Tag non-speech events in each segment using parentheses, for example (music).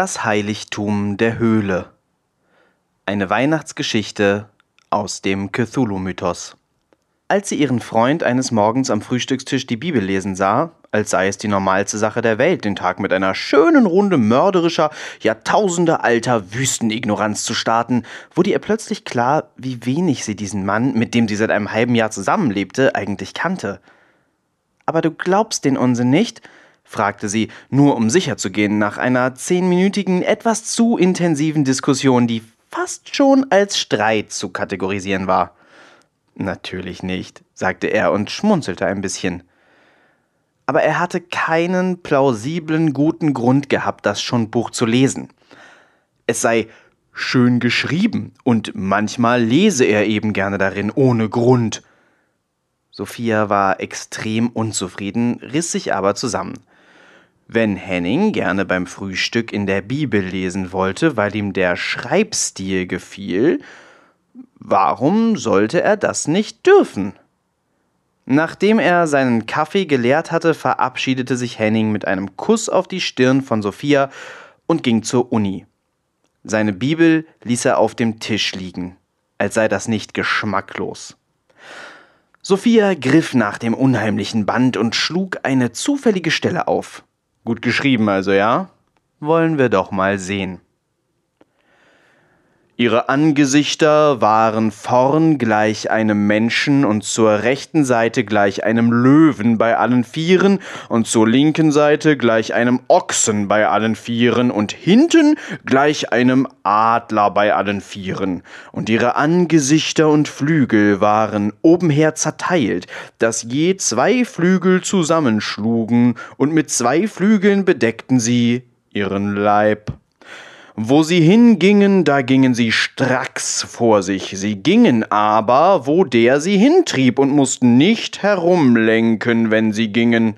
Das Heiligtum der Höhle. Eine Weihnachtsgeschichte aus dem Cthulhu-Mythos. Als sie ihren Freund eines Morgens am Frühstückstisch die Bibel lesen sah, als sei es die normalste Sache der Welt, den Tag mit einer schönen Runde mörderischer, jahrtausendealter Wüstenignoranz zu starten, wurde ihr plötzlich klar, wie wenig sie diesen Mann, mit dem sie seit einem halben Jahr zusammenlebte, eigentlich kannte. Aber du glaubst den Unsinn nicht? Fragte sie, nur um sicher zu gehen, nach einer zehnminütigen, etwas zu intensiven Diskussion, die fast schon als Streit zu kategorisieren war. Natürlich nicht, sagte er und schmunzelte ein bisschen. Aber er hatte keinen plausiblen guten Grund gehabt, das schon Buch zu lesen. Es sei schön geschrieben und manchmal lese er eben gerne darin ohne Grund. Sophia war extrem unzufrieden, riss sich aber zusammen. Wenn Henning gerne beim Frühstück in der Bibel lesen wollte, weil ihm der Schreibstil gefiel, warum sollte er das nicht dürfen? Nachdem er seinen Kaffee geleert hatte, verabschiedete sich Henning mit einem Kuss auf die Stirn von Sophia und ging zur Uni. Seine Bibel ließ er auf dem Tisch liegen, als sei das nicht geschmacklos. Sophia griff nach dem unheimlichen Band und schlug eine zufällige Stelle auf. Gut geschrieben also, ja? Wollen wir doch mal sehen. Ihre Angesichter waren vorn gleich einem Menschen und zur rechten Seite gleich einem Löwen bei allen Vieren und zur linken Seite gleich einem Ochsen bei allen Vieren und hinten gleich einem Adler bei allen Vieren. Und ihre Angesichter und Flügel waren obenher zerteilt, dass je zwei Flügel zusammenschlugen und mit zwei Flügeln bedeckten sie ihren Leib. Wo sie hingingen, da gingen sie stracks vor sich, sie gingen aber, wo der sie hintrieb, und mussten nicht herumlenken, wenn sie gingen.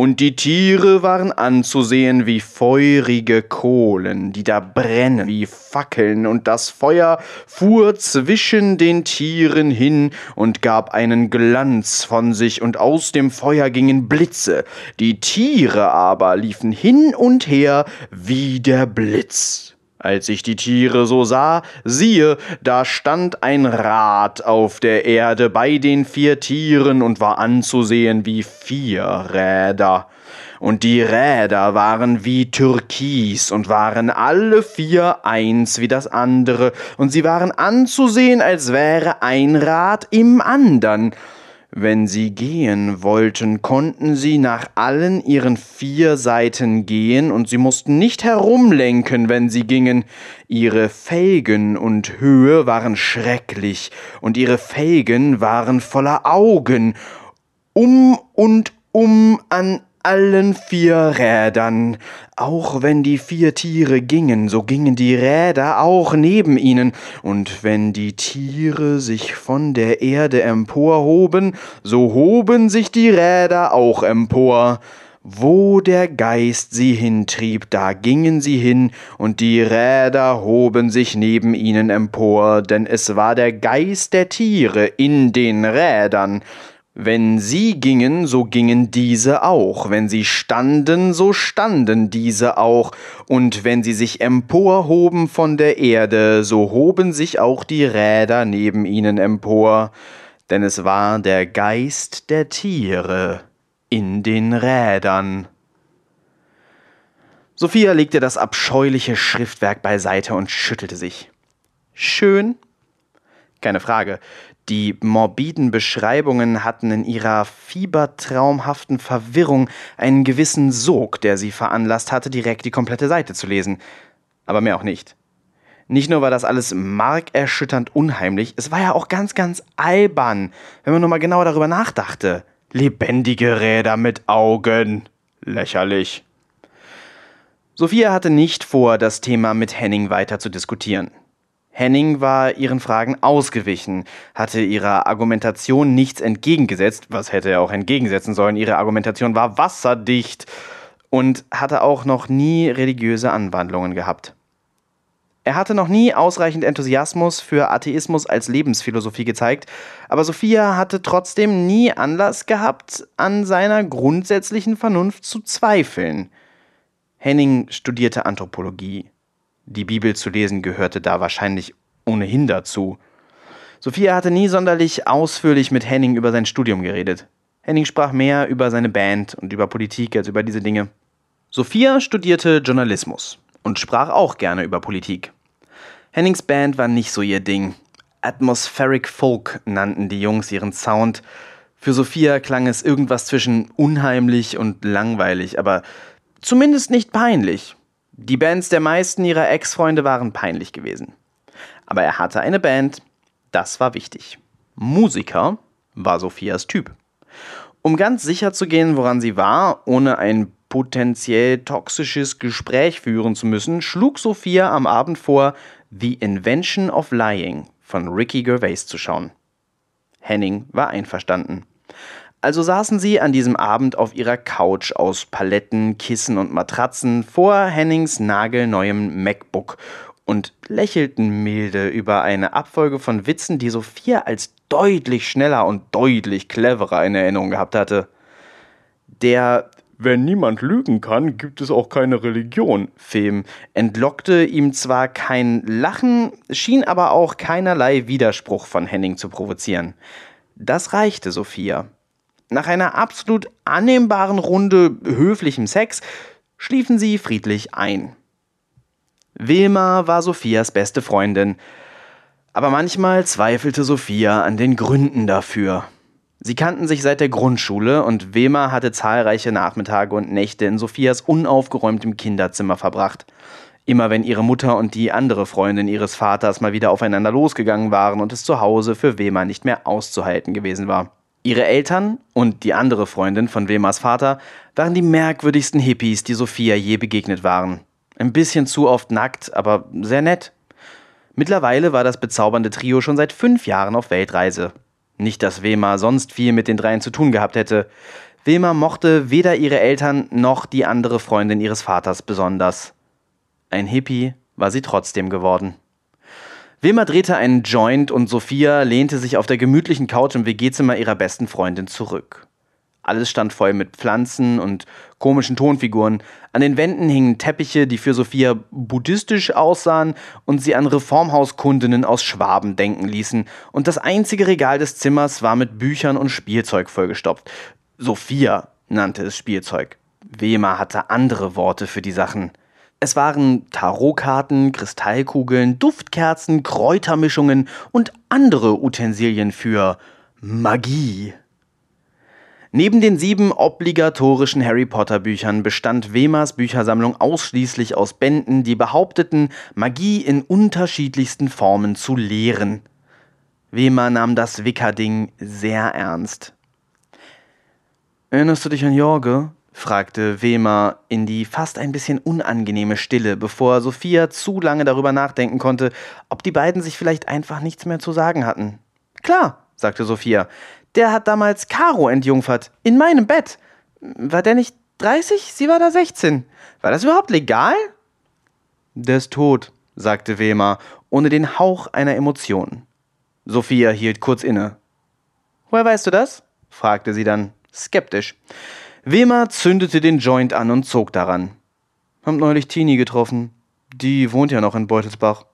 Und die Tiere waren anzusehen wie feurige Kohlen, die da brennen wie Fackeln, und das Feuer fuhr zwischen den Tieren hin und gab einen Glanz von sich, und aus dem Feuer gingen Blitze, die Tiere aber liefen hin und her wie der Blitz. Als ich die Tiere so sah, siehe, da stand ein Rad auf der Erde bei den vier Tieren und war anzusehen wie vier Räder. Und die Räder waren wie Türkis und waren alle vier eins wie das andere, und sie waren anzusehen, als wäre ein Rad im andern. Wenn sie gehen wollten, konnten sie nach allen ihren vier Seiten gehen, und sie mussten nicht herumlenken, wenn sie gingen. Ihre Felgen und Höhe waren schrecklich, und ihre Felgen waren voller Augen. Um und um an allen vier Rädern. Auch wenn die vier Tiere gingen, so gingen die Räder auch neben ihnen, und wenn die Tiere sich von der Erde emporhoben, so hoben sich die Räder auch empor. Wo der Geist sie hintrieb, da gingen sie hin, und die Räder hoben sich neben ihnen empor, denn es war der Geist der Tiere in den Rädern. Wenn sie gingen, so gingen diese auch, wenn sie standen, so standen diese auch, und wenn sie sich emporhoben von der Erde, so hoben sich auch die Räder neben ihnen empor, denn es war der Geist der Tiere in den Rädern. Sophia legte das abscheuliche Schriftwerk beiseite und schüttelte sich. Schön? Keine Frage. Die morbiden Beschreibungen hatten in ihrer fiebertraumhaften Verwirrung einen gewissen Sog, der sie veranlasst hatte, direkt die komplette Seite zu lesen. Aber mehr auch nicht. Nicht nur war das alles markerschütternd unheimlich, es war ja auch ganz, ganz albern, wenn man nur mal genauer darüber nachdachte. Lebendige Räder mit Augen. Lächerlich. Sophia hatte nicht vor, das Thema mit Henning weiter zu diskutieren. Henning war ihren Fragen ausgewichen, hatte ihrer Argumentation nichts entgegengesetzt, was hätte er auch entgegensetzen sollen. Ihre Argumentation war wasserdicht und hatte auch noch nie religiöse Anwandlungen gehabt. Er hatte noch nie ausreichend Enthusiasmus für Atheismus als Lebensphilosophie gezeigt, aber Sophia hatte trotzdem nie Anlass gehabt, an seiner grundsätzlichen Vernunft zu zweifeln. Henning studierte Anthropologie. Die Bibel zu lesen gehörte da wahrscheinlich ohnehin dazu. Sophia hatte nie sonderlich ausführlich mit Henning über sein Studium geredet. Henning sprach mehr über seine Band und über Politik als über diese Dinge. Sophia studierte Journalismus und sprach auch gerne über Politik. Hennings Band war nicht so ihr Ding. Atmospheric Folk nannten die Jungs ihren Sound. Für Sophia klang es irgendwas zwischen unheimlich und langweilig, aber zumindest nicht peinlich. Die Bands der meisten ihrer Ex-Freunde waren peinlich gewesen. Aber er hatte eine Band, das war wichtig. Musiker war Sophias Typ. Um ganz sicher zu gehen, woran sie war, ohne ein potenziell toxisches Gespräch führen zu müssen, schlug Sophia am Abend vor, The Invention of Lying von Ricky Gervais zu schauen. Henning war einverstanden. Also saßen sie an diesem Abend auf ihrer Couch aus Paletten, Kissen und Matratzen vor Hennings nagelneuem MacBook und lächelten milde über eine Abfolge von Witzen, die Sophia als deutlich schneller und deutlich cleverer in Erinnerung gehabt hatte. Der wenn niemand lügen kann, gibt es auch keine Religion. Film entlockte ihm zwar kein Lachen, schien aber auch keinerlei Widerspruch von Henning zu provozieren. Das reichte Sophia. Nach einer absolut annehmbaren Runde höflichem Sex schliefen sie friedlich ein. Wilma war Sophias beste Freundin, aber manchmal zweifelte Sophia an den Gründen dafür. Sie kannten sich seit der Grundschule und Wema hatte zahlreiche Nachmittage und Nächte in Sophias unaufgeräumtem Kinderzimmer verbracht. Immer wenn ihre Mutter und die andere Freundin ihres Vaters mal wieder aufeinander losgegangen waren und es zu Hause für Wema nicht mehr auszuhalten gewesen war. Ihre Eltern und die andere Freundin von Wemas Vater waren die merkwürdigsten Hippies, die Sophia je begegnet waren. Ein bisschen zu oft nackt, aber sehr nett. Mittlerweile war das bezaubernde Trio schon seit fünf Jahren auf Weltreise. Nicht, dass Wema sonst viel mit den dreien zu tun gehabt hätte. Wema mochte weder ihre Eltern noch die andere Freundin ihres Vaters besonders. Ein Hippie war sie trotzdem geworden. Wilma drehte einen Joint und Sophia lehnte sich auf der gemütlichen Couch im WG-Zimmer ihrer besten Freundin zurück. Alles stand voll mit Pflanzen und komischen Tonfiguren. An den Wänden hingen Teppiche, die für Sophia buddhistisch aussahen und sie an Reformhauskundinnen aus Schwaben denken ließen. Und das einzige Regal des Zimmers war mit Büchern und Spielzeug vollgestopft. Sophia nannte es Spielzeug. Wema hatte andere Worte für die Sachen. Es waren Tarotkarten, Kristallkugeln, Duftkerzen, Kräutermischungen und andere Utensilien für Magie. Neben den sieben obligatorischen Harry Potter Büchern bestand Wemers Büchersammlung ausschließlich aus Bänden, die behaupteten, Magie in unterschiedlichsten Formen zu lehren. Wemer nahm das Wickerding sehr ernst. Erinnerst du dich an Jorge? Fragte Wemer in die fast ein bisschen unangenehme Stille, bevor Sophia zu lange darüber nachdenken konnte, ob die beiden sich vielleicht einfach nichts mehr zu sagen hatten. Klar, sagte Sophia, der hat damals Caro entjungfert. In meinem Bett. War der nicht 30? Sie war da 16. War das überhaupt legal? Der ist tot, sagte Wema, ohne den Hauch einer Emotion. Sophia hielt kurz inne. Woher weißt du das? fragte sie dann, skeptisch. Wema zündete den Joint an und zog daran. Hab neulich Tini getroffen. Die wohnt ja noch in Beutelsbach.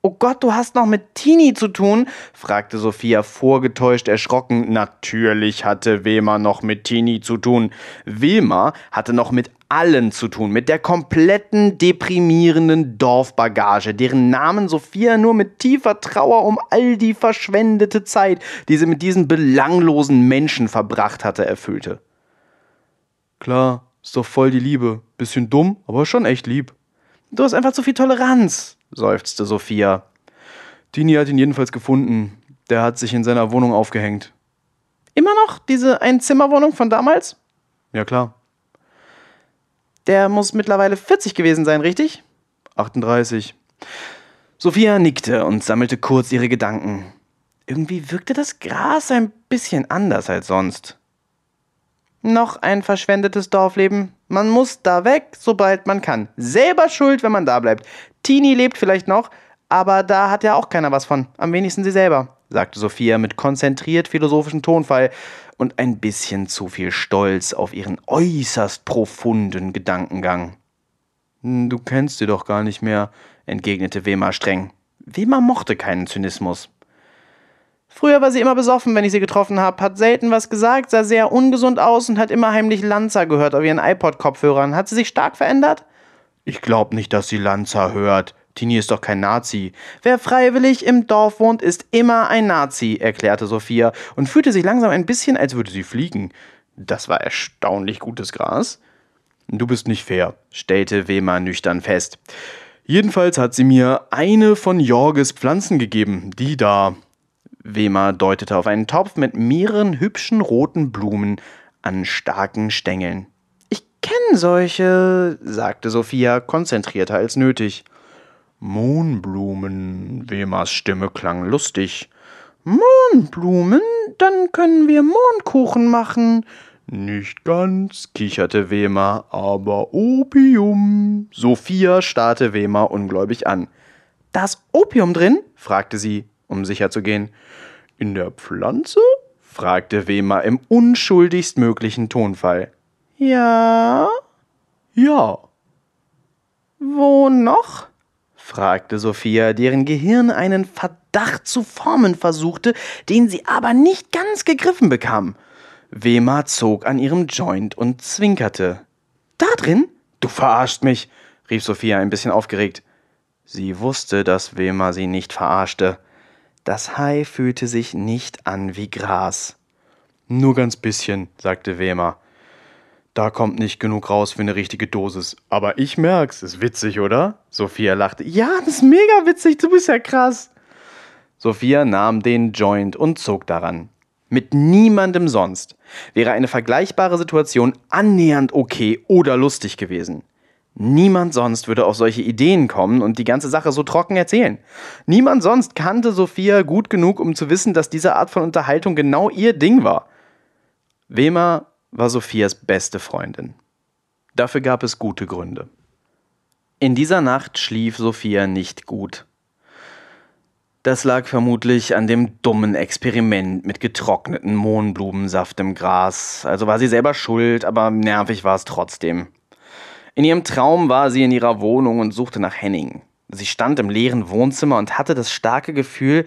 Oh Gott, du hast noch mit Tini zu tun? fragte Sophia vorgetäuscht erschrocken. Natürlich hatte Wema noch mit Tini zu tun. Wema hatte noch mit allen zu tun, mit der kompletten deprimierenden Dorfbagage, deren Namen Sophia nur mit tiefer Trauer um all die verschwendete Zeit, die sie mit diesen belanglosen Menschen verbracht hatte, erfüllte. Klar, ist doch voll die Liebe. Bisschen dumm, aber schon echt lieb. Du hast einfach zu viel Toleranz, seufzte Sophia. Tini hat ihn jedenfalls gefunden. Der hat sich in seiner Wohnung aufgehängt. Immer noch diese Einzimmerwohnung von damals? Ja, klar. Der muss mittlerweile 40 gewesen sein, richtig? 38. Sophia nickte und sammelte kurz ihre Gedanken. Irgendwie wirkte das Gras ein bisschen anders als sonst. Noch ein verschwendetes Dorfleben. Man muss da weg, sobald man kann. Selber schuld, wenn man da bleibt. Tini lebt vielleicht noch, aber da hat ja auch keiner was von. Am wenigsten sie selber, sagte Sophia mit konzentriert philosophischem Tonfall und ein bisschen zu viel Stolz auf ihren äußerst profunden Gedankengang. Hm, du kennst sie doch gar nicht mehr, entgegnete Wema streng. Wema mochte keinen Zynismus. Früher war sie immer besoffen, wenn ich sie getroffen habe, hat selten was gesagt, sah sehr ungesund aus und hat immer heimlich Lanza gehört auf ihren iPod-Kopfhörern. Hat sie sich stark verändert? Ich glaub nicht, dass sie Lanza hört. Tini ist doch kein Nazi. Wer freiwillig im Dorf wohnt, ist immer ein Nazi, erklärte Sophia und fühlte sich langsam ein bisschen, als würde sie fliegen. Das war erstaunlich gutes Gras. Du bist nicht fair, stellte Wema nüchtern fest. Jedenfalls hat sie mir eine von Jorges Pflanzen gegeben, die da. Wema deutete auf einen Topf mit mehreren hübschen roten Blumen an starken Stängeln. Ich kenne solche, sagte Sophia, konzentrierter als nötig. Mohnblumen, Wemas Stimme klang lustig. Mohnblumen? Dann können wir Mohnkuchen machen. Nicht ganz, kicherte Wema, aber Opium. Sophia starrte Wema ungläubig an. Da ist Opium drin? fragte sie, um sicher zu gehen. In der Pflanze? fragte Wema im unschuldigst möglichen Tonfall. Ja? Ja. Wo noch? fragte Sophia, deren Gehirn einen Verdacht zu formen versuchte, den sie aber nicht ganz gegriffen bekam. Wema zog an ihrem Joint und zwinkerte. Da drin? Du verarschst mich, rief Sophia ein bisschen aufgeregt. Sie wusste, dass Wema sie nicht verarschte. Das Hai fühlte sich nicht an wie Gras. Nur ganz bisschen, sagte Wema. Da kommt nicht genug raus für eine richtige Dosis. Aber ich merk's, ist witzig, oder? Sophia lachte. Ja, das ist mega witzig, du bist ja krass. Sophia nahm den Joint und zog daran. Mit niemandem sonst wäre eine vergleichbare Situation annähernd okay oder lustig gewesen. Niemand sonst würde auf solche Ideen kommen und die ganze Sache so trocken erzählen. Niemand sonst kannte Sophia gut genug, um zu wissen, dass diese Art von Unterhaltung genau ihr Ding war. Wema war Sophias beste Freundin. Dafür gab es gute Gründe. In dieser Nacht schlief Sophia nicht gut. Das lag vermutlich an dem dummen Experiment mit getrockneten Mohnblumensaft im Gras. Also war sie selber schuld, aber nervig war es trotzdem. In ihrem Traum war sie in ihrer Wohnung und suchte nach Henning. Sie stand im leeren Wohnzimmer und hatte das starke Gefühl,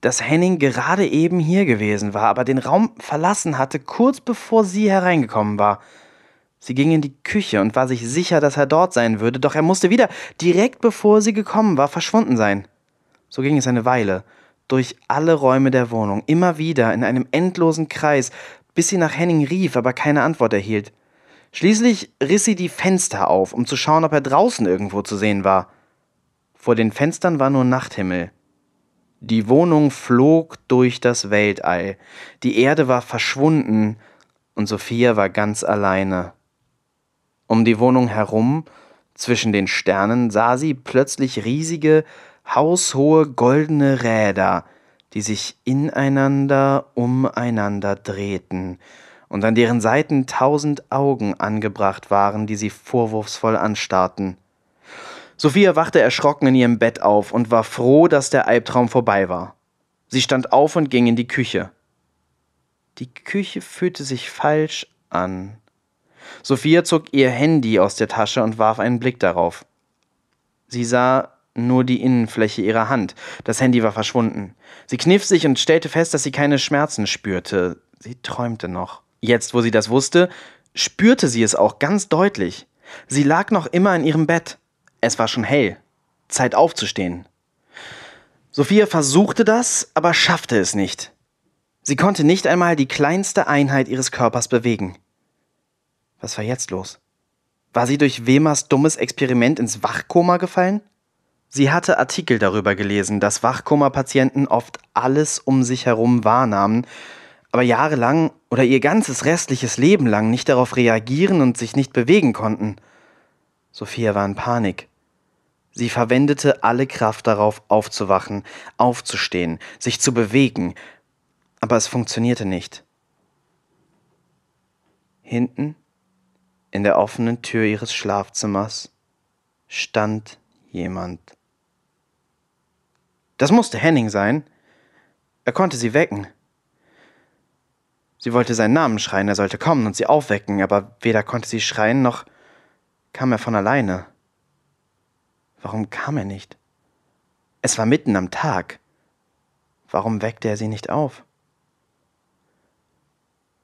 dass Henning gerade eben hier gewesen war, aber den Raum verlassen hatte, kurz bevor sie hereingekommen war. Sie ging in die Küche und war sich sicher, dass er dort sein würde, doch er musste wieder, direkt bevor sie gekommen war, verschwunden sein. So ging es eine Weile, durch alle Räume der Wohnung, immer wieder in einem endlosen Kreis, bis sie nach Henning rief, aber keine Antwort erhielt. Schließlich riss sie die Fenster auf, um zu schauen, ob er draußen irgendwo zu sehen war. Vor den Fenstern war nur Nachthimmel. Die Wohnung flog durch das Weltall, die Erde war verschwunden und Sophia war ganz alleine. Um die Wohnung herum, zwischen den Sternen, sah sie plötzlich riesige, haushohe goldene Räder, die sich ineinander umeinander drehten und an deren Seiten tausend Augen angebracht waren, die sie vorwurfsvoll anstarrten. Sophia wachte erschrocken in ihrem Bett auf und war froh, dass der Albtraum vorbei war. Sie stand auf und ging in die Küche. Die Küche fühlte sich falsch an. Sophia zog ihr Handy aus der Tasche und warf einen Blick darauf. Sie sah nur die Innenfläche ihrer Hand. Das Handy war verschwunden. Sie kniff sich und stellte fest, dass sie keine Schmerzen spürte. Sie träumte noch. Jetzt, wo sie das wusste, spürte sie es auch ganz deutlich. Sie lag noch immer in ihrem Bett. Es war schon hell. Zeit aufzustehen. Sophia versuchte das, aber schaffte es nicht. Sie konnte nicht einmal die kleinste Einheit ihres Körpers bewegen. Was war jetzt los? War sie durch Wemas dummes Experiment ins Wachkoma gefallen? Sie hatte Artikel darüber gelesen, dass Wachkoma-Patienten oft alles um sich herum wahrnahmen, aber jahrelang oder ihr ganzes restliches Leben lang nicht darauf reagieren und sich nicht bewegen konnten. Sophia war in Panik. Sie verwendete alle Kraft darauf, aufzuwachen, aufzustehen, sich zu bewegen, aber es funktionierte nicht. Hinten, in der offenen Tür ihres Schlafzimmers, stand jemand. Das musste Henning sein. Er konnte sie wecken. Sie wollte seinen Namen schreien, er sollte kommen und sie aufwecken, aber weder konnte sie schreien, noch kam er von alleine. Warum kam er nicht? Es war mitten am Tag. Warum weckte er sie nicht auf?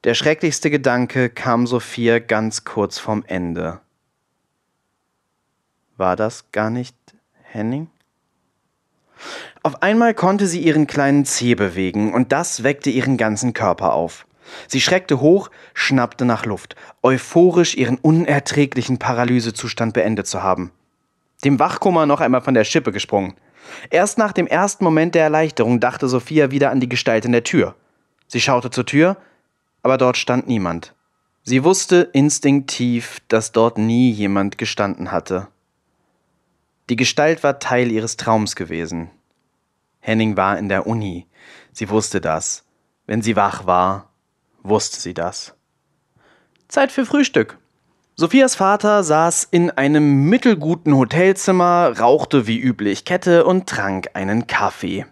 Der schrecklichste Gedanke kam Sophia ganz kurz vorm Ende. War das gar nicht Henning? Auf einmal konnte sie ihren kleinen Zeh bewegen, und das weckte ihren ganzen Körper auf. Sie schreckte hoch, schnappte nach Luft, euphorisch ihren unerträglichen Paralysezustand beendet zu haben. Dem Wachkummer noch einmal von der Schippe gesprungen. Erst nach dem ersten Moment der Erleichterung dachte Sophia wieder an die Gestalt in der Tür. Sie schaute zur Tür, aber dort stand niemand. Sie wusste instinktiv, dass dort nie jemand gestanden hatte. Die Gestalt war Teil ihres Traums gewesen. Henning war in der Uni. Sie wusste das. Wenn sie wach war, wusste sie das. Zeit für Frühstück. Sophias Vater saß in einem mittelguten Hotelzimmer, rauchte wie üblich Kette und trank einen Kaffee.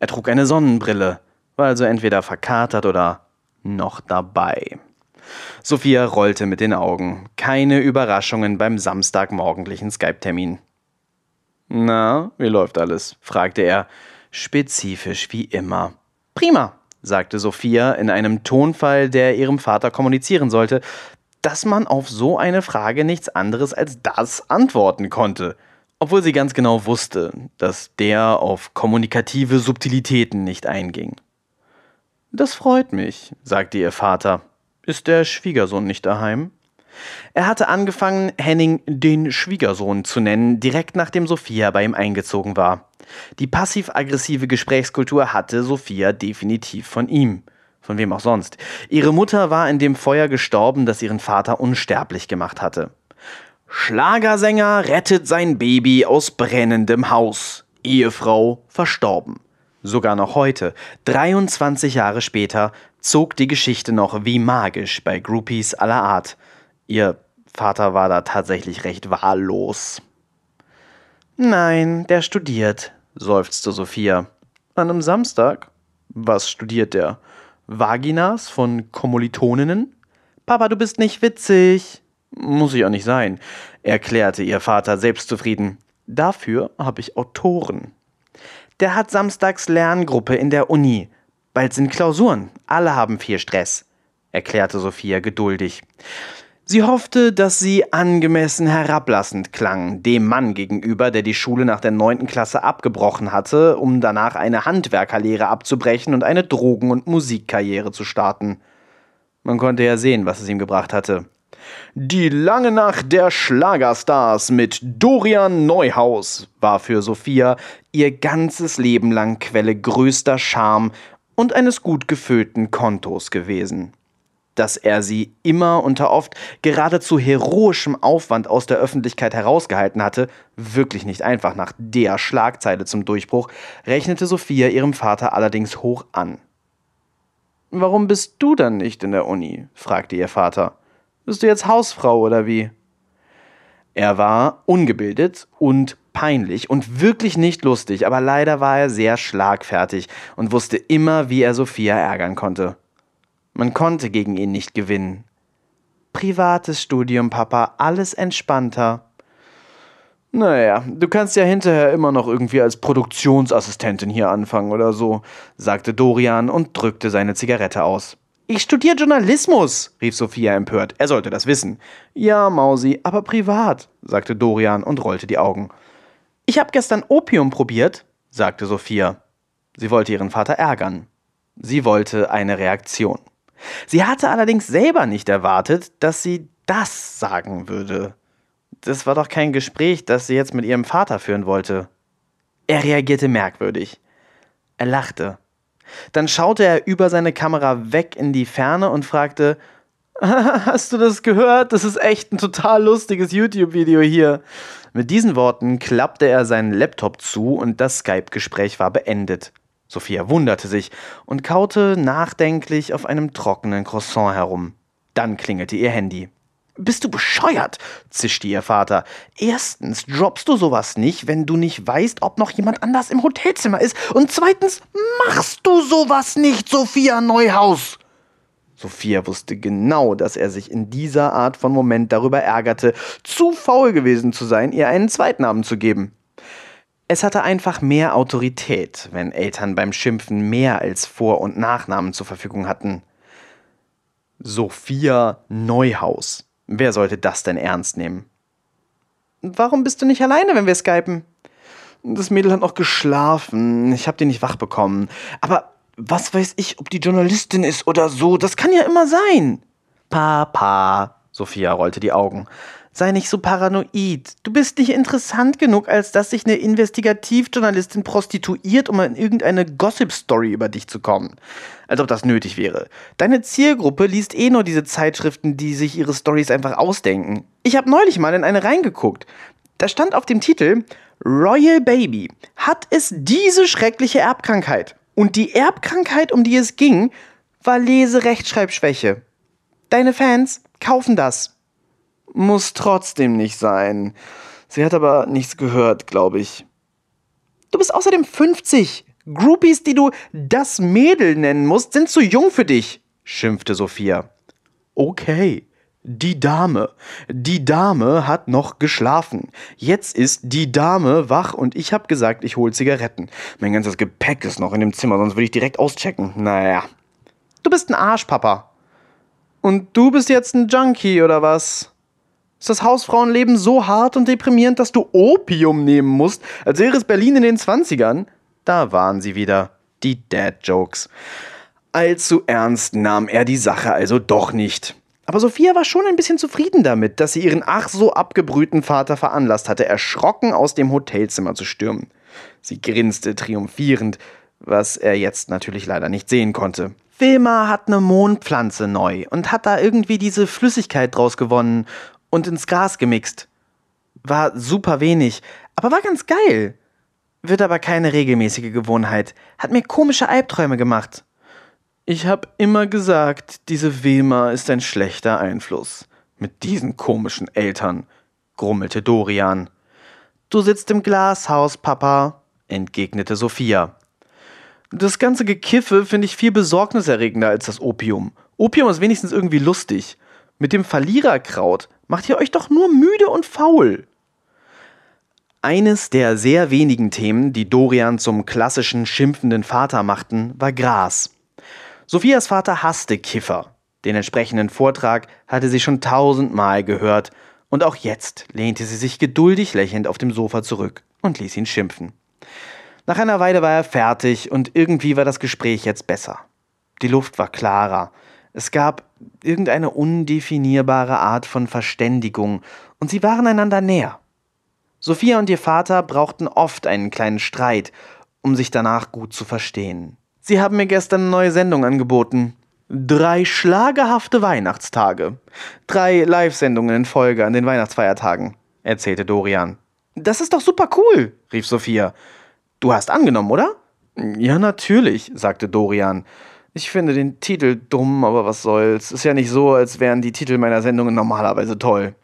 Er trug eine Sonnenbrille, war also entweder verkatert oder noch dabei. Sophia rollte mit den Augen. Keine Überraschungen beim samstagmorgendlichen Skype-Termin. Na, wie läuft alles? fragte er, spezifisch wie immer. Prima, sagte Sophia in einem Tonfall, der ihrem Vater kommunizieren sollte, dass man auf so eine Frage nichts anderes als das antworten konnte, obwohl sie ganz genau wusste, dass der auf kommunikative Subtilitäten nicht einging. Das freut mich, sagte ihr Vater. Ist der Schwiegersohn nicht daheim? Er hatte angefangen, Henning den Schwiegersohn zu nennen, direkt nachdem Sophia bei ihm eingezogen war. Die passiv-aggressive Gesprächskultur hatte Sophia definitiv von ihm. Von wem auch sonst. Ihre Mutter war in dem Feuer gestorben, das ihren Vater unsterblich gemacht hatte. Schlagersänger rettet sein Baby aus brennendem Haus. Ehefrau verstorben. Sogar noch heute, 23 Jahre später, zog die Geschichte noch wie magisch bei Groupies aller Art. Ihr Vater war da tatsächlich recht wahllos. Nein, der studiert, seufzte Sophia. An einem Samstag? Was studiert der? Vaginas von Kommilitoninnen? Papa, du bist nicht witzig. Muss ich auch nicht sein, erklärte ihr Vater selbstzufrieden. Dafür habe ich Autoren. Der hat samstags Lerngruppe in der Uni. Bald sind Klausuren. Alle haben viel Stress, erklärte Sophia geduldig. Sie hoffte, dass sie angemessen herablassend klang, dem Mann gegenüber, der die Schule nach der neunten Klasse abgebrochen hatte, um danach eine Handwerkerlehre abzubrechen und eine Drogen- und Musikkarriere zu starten. Man konnte ja sehen, was es ihm gebracht hatte. Die lange Nacht der Schlagerstars mit Dorian Neuhaus war für Sophia ihr ganzes Leben lang Quelle größter Scham und eines gut gefüllten Kontos gewesen. Dass er sie immer unter oft geradezu heroischem Aufwand aus der Öffentlichkeit herausgehalten hatte, wirklich nicht einfach nach der Schlagzeile zum Durchbruch, rechnete Sophia ihrem Vater allerdings hoch an. Warum bist du dann nicht in der Uni? fragte ihr Vater. Bist du jetzt Hausfrau oder wie? Er war ungebildet und peinlich und wirklich nicht lustig, aber leider war er sehr schlagfertig und wusste immer, wie er Sophia ärgern konnte. Man konnte gegen ihn nicht gewinnen. Privates Studium, Papa, alles entspannter. Naja, du kannst ja hinterher immer noch irgendwie als Produktionsassistentin hier anfangen oder so, sagte Dorian und drückte seine Zigarette aus. Ich studiere Journalismus, rief Sophia empört. Er sollte das wissen. Ja, Mausi, aber privat, sagte Dorian und rollte die Augen. Ich habe gestern Opium probiert, sagte Sophia. Sie wollte ihren Vater ärgern. Sie wollte eine Reaktion. Sie hatte allerdings selber nicht erwartet, dass sie das sagen würde. Das war doch kein Gespräch, das sie jetzt mit ihrem Vater führen wollte. Er reagierte merkwürdig. Er lachte. Dann schaute er über seine Kamera weg in die Ferne und fragte, (laughs) Hast du das gehört? Das ist echt ein total lustiges YouTube-Video hier. Mit diesen Worten klappte er seinen Laptop zu und das Skype-Gespräch war beendet. Sophia wunderte sich und kaute nachdenklich auf einem trockenen Croissant herum. Dann klingelte ihr Handy. Bist du bescheuert? zischte ihr Vater. Erstens droppst du sowas nicht, wenn du nicht weißt, ob noch jemand anders im Hotelzimmer ist. Und zweitens machst du sowas nicht, Sophia Neuhaus. Sophia wusste genau, dass er sich in dieser Art von Moment darüber ärgerte, zu faul gewesen zu sein, ihr einen Zweitnamen zu geben. Es hatte einfach mehr Autorität, wenn Eltern beim Schimpfen mehr als Vor- und Nachnamen zur Verfügung hatten. Sophia Neuhaus. Wer sollte das denn ernst nehmen? Warum bist du nicht alleine, wenn wir skypen? Das Mädel hat noch geschlafen. Ich hab die nicht wach bekommen. Aber was weiß ich, ob die Journalistin ist oder so? Das kann ja immer sein. Papa. Sophia rollte die Augen. Sei nicht so paranoid. Du bist nicht interessant genug, als dass sich eine Investigativjournalistin prostituiert, um in irgendeine Gossip-Story über dich zu kommen. Als ob das nötig wäre. Deine Zielgruppe liest eh nur diese Zeitschriften, die sich ihre Stories einfach ausdenken. Ich habe neulich mal in eine reingeguckt. Da stand auf dem Titel Royal Baby. Hat es diese schreckliche Erbkrankheit? Und die Erbkrankheit, um die es ging, war Leserechtschreibschwäche. Deine Fans kaufen das. Muss trotzdem nicht sein. Sie hat aber nichts gehört, glaube ich. Du bist außerdem 50. Groupies, die du das Mädel nennen musst, sind zu jung für dich, schimpfte Sophia. Okay. Die Dame. Die Dame hat noch geschlafen. Jetzt ist die Dame wach und ich hab gesagt, ich hol Zigaretten. Mein ganzes Gepäck ist noch in dem Zimmer, sonst würde ich direkt auschecken. Naja. Du bist ein Arsch, Papa. Und du bist jetzt ein Junkie, oder was? Ist das Hausfrauenleben so hart und deprimierend, dass du Opium nehmen musst, als wäre es Berlin in den 20ern? Da waren sie wieder, die Dad-Jokes. Allzu ernst nahm er die Sache also doch nicht. Aber Sophia war schon ein bisschen zufrieden damit, dass sie ihren ach so abgebrühten Vater veranlasst hatte, erschrocken aus dem Hotelzimmer zu stürmen. Sie grinste triumphierend, was er jetzt natürlich leider nicht sehen konnte. Wilma hat eine Mondpflanze neu und hat da irgendwie diese Flüssigkeit draus gewonnen und ins Gras gemixt. War super wenig, aber war ganz geil. Wird aber keine regelmäßige Gewohnheit. Hat mir komische Albträume gemacht. Ich hab immer gesagt, diese Wilma ist ein schlechter Einfluss. Mit diesen komischen Eltern, grummelte Dorian. Du sitzt im Glashaus, Papa, entgegnete Sophia. Das ganze Gekiffe finde ich viel besorgniserregender als das Opium. Opium ist wenigstens irgendwie lustig. Mit dem Verliererkraut macht ihr euch doch nur müde und faul. Eines der sehr wenigen Themen, die Dorian zum klassischen schimpfenden Vater machten, war Gras. Sophias Vater hasste Kiffer. Den entsprechenden Vortrag hatte sie schon tausendmal gehört, und auch jetzt lehnte sie sich geduldig lächelnd auf dem Sofa zurück und ließ ihn schimpfen. Nach einer Weile war er fertig und irgendwie war das Gespräch jetzt besser. Die Luft war klarer, es gab irgendeine undefinierbare Art von Verständigung, und sie waren einander näher. Sophia und ihr Vater brauchten oft einen kleinen Streit, um sich danach gut zu verstehen. Sie haben mir gestern eine neue Sendung angeboten. Drei schlagerhafte Weihnachtstage. Drei Live-Sendungen in Folge an den Weihnachtsfeiertagen, erzählte Dorian. Das ist doch super cool, rief Sophia. Du hast angenommen, oder? Ja, natürlich, sagte Dorian. Ich finde den Titel dumm, aber was soll's. Ist ja nicht so, als wären die Titel meiner Sendungen normalerweise toll.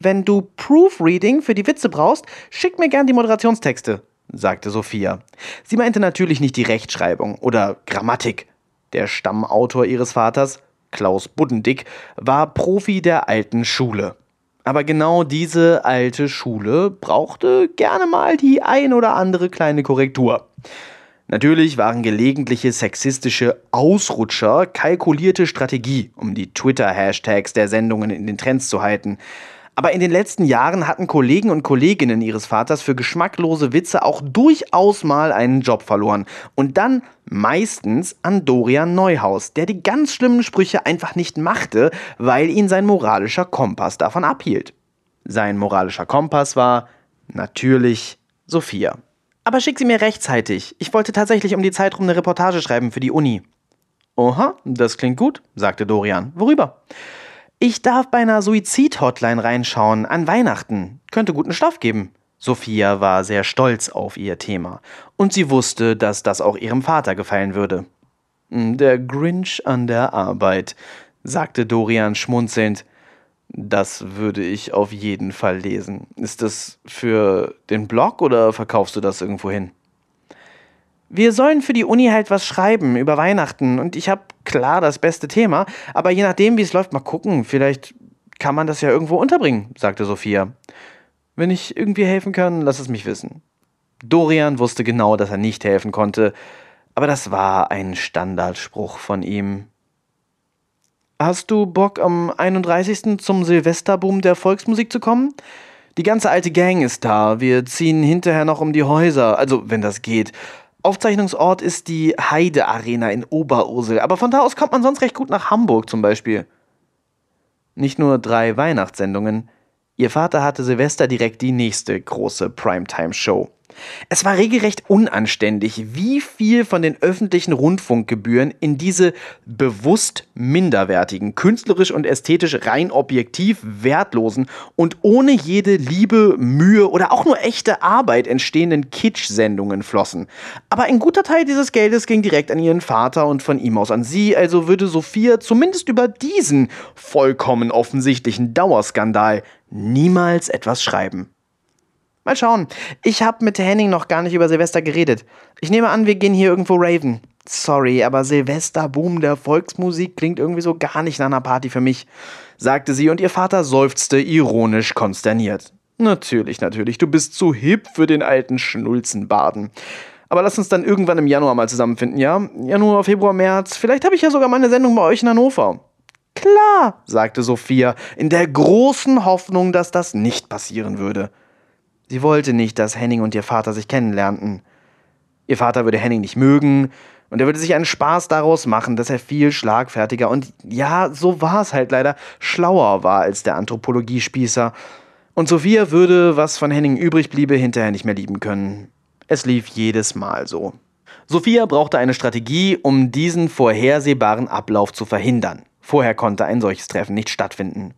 Wenn du Proofreading für die Witze brauchst, schick mir gern die Moderationstexte, sagte Sophia. Sie meinte natürlich nicht die Rechtschreibung oder Grammatik. Der Stammautor ihres Vaters, Klaus Buddendick, war Profi der alten Schule. Aber genau diese alte Schule brauchte gerne mal die ein oder andere kleine Korrektur. Natürlich waren gelegentliche sexistische Ausrutscher kalkulierte Strategie, um die Twitter-Hashtags der Sendungen in den Trends zu halten. Aber in den letzten Jahren hatten Kollegen und Kolleginnen ihres Vaters für geschmacklose Witze auch durchaus mal einen Job verloren. Und dann meistens an Dorian Neuhaus, der die ganz schlimmen Sprüche einfach nicht machte, weil ihn sein moralischer Kompass davon abhielt. Sein moralischer Kompass war natürlich Sophia. Aber schick sie mir rechtzeitig. Ich wollte tatsächlich um die Zeit rum eine Reportage schreiben für die Uni. Oha, das klingt gut, sagte Dorian. Worüber? Ich darf bei einer Suizid-Hotline reinschauen, an Weihnachten. Könnte guten Stoff geben. Sophia war sehr stolz auf ihr Thema. Und sie wusste, dass das auch ihrem Vater gefallen würde. Der Grinch an der Arbeit, sagte Dorian schmunzelnd. Das würde ich auf jeden Fall lesen. Ist das für den Blog oder verkaufst du das irgendwo hin? Wir sollen für die Uni halt was schreiben über Weihnachten und ich habe klar das beste Thema, aber je nachdem, wie es läuft, mal gucken. Vielleicht kann man das ja irgendwo unterbringen, sagte Sophia. Wenn ich irgendwie helfen kann, lass es mich wissen. Dorian wusste genau, dass er nicht helfen konnte, aber das war ein Standardspruch von ihm. Hast du Bock, am 31. zum Silvesterboom der Volksmusik zu kommen? Die ganze alte Gang ist da. Wir ziehen hinterher noch um die Häuser, also wenn das geht. Aufzeichnungsort ist die Heide Arena in Oberursel, aber von da aus kommt man sonst recht gut nach Hamburg zum Beispiel. Nicht nur drei Weihnachtssendungen. Ihr Vater hatte Silvester direkt die nächste große Primetime-Show. Es war regelrecht unanständig, wie viel von den öffentlichen Rundfunkgebühren in diese bewusst minderwertigen, künstlerisch und ästhetisch rein objektiv wertlosen und ohne jede Liebe, Mühe oder auch nur echte Arbeit entstehenden Kitsch-Sendungen flossen. Aber ein guter Teil dieses Geldes ging direkt an ihren Vater und von ihm aus an sie, also würde Sophia zumindest über diesen vollkommen offensichtlichen Dauerskandal niemals etwas schreiben. Mal schauen. Ich habe mit Henning noch gar nicht über Silvester geredet. Ich nehme an, wir gehen hier irgendwo raven. Sorry, aber Silvesterboom der Volksmusik klingt irgendwie so gar nicht nach einer Party für mich, sagte sie und ihr Vater seufzte ironisch konsterniert. Natürlich, natürlich, du bist zu hip für den alten Schnulzenbaden. Aber lass uns dann irgendwann im Januar mal zusammenfinden, ja? Januar, Februar, März. Vielleicht habe ich ja sogar meine Sendung bei euch in Hannover. Klar, sagte Sophia, in der großen Hoffnung, dass das nicht passieren würde. Sie wollte nicht, dass Henning und ihr Vater sich kennenlernten. Ihr Vater würde Henning nicht mögen und er würde sich einen Spaß daraus machen, dass er viel schlagfertiger und ja, so war es halt leider, schlauer war als der Anthropologiespießer. Und Sophia würde, was von Henning übrig bliebe, hinterher nicht mehr lieben können. Es lief jedes Mal so. Sophia brauchte eine Strategie, um diesen vorhersehbaren Ablauf zu verhindern. Vorher konnte ein solches Treffen nicht stattfinden.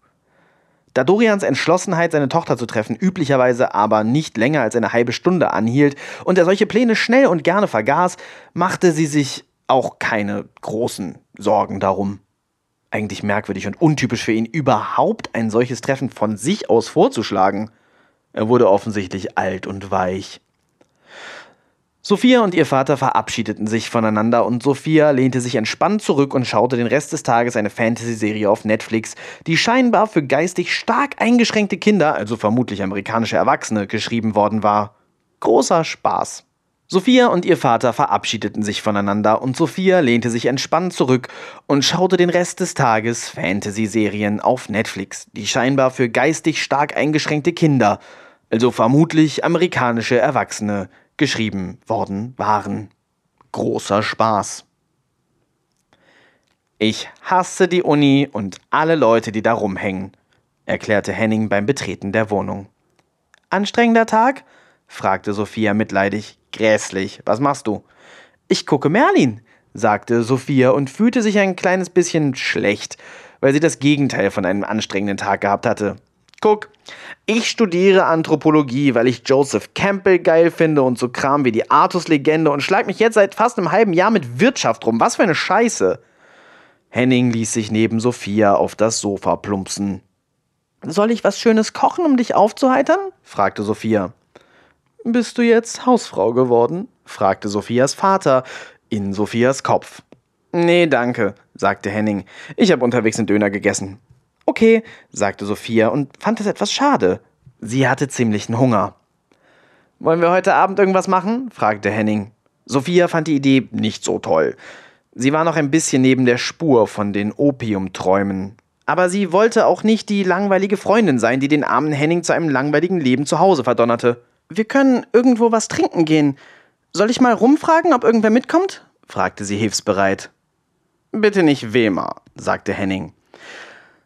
Da Dorians Entschlossenheit, seine Tochter zu treffen, üblicherweise aber nicht länger als eine halbe Stunde anhielt und er solche Pläne schnell und gerne vergaß, machte sie sich auch keine großen Sorgen darum. Eigentlich merkwürdig und untypisch für ihn, überhaupt ein solches Treffen von sich aus vorzuschlagen. Er wurde offensichtlich alt und weich. Sophia und ihr Vater verabschiedeten sich voneinander und Sophia lehnte sich entspannt zurück und schaute den Rest des Tages eine Fantasy-Serie auf Netflix, die scheinbar für geistig stark eingeschränkte Kinder, also vermutlich amerikanische Erwachsene, geschrieben worden war. Großer Spaß. Sophia und ihr Vater verabschiedeten sich voneinander und Sophia lehnte sich entspannt zurück und schaute den Rest des Tages Fantasy-Serien auf Netflix, die scheinbar für geistig stark eingeschränkte Kinder, also vermutlich amerikanische Erwachsene, geschrieben worden waren. Großer Spaß. Ich hasse die Uni und alle Leute, die da rumhängen, erklärte Henning beim Betreten der Wohnung. Anstrengender Tag? fragte Sophia mitleidig. Grässlich. Was machst du? Ich gucke Merlin, sagte Sophia und fühlte sich ein kleines bisschen schlecht, weil sie das Gegenteil von einem anstrengenden Tag gehabt hatte. Guck, ich studiere Anthropologie, weil ich Joseph Campbell geil finde und so Kram wie die Artus-Legende und schlag mich jetzt seit fast einem halben Jahr mit Wirtschaft rum. Was für eine Scheiße. Henning ließ sich neben Sophia auf das Sofa plumpsen. Soll ich was Schönes kochen, um dich aufzuheitern? fragte Sophia. Bist du jetzt Hausfrau geworden? fragte Sophias Vater in Sophias Kopf. Nee, danke, sagte Henning. Ich habe unterwegs einen Döner gegessen. Okay, sagte Sophia und fand es etwas schade. Sie hatte ziemlichen Hunger. Wollen wir heute Abend irgendwas machen? fragte Henning. Sophia fand die Idee nicht so toll. Sie war noch ein bisschen neben der Spur von den Opiumträumen. Aber sie wollte auch nicht die langweilige Freundin sein, die den armen Henning zu einem langweiligen Leben zu Hause verdonnerte. Wir können irgendwo was trinken gehen. Soll ich mal rumfragen, ob irgendwer mitkommt? fragte sie hilfsbereit. Bitte nicht Wemer, sagte Henning.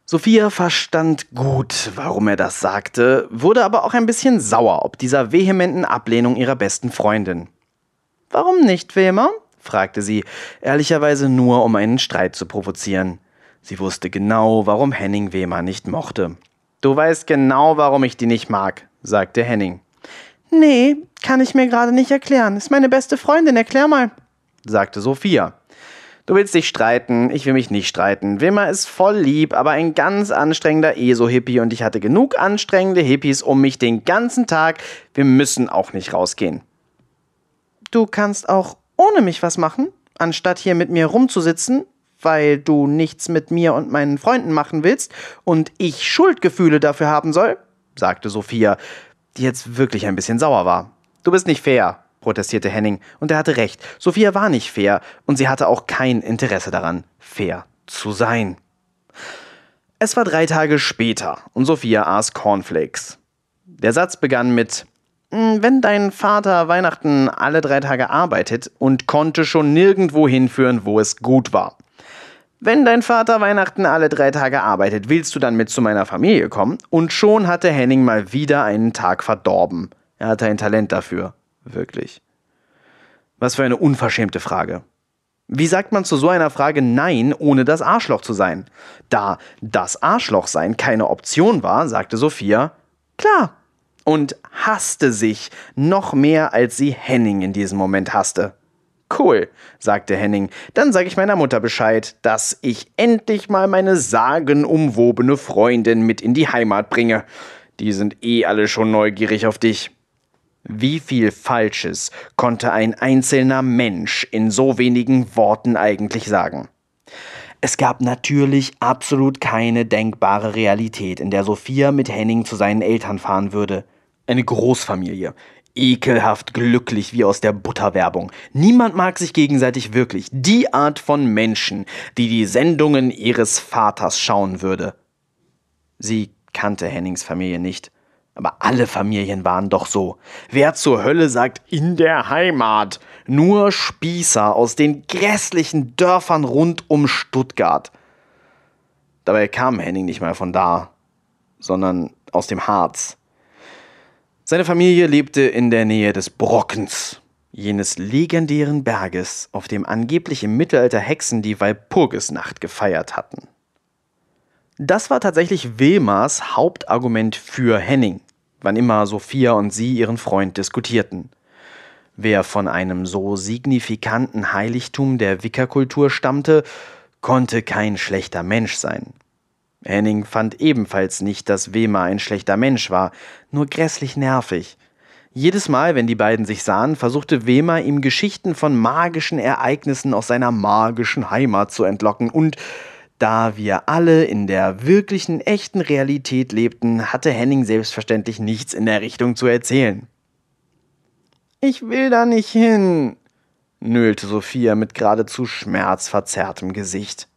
Sophia verstand gut, warum er das sagte, wurde aber auch ein bisschen sauer ob dieser vehementen Ablehnung ihrer besten Freundin. Warum nicht, Wemer? fragte sie, ehrlicherweise nur, um einen Streit zu provozieren. Sie wusste genau, warum Henning Wemer nicht mochte. Du weißt genau, warum ich die nicht mag, sagte Henning. Nee, kann ich mir gerade nicht erklären. Ist meine beste Freundin, erklär mal, sagte Sophia. Du willst dich streiten, ich will mich nicht streiten. Wimmer ist voll lieb, aber ein ganz anstrengender ESO-Hippie und ich hatte genug anstrengende Hippies um mich den ganzen Tag. Wir müssen auch nicht rausgehen. Du kannst auch ohne mich was machen, anstatt hier mit mir rumzusitzen, weil du nichts mit mir und meinen Freunden machen willst und ich Schuldgefühle dafür haben soll, sagte Sophia, die jetzt wirklich ein bisschen sauer war. Du bist nicht fair, protestierte Henning, und er hatte recht. Sophia war nicht fair, und sie hatte auch kein Interesse daran, fair zu sein. Es war drei Tage später, und Sophia aß Cornflakes. Der Satz begann mit hm, Wenn dein Vater Weihnachten alle drei Tage arbeitet und konnte schon nirgendwo hinführen, wo es gut war. Wenn dein Vater Weihnachten alle drei Tage arbeitet, willst du dann mit zu meiner Familie kommen? Und schon hatte Henning mal wieder einen Tag verdorben. Er hatte ein Talent dafür. Wirklich. Was für eine unverschämte Frage. Wie sagt man zu so einer Frage Nein, ohne das Arschloch zu sein? Da das Arschloch sein keine Option war, sagte Sophia, klar. Und hasste sich noch mehr, als sie Henning in diesem Moment hasste. Cool, sagte Henning. Dann sage ich meiner Mutter Bescheid, dass ich endlich mal meine sagenumwobene Freundin mit in die Heimat bringe. Die sind eh alle schon neugierig auf dich. Wie viel Falsches konnte ein einzelner Mensch in so wenigen Worten eigentlich sagen? Es gab natürlich absolut keine denkbare Realität, in der Sophia mit Henning zu seinen Eltern fahren würde. Eine Großfamilie. Ekelhaft glücklich wie aus der Butterwerbung. Niemand mag sich gegenseitig wirklich. Die Art von Menschen, die die Sendungen ihres Vaters schauen würde. Sie kannte Hennings Familie nicht. Aber alle Familien waren doch so. Wer zur Hölle sagt in der Heimat? Nur Spießer aus den grässlichen Dörfern rund um Stuttgart. Dabei kam Henning nicht mal von da, sondern aus dem Harz. Seine Familie lebte in der Nähe des Brockens, jenes legendären Berges, auf dem angeblich im Mittelalter Hexen die Walpurgisnacht gefeiert hatten. Das war tatsächlich Wilmars Hauptargument für Henning wann immer Sophia und sie ihren Freund diskutierten. Wer von einem so signifikanten Heiligtum der Wickerkultur stammte, konnte kein schlechter Mensch sein. Henning fand ebenfalls nicht, dass Wema ein schlechter Mensch war, nur grässlich nervig. Jedes Mal, wenn die beiden sich sahen, versuchte Wema ihm Geschichten von magischen Ereignissen aus seiner magischen Heimat zu entlocken und da wir alle in der wirklichen, echten Realität lebten, hatte Henning selbstverständlich nichts in der Richtung zu erzählen. Ich will da nicht hin, nölte Sophia mit geradezu schmerzverzerrtem Gesicht.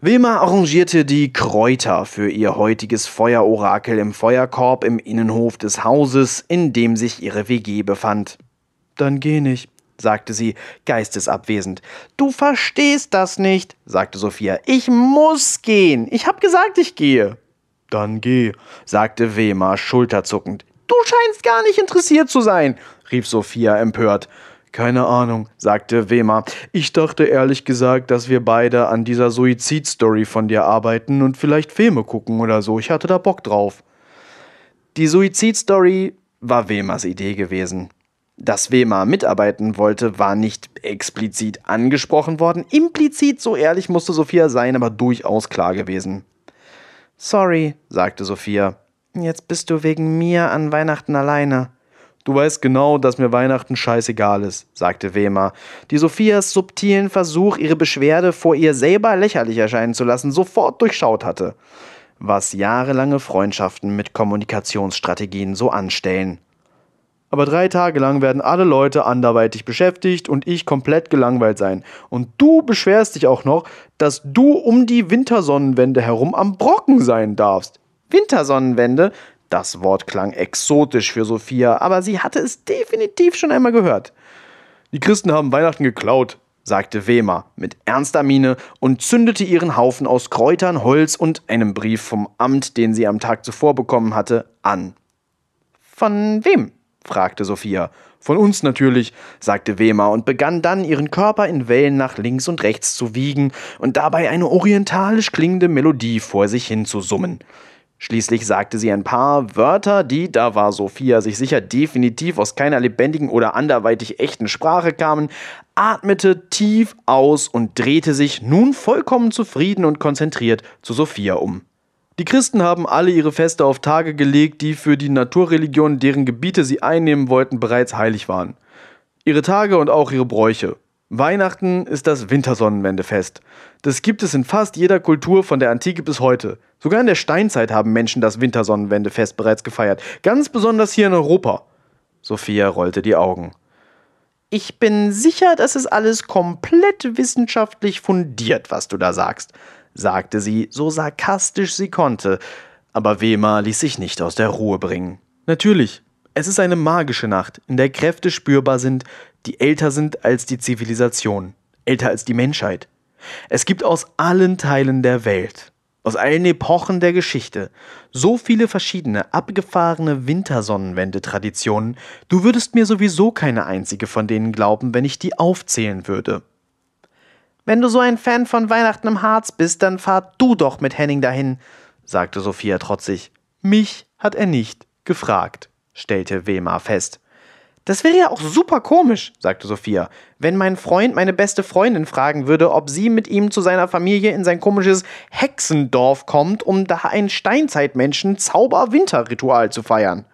Wilma arrangierte die Kräuter für ihr heutiges Feuerorakel im Feuerkorb im Innenhof des Hauses, in dem sich ihre WG befand. Dann geh nicht, sagte sie, geistesabwesend. Du verstehst das nicht, sagte Sophia. Ich muss gehen. Ich hab gesagt, ich gehe. Dann geh, sagte Wema schulterzuckend. Du scheinst gar nicht interessiert zu sein, rief Sophia empört. Keine Ahnung, sagte Wema. Ich dachte ehrlich gesagt, dass wir beide an dieser Suizidstory von dir arbeiten und vielleicht Filme gucken oder so. Ich hatte da Bock drauf. Die Suizidstory war Wemas Idee gewesen. Dass Wema mitarbeiten wollte, war nicht explizit angesprochen worden. Implizit, so ehrlich musste Sophia sein, aber durchaus klar gewesen. Sorry, sagte Sophia. Jetzt bist du wegen mir an Weihnachten alleine. Du weißt genau, dass mir Weihnachten scheißegal ist, sagte Wema, die Sophias subtilen Versuch, ihre Beschwerde vor ihr selber lächerlich erscheinen zu lassen, sofort durchschaut hatte. Was jahrelange Freundschaften mit Kommunikationsstrategien so anstellen aber drei Tage lang werden alle Leute anderweitig beschäftigt und ich komplett gelangweilt sein. Und du beschwerst dich auch noch, dass du um die Wintersonnenwende herum am Brocken sein darfst. Wintersonnenwende? Das Wort klang exotisch für Sophia, aber sie hatte es definitiv schon einmal gehört. Die Christen haben Weihnachten geklaut, sagte Wema mit ernster Miene und zündete ihren Haufen aus Kräutern, Holz und einem Brief vom Amt, den sie am Tag zuvor bekommen hatte, an. Von wem? Fragte Sophia. Von uns natürlich, sagte Wema und begann dann, ihren Körper in Wellen nach links und rechts zu wiegen und dabei eine orientalisch klingende Melodie vor sich hin zu summen. Schließlich sagte sie ein paar Wörter, die, da war Sophia sich sicher, definitiv aus keiner lebendigen oder anderweitig echten Sprache kamen, atmete tief aus und drehte sich nun vollkommen zufrieden und konzentriert zu Sophia um. Die Christen haben alle ihre Feste auf Tage gelegt, die für die Naturreligion, deren Gebiete sie einnehmen wollten, bereits heilig waren. Ihre Tage und auch ihre Bräuche. Weihnachten ist das Wintersonnenwendefest. Das gibt es in fast jeder Kultur von der Antike bis heute. Sogar in der Steinzeit haben Menschen das Wintersonnenwendefest bereits gefeiert. Ganz besonders hier in Europa. Sophia rollte die Augen. Ich bin sicher, das ist alles komplett wissenschaftlich fundiert, was du da sagst, sagte sie, so sarkastisch sie konnte, aber Wema ließ sich nicht aus der Ruhe bringen. Natürlich, es ist eine magische Nacht, in der Kräfte spürbar sind, die älter sind als die Zivilisation, älter als die Menschheit. Es gibt aus allen Teilen der Welt, aus allen Epochen der Geschichte, so viele verschiedene abgefahrene Wintersonnenwende-Traditionen, du würdest mir sowieso keine einzige von denen glauben, wenn ich die aufzählen würde. Wenn du so ein Fan von Weihnachten im Harz bist, dann fahr du doch mit Henning dahin, sagte Sophia trotzig. Mich hat er nicht gefragt, stellte Wema fest. Das wäre ja auch super komisch, sagte Sophia, wenn mein Freund meine beste Freundin fragen würde, ob sie mit ihm zu seiner Familie in sein komisches Hexendorf kommt, um da ein Steinzeitmenschen Zauber-Winterritual zu feiern.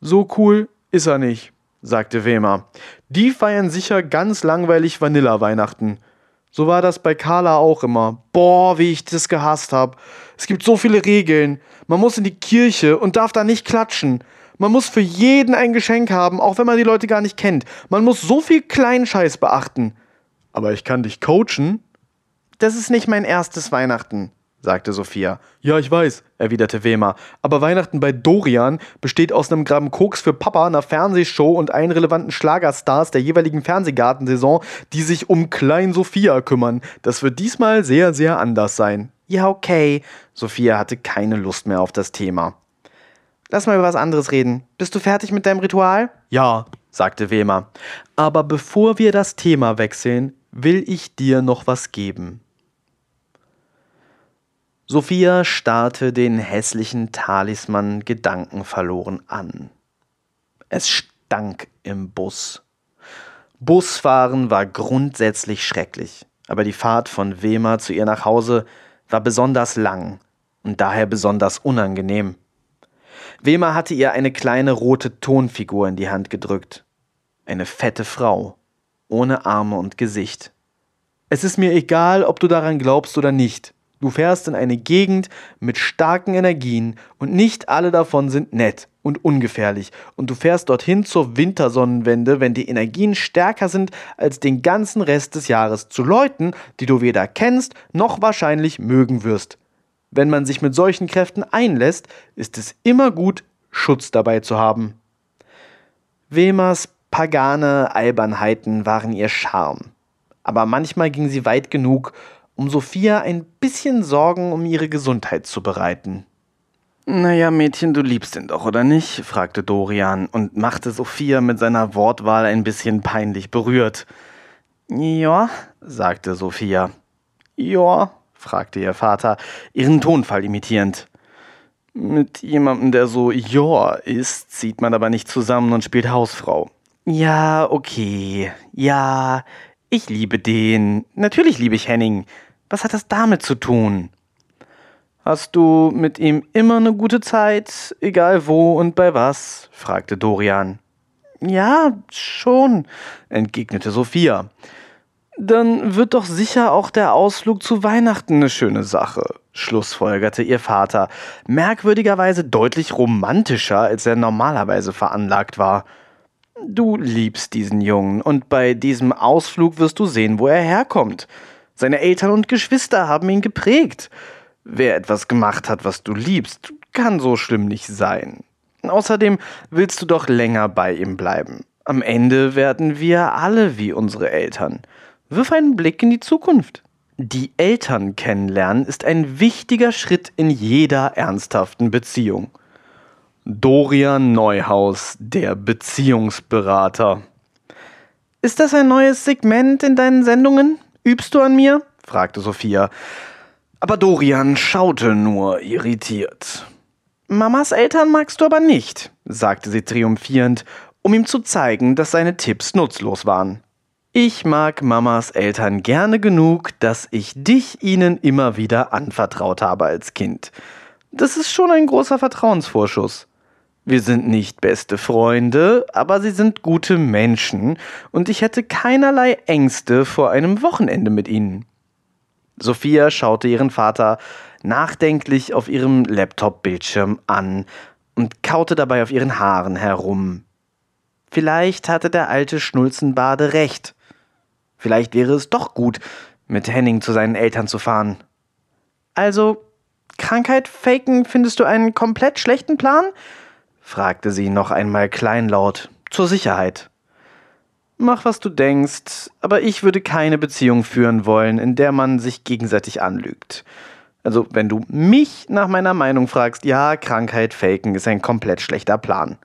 So cool ist er nicht, sagte Wema. Die feiern sicher ganz langweilig Vanilla-Weihnachten. So war das bei Carla auch immer. Boah, wie ich das gehasst hab. Es gibt so viele Regeln. Man muss in die Kirche und darf da nicht klatschen. Man muss für jeden ein Geschenk haben, auch wenn man die Leute gar nicht kennt. Man muss so viel Kleinscheiß beachten. Aber ich kann dich coachen. Das ist nicht mein erstes Weihnachten, sagte Sophia. Ja, ich weiß, erwiderte Wema. Aber Weihnachten bei Dorian besteht aus einem Gramm Koks für Papa, einer Fernsehshow und allen relevanten Schlagerstars der jeweiligen Fernsehgartensaison, die sich um Klein Sophia kümmern. Das wird diesmal sehr, sehr anders sein. Ja, okay. Sophia hatte keine Lust mehr auf das Thema. Lass mal über was anderes reden. Bist du fertig mit deinem Ritual? Ja, sagte Wema. Aber bevor wir das Thema wechseln, will ich dir noch was geben. Sophia starrte den hässlichen Talisman gedankenverloren an. Es stank im Bus. Busfahren war grundsätzlich schrecklich, aber die Fahrt von Wema zu ihr nach Hause war besonders lang und daher besonders unangenehm. Wema hatte ihr eine kleine rote Tonfigur in die Hand gedrückt. Eine fette Frau, ohne Arme und Gesicht. Es ist mir egal, ob du daran glaubst oder nicht. Du fährst in eine Gegend mit starken Energien und nicht alle davon sind nett und ungefährlich. Und du fährst dorthin zur Wintersonnenwende, wenn die Energien stärker sind als den ganzen Rest des Jahres, zu Leuten, die du weder kennst noch wahrscheinlich mögen wirst. Wenn man sich mit solchen Kräften einlässt, ist es immer gut, Schutz dabei zu haben. Wemers pagane Albernheiten waren ihr Charme. Aber manchmal ging sie weit genug, um Sophia ein bisschen Sorgen um ihre Gesundheit zu bereiten. Naja, Mädchen, du liebst ihn doch, oder nicht? fragte Dorian und machte Sophia mit seiner Wortwahl ein bisschen peinlich berührt. Ja, sagte Sophia. Ja, fragte ihr Vater, ihren Tonfall imitierend. Mit jemandem, der so Jor ist, zieht man aber nicht zusammen und spielt Hausfrau. Ja, okay. Ja, ich liebe den. Natürlich liebe ich Henning. Was hat das damit zu tun? Hast du mit ihm immer eine gute Zeit, egal wo und bei was? fragte Dorian. Ja, schon, entgegnete Sophia dann wird doch sicher auch der Ausflug zu Weihnachten eine schöne Sache, schlussfolgerte ihr Vater, merkwürdigerweise deutlich romantischer, als er normalerweise veranlagt war. Du liebst diesen Jungen, und bei diesem Ausflug wirst du sehen, wo er herkommt. Seine Eltern und Geschwister haben ihn geprägt. Wer etwas gemacht hat, was du liebst, kann so schlimm nicht sein. Außerdem willst du doch länger bei ihm bleiben. Am Ende werden wir alle wie unsere Eltern. Wirf einen Blick in die Zukunft. Die Eltern kennenlernen ist ein wichtiger Schritt in jeder ernsthaften Beziehung. Dorian Neuhaus, der Beziehungsberater. Ist das ein neues Segment in deinen Sendungen? Übst du an mir? fragte Sophia. Aber Dorian schaute nur irritiert. Mamas Eltern magst du aber nicht, sagte sie triumphierend, um ihm zu zeigen, dass seine Tipps nutzlos waren. Ich mag Mamas Eltern gerne genug, dass ich dich ihnen immer wieder anvertraut habe als Kind. Das ist schon ein großer Vertrauensvorschuss. Wir sind nicht beste Freunde, aber sie sind gute Menschen und ich hätte keinerlei Ängste vor einem Wochenende mit ihnen. Sophia schaute ihren Vater nachdenklich auf ihrem Laptop-Bildschirm an und kaute dabei auf ihren Haaren herum, Vielleicht hatte der alte Schnulzenbade recht. Vielleicht wäre es doch gut, mit Henning zu seinen Eltern zu fahren. Also, Krankheit faken findest du einen komplett schlechten Plan? Fragte sie noch einmal kleinlaut, zur Sicherheit. Mach, was du denkst, aber ich würde keine Beziehung führen wollen, in der man sich gegenseitig anlügt. Also, wenn du mich nach meiner Meinung fragst, ja, Krankheit faken ist ein komplett schlechter Plan.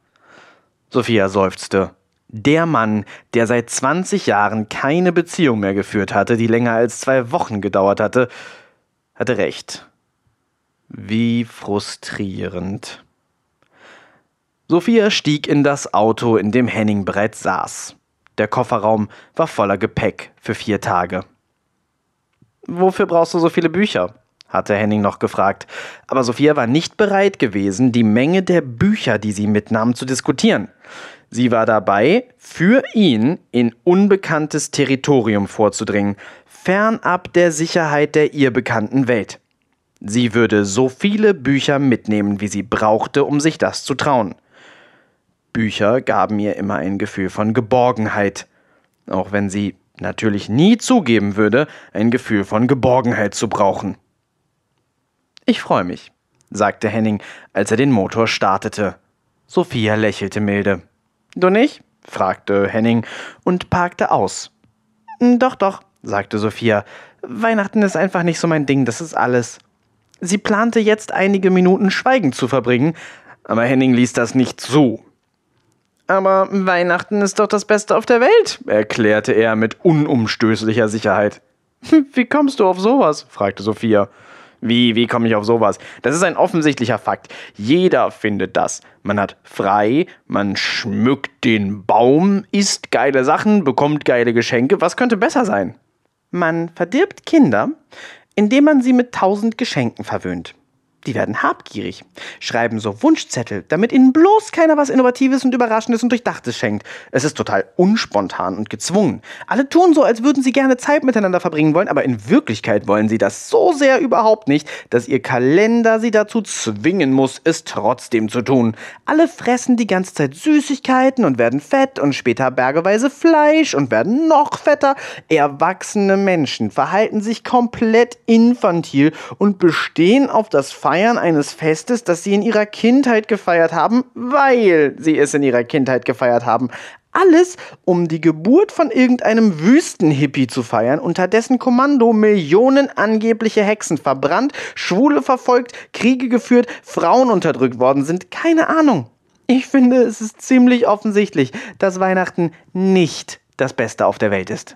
Sophia seufzte. Der Mann, der seit 20 Jahren keine Beziehung mehr geführt hatte, die länger als zwei Wochen gedauert hatte, hatte recht. Wie frustrierend. Sophia stieg in das Auto, in dem Henning bereits saß. Der Kofferraum war voller Gepäck für vier Tage. Wofür brauchst du so viele Bücher? hatte Henning noch gefragt. Aber Sophia war nicht bereit gewesen, die Menge der Bücher, die sie mitnahm, zu diskutieren. Sie war dabei, für ihn in unbekanntes Territorium vorzudringen, fernab der Sicherheit der ihr bekannten Welt. Sie würde so viele Bücher mitnehmen, wie sie brauchte, um sich das zu trauen. Bücher gaben ihr immer ein Gefühl von Geborgenheit, auch wenn sie natürlich nie zugeben würde, ein Gefühl von Geborgenheit zu brauchen. Ich freue mich, sagte Henning, als er den Motor startete. Sophia lächelte milde. Du nicht? fragte Henning und parkte aus. Doch, doch, sagte Sophia. Weihnachten ist einfach nicht so mein Ding, das ist alles. Sie plante jetzt einige Minuten schweigend zu verbringen, aber Henning ließ das nicht zu. Aber Weihnachten ist doch das Beste auf der Welt, erklärte er mit unumstößlicher Sicherheit. Wie kommst du auf sowas? fragte Sophia. Wie, wie komme ich auf sowas? Das ist ein offensichtlicher Fakt. Jeder findet das. Man hat frei, man schmückt den Baum, isst geile Sachen, bekommt geile Geschenke. Was könnte besser sein? Man verdirbt Kinder, indem man sie mit tausend Geschenken verwöhnt. Die werden habgierig, schreiben so Wunschzettel, damit ihnen bloß keiner was Innovatives und Überraschendes und Durchdachtes schenkt. Es ist total unspontan und gezwungen. Alle tun so, als würden sie gerne Zeit miteinander verbringen wollen, aber in Wirklichkeit wollen sie das so sehr überhaupt nicht, dass ihr Kalender sie dazu zwingen muss, es trotzdem zu tun. Alle fressen die ganze Zeit Süßigkeiten und werden fett und später bergeweise Fleisch und werden noch fetter. Erwachsene Menschen verhalten sich komplett infantil und bestehen auf das Feiern eines Festes, das sie in ihrer Kindheit gefeiert haben, weil sie es in ihrer Kindheit gefeiert haben. Alles, um die Geburt von irgendeinem Wüstenhippie zu feiern, unter dessen Kommando Millionen angebliche Hexen verbrannt, Schwule verfolgt, Kriege geführt, Frauen unterdrückt worden sind. Keine Ahnung. Ich finde, es ist ziemlich offensichtlich, dass Weihnachten nicht das Beste auf der Welt ist.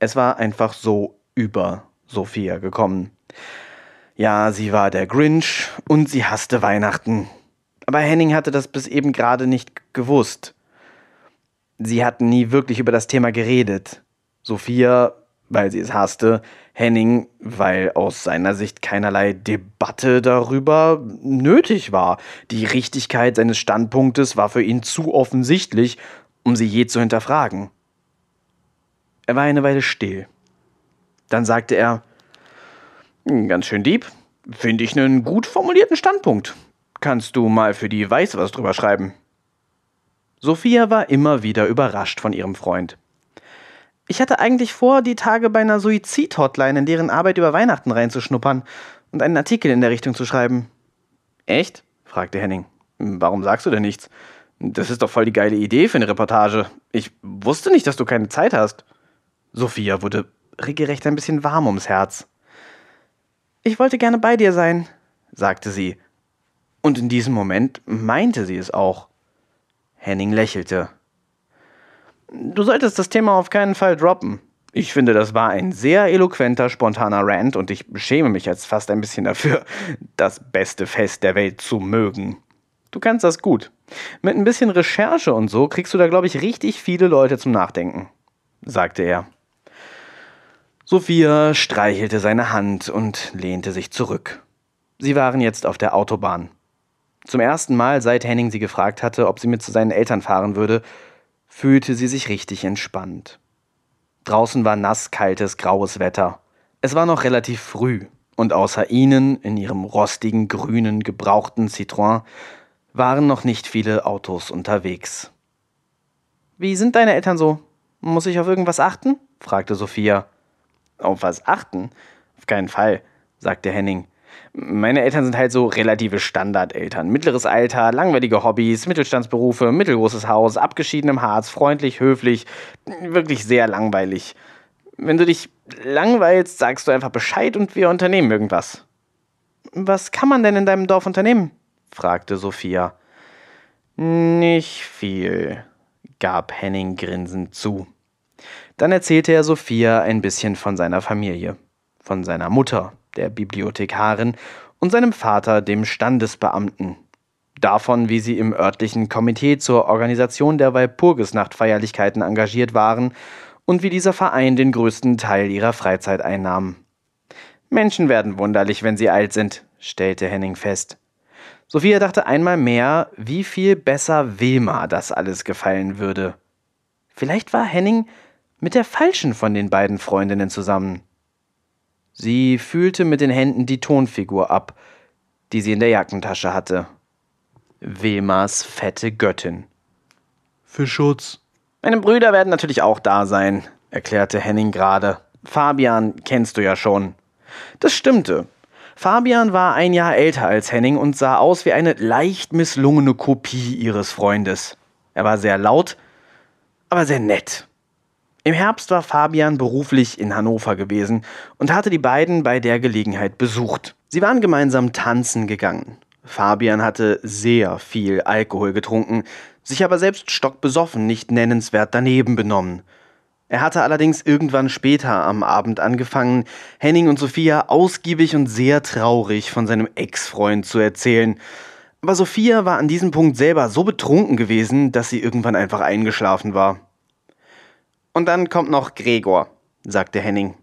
Es war einfach so über Sophia gekommen. Ja, sie war der Grinch und sie hasste Weihnachten. Aber Henning hatte das bis eben gerade nicht gewusst. Sie hatten nie wirklich über das Thema geredet. Sophia, weil sie es hasste, Henning, weil aus seiner Sicht keinerlei Debatte darüber nötig war. Die Richtigkeit seines Standpunktes war für ihn zu offensichtlich, um sie je zu hinterfragen. Er war eine Weile still. Dann sagte er, Ganz schön deep. Finde ich einen gut formulierten Standpunkt. Kannst du mal für die Weiß was drüber schreiben? Sophia war immer wieder überrascht von ihrem Freund. Ich hatte eigentlich vor, die Tage bei einer Suizid-Hotline in deren Arbeit über Weihnachten reinzuschnuppern und einen Artikel in der Richtung zu schreiben. Echt? fragte Henning. Warum sagst du denn nichts? Das ist doch voll die geile Idee für eine Reportage. Ich wusste nicht, dass du keine Zeit hast. Sophia wurde regelrecht ein bisschen warm ums Herz. Ich wollte gerne bei dir sein, sagte sie. Und in diesem Moment meinte sie es auch. Henning lächelte. Du solltest das Thema auf keinen Fall droppen. Ich finde, das war ein sehr eloquenter, spontaner Rant und ich schäme mich jetzt fast ein bisschen dafür, das beste Fest der Welt zu mögen. Du kannst das gut. Mit ein bisschen Recherche und so kriegst du da, glaube ich, richtig viele Leute zum Nachdenken, sagte er. Sophia streichelte seine Hand und lehnte sich zurück. Sie waren jetzt auf der Autobahn. Zum ersten Mal, seit Henning sie gefragt hatte, ob sie mit zu seinen Eltern fahren würde, fühlte sie sich richtig entspannt. Draußen war nass, kaltes, graues Wetter. Es war noch relativ früh, und außer ihnen, in ihrem rostigen, grünen, gebrauchten Citroën, waren noch nicht viele Autos unterwegs. Wie sind deine Eltern so? Muss ich auf irgendwas achten? fragte Sophia. Auf was achten? Auf keinen Fall, sagte Henning. Meine Eltern sind halt so relative Standardeltern. Mittleres Alter, langweilige Hobbys, Mittelstandsberufe, mittelgroßes Haus, abgeschiedenem Harz, freundlich, höflich, wirklich sehr langweilig. Wenn du dich langweilst, sagst du einfach Bescheid und wir unternehmen irgendwas. Was kann man denn in deinem Dorf unternehmen? fragte Sophia. Nicht viel, gab Henning grinsend zu. Dann erzählte er Sophia ein bisschen von seiner Familie, von seiner Mutter, der Bibliothekarin, und seinem Vater, dem Standesbeamten. Davon, wie sie im örtlichen Komitee zur Organisation der Walpurgisnachtfeierlichkeiten engagiert waren und wie dieser Verein den größten Teil ihrer Freizeit einnahm. Menschen werden wunderlich, wenn sie alt sind, stellte Henning fest. Sophia dachte einmal mehr, wie viel besser Wilma das alles gefallen würde. Vielleicht war Henning mit der falschen von den beiden Freundinnen zusammen. Sie fühlte mit den Händen die Tonfigur ab, die sie in der Jackentasche hatte. Wilmas fette Göttin. Für Schutz. Meine Brüder werden natürlich auch da sein, erklärte Henning gerade. Fabian kennst du ja schon. Das stimmte. Fabian war ein Jahr älter als Henning und sah aus wie eine leicht misslungene Kopie ihres Freundes. Er war sehr laut, aber sehr nett. Im Herbst war Fabian beruflich in Hannover gewesen und hatte die beiden bei der Gelegenheit besucht. Sie waren gemeinsam tanzen gegangen. Fabian hatte sehr viel Alkohol getrunken, sich aber selbst stockbesoffen nicht nennenswert daneben benommen. Er hatte allerdings irgendwann später am Abend angefangen, Henning und Sophia ausgiebig und sehr traurig von seinem Ex-Freund zu erzählen. Aber Sophia war an diesem Punkt selber so betrunken gewesen, dass sie irgendwann einfach eingeschlafen war. Und dann kommt noch Gregor, sagte Henning.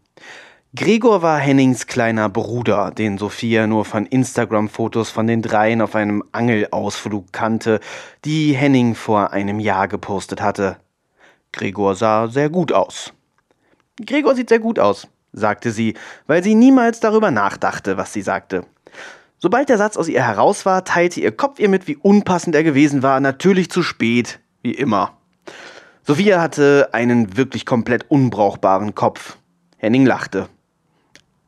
Gregor war Hennings kleiner Bruder, den Sophia nur von Instagram-Fotos von den dreien auf einem Angelausflug kannte, die Henning vor einem Jahr gepostet hatte. Gregor sah sehr gut aus. Gregor sieht sehr gut aus, sagte sie, weil sie niemals darüber nachdachte, was sie sagte. Sobald der Satz aus ihr heraus war, teilte ihr Kopf ihr mit, wie unpassend er gewesen war, natürlich zu spät, wie immer. Sophia hatte einen wirklich komplett unbrauchbaren Kopf. Henning lachte.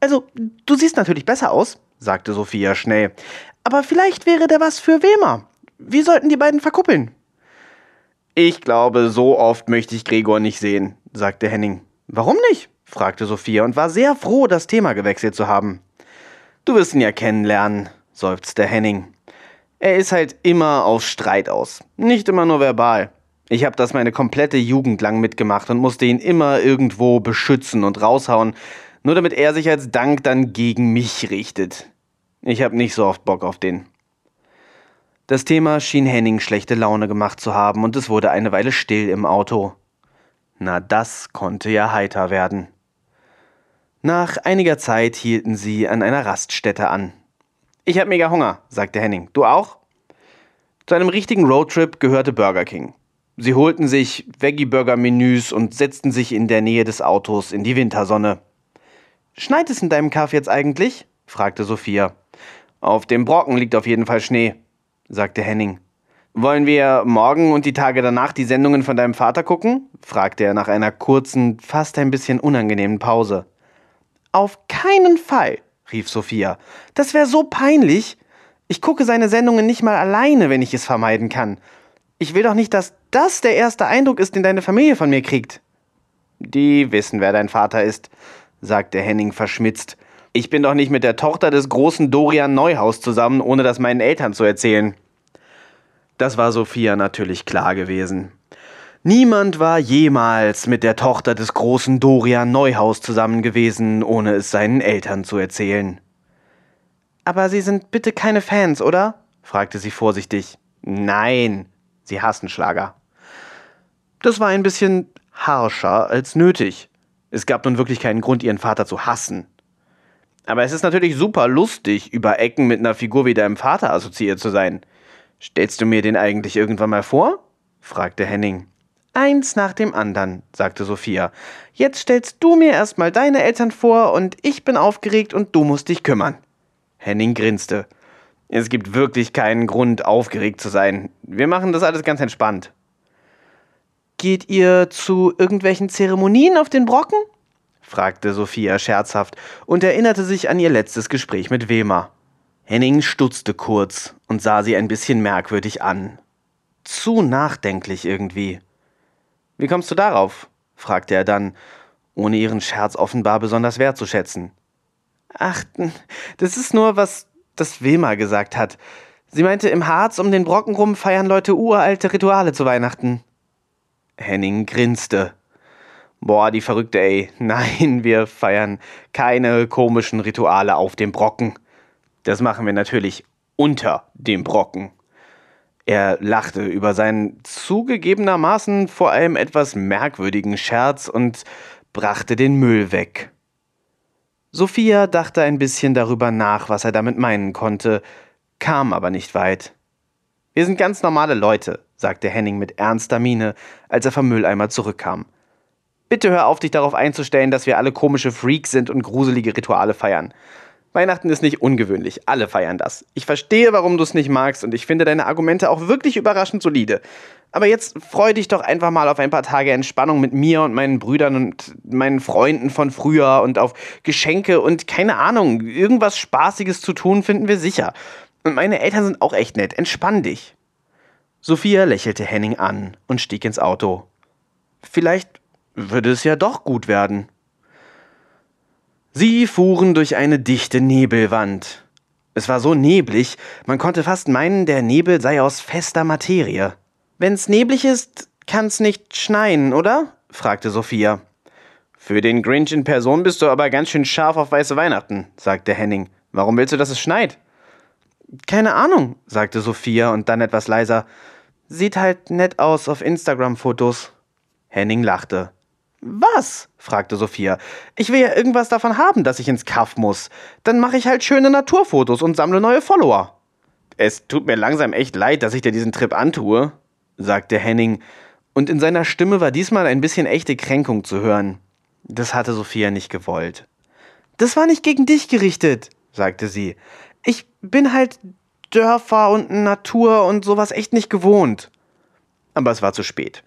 Also, du siehst natürlich besser aus, sagte Sophia schnell. Aber vielleicht wäre der was für Wilma. Wir sollten die beiden verkuppeln. Ich glaube, so oft möchte ich Gregor nicht sehen, sagte Henning. Warum nicht? fragte Sophia und war sehr froh, das Thema gewechselt zu haben. Du wirst ihn ja kennenlernen, seufzte Henning. Er ist halt immer auf Streit aus, nicht immer nur verbal. Ich habe das meine komplette Jugend lang mitgemacht und musste ihn immer irgendwo beschützen und raushauen, nur damit er sich als Dank dann gegen mich richtet. Ich habe nicht so oft Bock auf den. Das Thema schien Henning schlechte Laune gemacht zu haben und es wurde eine Weile still im Auto. Na, das konnte ja heiter werden. Nach einiger Zeit hielten sie an einer Raststätte an. Ich hab mega Hunger, sagte Henning. Du auch? Zu einem richtigen Roadtrip gehörte Burger King. Sie holten sich Veggie-Burger-Menüs und setzten sich in der Nähe des Autos in die Wintersonne. Schneit es in deinem Kaff jetzt eigentlich? fragte Sophia. Auf dem Brocken liegt auf jeden Fall Schnee, sagte Henning. Wollen wir morgen und die Tage danach die Sendungen von deinem Vater gucken? fragte er nach einer kurzen, fast ein bisschen unangenehmen Pause. Auf keinen Fall, rief Sophia. Das wäre so peinlich. Ich gucke seine Sendungen nicht mal alleine, wenn ich es vermeiden kann. Ich will doch nicht, dass das der erste Eindruck ist, den deine Familie von mir kriegt. Die wissen, wer dein Vater ist, sagte Henning verschmitzt. Ich bin doch nicht mit der Tochter des großen Dorian Neuhaus zusammen, ohne das meinen Eltern zu erzählen. Das war Sophia natürlich klar gewesen. Niemand war jemals mit der Tochter des großen Dorian Neuhaus zusammen gewesen, ohne es seinen Eltern zu erzählen. Aber Sie sind bitte keine Fans, oder? fragte sie vorsichtig. Nein, Sie hassen Schlager. Das war ein bisschen harscher als nötig. Es gab nun wirklich keinen Grund, ihren Vater zu hassen. Aber es ist natürlich super lustig, über Ecken mit einer Figur wie deinem Vater assoziiert zu sein. Stellst du mir den eigentlich irgendwann mal vor? fragte Henning. Eins nach dem anderen, sagte Sophia. Jetzt stellst du mir erstmal deine Eltern vor und ich bin aufgeregt und du musst dich kümmern. Henning grinste. Es gibt wirklich keinen Grund, aufgeregt zu sein. Wir machen das alles ganz entspannt. Geht ihr zu irgendwelchen Zeremonien auf den Brocken? fragte Sophia scherzhaft und erinnerte sich an ihr letztes Gespräch mit Wema. Henning stutzte kurz und sah sie ein bisschen merkwürdig an. Zu nachdenklich irgendwie. Wie kommst du darauf? fragte er dann, ohne ihren Scherz offenbar besonders wertzuschätzen. Ach, das ist nur, was das Wilma gesagt hat. Sie meinte, im Harz um den Brocken rum feiern Leute uralte Rituale zu Weihnachten. Henning grinste. Boah, die Verrückte, ey. (laughs) Nein, wir feiern keine komischen Rituale auf dem Brocken. Das machen wir natürlich unter dem Brocken. Er lachte über seinen zugegebenermaßen vor allem etwas merkwürdigen Scherz und brachte den Müll weg. Sophia dachte ein bisschen darüber nach, was er damit meinen konnte, kam aber nicht weit. Wir sind ganz normale Leute, sagte Henning mit ernster Miene, als er vom Mülleimer zurückkam. Bitte hör auf, dich darauf einzustellen, dass wir alle komische Freaks sind und gruselige Rituale feiern. Weihnachten ist nicht ungewöhnlich, alle feiern das. Ich verstehe, warum du es nicht magst und ich finde deine Argumente auch wirklich überraschend solide. Aber jetzt freu dich doch einfach mal auf ein paar Tage Entspannung mit mir und meinen Brüdern und meinen Freunden von früher und auf Geschenke und keine Ahnung, irgendwas Spaßiges zu tun finden wir sicher. Und meine Eltern sind auch echt nett. Entspann dich. Sophia lächelte Henning an und stieg ins Auto. Vielleicht würde es ja doch gut werden. Sie fuhren durch eine dichte Nebelwand. Es war so neblig, man konnte fast meinen, der Nebel sei aus fester Materie. Wenn's neblig ist, kann's nicht schneien, oder? fragte Sophia. Für den Grinch in Person bist du aber ganz schön scharf auf weiße Weihnachten, sagte Henning. Warum willst du, dass es schneit? Keine Ahnung, sagte Sophia und dann etwas leiser. Sieht halt nett aus auf Instagram-Fotos. Henning lachte. Was? Fragte Sophia. Ich will ja irgendwas davon haben, dass ich ins Kaff muss. Dann mache ich halt schöne Naturfotos und sammle neue Follower. Es tut mir langsam echt leid, dass ich dir diesen Trip antue, sagte Henning, und in seiner Stimme war diesmal ein bisschen echte Kränkung zu hören. Das hatte Sophia nicht gewollt. Das war nicht gegen dich gerichtet, sagte sie. Ich bin halt Dörfer und Natur und sowas echt nicht gewohnt. Aber es war zu spät.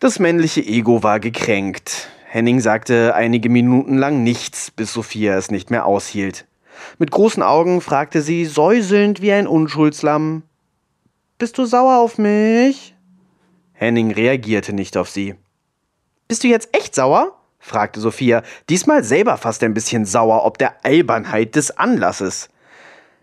Das männliche Ego war gekränkt. Henning sagte einige Minuten lang nichts, bis Sophia es nicht mehr aushielt. Mit großen Augen fragte sie, säuselnd wie ein Unschuldslamm: Bist du sauer auf mich? Henning reagierte nicht auf sie. Bist du jetzt echt sauer? fragte Sophia, diesmal selber fast ein bisschen sauer ob der Albernheit des Anlasses.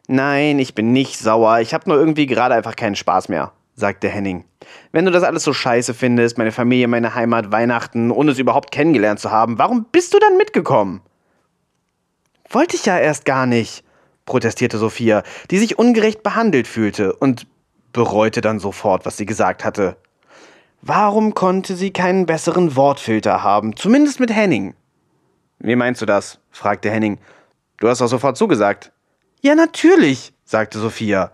Nein, ich bin nicht sauer, ich hab nur irgendwie gerade einfach keinen Spaß mehr, sagte Henning. Wenn du das alles so scheiße findest, meine Familie, meine Heimat, Weihnachten, ohne es überhaupt kennengelernt zu haben, warum bist du dann mitgekommen? Wollte ich ja erst gar nicht, protestierte Sophia, die sich ungerecht behandelt fühlte und bereute dann sofort, was sie gesagt hatte. Warum konnte sie keinen besseren Wortfilter haben, zumindest mit Henning? Wie meinst du das? fragte Henning. Du hast doch sofort zugesagt. Ja, natürlich, sagte Sophia.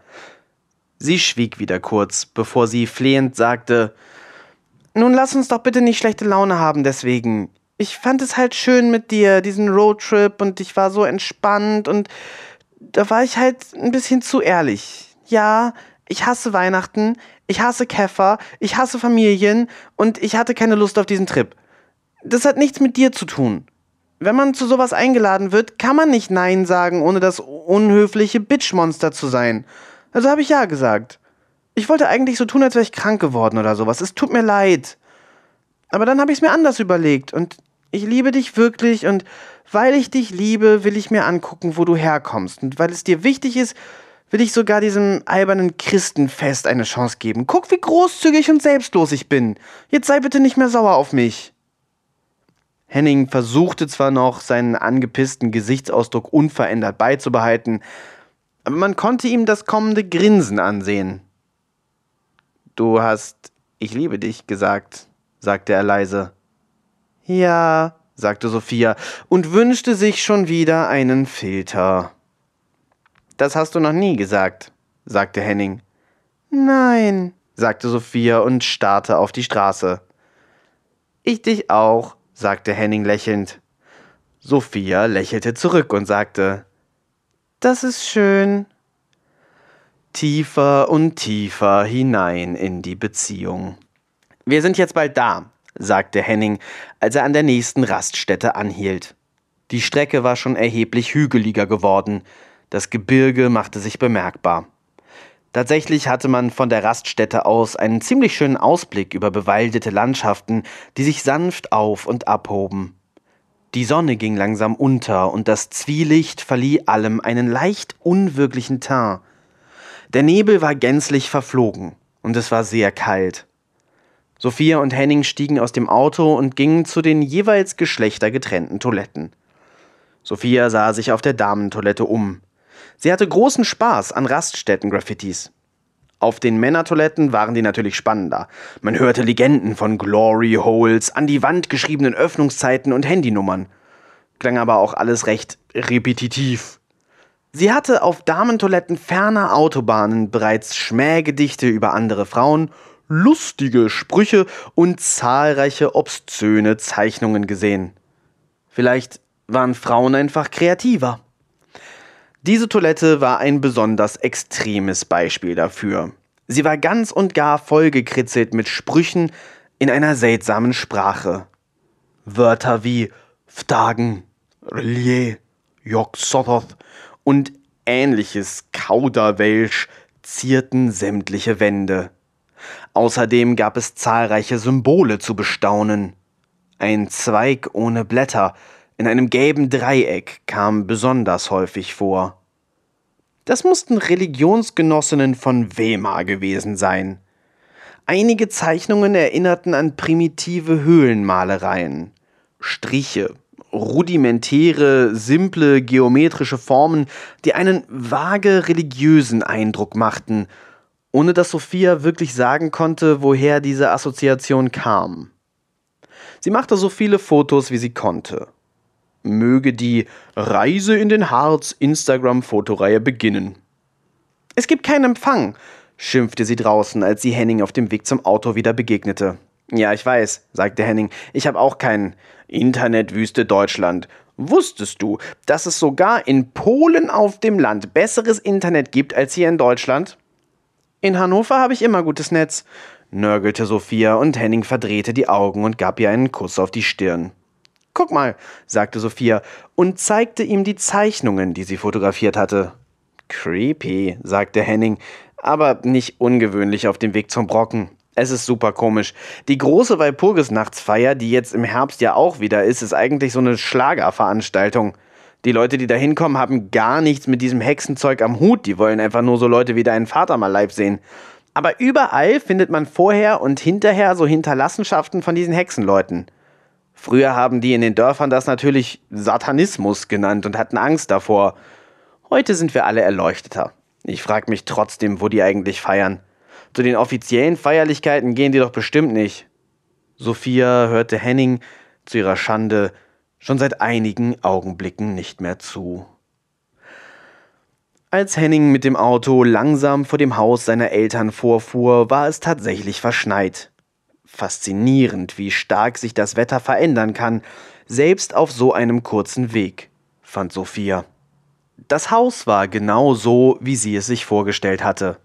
Sie schwieg wieder kurz, bevor sie flehend sagte Nun lass uns doch bitte nicht schlechte Laune haben deswegen. Ich fand es halt schön mit dir, diesen Roadtrip, und ich war so entspannt und da war ich halt ein bisschen zu ehrlich. Ja, ich hasse Weihnachten, ich hasse Käfer, ich hasse Familien und ich hatte keine Lust auf diesen Trip. Das hat nichts mit dir zu tun. Wenn man zu sowas eingeladen wird, kann man nicht Nein sagen, ohne das unhöfliche Bitchmonster zu sein. Also habe ich ja gesagt. Ich wollte eigentlich so tun, als wäre ich krank geworden oder sowas. Es tut mir leid. Aber dann habe ich es mir anders überlegt und ich liebe dich wirklich und weil ich dich liebe, will ich mir angucken, wo du herkommst. Und weil es dir wichtig ist, will ich sogar diesem albernen Christenfest eine Chance geben. Guck, wie großzügig und selbstlos ich bin. Jetzt sei bitte nicht mehr sauer auf mich. Henning versuchte zwar noch, seinen angepissten Gesichtsausdruck unverändert beizubehalten, aber man konnte ihm das kommende Grinsen ansehen. Du hast Ich liebe dich gesagt, sagte er leise. Ja, sagte Sophia und wünschte sich schon wieder einen Filter. Das hast du noch nie gesagt, sagte Henning. Nein, sagte Sophia und starrte auf die Straße. Ich dich auch, sagte Henning lächelnd. Sophia lächelte zurück und sagte Das ist schön. tiefer und tiefer hinein in die Beziehung. Wir sind jetzt bald da, sagte Henning, als er an der nächsten Raststätte anhielt. Die Strecke war schon erheblich hügeliger geworden, das Gebirge machte sich bemerkbar. Tatsächlich hatte man von der Raststätte aus einen ziemlich schönen Ausblick über bewaldete Landschaften, die sich sanft auf und abhoben. Die Sonne ging langsam unter und das Zwielicht verlieh allem einen leicht unwirklichen Teint. Der Nebel war gänzlich verflogen und es war sehr kalt. Sophia und Henning stiegen aus dem Auto und gingen zu den jeweils geschlechtergetrennten Toiletten. Sophia sah sich auf der Damentoilette um. Sie hatte großen Spaß an Raststätten-Graffitis. Auf den Männertoiletten waren die natürlich spannender. Man hörte Legenden von Glory Holes, an die Wand geschriebenen Öffnungszeiten und Handynummern. Klang aber auch alles recht repetitiv. Sie hatte auf Damentoiletten ferner Autobahnen bereits Schmähgedichte über andere Frauen, lustige Sprüche und zahlreiche obszöne Zeichnungen gesehen. Vielleicht waren Frauen einfach kreativer. Diese Toilette war ein besonders extremes Beispiel dafür. Sie war ganz und gar vollgekritzelt mit Sprüchen in einer seltsamen Sprache. Wörter wie Vtagen, Rlier, Joksothoth und ähnliches Kauderwelsch zierten sämtliche Wände. Außerdem gab es zahlreiche Symbole zu bestaunen. Ein Zweig ohne Blätter in einem gelben Dreieck kam besonders häufig vor. Das mussten Religionsgenossinnen von Weimar gewesen sein. Einige Zeichnungen erinnerten an primitive Höhlenmalereien. Striche, rudimentäre, simple geometrische Formen, die einen vage religiösen Eindruck machten, ohne dass Sophia wirklich sagen konnte, woher diese Assoziation kam. Sie machte so viele Fotos, wie sie konnte. Möge die Reise in den Harz Instagram-Fotoreihe beginnen. Es gibt keinen Empfang, schimpfte sie draußen, als sie Henning auf dem Weg zum Auto wieder begegnete. Ja, ich weiß, sagte Henning, ich habe auch keinen. Internetwüste Deutschland. Wusstest du, dass es sogar in Polen auf dem Land besseres Internet gibt als hier in Deutschland? In Hannover habe ich immer gutes Netz, nörgelte Sophia und Henning verdrehte die Augen und gab ihr einen Kuss auf die Stirn. Guck mal, sagte Sophia und zeigte ihm die Zeichnungen, die sie fotografiert hatte. Creepy, sagte Henning, aber nicht ungewöhnlich auf dem Weg zum Brocken. Es ist super komisch. Die große Walpurgisnachtsfeier, die jetzt im Herbst ja auch wieder ist, ist eigentlich so eine Schlagerveranstaltung. Die Leute, die da hinkommen, haben gar nichts mit diesem Hexenzeug am Hut. Die wollen einfach nur so Leute wie deinen Vater mal live sehen. Aber überall findet man vorher und hinterher so Hinterlassenschaften von diesen Hexenleuten. Früher haben die in den Dörfern das natürlich Satanismus genannt und hatten Angst davor. Heute sind wir alle erleuchteter. Ich frage mich trotzdem, wo die eigentlich feiern. Zu den offiziellen Feierlichkeiten gehen die doch bestimmt nicht. Sophia hörte Henning zu ihrer Schande schon seit einigen Augenblicken nicht mehr zu. Als Henning mit dem Auto langsam vor dem Haus seiner Eltern vorfuhr, war es tatsächlich verschneit. Faszinierend, wie stark sich das Wetter verändern kann, selbst auf so einem kurzen Weg, fand Sophia. Das Haus war genau so, wie sie es sich vorgestellt hatte.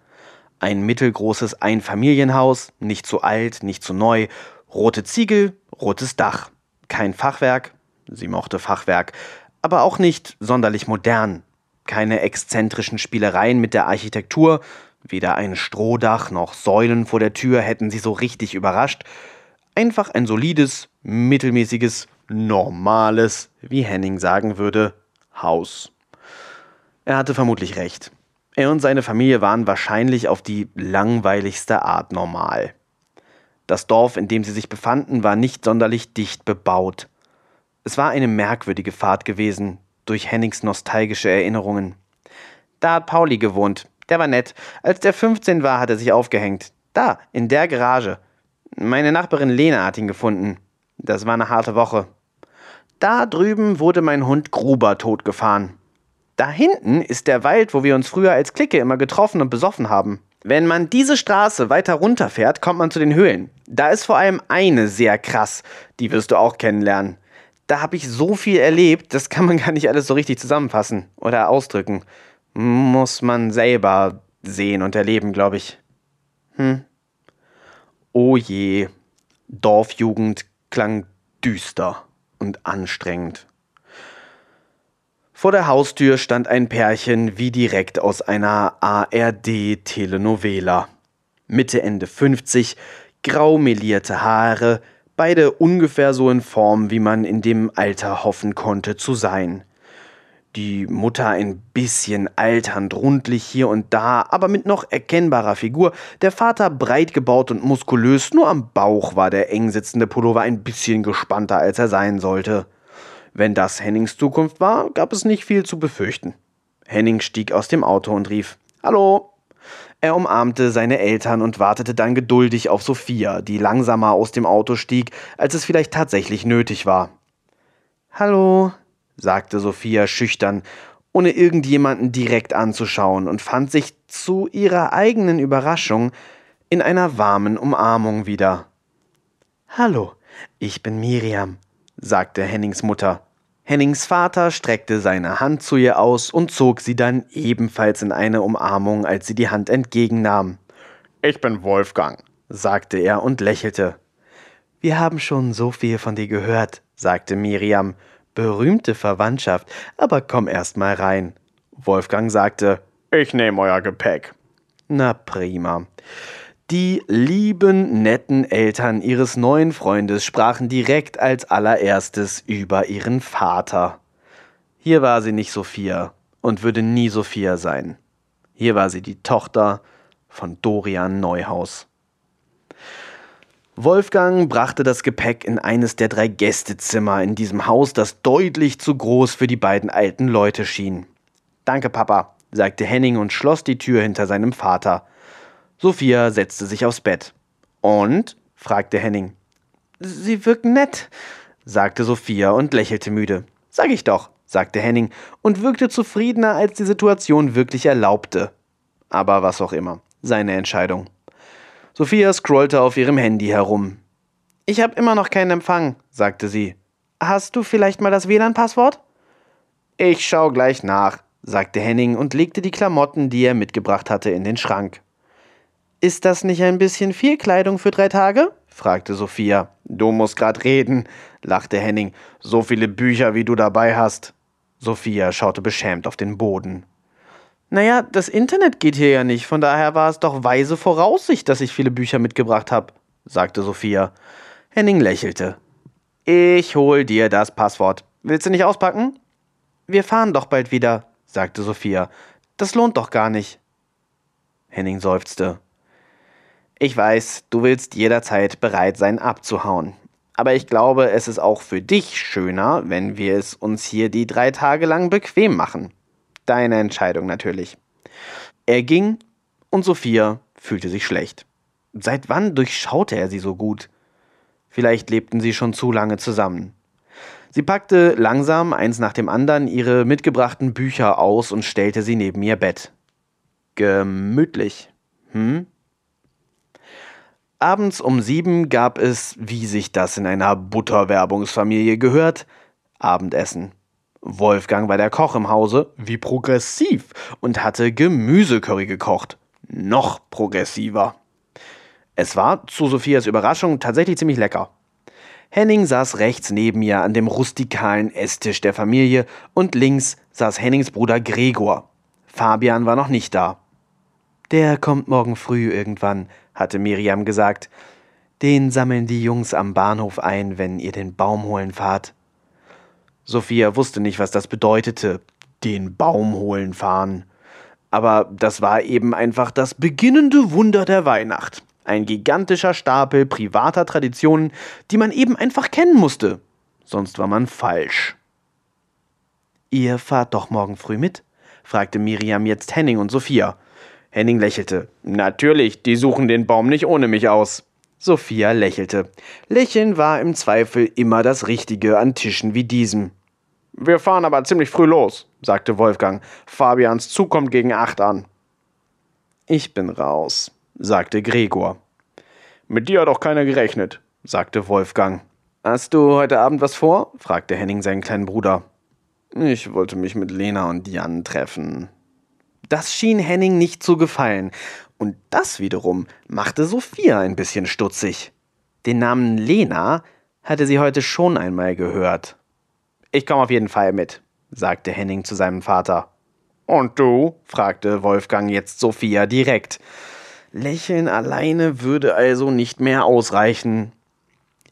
Ein mittelgroßes Einfamilienhaus, nicht zu alt, nicht zu neu, rote Ziegel, rotes Dach. Kein Fachwerk, sie mochte Fachwerk, aber auch nicht sonderlich modern. Keine exzentrischen Spielereien mit der Architektur, weder ein Strohdach noch Säulen vor der Tür hätten sie so richtig überrascht. Einfach ein solides, mittelmäßiges, normales, wie Henning sagen würde, Haus. Er hatte vermutlich recht. Er und seine Familie waren wahrscheinlich auf die langweiligste Art normal. Das Dorf, in dem sie sich befanden, war nicht sonderlich dicht bebaut. Es war eine merkwürdige Fahrt gewesen, durch Hennings nostalgische Erinnerungen. Da hat Pauli gewohnt. Der war nett. Als der 15 war, hat er sich aufgehängt. Da, in der Garage. Meine Nachbarin Lena hat ihn gefunden. Das war eine harte Woche. Da drüben wurde mein Hund Gruber totgefahren. Da hinten ist der Wald, wo wir uns früher als Clique immer getroffen und besoffen haben. Wenn man diese Straße weiter runterfährt, kommt man zu den Höhlen. Da ist vor allem eine sehr krass, die wirst du auch kennenlernen. Da habe ich so viel erlebt, das kann man (laughs) gar nicht alles so richtig zusammenfassen oder ausdrücken. Muss man selber sehen und erleben, glaube ich. Hm. Oh je, Dorfjugend klang düster und anstrengend. Vor der Haustür stand ein Pärchen wie direkt aus einer ARD-Telenovela. Mitte, Ende 50, grau melierte Haare, beide ungefähr so in Form, wie man in dem Alter hoffen konnte zu sein. Die Mutter ein bisschen alternd, rundlich hier und da, aber mit noch erkennbarer Figur. Der Vater breit gebaut und muskulös, nur am Bauch war der eng sitzende Pullover ein bisschen gespannter, als er sein sollte. Wenn das Hennings Zukunft war, gab es nicht viel zu befürchten. Henning stieg aus dem Auto und rief Hallo. Er umarmte seine Eltern und wartete dann geduldig auf Sophia, die langsamer aus dem Auto stieg, als es vielleicht tatsächlich nötig war. Hallo, sagte Sophia schüchtern, ohne irgendjemanden direkt anzuschauen und fand sich zu ihrer eigenen Überraschung in einer warmen Umarmung wieder. Hallo, ich bin Miriam, sagte Hennings Mutter. Hennings Vater streckte seine Hand zu ihr aus und zog sie dann ebenfalls in eine Umarmung, als sie die Hand entgegennahm. Ich bin Wolfgang, sagte er und lächelte. Wir haben schon so viel von dir gehört, sagte Miriam. Berühmte Verwandtschaft, aber komm erst mal rein. Wolfgang sagte, ich nehme euer Gepäck. Na prima. Die lieben, netten Eltern ihres neuen Freundes sprachen direkt als allererstes über ihren Vater. Hier war sie nicht Sophia und würde nie Sophia sein. Hier war sie die Tochter von Dorian Neuhaus. Wolfgang brachte das Gepäck in eines der drei Gästezimmer in diesem Haus, das deutlich zu groß für die beiden alten Leute schien. Danke, Papa, sagte Henning und schloss die Tür hinter seinem Vater. Sophia setzte sich aufs Bett. Und? fragte Henning. Sie wirken nett, sagte Sophia und lächelte müde. Sag ich doch, sagte Henning und wirkte zufriedener, als die Situation wirklich erlaubte. Aber was auch immer, seine Entscheidung. Sophia scrollte auf ihrem Handy herum. Ich habe immer noch keinen Empfang, sagte sie. Hast du vielleicht mal das WLAN-Passwort? Ich schau gleich nach, sagte Henning und legte die Klamotten, die er mitgebracht hatte, in den Schrank. Ist das nicht ein bisschen viel Kleidung für drei Tage? fragte Sophia. Du musst grad reden, lachte Henning. So viele Bücher, wie du dabei hast. Sophia schaute beschämt auf den Boden. Naja, das Internet geht hier ja nicht, von daher war es doch weise Voraussicht, dass ich viele Bücher mitgebracht habe, sagte Sophia. Henning lächelte. Ich hol dir das Passwort. Willst du nicht auspacken? Wir fahren doch bald wieder, sagte Sophia. Das lohnt doch gar nicht. Henning seufzte. Ich weiß, du willst jederzeit bereit sein abzuhauen. Aber ich glaube, es ist auch für dich schöner, wenn wir es uns hier die drei Tage lang bequem machen. Deine Entscheidung natürlich. Er ging und Sophia fühlte sich schlecht. Seit wann durchschaute er sie so gut? Vielleicht lebten sie schon zu lange zusammen. Sie packte langsam eins nach dem anderen ihre mitgebrachten Bücher aus und stellte sie neben ihr Bett. Gemütlich. Hm? Abends um sieben gab es, wie sich das in einer Butterwerbungsfamilie gehört, Abendessen. Wolfgang war der Koch im Hause, wie progressiv, und hatte Gemüsecurry gekocht. Noch progressiver. Es war, zu Sophias Überraschung, tatsächlich ziemlich lecker. Henning saß rechts neben ihr an dem rustikalen Esstisch der Familie und links saß Hennings Bruder Gregor. Fabian war noch nicht da. Der kommt morgen früh irgendwann, hatte Miriam gesagt. Den sammeln die Jungs am Bahnhof ein, wenn ihr den Baum holen fahrt. Sophia wusste nicht, was das bedeutete, den Baum holen fahren. Aber das war eben einfach das beginnende Wunder der Weihnacht. Ein gigantischer Stapel privater Traditionen, die man eben einfach kennen musste. Sonst war man falsch. Ihr fahrt doch morgen früh mit? fragte Miriam jetzt Henning und Sophia. Henning lächelte. Natürlich, die suchen den Baum nicht ohne mich aus. Sophia lächelte. Lächeln war im Zweifel immer das Richtige an Tischen wie diesem. Wir fahren aber ziemlich früh los, sagte Wolfgang. Fabians Zug kommt gegen acht an. Ich bin raus, sagte Gregor. Mit dir hat auch keiner gerechnet, sagte Wolfgang. Hast du heute Abend was vor? fragte Henning seinen kleinen Bruder. Ich wollte mich mit Lena und Jan treffen, Das schien Henning nicht zu gefallen. Und das wiederum machte Sophia ein bisschen stutzig. Den Namen Lena hatte sie heute schon einmal gehört. Ich komme auf jeden Fall mit, sagte Henning zu seinem Vater. Und du? fragte Wolfgang jetzt Sophia direkt. Lächeln alleine würde also nicht mehr ausreichen.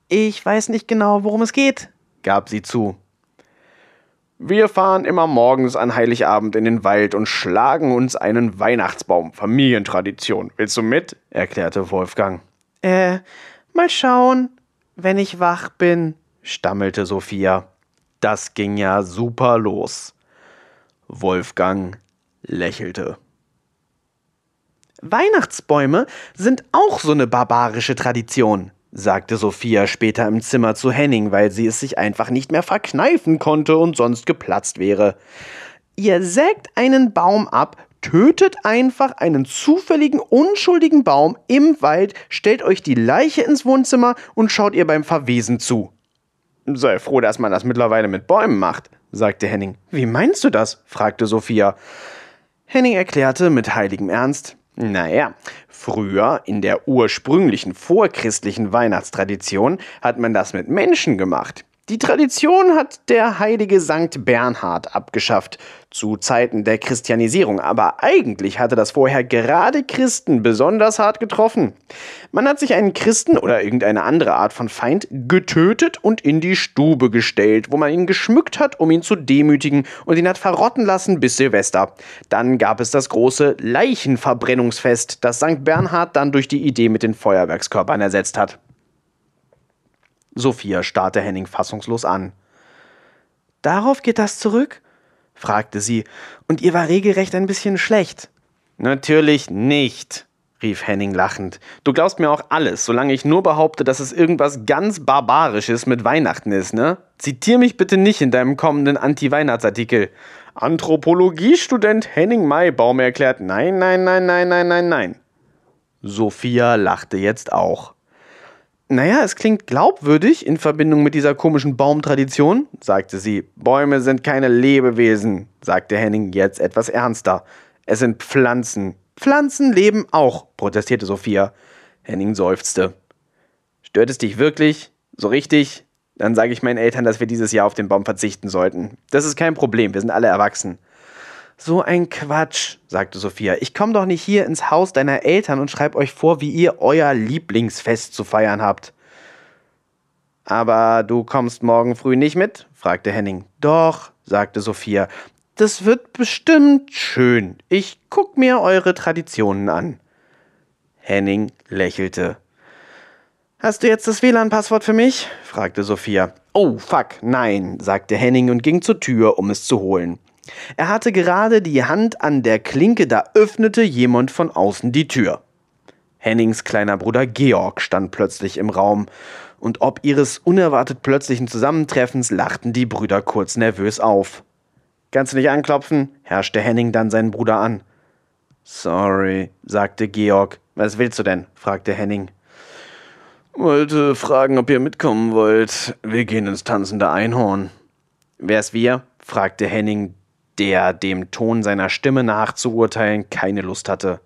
Ich weiß nicht genau, worum es geht, gab sie zu. Wir fahren immer morgens an Heiligabend in den Wald und schlagen uns einen Weihnachtsbaum. Familientradition. Willst du mit? erklärte Wolfgang. Äh, mal schauen, wenn ich wach bin, stammelte Sophia. Das ging ja super los. Wolfgang lächelte. Weihnachtsbäume sind auch so eine barbarische Tradition, sagte Sophia später im Zimmer zu Henning, weil sie es sich einfach nicht mehr verkneifen konnte und sonst geplatzt wäre. Ihr sägt einen Baum ab, tötet einfach einen zufälligen, unschuldigen Baum im Wald, stellt euch die Leiche ins Wohnzimmer und schaut ihr beim Verwesen zu. Sei froh, dass man das mittlerweile mit Bäumen macht, sagte Henning. Wie meinst du das? fragte Sophia. Henning erklärte mit heiligem Ernst, naja, früher in der ursprünglichen vorchristlichen Weihnachtstradition hat man das mit Menschen gemacht. Die Tradition hat der heilige Sankt Bernhard abgeschafft, zu Zeiten der Christianisierung, aber eigentlich hatte das vorher gerade Christen besonders hart getroffen. Man hat sich einen Christen oder irgendeine andere Art von Feind getötet und in die Stube gestellt, wo man ihn geschmückt hat, um ihn zu demütigen und ihn hat verrotten lassen bis Silvester. Dann gab es das große Leichenverbrennungsfest, das Sankt Bernhard dann durch die Idee mit den Feuerwerkskörpern ersetzt hat. Sophia starrte Henning fassungslos an. Darauf geht das zurück? fragte sie, und ihr war regelrecht ein bisschen schlecht. Natürlich nicht, rief Henning lachend. Du glaubst mir auch alles, solange ich nur behaupte, dass es irgendwas ganz Barbarisches mit Weihnachten ist, ne? Zitier mich bitte nicht in deinem kommenden Anti-Weihnachtsartikel. Anthropologiestudent Henning Maybaum erklärt, nein, nein, nein, nein, nein, nein, nein. Sophia lachte jetzt auch. Naja, es klingt glaubwürdig in Verbindung mit dieser komischen Baumtradition, sagte sie. Bäume sind keine Lebewesen, sagte Henning jetzt etwas ernster. Es sind Pflanzen. Pflanzen leben auch, protestierte Sophia. Henning seufzte. Stört es dich wirklich? So richtig? Dann sage ich meinen Eltern, dass wir dieses Jahr auf den Baum verzichten sollten. Das ist kein Problem, wir sind alle erwachsen. So ein Quatsch, sagte Sophia. Ich komme doch nicht hier ins Haus deiner Eltern und schreibe euch vor, wie ihr euer Lieblingsfest zu feiern habt. Aber du kommst morgen früh nicht mit? fragte Henning. Doch, sagte Sophia. Das wird bestimmt schön. Ich guck mir eure Traditionen an. Henning lächelte. Hast du jetzt das WLAN-Passwort für mich? fragte Sophia. Oh, fuck, nein, sagte Henning und ging zur Tür, um es zu holen. Er hatte gerade die Hand an der Klinke, da öffnete jemand von außen die Tür. Hennings kleiner Bruder Georg stand plötzlich im Raum, und ob ihres unerwartet plötzlichen Zusammentreffens lachten die Brüder kurz nervös auf. Kannst du nicht anklopfen? herrschte Henning dann seinen Bruder an. Sorry, sagte Georg. Was willst du denn? fragte Henning. Wollte fragen, ob ihr mitkommen wollt. Wir gehen ins tanzende Einhorn. Wer's wir? fragte Henning, der dem Ton seiner Stimme nach zu urteilen keine Lust hatte.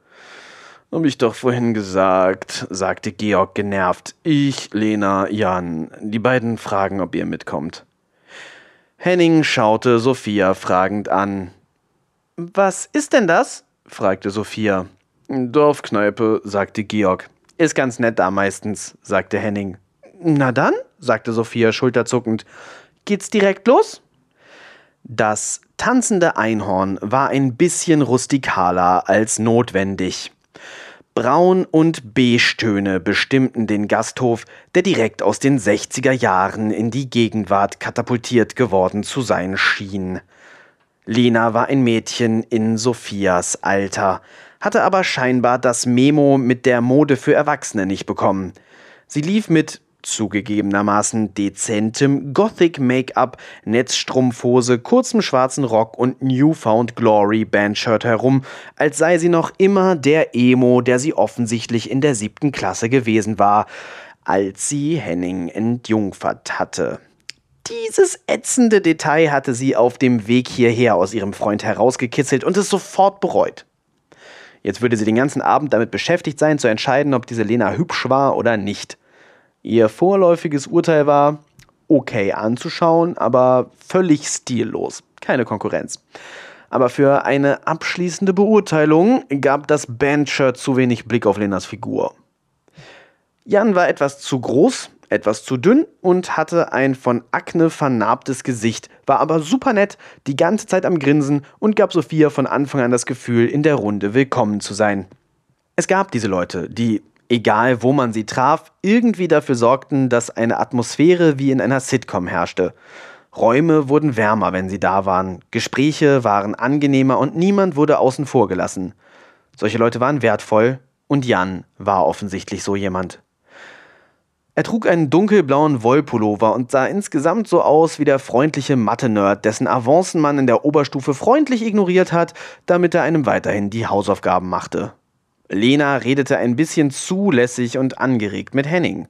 Hab ich doch vorhin gesagt, sagte Georg genervt. Ich, Lena, Jan. Die beiden fragen, ob ihr mitkommt. Henning schaute Sophia fragend an. Was ist denn das? fragte Sophia. Dorfkneipe, sagte Georg. Ist ganz nett da meistens, sagte Henning. Na dann, sagte Sophia schulterzuckend. Geht's direkt los? Das tanzende Einhorn war ein bisschen rustikaler als notwendig. Braun- und Beige-Töne bestimmten den Gasthof, der direkt aus den 60er Jahren in die Gegenwart katapultiert geworden zu sein schien. Lena war ein Mädchen in Sophias Alter, hatte aber scheinbar das Memo mit der Mode für Erwachsene nicht bekommen. Sie lief mit zugegebenermaßen dezentem Gothic-Make-up, Netzstrumpfhose, kurzem schwarzen Rock und Newfound Glory Bandshirt herum, als sei sie noch immer der Emo, der sie offensichtlich in der siebten Klasse gewesen war, als sie Henning entjungfert hatte. dieses ätzende Detail hatte sie auf dem Weg hierher aus ihrem Freund herausgekitzelt und es sofort bereut. Jetzt würde sie den ganzen Abend damit beschäftigt sein, zu entscheiden, ob diese Lena hübsch war oder nicht. Ihr vorläufiges Urteil war, okay anzuschauen, aber völlig stillos. Keine Konkurrenz. Aber für eine abschließende Beurteilung gab das Bandshirt zu wenig Blick auf Lenas Figur. Jan war etwas zu groß, etwas zu dünn und hatte ein von Akne vernarbtes Gesicht, war aber super nett, die ganze Zeit am Grinsen und gab Sophia von Anfang an das Gefühl, in der Runde willkommen zu sein. Es gab diese Leute, die, egal wo man sie traf, irgendwie dafür sorgten, dass eine Atmosphäre wie in einer Sitcom herrschte. Räume wurden wärmer, wenn sie da waren, Gespräche waren angenehmer und niemand wurde außen vor gelassen. Solche Leute waren wertvoll und Jan war offensichtlich so jemand. Er trug einen dunkelblauen Wollpullover und sah insgesamt so aus wie der freundliche Mathe-Nerd, dessen Avancen man in der Oberstufe freundlich ignoriert hat, damit er einem weiterhin die Hausaufgaben machte. Lena redete ein bisschen zulässig und angeregt mit Henning.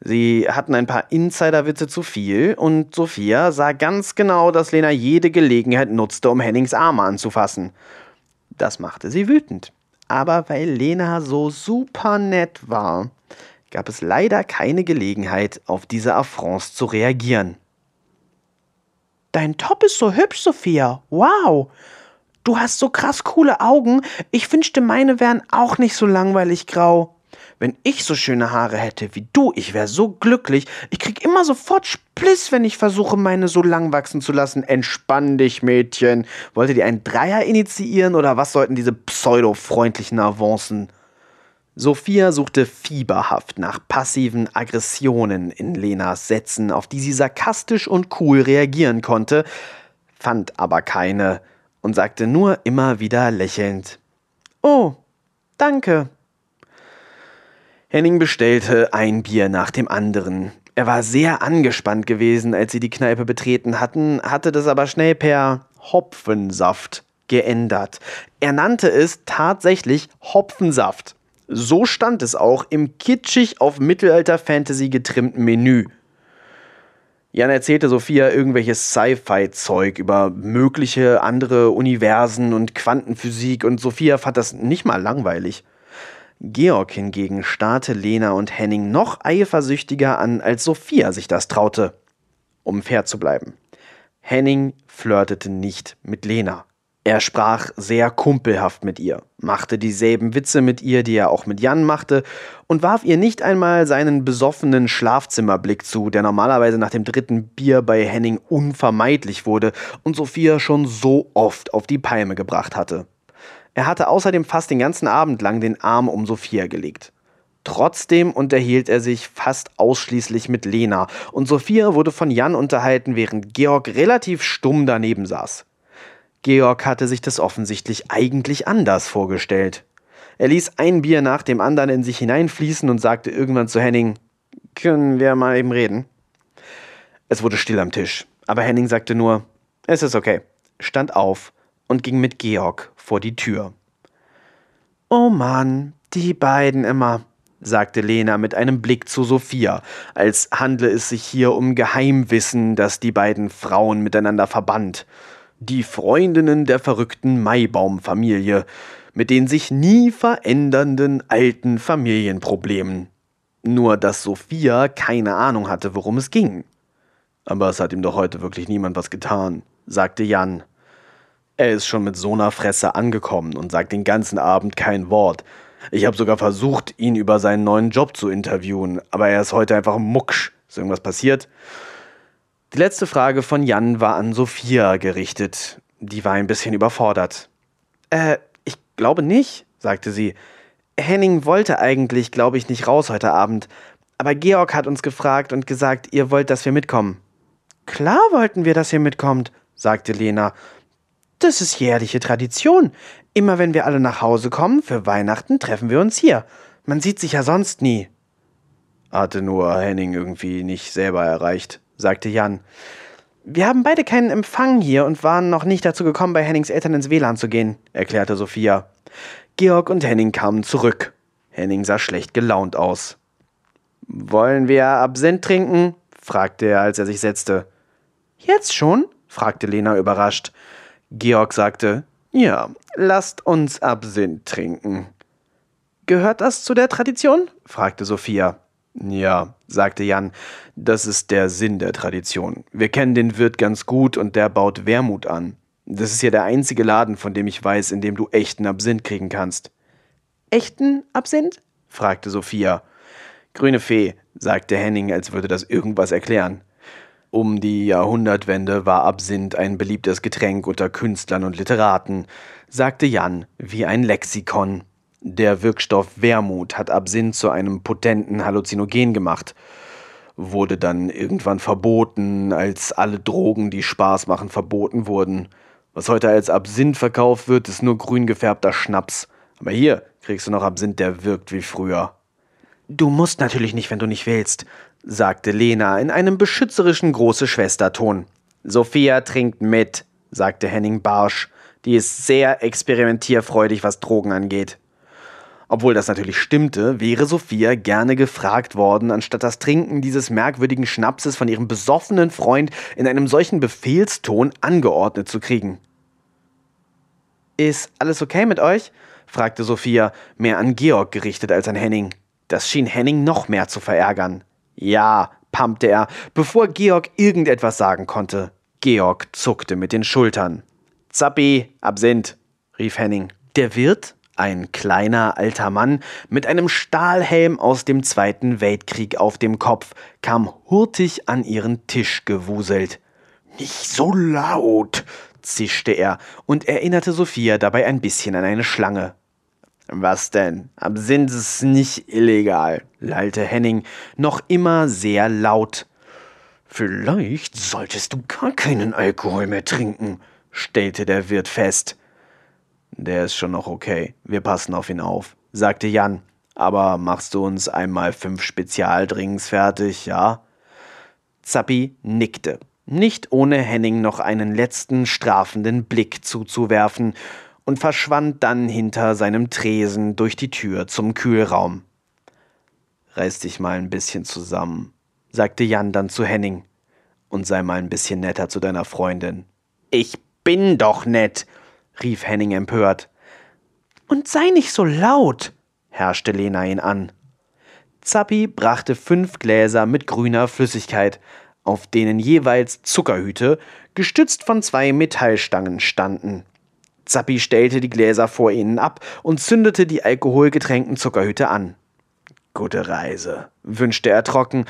Sie hatten ein paar Insiderwitze zu viel und Sophia sah ganz genau, dass Lena jede Gelegenheit nutzte, um Hennings Arme anzufassen. Das machte sie wütend. Aber weil Lena so super nett war, gab es leider keine Gelegenheit, auf diese Affronts zu reagieren. Dein Top ist so hübsch, Sophia. Wow. Du hast so krass coole Augen. Ich wünschte, meine wären auch nicht so langweilig grau. Wenn ich so schöne Haare hätte wie du, ich wäre so glücklich. Ich krieg immer sofort Spliss, wenn ich versuche, meine so lang wachsen zu lassen. Entspann dich, Mädchen. Wolltet ihr einen Dreier initiieren oder was sollten diese pseudo-freundlichen Avancen? Sophia suchte fieberhaft nach passiven Aggressionen in Lenas Sätzen, auf die sie sarkastisch und cool reagieren konnte, fand aber keine und sagte nur immer wieder lächelnd: Oh, danke. Henning bestellte ein Bier nach dem anderen. Er war sehr angespannt gewesen, als sie die Kneipe betreten hatten, hatte das aber schnell per Hopfensaft geändert. Er nannte es tatsächlich Hopfensaft. So stand es auch im kitschig auf Mittelalter-Fantasy getrimmten Menü. Jan erzählte Sophia irgendwelches Sci-Fi-Zeug über mögliche andere Universen und Quantenphysik und Sophia fand das nicht mal langweilig. Georg hingegen starrte Lena und Henning noch eifersüchtiger an, als Sophia sich das traute. Um fair zu bleiben. Henning flirtete nicht mit Lena. Er sprach sehr kumpelhaft mit ihr, machte dieselben Witze mit ihr, die er auch mit Jan machte, und warf ihr nicht einmal seinen besoffenen Schlafzimmerblick zu, der normalerweise nach dem dritten Bier bei Henning unvermeidlich wurde und Sophia schon so oft auf die Palme gebracht hatte. Er hatte außerdem fast den ganzen Abend lang den Arm um Sophia gelegt. Trotzdem unterhielt er sich fast ausschließlich mit Lena, und Sophia wurde von Jan unterhalten, während Georg relativ stumm daneben saß. Georg hatte sich das offensichtlich eigentlich anders vorgestellt. Er ließ ein Bier nach dem anderen in sich hineinfließen und sagte irgendwann zu Henning, können wir mal eben reden? Es wurde still am Tisch, aber Henning sagte nur, es ist okay, stand auf und ging mit Georg vor die Tür. Oh Mann, die beiden immer, sagte Lena mit einem Blick zu Sophia, als handle es sich hier um Geheimwissen, das die beiden Frauen miteinander verband die Freundinnen der verrückten Maibaum-Familie, mit den sich nie verändernden alten Familienproblemen. Nur dass Sophia keine Ahnung hatte, worum es ging. Aber es hat ihm doch heute wirklich niemand was getan, sagte Jan. Er ist schon mit so einer Fresse angekommen und sagt den ganzen Abend kein Wort. Ich habe sogar versucht, ihn über seinen neuen Job zu interviewen, aber er ist heute einfach mucksch. Ist irgendwas passiert? Die letzte Frage von Jan war an Sophia gerichtet. Die war ein bisschen überfordert. Äh, ich glaube nicht, sagte sie. Henning wollte eigentlich, glaube ich, nicht raus heute Abend. Aber Georg hat uns gefragt und gesagt, ihr wollt, dass wir mitkommen. Klar wollten wir, dass ihr mitkommt, sagte Lena. Das ist jährliche Tradition. Immer wenn wir alle nach Hause kommen, für Weihnachten treffen wir uns hier. Man sieht sich ja sonst nie. Hatte nur Henning irgendwie nicht selber erreicht sagte Jan. Wir haben beide keinen Empfang hier und waren noch nicht dazu gekommen, bei Hennings Eltern ins WLAN zu gehen, erklärte Sophia. Georg und Henning kamen zurück. Henning sah schlecht gelaunt aus. Wollen wir Absinth trinken? fragte er, als er sich setzte. Jetzt schon? fragte Lena überrascht. Georg sagte, ja, lasst uns Absinth trinken. Gehört das zu der Tradition? fragte Sophia. Ja, sagte Jan, das ist der Sinn der Tradition. Wir kennen den Wirt ganz gut und der baut Wermut an. Das ist ja der einzige Laden, von dem ich weiß, in dem du echten Absinth kriegen kannst. Echten Absinth? fragte Sophia. Grüne Fee, sagte Henning, als würde das irgendwas erklären. Um die Jahrhundertwende war Absinth ein beliebtes Getränk unter Künstlern und Literaten, sagte Jan wie ein Lexikon. Der Wirkstoff Wermut hat Absinth zu einem potenten Halluzinogen gemacht. Wurde dann irgendwann verboten, als alle Drogen, die Spaß machen, verboten wurden. Was heute als Absinth verkauft wird, ist nur grün gefärbter Schnaps. Aber hier kriegst du noch Absinth, der wirkt wie früher. Du musst natürlich nicht, wenn du nicht willst, sagte Lena in einem beschützerischen große Schwesterton. Sophia trinkt mit, sagte Henning barsch. Die ist sehr experimentierfreudig, was Drogen angeht. Obwohl das natürlich stimmte, wäre Sophia gerne gefragt worden, anstatt das Trinken dieses merkwürdigen Schnapses von ihrem besoffenen Freund in einem solchen Befehlston angeordnet zu kriegen. Ist alles okay mit euch? fragte Sophia, mehr an Georg gerichtet als an Henning. Das schien Henning noch mehr zu verärgern. Ja, pumpte er, bevor Georg irgendetwas sagen konnte. Georg zuckte mit den Schultern. Zappi, Absinth, rief Henning. Der Wirt ein kleiner alter Mann mit einem Stahlhelm aus dem Zweiten Weltkrieg auf dem Kopf kam hurtig an ihren Tisch gewuselt. Nicht so laut, zischte er und erinnerte Sophia dabei ein bisschen an eine Schlange. Was denn? Absinth ist nicht illegal, lallte Henning, noch immer sehr laut. Vielleicht solltest du gar keinen Alkohol mehr trinken, stellte der Wirt fest. Der ist schon noch okay. Wir passen auf ihn auf, sagte Jan. Aber machst du uns einmal fünf Spezialdrinks fertig, ja? Zappi nickte, nicht ohne Henning noch einen letzten strafenden Blick zuzuwerfen, und verschwand dann hinter seinem Tresen durch die Tür zum Kühlraum. Reiß dich mal ein bisschen zusammen, sagte Jan dann zu Henning, und sei mal ein bisschen netter zu deiner Freundin. Ich bin doch nett, rief Henning empört. Und sei nicht so laut, herrschte Lena ihn an. Zappi brachte fünf Gläser mit grüner Flüssigkeit, auf denen jeweils Zuckerhüte, gestützt von zwei Metallstangen, standen. Zappi stellte die Gläser vor ihnen ab und zündete die alkoholgetränkten Zuckerhüte an. Gute Reise, wünschte er trocken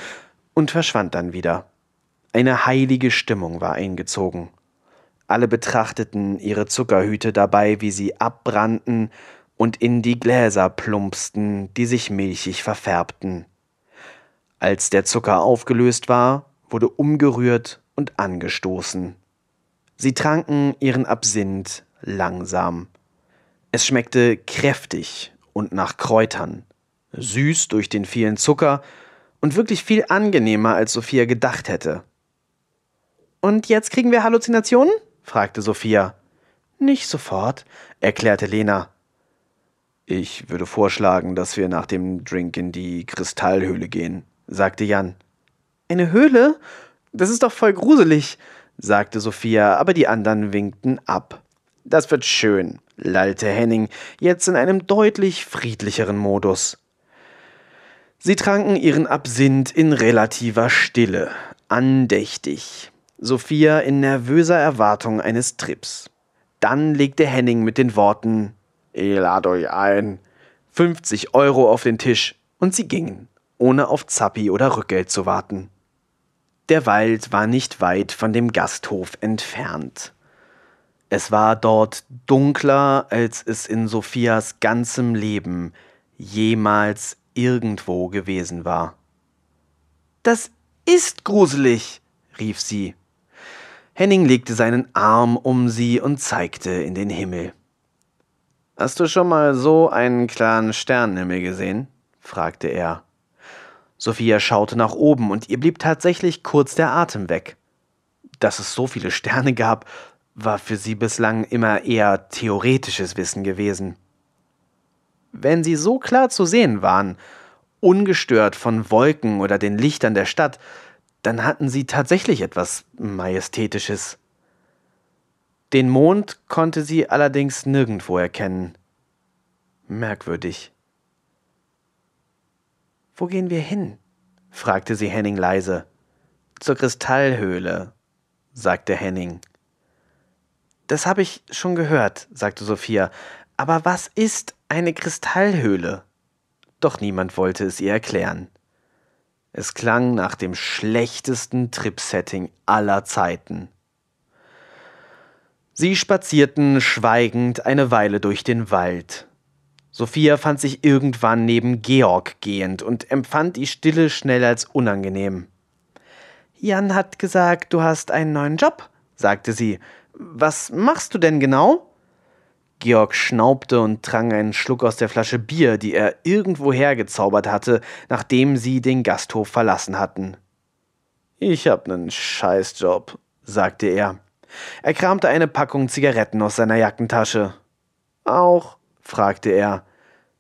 und verschwand dann wieder. Eine heilige Stimmung war eingezogen. Alle betrachteten ihre Zuckerhüte dabei, wie sie abbrannten und in die Gläser plumpsten, die sich milchig verfärbten. Als der Zucker aufgelöst war, wurde umgerührt und angestoßen. Sie tranken ihren Absinth langsam. Es schmeckte kräftig und nach Kräutern, süß durch den vielen Zucker und wirklich viel angenehmer, als Sophia gedacht hätte. Und jetzt kriegen wir Halluzinationen? Fragte Sophia. Nicht sofort, erklärte Lena. Ich würde vorschlagen, dass wir nach dem Drink in die Kristallhöhle gehen, sagte Jan. Eine Höhle? Das ist doch voll gruselig, sagte Sophia, aber die anderen winkten ab. Das wird schön, lallte Henning, jetzt in einem deutlich friedlicheren Modus. Sie tranken ihren Absinth in relativer Stille, andächtig. Sophia in nervöser Erwartung eines Trips. Dann legte Henning mit den Worten Ich lade euch ein 50 Euro auf den Tisch und sie gingen, ohne auf Zappi oder Rückgeld zu warten. Der Wald war nicht weit von dem Gasthof entfernt. Es war dort dunkler, als es in Sophias ganzem Leben jemals irgendwo gewesen war. Das ist gruselig, rief sie. Henning legte seinen Arm um sie und zeigte in den Himmel. Hast du schon mal so einen klaren Sternenhimmel gesehen? fragte er. Sophia schaute nach oben und ihr blieb tatsächlich kurz der Atem weg. Dass es so viele Sterne gab, war für sie bislang immer eher theoretisches Wissen gewesen. Wenn sie so klar zu sehen waren, ungestört von Wolken oder den Lichtern der Stadt, dann hatten sie tatsächlich etwas Majestätisches. Den Mond konnte sie allerdings nirgendwo erkennen. Merkwürdig. Wo gehen wir hin? fragte sie Henning leise. Zur Kristallhöhle, sagte Henning. Das habe ich schon gehört, sagte Sophia. Aber was ist eine Kristallhöhle? Doch niemand wollte es ihr erklären. Es klang nach dem schlechtesten Trip-Setting aller Zeiten. Sie spazierten schweigend eine Weile durch den Wald. Sophia fand sich irgendwann neben Georg gehend und empfand die Stille schnell als unangenehm. Jan hat gesagt, du hast einen neuen Job, sagte sie. Was machst du denn genau? Georg schnaubte und trank einen Schluck aus der Flasche Bier, die er irgendwo hergezaubert hatte, nachdem sie den Gasthof verlassen hatten. Ich hab nen Scheißjob, sagte er. Er kramte eine Packung Zigaretten aus seiner Jackentasche. Auch? fragte er.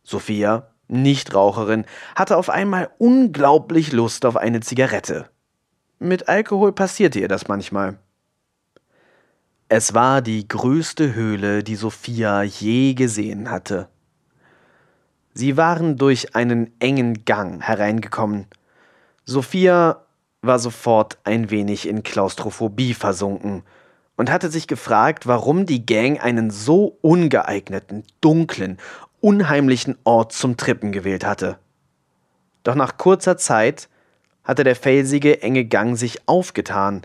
Sophia, Nichtraucherin, hatte auf einmal unglaublich Lust auf eine Zigarette. Mit Alkohol passierte ihr das manchmal. Es war die größte Höhle, die Sophia je gesehen hatte. Sie waren durch einen engen Gang hereingekommen. Sophia war sofort ein wenig in Klaustrophobie versunken und hatte sich gefragt, warum die Gang einen so ungeeigneten, dunklen, unheimlichen Ort zum Trippen gewählt hatte. Doch nach kurzer Zeit hatte der felsige, enge Gang sich aufgetan,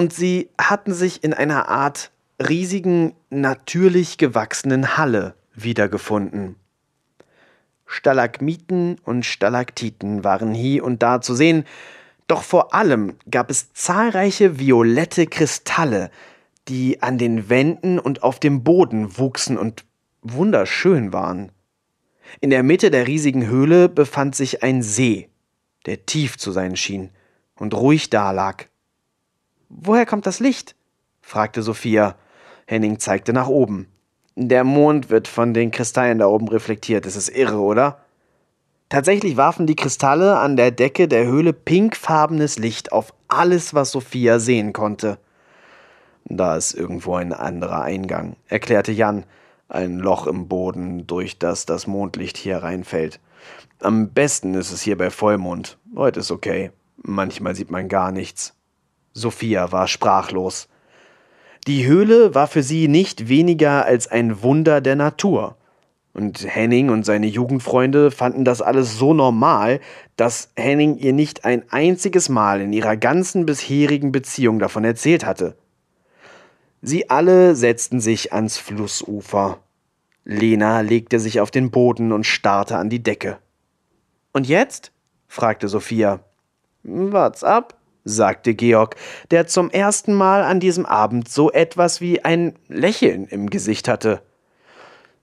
und sie hatten sich in einer Art riesigen, natürlich gewachsenen Halle wiedergefunden. Stalagmiten und Stalaktiten waren hier und da zu sehen, doch vor allem gab es zahlreiche violette Kristalle, die an den Wänden und auf dem Boden wuchsen und wunderschön waren. In der Mitte der riesigen Höhle befand sich ein See, der tief zu sein schien und ruhig dalag. Woher kommt das Licht? fragte Sophia. Henning zeigte nach oben. Der Mond wird von den Kristallen da oben reflektiert. Das ist irre, oder? Tatsächlich warfen die Kristalle an der Decke der Höhle pinkfarbenes Licht auf alles, was Sophia sehen konnte. Da ist irgendwo ein anderer Eingang, erklärte Jan. Ein Loch im Boden, durch das das Mondlicht hier reinfällt. Am besten ist es hier bei Vollmond. Heute ist okay. Manchmal sieht man gar nichts. Sophia war sprachlos. Die Höhle war für sie nicht weniger als ein Wunder der Natur. Und Henning und seine Jugendfreunde fanden das alles so normal, dass Henning ihr nicht ein einziges Mal in ihrer ganzen bisherigen Beziehung davon erzählt hatte. Sie alle setzten sich ans Flussufer. Lena legte sich auf den Boden und starrte an die Decke. Und jetzt? fragte Sophia. Wart's ab, sagte Georg, der zum ersten Mal an diesem Abend so etwas wie ein Lächeln im Gesicht hatte.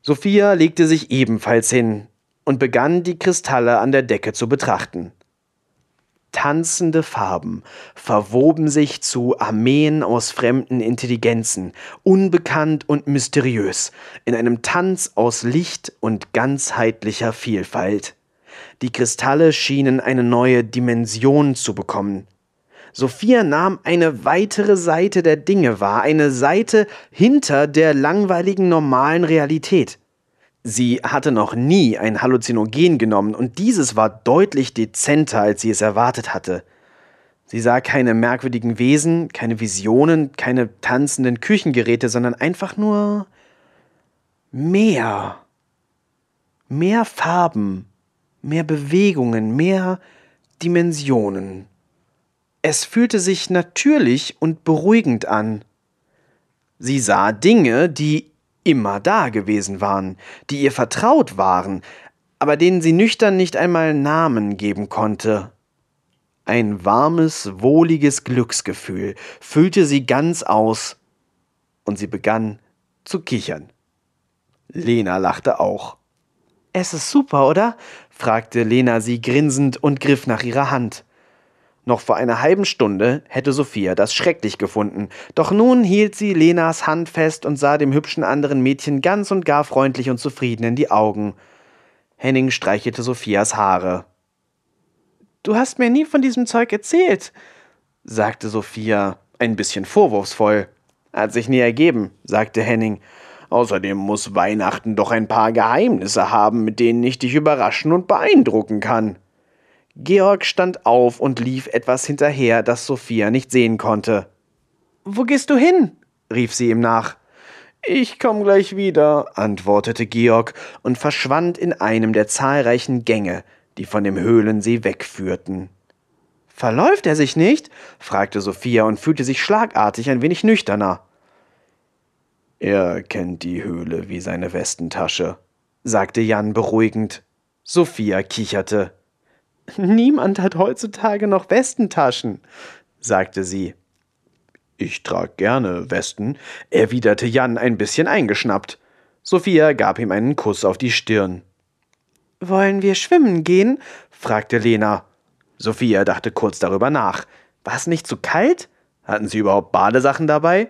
Sophia legte sich ebenfalls hin und begann die Kristalle an der Decke zu betrachten. Tanzende Farben verwoben sich zu Armeen aus fremden Intelligenzen, unbekannt und mysteriös, in einem Tanz aus Licht und ganzheitlicher Vielfalt. Die Kristalle schienen eine neue Dimension zu bekommen, Sophia nahm eine weitere Seite der Dinge wahr, eine Seite hinter der langweiligen normalen Realität. Sie hatte noch nie ein Halluzinogen genommen und dieses war deutlich dezenter, als sie es erwartet hatte. Sie sah keine merkwürdigen Wesen, keine Visionen, keine tanzenden Küchengeräte, sondern einfach nur mehr. Mehr Farben, mehr Bewegungen, mehr Dimensionen. Es fühlte sich natürlich und beruhigend an. Sie sah Dinge, die immer da gewesen waren, die ihr vertraut waren, aber denen sie nüchtern nicht einmal Namen geben konnte. Ein warmes, wohliges Glücksgefühl füllte sie ganz aus, und sie begann zu kichern. Lena lachte auch. Es ist super, oder? fragte Lena sie grinsend und griff nach ihrer Hand. Noch vor einer halben Stunde hätte Sophia das schrecklich gefunden, doch nun hielt sie Lenas Hand fest und sah dem hübschen anderen Mädchen ganz und gar freundlich und zufrieden in die Augen. Henning streichelte Sophias Haare. Du hast mir nie von diesem Zeug erzählt, sagte Sophia, ein bisschen vorwurfsvoll. Hat sich nie ergeben, sagte Henning. Außerdem muss Weihnachten doch ein paar Geheimnisse haben, mit denen ich dich überraschen und beeindrucken kann. Georg stand auf und lief etwas hinterher, das Sophia nicht sehen konnte. Wo gehst du hin? rief sie ihm nach. Ich komm gleich wieder, antwortete Georg und verschwand in einem der zahlreichen Gänge, die von dem Höhlensee wegführten. Verläuft er sich nicht? fragte Sophia und fühlte sich schlagartig ein wenig nüchterner. Er kennt die Höhle wie seine Westentasche, sagte Jan beruhigend. Sophia kicherte. (laughs) Niemand hat heutzutage noch Westentaschen, sagte sie. Ich trag gerne Westen, erwiderte Jan ein bisschen eingeschnappt. Sophia gab ihm einen Kuss auf die Stirn. Wollen wir schwimmen gehen? fragte Lena. Sophia dachte kurz darüber nach. War es nicht zu kalt? Hatten sie überhaupt Badesachen dabei?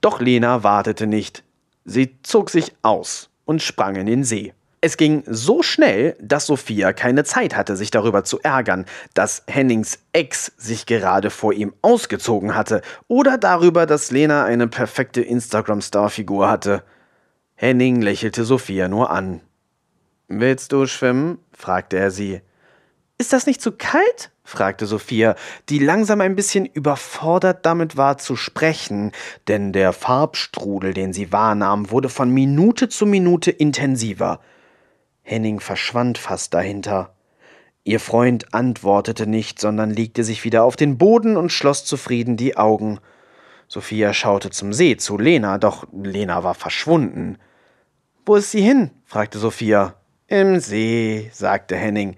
Doch Lena wartete nicht. Sie zog sich aus und sprang in den See. Es ging so schnell, dass Sophia keine Zeit hatte, sich darüber zu ärgern, dass Hennings Ex sich gerade vor ihm ausgezogen hatte oder darüber, dass Lena eine perfekte Instagram-Star-Figur hatte. Henning lächelte Sophia nur an. Willst du schwimmen? fragte er sie. Ist das nicht zu kalt? fragte Sophia, die langsam ein bisschen überfordert damit war zu sprechen, denn der Farbstrudel, den sie wahrnahm, wurde von Minute zu Minute intensiver. Henning verschwand fast dahinter. Ihr Freund antwortete nicht, sondern legte sich wieder auf den Boden und schloss zufrieden die Augen. Sophia schaute zum See zu Lena, doch Lena war verschwunden. Wo ist sie hin? fragte Sophia. Im See, sagte Henning.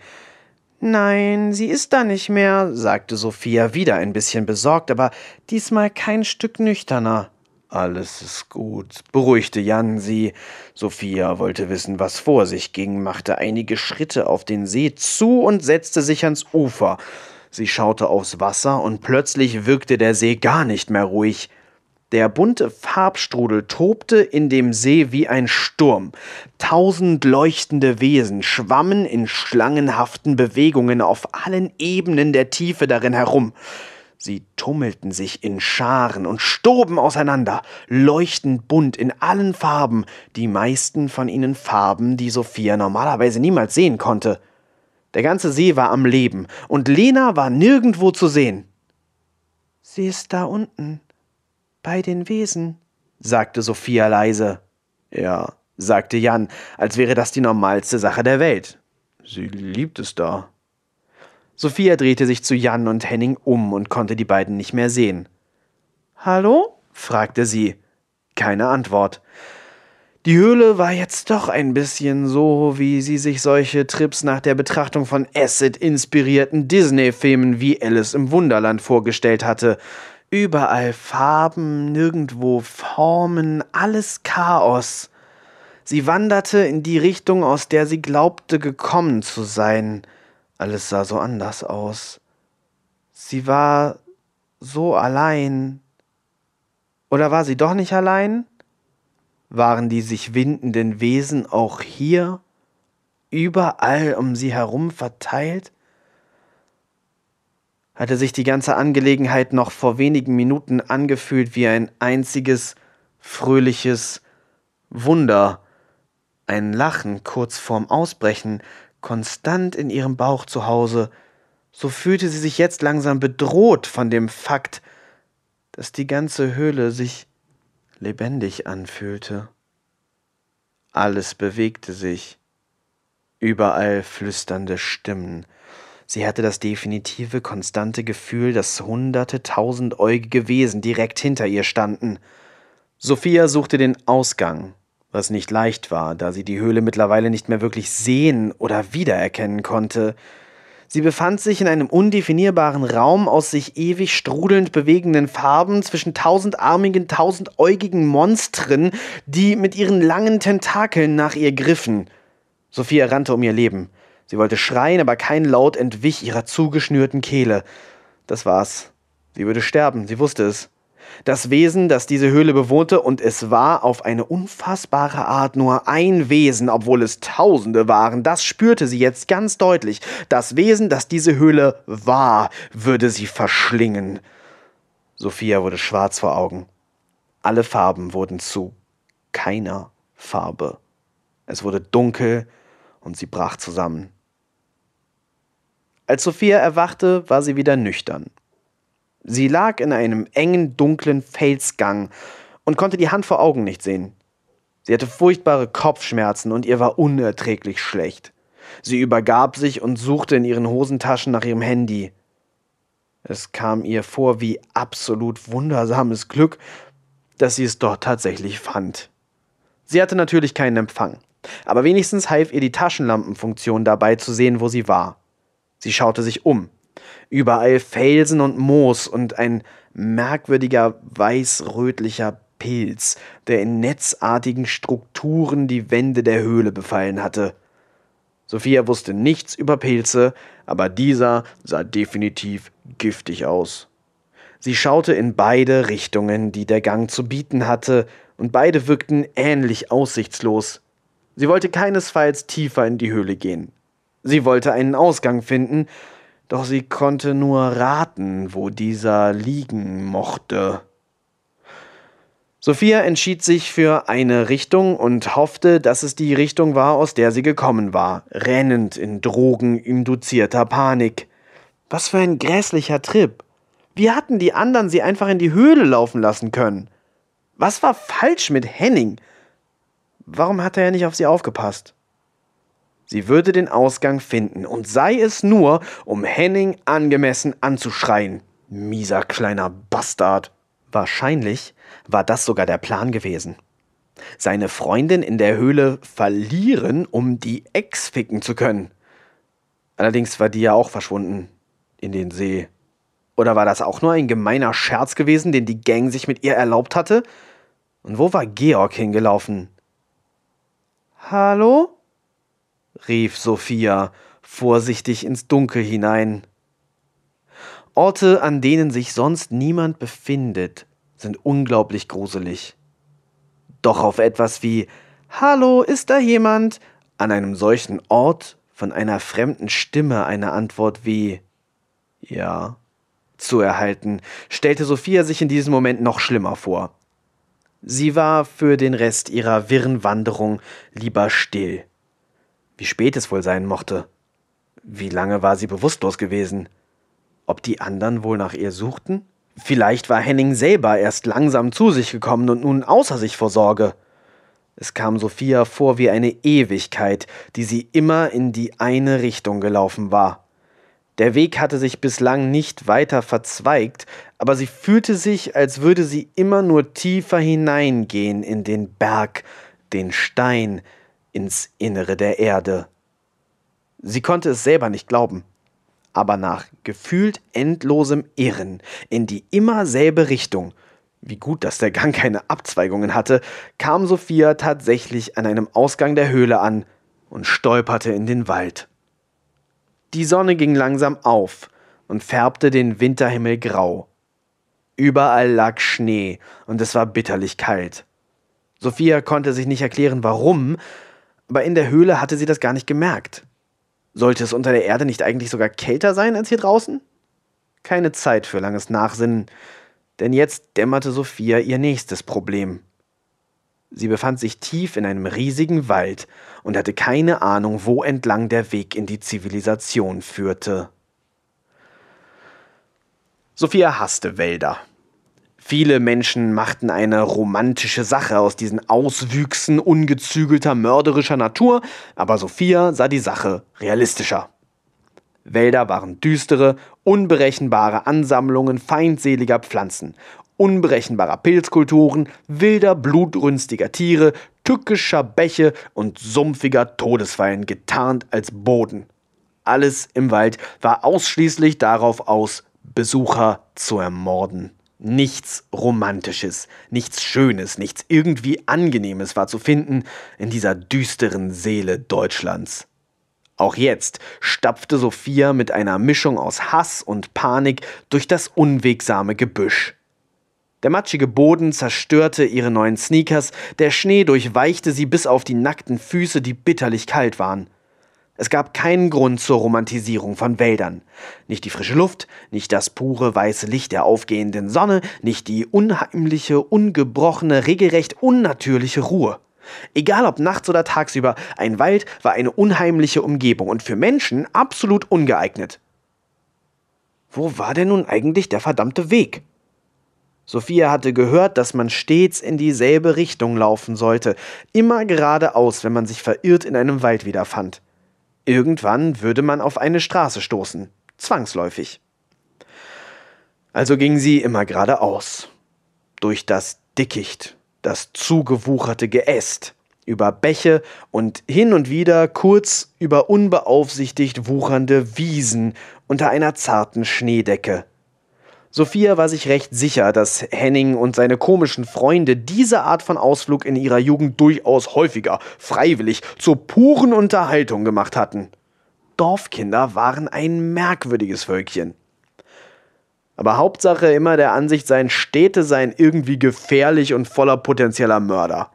Nein, sie ist da nicht mehr, sagte Sophia wieder ein bisschen besorgt, aber diesmal kein Stück nüchterner. Alles ist gut, beruhigte Jan sie. Sophia wollte wissen, was vor sich ging, machte einige Schritte auf den See zu und setzte sich ans Ufer. Sie schaute aufs Wasser und plötzlich wirkte der See gar nicht mehr ruhig. Der bunte Farbstrudel tobte in dem See wie ein Sturm. Tausend leuchtende Wesen schwammen in schlangenhaften Bewegungen auf allen Ebenen der Tiefe darin herum. Sie tummelten sich in Scharen und stoben auseinander, leuchtend bunt in allen Farben, die meisten von ihnen Farben, die Sophia normalerweise niemals sehen konnte. Der ganze See war am Leben, und Lena war nirgendwo zu sehen. Sie ist da unten, bei den Wesen, sagte Sophia leise. Ja, sagte Jan, als wäre das die normalste Sache der Welt. Sie liebt es da. Sophia drehte sich zu Jan und Henning um und konnte die beiden nicht mehr sehen. Hallo? fragte sie. Keine Antwort. Die Höhle war jetzt doch ein bisschen so, wie sie sich solche Trips nach der Betrachtung von Acid-inspirierten Disney-Filmen wie Alice im Wunderland vorgestellt hatte. Überall Farben, nirgendwo Formen, alles Chaos. Sie wanderte in die Richtung, aus der sie glaubte gekommen zu sein. Alles sah so anders aus. Sie war so allein. Oder war sie doch nicht allein? Waren die sich windenden Wesen auch hier, überall um sie herum verteilt? hatte sich die ganze Angelegenheit noch vor wenigen Minuten angefühlt wie ein einziges, fröhliches Wunder. Ein Lachen kurz vorm Ausbrechen, konstant in ihrem Bauch zu Hause. So fühlte sie sich jetzt langsam bedroht von dem Fakt, dass die ganze Höhle sich lebendig anfühlte. Alles bewegte sich, überall flüsternde Stimmen, Sie hatte das definitive, konstante Gefühl, dass hunderte tausendäugige Wesen direkt hinter ihr standen. Sophia suchte den Ausgang, was nicht leicht war, da sie die Höhle mittlerweile nicht mehr wirklich sehen oder wiedererkennen konnte. Sie befand sich in einem undefinierbaren Raum aus sich ewig strudelnd bewegenden Farben zwischen tausendarmigen, tausendäugigen Monstren, die mit ihren langen Tentakeln nach ihr griffen. Sophia rannte um ihr Leben. Sie wollte schreien, aber kein Laut entwich ihrer zugeschnürten Kehle. Das war's. Sie würde sterben, sie wusste es. Das Wesen, das diese Höhle bewohnte, und es war auf eine unfassbare Art nur ein Wesen, obwohl es Tausende waren, das spürte sie jetzt ganz deutlich. Das Wesen, das diese Höhle war, würde sie verschlingen. Sophia wurde schwarz vor Augen. Alle Farben wurden zu keiner Farbe. Es wurde dunkel und sie brach zusammen. Als Sophia erwachte, war sie wieder nüchtern. Sie lag in einem engen, dunklen Felsgang und konnte die Hand vor Augen nicht sehen. Sie hatte furchtbare Kopfschmerzen und ihr war unerträglich schlecht. Sie übergab sich und suchte in ihren Hosentaschen nach ihrem Handy. Es kam ihr vor wie absolut wundersames Glück, dass sie es dort tatsächlich fand. Sie hatte natürlich keinen Empfang, aber wenigstens half ihr die Taschenlampenfunktion dabei zu sehen, wo sie war. Sie schaute sich um. Überall Felsen und Moos und ein merkwürdiger weiß-rötlicher Pilz, der in netzartigen Strukturen die Wände der Höhle befallen hatte. Sophia wusste nichts über Pilze, aber dieser sah definitiv giftig aus. Sie schaute in beide Richtungen, die der Gang zu bieten hatte, und beide wirkten ähnlich aussichtslos. Sie wollte keinesfalls tiefer in die Höhle gehen. Sie wollte einen Ausgang finden, doch sie konnte nur raten, wo dieser liegen mochte. Sophia entschied sich für eine Richtung und hoffte, dass es die Richtung war, aus der sie gekommen war, rennend in drogeninduzierter Panik. Was für ein grässlicher Trip. Wie hatten die anderen sie einfach in die Höhle laufen lassen können? Was war falsch mit Henning? Warum hatte er nicht auf sie aufgepasst? Sie würde den Ausgang finden, und sei es nur, um Henning angemessen anzuschreien. Mieser kleiner Bastard. Wahrscheinlich war das sogar der Plan gewesen. Seine Freundin in der Höhle verlieren, um die Ex ficken zu können. Allerdings war die ja auch verschwunden in den See. Oder war das auch nur ein gemeiner Scherz gewesen, den die Gang sich mit ihr erlaubt hatte? Und wo war Georg hingelaufen? Hallo? Rief Sophia vorsichtig ins Dunkel hinein. Orte, an denen sich sonst niemand befindet, sind unglaublich gruselig. Doch auf etwas wie Hallo, ist da jemand? an einem solchen Ort von einer fremden Stimme eine Antwort wie Ja zu erhalten, stellte Sophia sich in diesem Moment noch schlimmer vor. Sie war für den Rest ihrer wirren Wanderung lieber still. Wie spät es wohl sein mochte. Wie lange war sie bewusstlos gewesen? Ob die anderen wohl nach ihr suchten? Vielleicht war Henning selber erst langsam zu sich gekommen und nun außer sich vor Sorge. Es kam Sophia vor wie eine Ewigkeit, die sie immer in die eine Richtung gelaufen war. Der Weg hatte sich bislang nicht weiter verzweigt, aber sie fühlte sich, als würde sie immer nur tiefer hineingehen in den Berg, den Stein, ins Innere der Erde. Sie konnte es selber nicht glauben aber nach gefühlt endlosem Irren in die immer selbe Richtung, wie gut, dass der Gang keine Abzweigungen hatte, kam Sophia tatsächlich an einem Ausgang der Höhle an und stolperte in den Wald. Die Sonne ging langsam auf und färbte den Winterhimmel grau. Überall lag Schnee und es war bitterlich kalt. Sophia konnte sich nicht erklären, warum, aber in der Höhle hatte sie das gar nicht gemerkt. Sollte es unter der Erde nicht eigentlich sogar kälter sein als hier draußen? Keine Zeit für langes Nachsinnen, denn jetzt dämmerte Sophia ihr nächstes Problem. Sie befand sich tief in einem riesigen Wald und hatte keine Ahnung, wo entlang der Weg in die Zivilisation führte. Sophia hasste Wälder. Viele Menschen machten eine romantische Sache aus diesen Auswüchsen ungezügelter mörderischer Natur, aber Sophia sah die Sache realistischer. Wälder waren düstere, unberechenbare Ansammlungen feindseliger Pflanzen, unberechenbarer Pilzkulturen, wilder, blutrünstiger Tiere, tückischer Bäche und sumpfiger Todesfallen getarnt als Boden. Alles im Wald war ausschließlich darauf aus, Besucher zu ermorden. Nichts Romantisches, nichts Schönes, nichts irgendwie Angenehmes war zu finden in dieser düsteren Seele Deutschlands. Auch jetzt stapfte Sophia mit einer Mischung aus Hass und Panik durch das unwegsame Gebüsch. Der matschige Boden zerstörte ihre neuen Sneakers, der Schnee durchweichte sie bis auf die nackten Füße, die bitterlich kalt waren. Es gab keinen Grund zur Romantisierung von Wäldern. Nicht die frische Luft, nicht das pure weiße Licht der aufgehenden Sonne, nicht die unheimliche, ungebrochene, regelrecht unnatürliche Ruhe. Egal ob nachts oder tagsüber, ein Wald war eine unheimliche Umgebung und für Menschen absolut ungeeignet. Wo war denn nun eigentlich der verdammte Weg? Sophia hatte gehört, dass man stets in dieselbe Richtung laufen sollte, immer geradeaus, wenn man sich verirrt in einem Wald wiederfand. Irgendwann würde man auf eine Straße stoßen, zwangsläufig. Also ging sie immer geradeaus, durch das Dickicht, das zugewucherte Geäst, über Bäche und hin und wieder kurz über unbeaufsichtigt wuchernde Wiesen unter einer zarten Schneedecke. Sophia war sich recht sicher, dass Henning und seine komischen Freunde diese Art von Ausflug in ihrer Jugend durchaus häufiger, freiwillig, zur puren Unterhaltung gemacht hatten. Dorfkinder waren ein merkwürdiges Völkchen. Aber Hauptsache immer der Ansicht sein, Städte seien irgendwie gefährlich und voller potenzieller Mörder.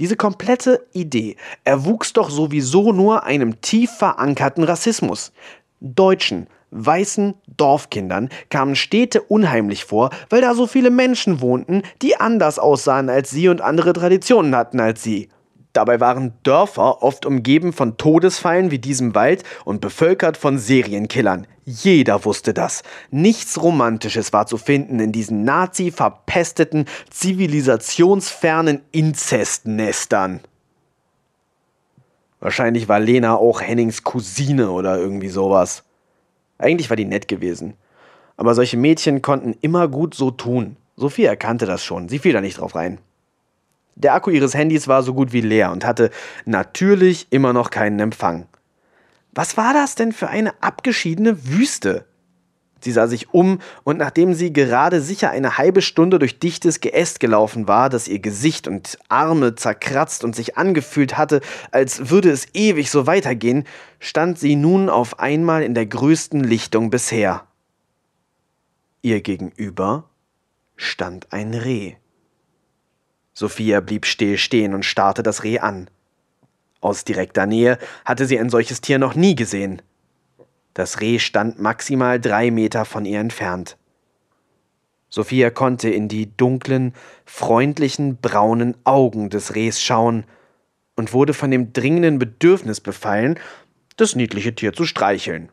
Diese komplette Idee erwuchs doch sowieso nur einem tief verankerten Rassismus. Deutschen, weißen Dorfkindern kamen Städte unheimlich vor, weil da so viele Menschen wohnten, die anders aussahen als sie und andere Traditionen hatten als sie. Dabei waren Dörfer oft umgeben von Todesfallen wie diesem Wald und bevölkert von Serienkillern. Jeder wusste das. Nichts Romantisches war zu finden in diesen nazi-verpesteten, zivilisationsfernen Inzestnestern. Wahrscheinlich war Lena auch Hennings Cousine oder irgendwie sowas. Eigentlich war die nett gewesen. Aber solche Mädchen konnten immer gut so tun. Sophie erkannte das schon, sie fiel da nicht drauf rein. Der Akku ihres Handys war so gut wie leer und hatte natürlich immer noch keinen Empfang. Was war das denn für eine abgeschiedene Wüste? Sie sah sich um und nachdem sie gerade sicher eine halbe Stunde durch dichtes Geäst gelaufen war, das ihr Gesicht und Arme zerkratzt und sich angefühlt hatte, als würde es ewig so weitergehen, stand sie nun auf einmal in der größten Lichtung bisher. Ihr gegenüber stand ein Reh. Sophia blieb still stehen und starrte das Reh an. Aus direkter Nähe hatte sie ein solches Tier noch nie gesehen. Das Reh stand maximal drei Meter von ihr entfernt. Sophia konnte in die dunklen, freundlichen, braunen Augen des Rehs schauen und wurde von dem dringenden Bedürfnis befallen, das niedliche Tier zu streicheln.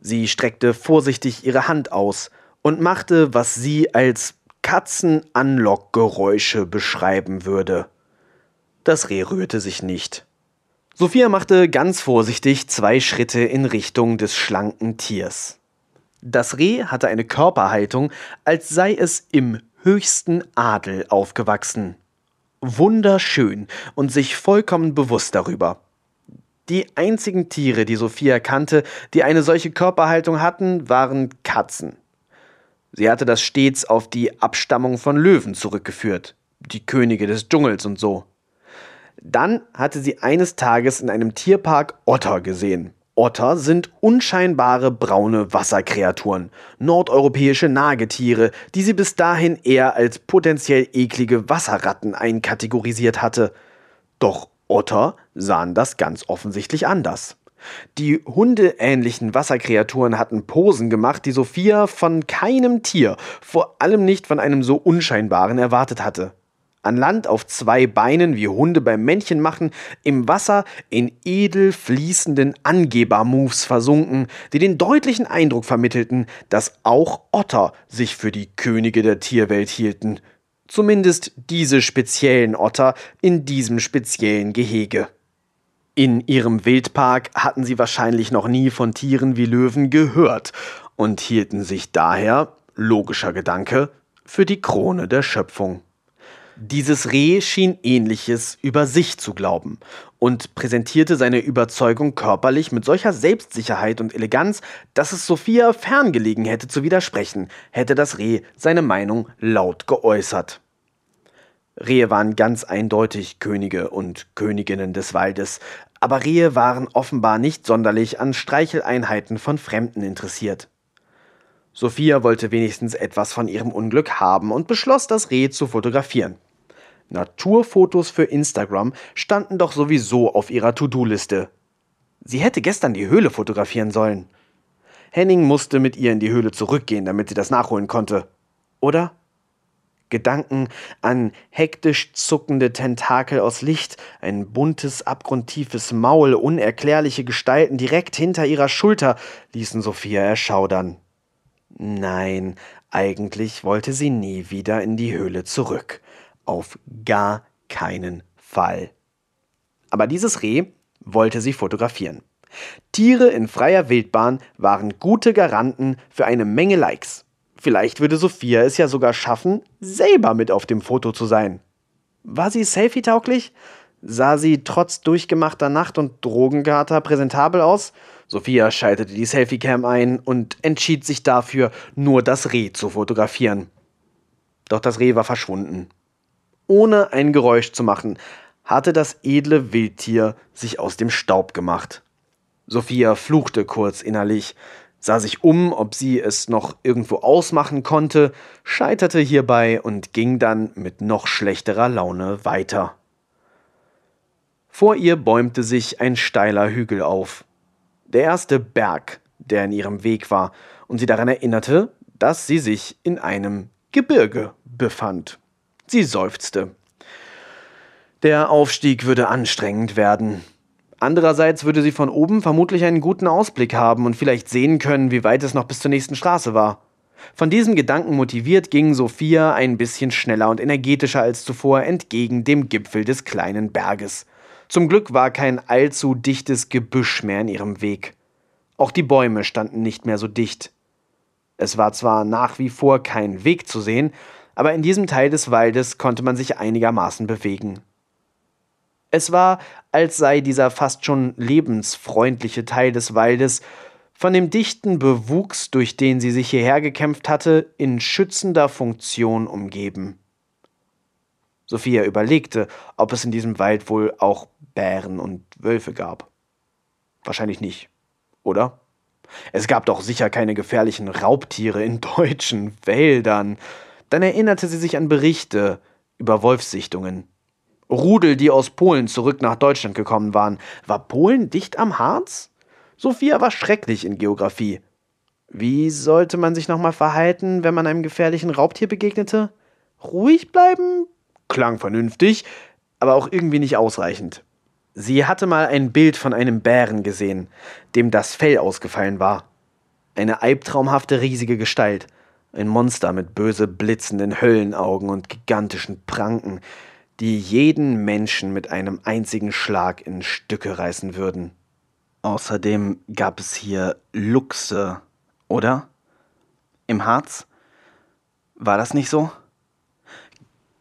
Sie streckte vorsichtig ihre Hand aus und machte, was sie als Katzenanlockgeräusche beschreiben würde. Das Reh rührte sich nicht. Sophia machte ganz vorsichtig zwei Schritte in Richtung des schlanken Tiers. Das Reh hatte eine Körperhaltung, als sei es im höchsten Adel aufgewachsen. Wunderschön und sich vollkommen bewusst darüber. Die einzigen Tiere, die Sophia kannte, die eine solche Körperhaltung hatten, waren Katzen. Sie hatte das stets auf die Abstammung von Löwen zurückgeführt, die Könige des Dschungels und so. Dann hatte sie eines Tages in einem Tierpark Otter gesehen. Otter sind unscheinbare braune Wasserkreaturen, nordeuropäische Nagetiere, die sie bis dahin eher als potenziell eklige Wasserratten einkategorisiert hatte. Doch Otter sahen das ganz offensichtlich anders. Die hundeähnlichen Wasserkreaturen hatten Posen gemacht, die Sophia von keinem Tier, vor allem nicht von einem so unscheinbaren, erwartet hatte an Land auf zwei Beinen wie Hunde beim Männchen machen, im Wasser in edel fließenden Angeber-Moves versunken, die den deutlichen Eindruck vermittelten, dass auch Otter sich für die Könige der Tierwelt hielten. Zumindest diese speziellen Otter in diesem speziellen Gehege. In ihrem Wildpark hatten sie wahrscheinlich noch nie von Tieren wie Löwen gehört und hielten sich daher, logischer Gedanke, für die Krone der Schöpfung. Dieses Reh schien ähnliches über sich zu glauben und präsentierte seine Überzeugung körperlich mit solcher Selbstsicherheit und Eleganz, dass es Sophia ferngelegen hätte zu widersprechen, hätte das Reh seine Meinung laut geäußert. Rehe waren ganz eindeutig Könige und Königinnen des Waldes, aber Rehe waren offenbar nicht sonderlich an Streicheleinheiten von Fremden interessiert. Sophia wollte wenigstens etwas von ihrem Unglück haben und beschloss, das Reh zu fotografieren. Naturfotos für Instagram standen doch sowieso auf ihrer To-Do-Liste. Sie hätte gestern die Höhle fotografieren sollen. Henning musste mit ihr in die Höhle zurückgehen, damit sie das nachholen konnte. Oder? Gedanken an hektisch zuckende Tentakel aus Licht, ein buntes, abgrundtiefes Maul, unerklärliche Gestalten direkt hinter ihrer Schulter ließen Sophia erschaudern. Nein, eigentlich wollte sie nie wieder in die Höhle zurück. Auf gar keinen Fall. Aber dieses Reh wollte sie fotografieren. Tiere in freier Wildbahn waren gute Garanten für eine Menge Likes. Vielleicht würde Sophia es ja sogar schaffen, selber mit auf dem Foto zu sein. War sie selfie-tauglich? Sah sie trotz durchgemachter Nacht und Drogenkater präsentabel aus? Sophia schaltete die Selfie-Cam ein und entschied sich dafür, nur das Reh zu fotografieren. Doch das Reh war verschwunden. Ohne ein Geräusch zu machen, hatte das edle Wildtier sich aus dem Staub gemacht. Sophia fluchte kurz innerlich, sah sich um, ob sie es noch irgendwo ausmachen konnte, scheiterte hierbei und ging dann mit noch schlechterer Laune weiter. Vor ihr bäumte sich ein steiler Hügel auf. Der erste Berg, der in ihrem Weg war und sie daran erinnerte, dass sie sich in einem Gebirge befand. Sie seufzte. Der Aufstieg würde anstrengend werden. Andererseits würde sie von oben vermutlich einen guten Ausblick haben und vielleicht sehen können, wie weit es noch bis zur nächsten Straße war. Von diesem Gedanken motiviert ging Sophia ein bisschen schneller und energetischer als zuvor entgegen dem Gipfel des kleinen Berges. Zum Glück war kein allzu dichtes Gebüsch mehr in ihrem Weg. Auch die Bäume standen nicht mehr so dicht. Es war zwar nach wie vor kein Weg zu sehen, aber in diesem Teil des Waldes konnte man sich einigermaßen bewegen. Es war, als sei dieser fast schon lebensfreundliche Teil des Waldes von dem dichten Bewuchs, durch den sie sich hierher gekämpft hatte, in schützender Funktion umgeben. Sophia überlegte, ob es in diesem Wald wohl auch Bären und Wölfe gab. Wahrscheinlich nicht, oder? Es gab doch sicher keine gefährlichen Raubtiere in (laughs) deutschen Wäldern. Dann erinnerte sie sich an Berichte über Wolfssichtungen. Rudel, die aus Polen zurück nach Deutschland gekommen waren. War Polen dicht am Harz? Sophia war schrecklich in Geographie. Wie sollte man sich nochmal verhalten, wenn man einem gefährlichen Raubtier begegnete? Ruhig bleiben? Klang vernünftig, aber auch irgendwie nicht ausreichend. Sie hatte mal ein Bild von einem Bären gesehen, dem das Fell ausgefallen war. Eine albtraumhafte riesige Gestalt, ein Monster mit böse blitzenden Höllenaugen und gigantischen Pranken, die jeden Menschen mit einem einzigen Schlag in Stücke reißen würden. Außerdem gab es hier Luchse, oder? Im Harz? War das nicht so?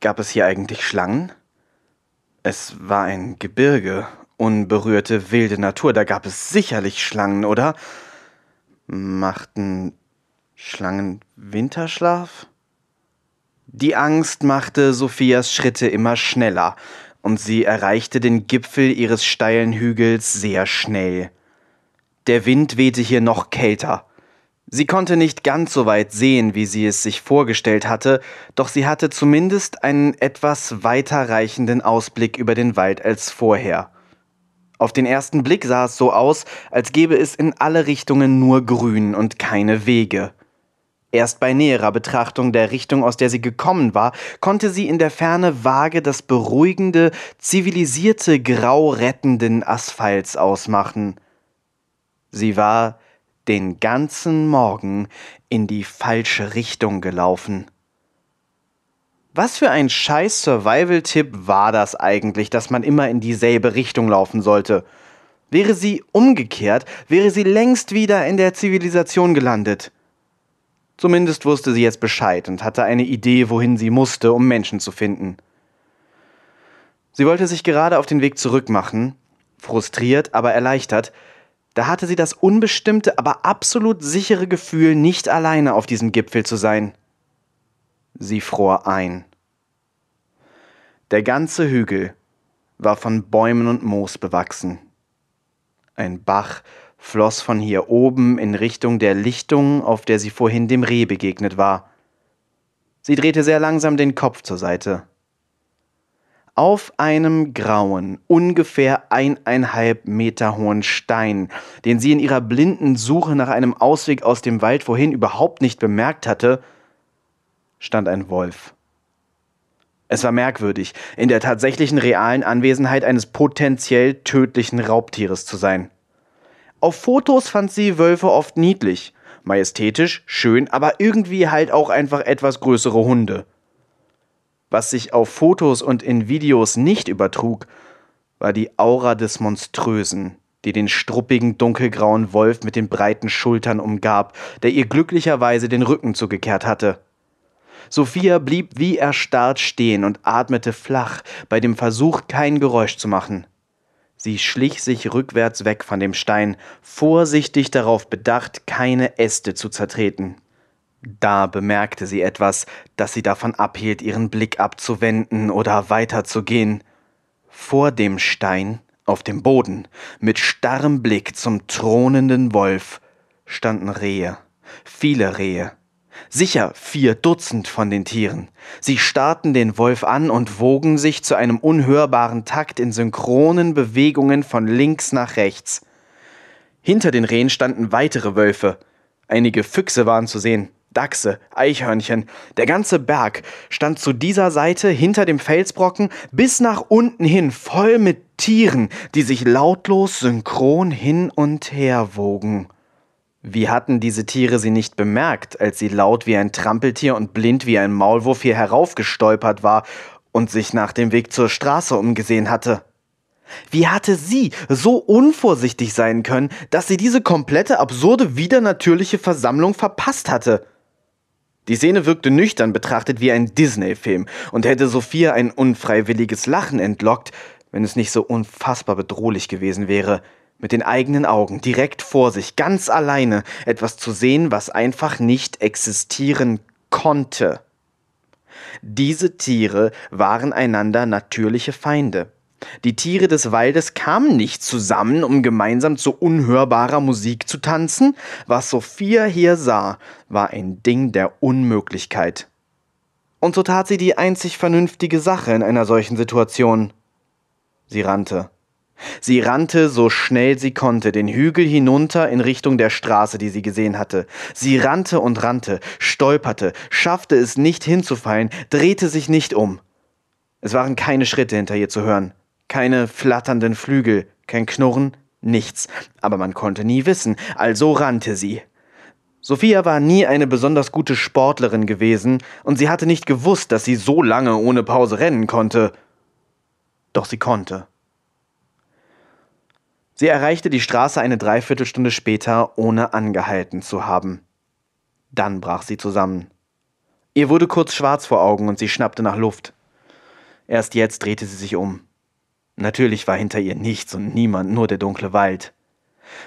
Gab es hier eigentlich Schlangen? Es war ein Gebirge, unberührte wilde Natur, da gab es sicherlich Schlangen, oder? Machten Schlangen Winterschlaf? Die Angst machte Sophias Schritte immer schneller, und sie erreichte den Gipfel ihres steilen Hügels sehr schnell. Der Wind wehte hier noch kälter. Sie konnte nicht ganz so weit sehen, wie sie es sich vorgestellt hatte, doch sie hatte zumindest einen etwas weiter reichenden Ausblick über den Wald als vorher. Auf den ersten Blick sah es so aus, als gäbe es in alle Richtungen nur Grün und keine Wege. Erst bei näherer Betrachtung der Richtung, aus der sie gekommen war, konnte sie in der Ferne vage das beruhigende, zivilisierte Grau rettenden Asphalts ausmachen. Sie war den ganzen Morgen in die falsche Richtung gelaufen. Was für ein scheiß Survival-Tipp war das eigentlich, dass man immer in dieselbe Richtung laufen sollte? Wäre sie umgekehrt, wäre sie längst wieder in der Zivilisation gelandet. Zumindest wusste sie jetzt Bescheid und hatte eine Idee, wohin sie musste, um Menschen zu finden. Sie wollte sich gerade auf den Weg zurück machen, frustriert, aber erleichtert, da hatte sie das unbestimmte, aber absolut sichere Gefühl, nicht alleine auf diesem Gipfel zu sein. Sie fror ein. Der ganze Hügel war von Bäumen und Moos bewachsen. Ein Bach floss von hier oben in Richtung der Lichtung, auf der sie vorhin dem Reh begegnet war. Sie drehte sehr langsam den Kopf zur Seite. Auf einem grauen, ungefähr eineinhalb Meter hohen Stein, den sie in ihrer blinden Suche nach einem Ausweg aus dem Wald vorhin überhaupt nicht bemerkt hatte, stand ein Wolf. Es war merkwürdig, in der tatsächlichen realen Anwesenheit eines potenziell tödlichen Raubtieres zu sein. Auf Fotos fand sie Wölfe oft niedlich, majestätisch, schön, aber irgendwie halt auch einfach etwas größere Hunde. Was sich auf Fotos und in Videos nicht übertrug, war die Aura des Monströsen, die den struppigen dunkelgrauen Wolf mit den breiten Schultern umgab, der ihr glücklicherweise den Rücken zugekehrt hatte. Sophia blieb wie erstarrt stehen und atmete flach, bei dem Versuch, kein Geräusch zu machen. Sie schlich sich rückwärts weg von dem Stein, vorsichtig darauf bedacht, keine Äste zu zertreten. Da bemerkte sie etwas, das sie davon abhielt, ihren Blick abzuwenden oder weiterzugehen. Vor dem Stein, auf dem Boden, mit starrem Blick zum thronenden Wolf, standen Rehe, viele Rehe, sicher vier Dutzend von den Tieren. Sie starrten den Wolf an und wogen sich zu einem unhörbaren Takt in synchronen Bewegungen von links nach rechts. Hinter den Rehen standen weitere Wölfe. Einige Füchse waren zu sehen, Dachse, Eichhörnchen, der ganze Berg stand zu dieser Seite hinter dem Felsbrocken bis nach unten hin voll mit Tieren, die sich lautlos synchron hin und her wogen. Wie hatten diese Tiere sie nicht bemerkt, als sie laut wie ein Trampeltier und blind wie ein Maulwurf hier heraufgestolpert war und sich nach dem Weg zur Straße umgesehen hatte? Wie hatte sie so unvorsichtig sein können, dass sie diese komplette absurde widernatürliche Versammlung verpasst hatte? Die Szene wirkte nüchtern betrachtet wie ein Disney-Film und hätte Sophia ein unfreiwilliges Lachen entlockt, wenn es nicht so unfassbar bedrohlich gewesen wäre mit den eigenen Augen direkt vor sich, ganz alleine, etwas zu sehen, was einfach nicht existieren konnte. Diese Tiere waren einander natürliche Feinde. Die Tiere des Waldes kamen nicht zusammen, um gemeinsam zu unhörbarer Musik zu tanzen. Was Sophia hier sah, war ein Ding der Unmöglichkeit. Und so tat sie die einzig vernünftige Sache in einer solchen Situation. Sie rannte. Sie rannte so schnell sie konnte den Hügel hinunter in Richtung der Straße, die sie gesehen hatte. Sie rannte und rannte, stolperte, schaffte es nicht hinzufallen, drehte sich nicht um. Es waren keine Schritte hinter ihr zu hören, keine flatternden Flügel, kein Knurren, nichts, aber man konnte nie wissen, also rannte sie. Sophia war nie eine besonders gute Sportlerin gewesen, und sie hatte nicht gewusst, dass sie so lange ohne Pause rennen konnte. Doch sie konnte. Sie erreichte die Straße eine Dreiviertelstunde später, ohne angehalten zu haben. Dann brach sie zusammen. Ihr wurde kurz schwarz vor Augen und sie schnappte nach Luft. Erst jetzt drehte sie sich um. Natürlich war hinter ihr nichts und niemand, nur der dunkle Wald.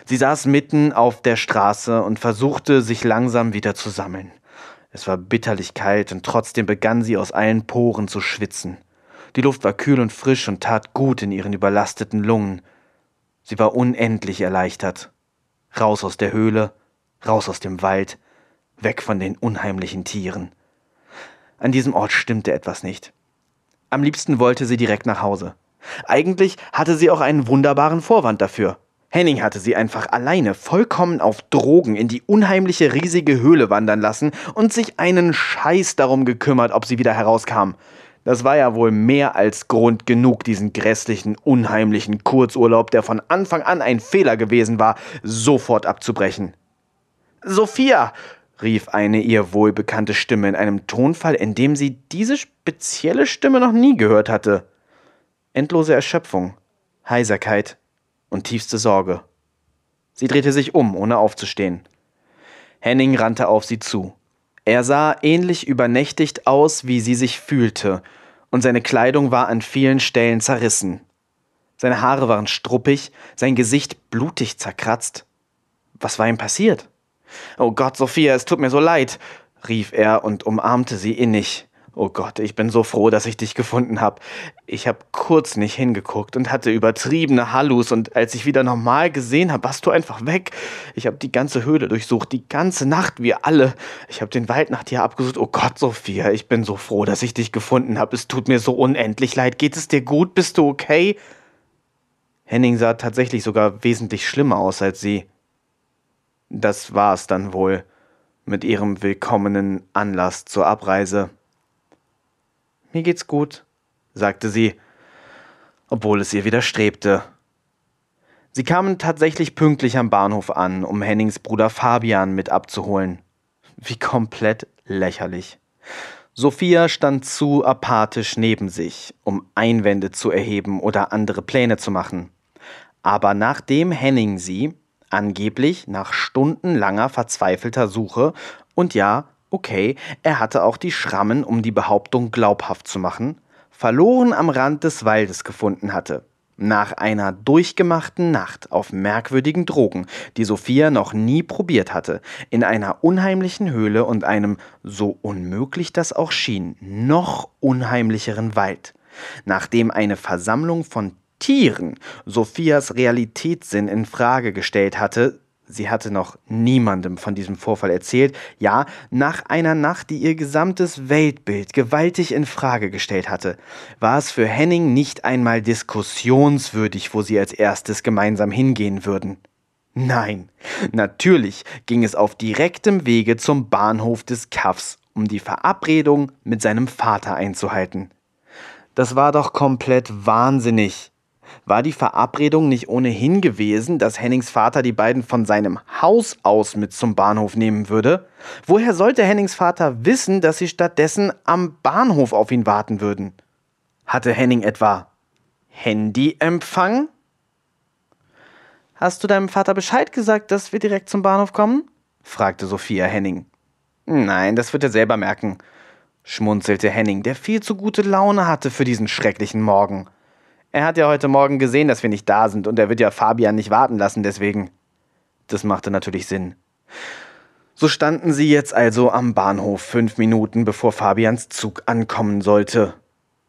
Sie saß mitten auf der Straße und versuchte, sich langsam wieder zu sammeln. Es war bitterlich kalt und trotzdem begann sie aus allen Poren zu schwitzen. Die Luft war kühl und frisch und tat gut in ihren überlasteten Lungen. Sie war unendlich erleichtert. Raus aus der Höhle, raus aus dem Wald, weg von den unheimlichen Tieren. An diesem Ort stimmte etwas nicht. Am liebsten wollte sie direkt nach Hause. Eigentlich hatte sie auch einen wunderbaren Vorwand dafür. Henning hatte sie einfach alleine, vollkommen auf Drogen, in die unheimliche riesige Höhle wandern lassen und sich einen Scheiß darum gekümmert, ob sie wieder herauskam. Das war ja wohl mehr als Grund genug, diesen grässlichen, unheimlichen Kurzurlaub, der von Anfang an ein Fehler gewesen war, sofort abzubrechen. Sophia! rief eine ihr wohlbekannte Stimme in einem Tonfall, in dem sie diese spezielle Stimme noch nie gehört hatte. Endlose Erschöpfung, Heiserkeit und tiefste Sorge. Sie drehte sich um, ohne aufzustehen. Henning rannte auf sie zu. Er sah ähnlich übernächtigt aus, wie sie sich fühlte, und seine Kleidung war an vielen Stellen zerrissen. Seine Haare waren struppig, sein Gesicht blutig zerkratzt. Was war ihm passiert? Oh Gott, Sophia, es tut mir so leid, rief er und umarmte sie innig. Oh Gott, ich bin so froh, dass ich dich gefunden habe. Ich habe kurz nicht hingeguckt und hatte übertriebene Hallus und als ich wieder normal gesehen habe, warst du einfach weg. Ich habe die ganze Höhle durchsucht, die ganze Nacht, wir alle. Ich habe den Wald nach dir abgesucht. Oh Gott, Sophia, ich bin so froh, dass ich dich gefunden habe. Es tut mir so unendlich leid. Geht es dir gut? Bist du okay? Henning sah tatsächlich sogar wesentlich schlimmer aus als sie. Das war es dann wohl mit ihrem willkommenen Anlass zur Abreise. Mir geht's gut, sagte sie, obwohl es ihr widerstrebte. Sie kamen tatsächlich pünktlich am Bahnhof an, um Hennings Bruder Fabian mit abzuholen. Wie komplett lächerlich. Sophia stand zu apathisch neben sich, um Einwände zu erheben oder andere Pläne zu machen. Aber nachdem Henning sie, angeblich nach stundenlanger verzweifelter Suche, und ja, Okay, er hatte auch die Schrammen, um die Behauptung glaubhaft zu machen, verloren am Rand des Waldes gefunden hatte. Nach einer durchgemachten Nacht auf merkwürdigen Drogen, die Sophia noch nie probiert hatte, in einer unheimlichen Höhle und einem, so unmöglich das auch schien, noch unheimlicheren Wald. Nachdem eine Versammlung von Tieren Sophias Realitätssinn in Frage gestellt hatte, Sie hatte noch niemandem von diesem Vorfall erzählt, ja, nach einer Nacht, die ihr gesamtes Weltbild gewaltig in Frage gestellt hatte, war es für Henning nicht einmal diskussionswürdig, wo sie als erstes gemeinsam hingehen würden. Nein, natürlich ging es auf direktem Wege zum Bahnhof des Kaffs, um die Verabredung mit seinem Vater einzuhalten. Das war doch komplett wahnsinnig. War die Verabredung nicht ohnehin gewesen, dass Hennings Vater die beiden von seinem Haus aus mit zum Bahnhof nehmen würde? Woher sollte Hennings Vater wissen, dass sie stattdessen am Bahnhof auf ihn warten würden? Hatte Henning etwa Handyempfang? Hast du deinem Vater Bescheid gesagt, dass wir direkt zum Bahnhof kommen? fragte Sophia Henning. Nein, das wird er selber merken, schmunzelte Henning, der viel zu gute Laune hatte für diesen schrecklichen Morgen. Er hat ja heute Morgen gesehen, dass wir nicht da sind und er wird ja Fabian nicht warten lassen, deswegen. Das machte natürlich Sinn. So standen sie jetzt also am Bahnhof fünf Minuten, bevor Fabians Zug ankommen sollte.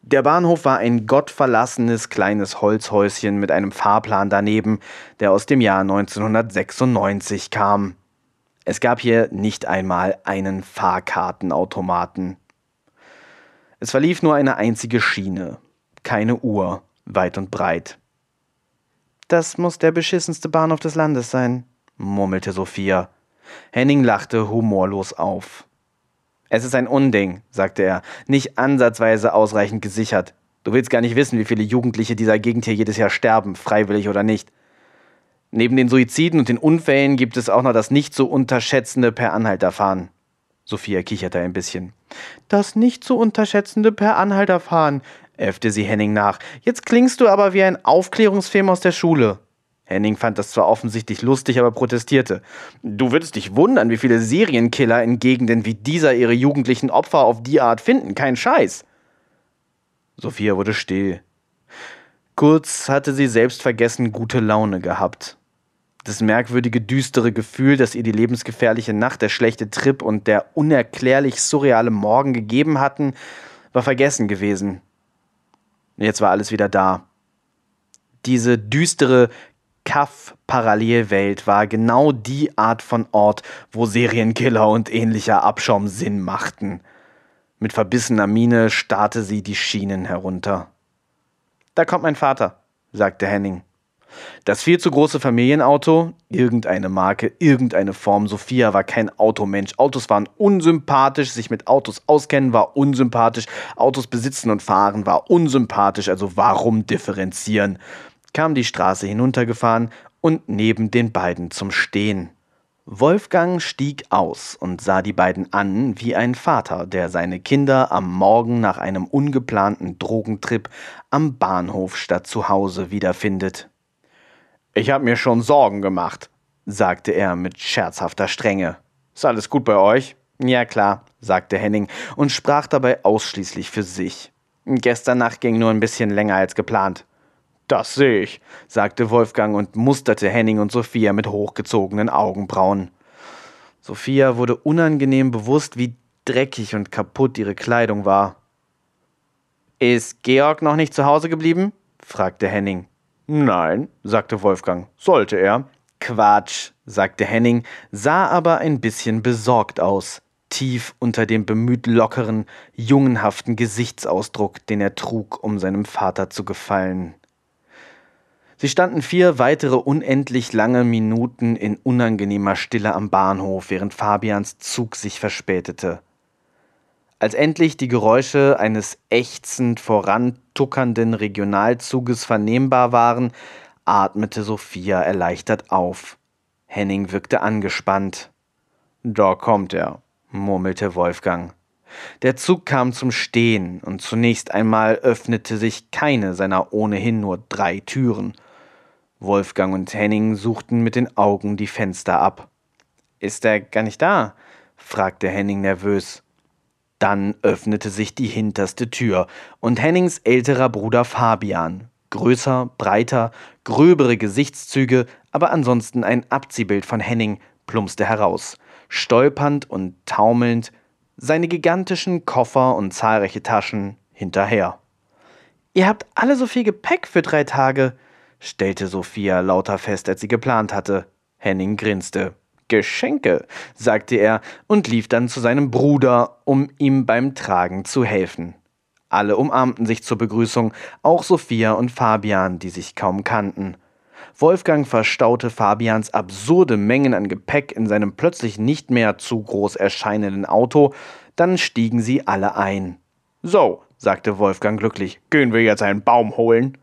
Der Bahnhof war ein gottverlassenes kleines Holzhäuschen mit einem Fahrplan daneben, der aus dem Jahr 1996 kam. Es gab hier nicht einmal einen Fahrkartenautomaten. Es verlief nur eine einzige Schiene, keine Uhr weit und breit. Das muss der beschissenste Bahnhof des Landes sein, murmelte Sophia. Henning lachte humorlos auf. Es ist ein Unding, sagte er, nicht ansatzweise ausreichend gesichert. Du willst gar nicht wissen, wie viele Jugendliche dieser Gegend hier jedes Jahr sterben, freiwillig oder nicht. Neben den Suiziden und den Unfällen gibt es auch noch das nicht zu unterschätzende Per-Anhalter-Fahren. Sophia kicherte ein bisschen. Das nicht zu unterschätzende Per-Anhalter-Fahren äffte sie Henning nach. Jetzt klingst du aber wie ein Aufklärungsfilm aus der Schule. Henning fand das zwar offensichtlich lustig, aber protestierte. Du würdest dich wundern, wie viele Serienkiller in Gegenden wie dieser ihre jugendlichen Opfer auf die Art finden. Kein Scheiß. Sophia wurde still. Kurz hatte sie selbst vergessen gute Laune gehabt. Das merkwürdige, düstere Gefühl, das ihr die lebensgefährliche Nacht, der schlechte Trip und der unerklärlich surreale Morgen gegeben hatten, war vergessen gewesen. Jetzt war alles wieder da. Diese düstere Kaff-Parallelwelt war genau die Art von Ort, wo Serienkiller und ähnlicher Abschaum Sinn machten. Mit verbissener Miene starrte sie die Schienen herunter. Da kommt mein Vater, sagte Henning. Das viel zu große Familienauto, irgendeine Marke, irgendeine Form. Sophia war kein Automensch. Autos waren unsympathisch, sich mit Autos auskennen war unsympathisch, Autos besitzen und fahren war unsympathisch, also warum differenzieren? Kam die Straße hinuntergefahren und neben den beiden zum Stehen. Wolfgang stieg aus und sah die beiden an wie ein Vater, der seine Kinder am Morgen nach einem ungeplanten Drogentrip am Bahnhof statt zu Hause wiederfindet. Ich habe mir schon Sorgen gemacht, sagte er mit scherzhafter Strenge. Ist alles gut bei euch? Ja klar, sagte Henning und sprach dabei ausschließlich für sich. Gestern Nacht ging nur ein bisschen länger als geplant. Das sehe ich, sagte Wolfgang und musterte Henning und Sophia mit hochgezogenen Augenbrauen. Sophia wurde unangenehm bewusst, wie dreckig und kaputt ihre Kleidung war. Ist Georg noch nicht zu Hause geblieben? fragte Henning. Nein, sagte Wolfgang. Sollte er. Quatsch, sagte Henning, sah aber ein bisschen besorgt aus, tief unter dem bemüht lockeren, jungenhaften Gesichtsausdruck, den er trug, um seinem Vater zu gefallen. Sie standen vier weitere unendlich lange Minuten in unangenehmer Stille am Bahnhof, während Fabians Zug sich verspätete. Als endlich die Geräusche eines ächzend vorantuckernden Regionalzuges vernehmbar waren, atmete Sophia erleichtert auf. Henning wirkte angespannt. Da kommt er, murmelte Wolfgang. Der Zug kam zum Stehen, und zunächst einmal öffnete sich keine seiner ohnehin nur drei Türen. Wolfgang und Henning suchten mit den Augen die Fenster ab. Ist er gar nicht da? fragte Henning nervös. Dann öffnete sich die hinterste Tür, und Hennings älterer Bruder Fabian, größer, breiter, gröbere Gesichtszüge, aber ansonsten ein Abziehbild von Henning, plumpste heraus, stolpernd und taumelnd, seine gigantischen Koffer und zahlreiche Taschen hinterher. Ihr habt alle so viel Gepäck für drei Tage, stellte Sophia lauter fest, als sie geplant hatte. Henning grinste. Geschenke, sagte er und lief dann zu seinem Bruder, um ihm beim Tragen zu helfen. Alle umarmten sich zur Begrüßung, auch Sophia und Fabian, die sich kaum kannten. Wolfgang verstaute Fabians absurde Mengen an Gepäck in seinem plötzlich nicht mehr zu groß erscheinenden Auto, dann stiegen sie alle ein. So, sagte Wolfgang glücklich, gehen wir jetzt einen Baum holen?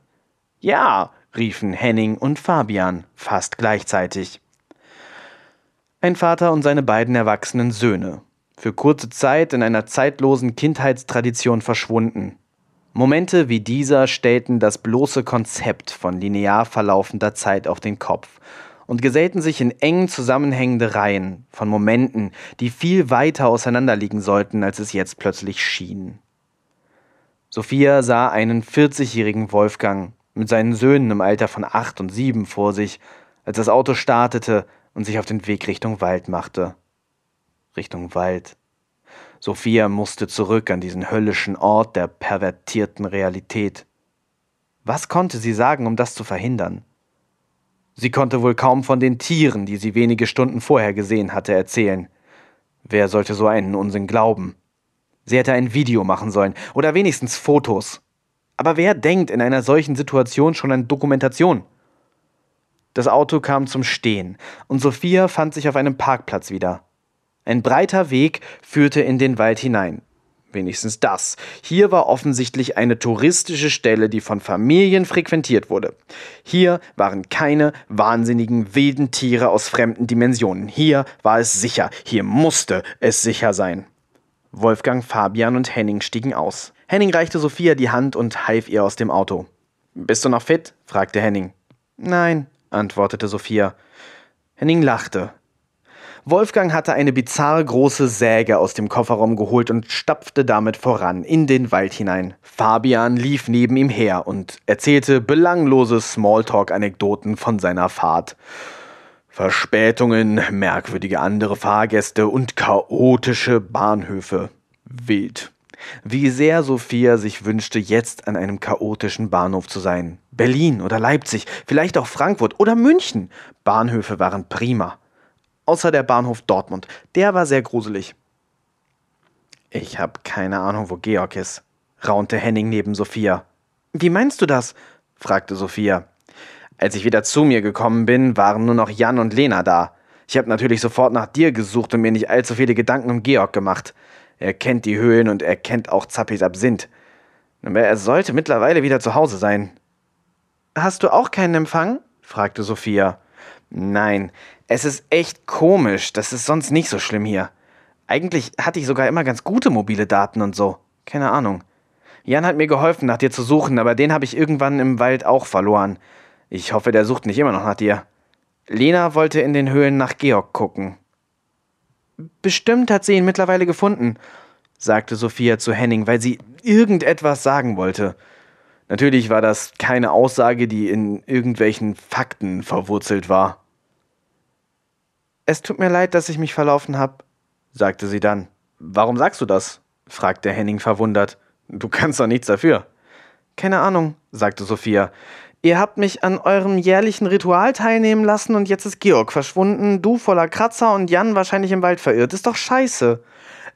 Ja, riefen Henning und Fabian fast gleichzeitig. Ein Vater und seine beiden erwachsenen Söhne, für kurze Zeit in einer zeitlosen Kindheitstradition verschwunden. Momente wie dieser stellten das bloße Konzept von linear verlaufender Zeit auf den Kopf und gesellten sich in eng zusammenhängende Reihen von Momenten, die viel weiter auseinanderliegen sollten, als es jetzt plötzlich schien. Sophia sah einen 40-jährigen Wolfgang mit seinen Söhnen im Alter von acht und sieben vor sich, als das Auto startete und sich auf den Weg Richtung Wald machte. Richtung Wald. Sophia musste zurück an diesen höllischen Ort der pervertierten Realität. Was konnte sie sagen, um das zu verhindern? Sie konnte wohl kaum von den Tieren, die sie wenige Stunden vorher gesehen hatte, erzählen. Wer sollte so einen Unsinn glauben? Sie hätte ein Video machen sollen oder wenigstens Fotos. Aber wer denkt in einer solchen Situation schon an Dokumentation? Das Auto kam zum Stehen und Sophia fand sich auf einem Parkplatz wieder. Ein breiter Weg führte in den Wald hinein. Wenigstens das. Hier war offensichtlich eine touristische Stelle, die von Familien frequentiert wurde. Hier waren keine wahnsinnigen wilden Tiere aus fremden Dimensionen. Hier war es sicher. Hier musste es sicher sein. Wolfgang, Fabian und Henning stiegen aus. Henning reichte Sophia die Hand und half ihr aus dem Auto. Bist du noch fit? fragte Henning. Nein, antwortete Sophia. Henning lachte. Wolfgang hatte eine bizarre große Säge aus dem Kofferraum geholt und stapfte damit voran in den Wald hinein. Fabian lief neben ihm her und erzählte belanglose Smalltalk-Anekdoten von seiner Fahrt. Verspätungen, merkwürdige andere Fahrgäste und chaotische Bahnhöfe. Wild. Wie sehr Sophia sich wünschte, jetzt an einem chaotischen Bahnhof zu sein. Berlin oder Leipzig, vielleicht auch Frankfurt oder München. Bahnhöfe waren prima. Außer der Bahnhof Dortmund. Der war sehr gruselig. Ich habe keine Ahnung, wo Georg ist, raunte Henning neben Sophia. Wie meinst du das? fragte Sophia. Als ich wieder zu mir gekommen bin, waren nur noch Jan und Lena da. Ich habe natürlich sofort nach dir gesucht und mir nicht allzu viele Gedanken um Georg gemacht. Er kennt die Höhlen und er kennt auch Zappis Absinth. Aber er sollte mittlerweile wieder zu Hause sein. Hast du auch keinen Empfang? fragte Sophia. Nein, es ist echt komisch. Das ist sonst nicht so schlimm hier. Eigentlich hatte ich sogar immer ganz gute mobile Daten und so. Keine Ahnung. Jan hat mir geholfen, nach dir zu suchen, aber den habe ich irgendwann im Wald auch verloren. Ich hoffe, der sucht nicht immer noch nach dir. Lena wollte in den Höhlen nach Georg gucken. Bestimmt hat sie ihn mittlerweile gefunden, sagte Sophia zu Henning, weil sie irgendetwas sagen wollte. Natürlich war das keine Aussage, die in irgendwelchen Fakten verwurzelt war. Es tut mir leid, dass ich mich verlaufen habe, sagte sie dann. Warum sagst du das? fragte Henning verwundert. Du kannst doch nichts dafür. Keine Ahnung, sagte Sophia. Ihr habt mich an eurem jährlichen Ritual teilnehmen lassen und jetzt ist Georg verschwunden, du voller Kratzer und Jan wahrscheinlich im Wald verirrt. Ist doch scheiße.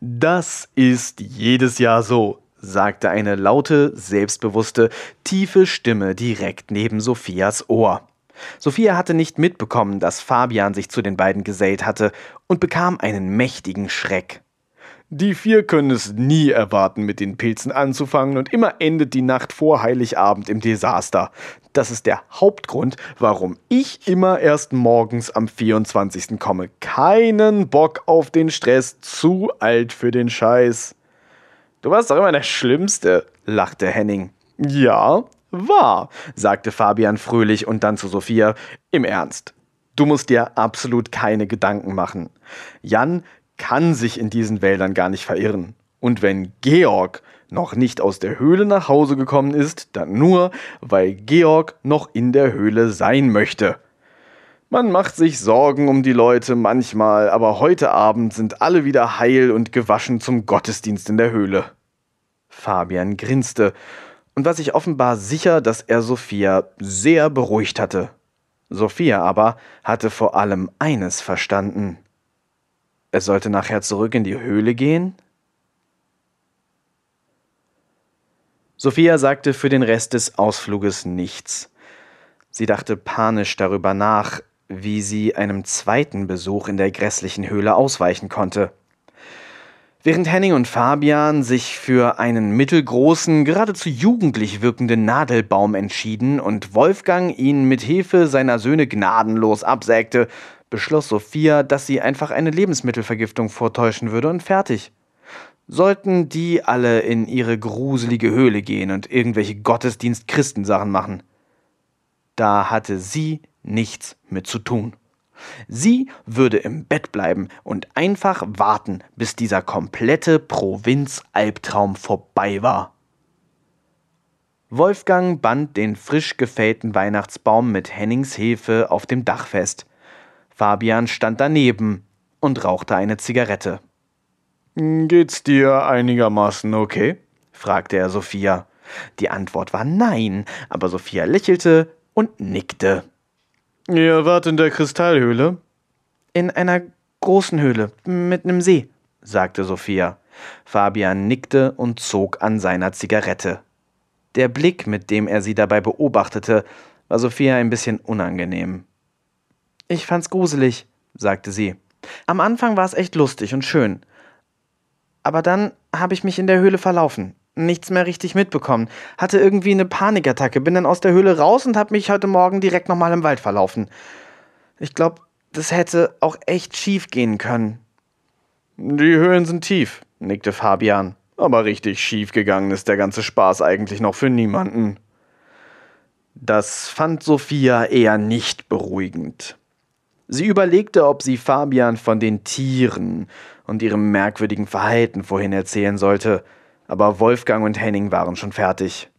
Das ist jedes Jahr so, sagte eine laute, selbstbewusste, tiefe Stimme direkt neben Sophias Ohr. Sophia hatte nicht mitbekommen, dass Fabian sich zu den beiden gesellt hatte und bekam einen mächtigen Schreck. Die vier können es nie erwarten, mit den Pilzen anzufangen und immer endet die Nacht vor Heiligabend im Desaster. Das ist der Hauptgrund, warum ich immer erst morgens am 24. komme. Keinen Bock auf den Stress, zu alt für den Scheiß. Du warst doch immer der Schlimmste, lachte Henning. Ja, wahr, sagte Fabian fröhlich und dann zu Sophia, im Ernst. Du musst dir absolut keine Gedanken machen. Jan kann sich in diesen Wäldern gar nicht verirren. Und wenn Georg noch nicht aus der Höhle nach Hause gekommen ist, dann nur, weil Georg noch in der Höhle sein möchte. Man macht sich Sorgen um die Leute manchmal, aber heute Abend sind alle wieder heil und gewaschen zum Gottesdienst in der Höhle. Fabian grinste und war sich offenbar sicher, dass er Sophia sehr beruhigt hatte. Sophia aber hatte vor allem eines verstanden. Er sollte nachher zurück in die Höhle gehen? Sophia sagte für den Rest des Ausfluges nichts. Sie dachte panisch darüber nach, wie sie einem zweiten Besuch in der grässlichen Höhle ausweichen konnte. Während Henning und Fabian sich für einen mittelgroßen, geradezu jugendlich wirkenden Nadelbaum entschieden und Wolfgang ihn mit Hilfe seiner Söhne gnadenlos absägte, beschloss Sophia, dass sie einfach eine Lebensmittelvergiftung vortäuschen würde und fertig. Sollten die alle in ihre gruselige Höhle gehen und irgendwelche Gottesdienst-Christensachen machen. Da hatte sie nichts mit zu tun. Sie würde im Bett bleiben und einfach warten, bis dieser komplette Provinz-Albtraum vorbei war. Wolfgang band den frisch gefällten Weihnachtsbaum mit Hennings Hilfe auf dem Dach fest. Fabian stand daneben und rauchte eine Zigarette. Geht's dir einigermaßen okay? fragte er Sophia. Die Antwort war nein, aber Sophia lächelte und nickte. Ihr wart in der Kristallhöhle? In einer großen Höhle mit nem See, sagte Sophia. Fabian nickte und zog an seiner Zigarette. Der Blick, mit dem er sie dabei beobachtete, war Sophia ein bisschen unangenehm. Ich fand's gruselig, sagte sie. Am Anfang war es echt lustig und schön. Aber dann habe ich mich in der Höhle verlaufen. Nichts mehr richtig mitbekommen. Hatte irgendwie eine Panikattacke, bin dann aus der Höhle raus und habe mich heute Morgen direkt nochmal im Wald verlaufen. Ich glaube, das hätte auch echt schief gehen können. Die Höhlen sind tief, nickte Fabian. Aber richtig schief gegangen ist der ganze Spaß eigentlich noch für niemanden. Das fand Sophia eher nicht beruhigend. Sie überlegte, ob sie Fabian von den Tieren und ihrem merkwürdigen Verhalten vorhin erzählen sollte, aber Wolfgang und Henning waren schon fertig.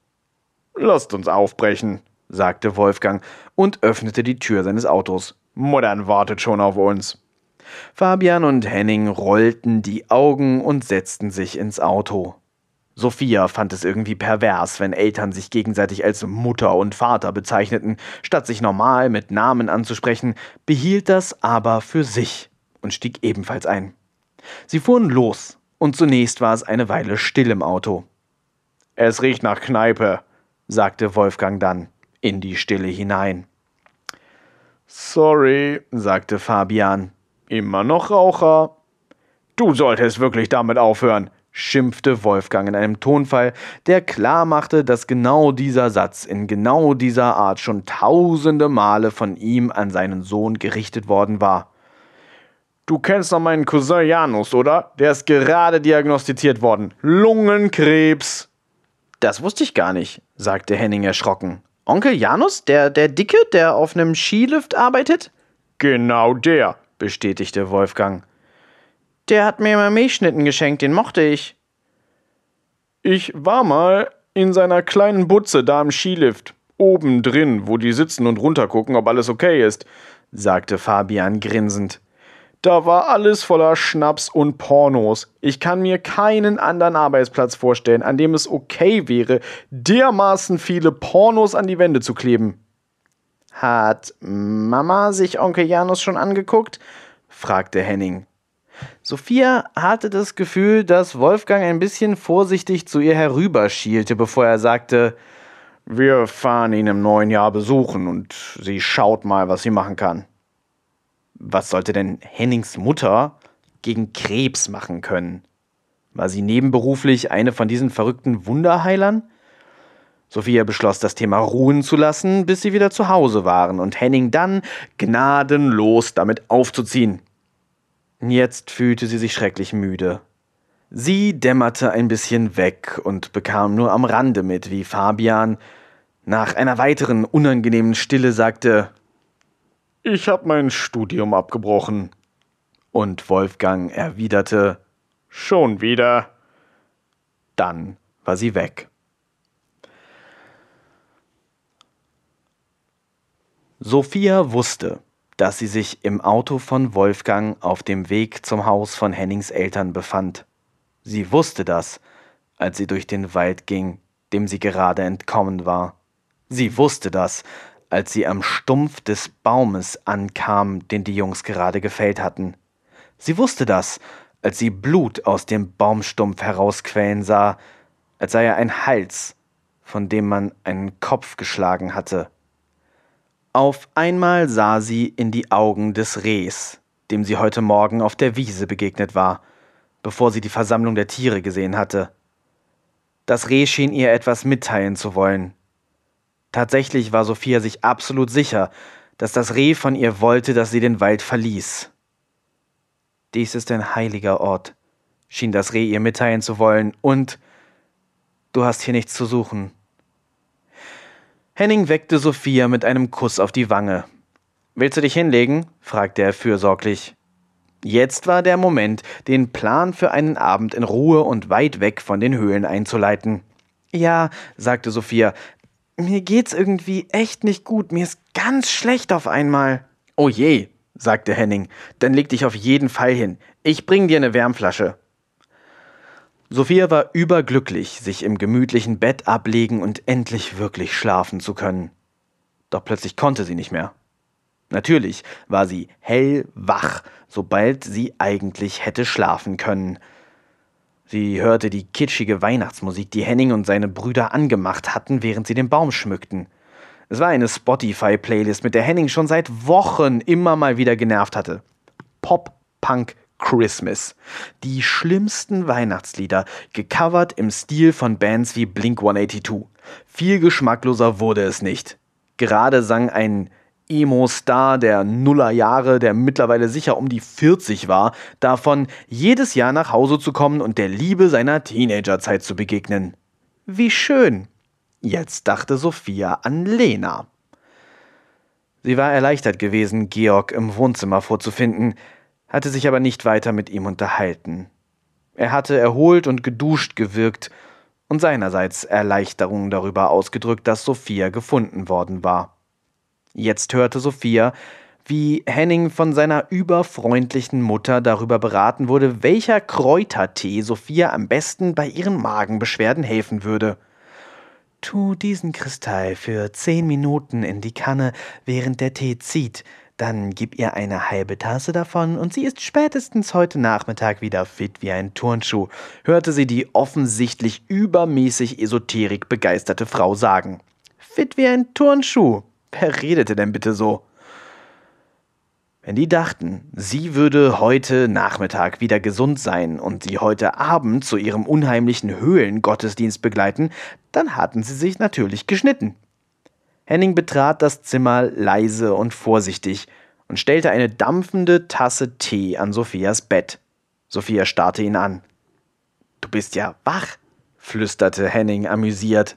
Lasst uns aufbrechen, sagte Wolfgang und öffnete die Tür seines Autos. Muttern wartet schon auf uns. Fabian und Henning rollten die Augen und setzten sich ins Auto. Sophia fand es irgendwie pervers, wenn Eltern sich gegenseitig als Mutter und Vater bezeichneten, statt sich normal mit Namen anzusprechen, behielt das aber für sich und stieg ebenfalls ein. Sie fuhren los, und zunächst war es eine Weile still im Auto. Es riecht nach Kneipe, sagte Wolfgang dann in die Stille hinein. Sorry, sagte Fabian. Immer noch Raucher? Du solltest wirklich damit aufhören, schimpfte Wolfgang in einem Tonfall, der klar machte, dass genau dieser Satz in genau dieser Art schon tausende Male von ihm an seinen Sohn gerichtet worden war. Du kennst doch meinen Cousin Janus, oder? Der ist gerade diagnostiziert worden. Lungenkrebs. Das wusste ich gar nicht, sagte Henning erschrocken. Onkel Janus, der, der Dicke, der auf einem Skilift arbeitet? Genau der, bestätigte Wolfgang. Der hat mir immer Milchschnitten geschenkt, den mochte ich. Ich war mal in seiner kleinen Butze da im Skilift, oben drin, wo die sitzen und runtergucken, ob alles okay ist, sagte Fabian grinsend. Da war alles voller Schnaps und Pornos. Ich kann mir keinen anderen Arbeitsplatz vorstellen, an dem es okay wäre, dermaßen viele Pornos an die Wände zu kleben. Hat Mama sich Onkel Janus schon angeguckt? fragte Henning. Sophia hatte das Gefühl, dass Wolfgang ein bisschen vorsichtig zu ihr herüberschielte, bevor er sagte, wir fahren ihn im neuen Jahr besuchen und sie schaut mal, was sie machen kann. Was sollte denn Hennings Mutter gegen Krebs machen können? War sie nebenberuflich eine von diesen verrückten Wunderheilern? Sophia beschloss, das Thema ruhen zu lassen, bis sie wieder zu Hause waren und Henning dann gnadenlos damit aufzuziehen. Jetzt fühlte sie sich schrecklich müde. Sie dämmerte ein bisschen weg und bekam nur am Rande mit, wie Fabian nach einer weiteren unangenehmen Stille sagte Ich hab mein Studium abgebrochen. Und Wolfgang erwiderte Schon wieder. Dann war sie weg. Sophia wusste, dass sie sich im Auto von Wolfgang auf dem Weg zum Haus von Hennings Eltern befand. Sie wusste das, als sie durch den Wald ging, dem sie gerade entkommen war. Sie wusste das, als sie am Stumpf des Baumes ankam, den die Jungs gerade gefällt hatten. Sie wusste das, als sie Blut aus dem Baumstumpf herausquellen sah, als sei er ein Hals, von dem man einen Kopf geschlagen hatte. Auf einmal sah sie in die Augen des Rehs, dem sie heute Morgen auf der Wiese begegnet war, bevor sie die Versammlung der Tiere gesehen hatte. Das Reh schien ihr etwas mitteilen zu wollen. Tatsächlich war Sophia sich absolut sicher, dass das Reh von ihr wollte, dass sie den Wald verließ. Dies ist ein heiliger Ort, schien das Reh ihr mitteilen zu wollen, und du hast hier nichts zu suchen. Henning weckte Sophia mit einem Kuss auf die Wange. Willst du dich hinlegen? fragte er fürsorglich. Jetzt war der Moment, den Plan für einen Abend in Ruhe und weit weg von den Höhlen einzuleiten. Ja, sagte Sophia, mir geht's irgendwie echt nicht gut, mir ist ganz schlecht auf einmal. Oh je, sagte Henning, dann leg dich auf jeden Fall hin. Ich bring dir eine Wärmflasche. Sophia war überglücklich, sich im gemütlichen Bett ablegen und endlich wirklich schlafen zu können. Doch plötzlich konnte sie nicht mehr. Natürlich war sie hellwach, sobald sie eigentlich hätte schlafen können. Sie hörte die kitschige Weihnachtsmusik, die Henning und seine Brüder angemacht hatten, während sie den Baum schmückten. Es war eine Spotify-Playlist, mit der Henning schon seit Wochen immer mal wieder genervt hatte. Pop, Punk, Christmas. Die schlimmsten Weihnachtslieder, gecovert im Stil von Bands wie Blink 182. Viel geschmackloser wurde es nicht. Gerade sang ein Emo-Star der Nullerjahre, der mittlerweile sicher um die 40 war, davon, jedes Jahr nach Hause zu kommen und der Liebe seiner Teenagerzeit zu begegnen. Wie schön! Jetzt dachte Sophia an Lena. Sie war erleichtert gewesen, Georg im Wohnzimmer vorzufinden, hatte sich aber nicht weiter mit ihm unterhalten. Er hatte erholt und geduscht gewirkt und seinerseits Erleichterung darüber ausgedrückt, dass Sophia gefunden worden war. Jetzt hörte Sophia, wie Henning von seiner überfreundlichen Mutter darüber beraten wurde, welcher Kräutertee Sophia am besten bei ihren Magenbeschwerden helfen würde. Tu diesen Kristall für zehn Minuten in die Kanne, während der Tee zieht, dann gib ihr eine halbe Tasse davon und sie ist spätestens heute Nachmittag wieder fit wie ein Turnschuh, hörte sie die offensichtlich übermäßig esoterik begeisterte Frau sagen. Fit wie ein Turnschuh. Wer redete denn bitte so? Wenn die dachten, sie würde heute Nachmittag wieder gesund sein und sie heute Abend zu ihrem unheimlichen Höhlengottesdienst begleiten, dann hatten sie sich natürlich geschnitten. Henning betrat das Zimmer leise und vorsichtig und stellte eine dampfende Tasse Tee an Sophias Bett. Sophia starrte ihn an. Du bist ja wach, flüsterte Henning amüsiert.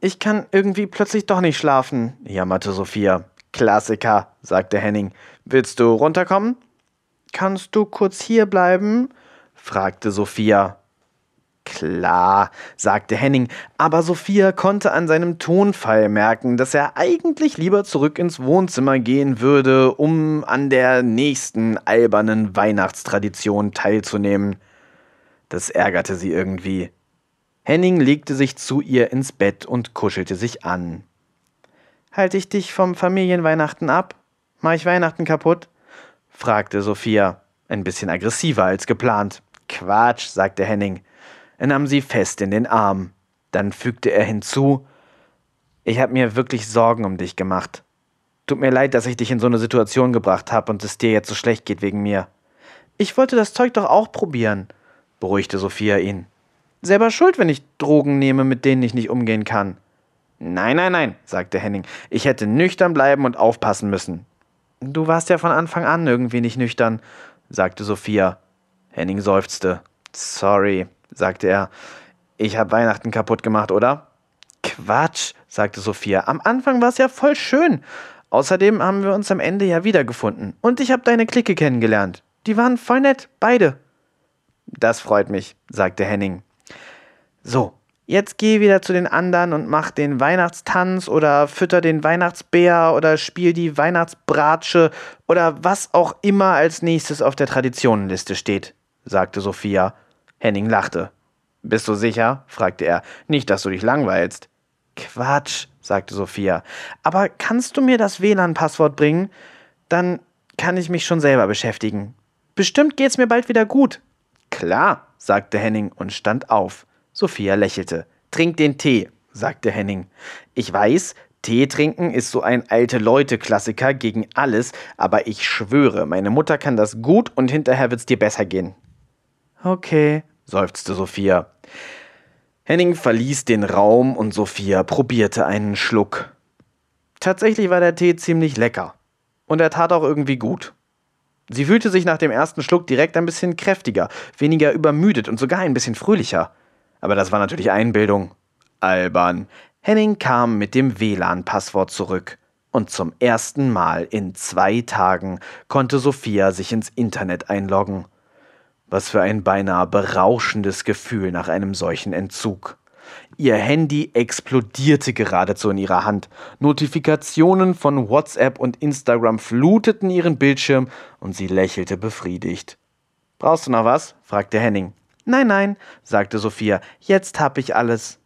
Ich kann irgendwie plötzlich doch nicht schlafen, jammerte Sophia. Klassiker, sagte Henning. Willst du runterkommen? Kannst du kurz hier bleiben? fragte Sophia. Klar, sagte Henning, aber Sophia konnte an seinem Tonfall merken, dass er eigentlich lieber zurück ins Wohnzimmer gehen würde, um an der nächsten albernen Weihnachtstradition teilzunehmen. Das ärgerte sie irgendwie. Henning legte sich zu ihr ins Bett und kuschelte sich an. Halte ich dich vom Familienweihnachten ab? Mach ich Weihnachten kaputt? fragte Sophia, ein bisschen aggressiver als geplant. Quatsch, sagte Henning. Er nahm sie fest in den Arm. Dann fügte er hinzu Ich habe mir wirklich Sorgen um dich gemacht. Tut mir leid, dass ich dich in so eine Situation gebracht habe und es dir jetzt so schlecht geht wegen mir. Ich wollte das Zeug doch auch probieren, beruhigte Sophia ihn. Selber schuld, wenn ich Drogen nehme, mit denen ich nicht umgehen kann. Nein, nein, nein, sagte Henning. Ich hätte nüchtern bleiben und aufpassen müssen. Du warst ja von Anfang an irgendwie nicht nüchtern, sagte Sophia. Henning seufzte. Sorry, sagte er. Ich hab Weihnachten kaputt gemacht, oder? Quatsch, sagte Sophia. Am Anfang war es ja voll schön. Außerdem haben wir uns am Ende ja wiedergefunden. Und ich hab deine Clique kennengelernt. Die waren voll nett, beide. Das freut mich, sagte Henning. So, jetzt geh wieder zu den anderen und mach den Weihnachtstanz oder fütter den Weihnachtsbär oder spiel die Weihnachtsbratsche oder was auch immer als nächstes auf der Traditionenliste steht, sagte Sophia. Henning lachte. Bist du sicher? fragte er. Nicht, dass du dich langweilst. Quatsch, sagte Sophia. Aber kannst du mir das WLAN-Passwort bringen? Dann kann ich mich schon selber beschäftigen. Bestimmt geht's mir bald wieder gut. Klar, sagte Henning und stand auf. Sophia lächelte. Trink den Tee, sagte Henning. Ich weiß, Tee trinken ist so ein alte Leute-Klassiker gegen alles, aber ich schwöre, meine Mutter kann das gut und hinterher wird's dir besser gehen. Okay, seufzte Sophia. Henning verließ den Raum und Sophia probierte einen Schluck. Tatsächlich war der Tee ziemlich lecker. Und er tat auch irgendwie gut. Sie fühlte sich nach dem ersten Schluck direkt ein bisschen kräftiger, weniger übermüdet und sogar ein bisschen fröhlicher. Aber das war natürlich Einbildung. Albern. Henning kam mit dem WLAN-Passwort zurück. Und zum ersten Mal in zwei Tagen konnte Sophia sich ins Internet einloggen. Was für ein beinahe berauschendes Gefühl nach einem solchen Entzug. Ihr Handy explodierte geradezu in ihrer Hand. Notifikationen von WhatsApp und Instagram fluteten ihren Bildschirm und sie lächelte befriedigt. Brauchst du noch was? fragte Henning. Nein, nein, sagte Sophia, jetzt hab ich alles.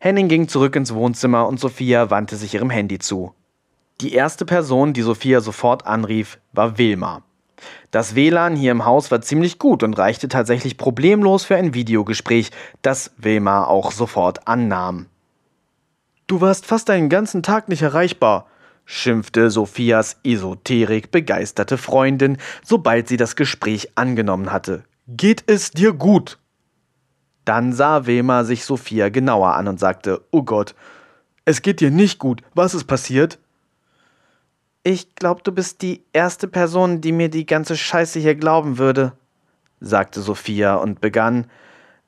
Henning ging zurück ins Wohnzimmer und Sophia wandte sich ihrem Handy zu. Die erste Person, die Sophia sofort anrief, war Wilma. Das WLAN hier im Haus war ziemlich gut und reichte tatsächlich problemlos für ein Videogespräch, das Wilma auch sofort annahm. Du warst fast einen ganzen Tag nicht erreichbar, schimpfte Sophias Esoterik begeisterte Freundin, sobald sie das Gespräch angenommen hatte. Geht es dir gut? Dann sah Wilma sich Sophia genauer an und sagte, Oh Gott, es geht dir nicht gut. Was ist passiert? Ich glaube, du bist die erste Person, die mir die ganze Scheiße hier glauben würde, sagte Sophia und begann,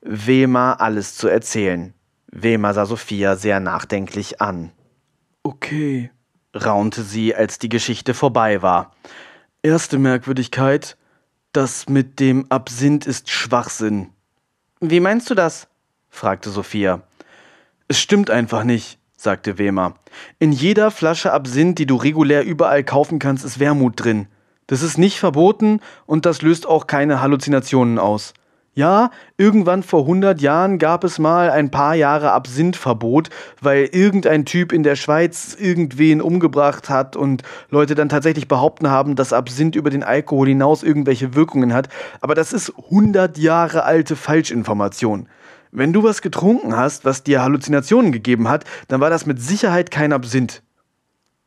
Wilma alles zu erzählen. Wilma sah Sophia sehr nachdenklich an. Okay, raunte sie, als die Geschichte vorbei war. Erste Merkwürdigkeit, das mit dem Absinth ist Schwachsinn. Wie meinst du das? fragte Sophia. Es stimmt einfach nicht, sagte Wehmer. In jeder Flasche Absinth, die du regulär überall kaufen kannst, ist Wermut drin. Das ist nicht verboten und das löst auch keine Halluzinationen aus. Ja, irgendwann vor 100 Jahren gab es mal ein paar Jahre Absinthverbot, weil irgendein Typ in der Schweiz irgendwen umgebracht hat und Leute dann tatsächlich behaupten haben, dass Absinth über den Alkohol hinaus irgendwelche Wirkungen hat. Aber das ist 100 Jahre alte Falschinformation. Wenn du was getrunken hast, was dir Halluzinationen gegeben hat, dann war das mit Sicherheit kein Absinth.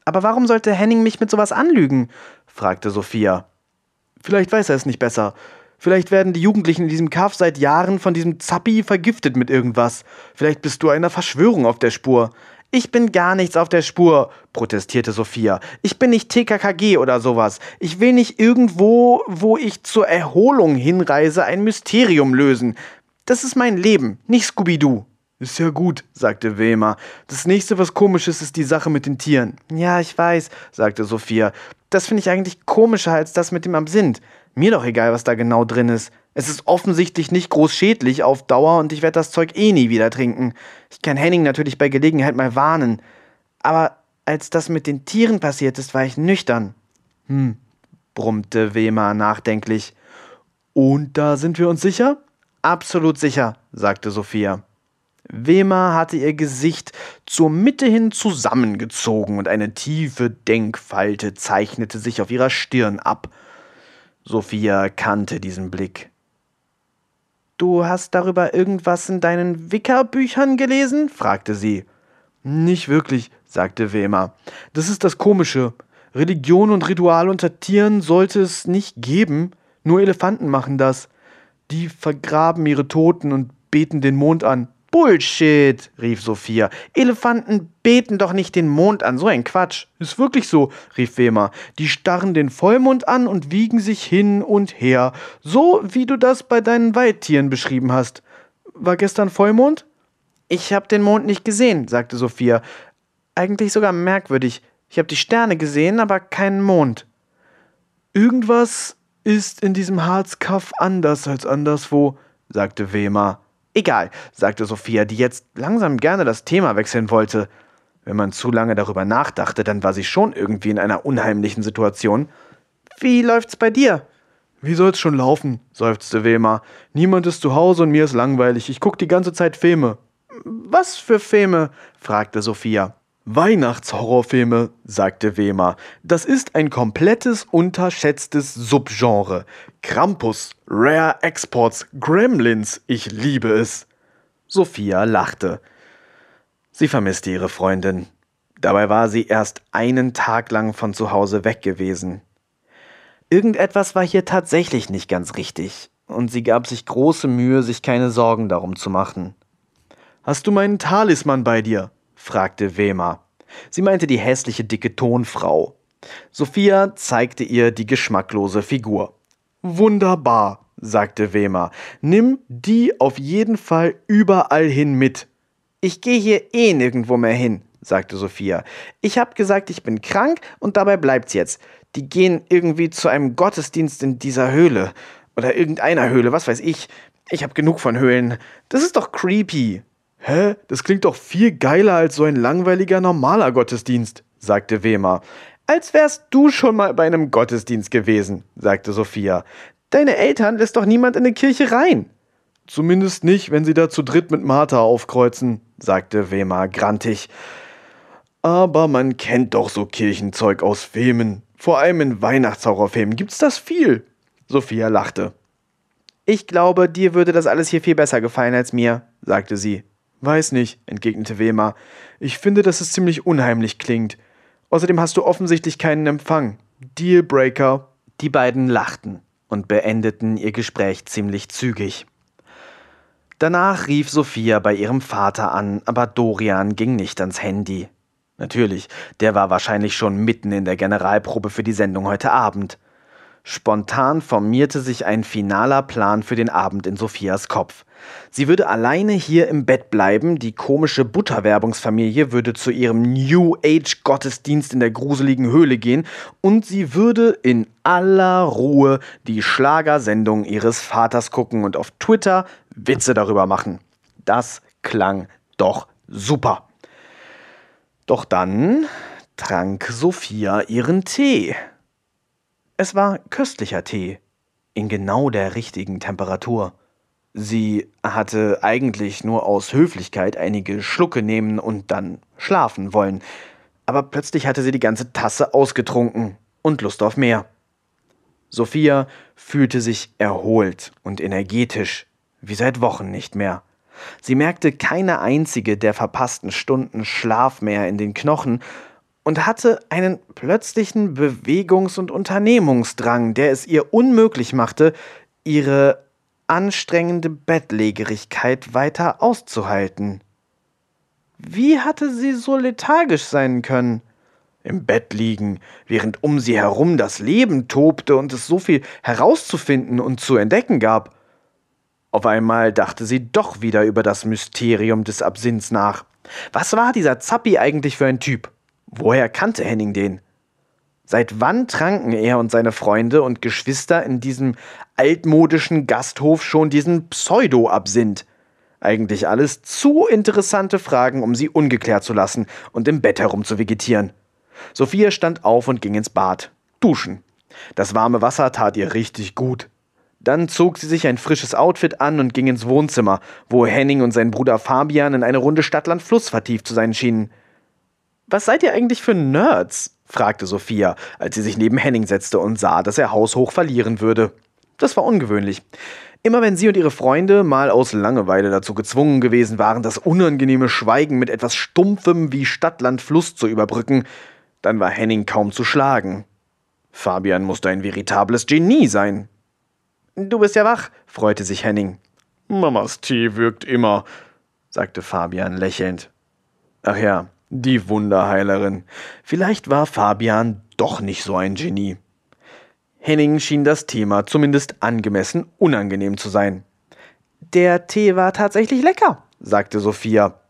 Aber warum sollte Henning mich mit sowas anlügen? fragte Sophia. Vielleicht weiß er es nicht besser. Vielleicht werden die Jugendlichen in diesem Kaff seit Jahren von diesem Zappi vergiftet mit irgendwas. Vielleicht bist du einer Verschwörung auf der Spur. Ich bin gar nichts auf der Spur, protestierte Sophia. Ich bin nicht TKKG oder sowas. Ich will nicht irgendwo, wo ich zur Erholung hinreise, ein Mysterium lösen. Das ist mein Leben, nicht Scooby-Doo. Ist ja gut, sagte Wilma. Das nächste, was komisch ist, ist die Sache mit den Tieren. Ja, ich weiß, sagte Sophia. Das finde ich eigentlich komischer als das mit dem Absinth. Mir doch egal, was da genau drin ist. Es ist offensichtlich nicht groß schädlich auf Dauer und ich werde das Zeug eh nie wieder trinken. Ich kann Henning natürlich bei Gelegenheit mal warnen. Aber als das mit den Tieren passiert ist, war ich nüchtern. Hm, brummte Wema nachdenklich. Und da sind wir uns sicher? Absolut sicher, sagte Sophia. Wema hatte ihr Gesicht zur Mitte hin zusammengezogen und eine tiefe Denkfalte zeichnete sich auf ihrer Stirn ab. Sophia kannte diesen Blick. Du hast darüber irgendwas in deinen Wickerbüchern gelesen? fragte sie. Nicht wirklich, sagte Wema. Das ist das Komische. Religion und Ritual unter Tieren sollte es nicht geben. Nur Elefanten machen das. Die vergraben ihre Toten und beten den Mond an. Bullshit, rief Sophia. Elefanten beten doch nicht den Mond an, so ein Quatsch. Ist wirklich so, rief Wema. Die starren den Vollmond an und wiegen sich hin und her, so wie du das bei deinen Waldtieren beschrieben hast. War gestern Vollmond? Ich hab den Mond nicht gesehen, sagte Sophia. Eigentlich sogar merkwürdig. Ich hab die Sterne gesehen, aber keinen Mond. Irgendwas ist in diesem Harzkaff anders als anderswo, sagte Wema. Egal, sagte Sophia, die jetzt langsam gerne das Thema wechseln wollte. Wenn man zu lange darüber nachdachte, dann war sie schon irgendwie in einer unheimlichen Situation. Wie läuft's bei dir? Wie soll's schon laufen? seufzte Wilma. Niemand ist zu Hause und mir ist langweilig. Ich guck die ganze Zeit Filme. Was für Filme? fragte Sophia. Weihnachtshorrorfilme, sagte Wehmer. Das ist ein komplettes unterschätztes Subgenre. Krampus, Rare Exports, Gremlins, ich liebe es. Sophia lachte. Sie vermisste ihre Freundin. Dabei war sie erst einen Tag lang von zu Hause weg gewesen. Irgendetwas war hier tatsächlich nicht ganz richtig, und sie gab sich große Mühe, sich keine Sorgen darum zu machen. Hast du meinen Talisman bei dir? Fragte Wema. Sie meinte die hässliche dicke Tonfrau. Sophia zeigte ihr die geschmacklose Figur. Wunderbar, sagte Wema. Nimm die auf jeden Fall überall hin mit. Ich gehe hier eh nirgendwo mehr hin, sagte Sophia. Ich hab gesagt, ich bin krank und dabei bleibt's jetzt. Die gehen irgendwie zu einem Gottesdienst in dieser Höhle. Oder irgendeiner Höhle, was weiß ich. Ich hab genug von Höhlen. Das ist doch creepy. Hä? Das klingt doch viel geiler als so ein langweiliger normaler Gottesdienst, sagte Wema. Als wärst du schon mal bei einem Gottesdienst gewesen, sagte Sophia. Deine Eltern lässt doch niemand in eine Kirche rein. Zumindest nicht, wenn sie da zu dritt mit Martha aufkreuzen, sagte Wema grantig. Aber man kennt doch so Kirchenzeug aus Filmen. Vor allem in Weihnachtshorrorfilmen gibt's das viel. Sophia lachte. Ich glaube, dir würde das alles hier viel besser gefallen als mir, sagte sie. Weiß nicht, entgegnete Wema. Ich finde, dass es ziemlich unheimlich klingt. Außerdem hast du offensichtlich keinen Empfang. Dealbreaker. Die beiden lachten und beendeten ihr Gespräch ziemlich zügig. Danach rief Sophia bei ihrem Vater an, aber Dorian ging nicht ans Handy. Natürlich, der war wahrscheinlich schon mitten in der Generalprobe für die Sendung heute Abend. Spontan formierte sich ein finaler Plan für den Abend in Sophias Kopf. Sie würde alleine hier im Bett bleiben, die komische Butterwerbungsfamilie würde zu ihrem New Age Gottesdienst in der gruseligen Höhle gehen und sie würde in aller Ruhe die Schlagersendung ihres Vaters gucken und auf Twitter Witze darüber machen. Das klang doch super. Doch dann trank Sophia ihren Tee. Es war köstlicher Tee, in genau der richtigen Temperatur. Sie hatte eigentlich nur aus Höflichkeit einige Schlucke nehmen und dann schlafen wollen, aber plötzlich hatte sie die ganze Tasse ausgetrunken und Lust auf mehr. Sophia fühlte sich erholt und energetisch, wie seit Wochen nicht mehr. Sie merkte keine einzige der verpassten Stunden Schlaf mehr in den Knochen und hatte einen plötzlichen Bewegungs- und Unternehmungsdrang, der es ihr unmöglich machte, ihre anstrengende Bettlägerigkeit weiter auszuhalten. Wie hatte sie so lethargisch sein können? Im Bett liegen, während um sie herum das Leben tobte und es so viel herauszufinden und zu entdecken gab. Auf einmal dachte sie doch wieder über das Mysterium des Absinths nach. Was war dieser Zappi eigentlich für ein Typ? Woher kannte Henning den? Seit wann tranken er und seine Freunde und Geschwister in diesem altmodischen Gasthof schon diesen Pseudo-Absinth? Eigentlich alles zu interessante Fragen, um sie ungeklärt zu lassen und im Bett herum zu. Sophia stand auf und ging ins Bad. Duschen. Das warme Wasser tat ihr richtig gut. Dann zog sie sich ein frisches Outfit an und ging ins Wohnzimmer, wo Henning und sein Bruder Fabian in eine Runde Stadtland-Fluss vertieft zu sein schienen. Was seid ihr eigentlich für Nerds? fragte Sophia, als sie sich neben Henning setzte und sah, dass er haushoch verlieren würde. Das war ungewöhnlich. Immer wenn sie und ihre Freunde mal aus Langeweile dazu gezwungen gewesen waren, das unangenehme Schweigen mit etwas Stumpfem wie Stadtland-Fluss zu überbrücken, dann war Henning kaum zu schlagen. Fabian musste ein veritables Genie sein. Du bist ja wach, freute sich Henning. Mamas Tee wirkt immer, sagte Fabian lächelnd. Ach ja, die Wunderheilerin. Vielleicht war Fabian doch nicht so ein Genie. Henning schien das Thema zumindest angemessen unangenehm zu sein. Der Tee war tatsächlich lecker, sagte Sophia.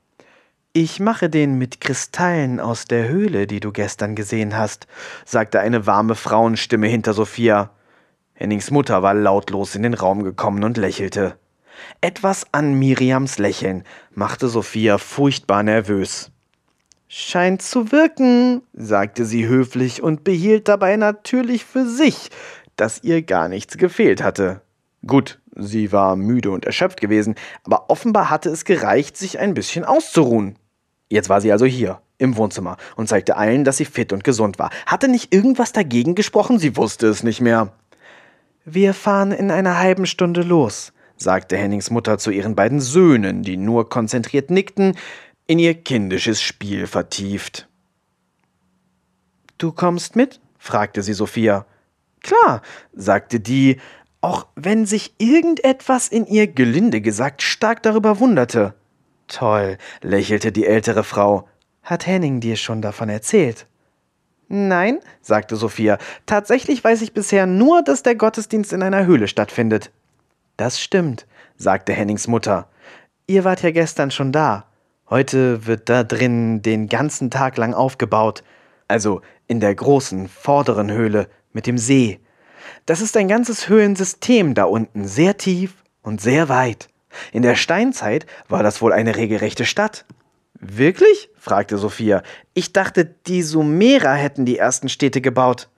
Ich mache den mit Kristallen aus der Höhle, die du gestern gesehen hast, sagte eine warme Frauenstimme hinter Sophia. Hennings Mutter war lautlos in den Raum gekommen und lächelte. Etwas an Miriams Lächeln machte Sophia furchtbar nervös. Scheint zu wirken, sagte sie höflich und behielt dabei natürlich für sich, dass ihr gar nichts gefehlt hatte. Gut, sie war müde und erschöpft gewesen, aber offenbar hatte es gereicht, sich ein bisschen auszuruhen. Jetzt war sie also hier, im Wohnzimmer, und zeigte allen, dass sie fit und gesund war. Hatte nicht irgendwas dagegen gesprochen? Sie wusste es nicht mehr. Wir fahren in einer halben Stunde los, sagte Hennings Mutter zu ihren beiden Söhnen, die nur konzentriert nickten, in ihr kindisches Spiel vertieft. Du kommst mit? fragte sie Sophia. Klar, sagte die, auch wenn sich irgendetwas in ihr gelinde gesagt stark darüber wunderte. Toll, lächelte die ältere Frau. Hat Henning dir schon davon erzählt? Nein, sagte Sophia. Tatsächlich weiß ich bisher nur, dass der Gottesdienst in einer Höhle stattfindet. Das stimmt, sagte Hennings Mutter. Ihr wart ja gestern schon da. Heute wird da drin den ganzen Tag lang aufgebaut. Also in der großen, vorderen Höhle mit dem See. Das ist ein ganzes Höhlensystem da unten, sehr tief und sehr weit. In der Steinzeit war das wohl eine regelrechte Stadt. Wirklich? fragte Sophia. Ich dachte, die Sumerer hätten die ersten Städte gebaut.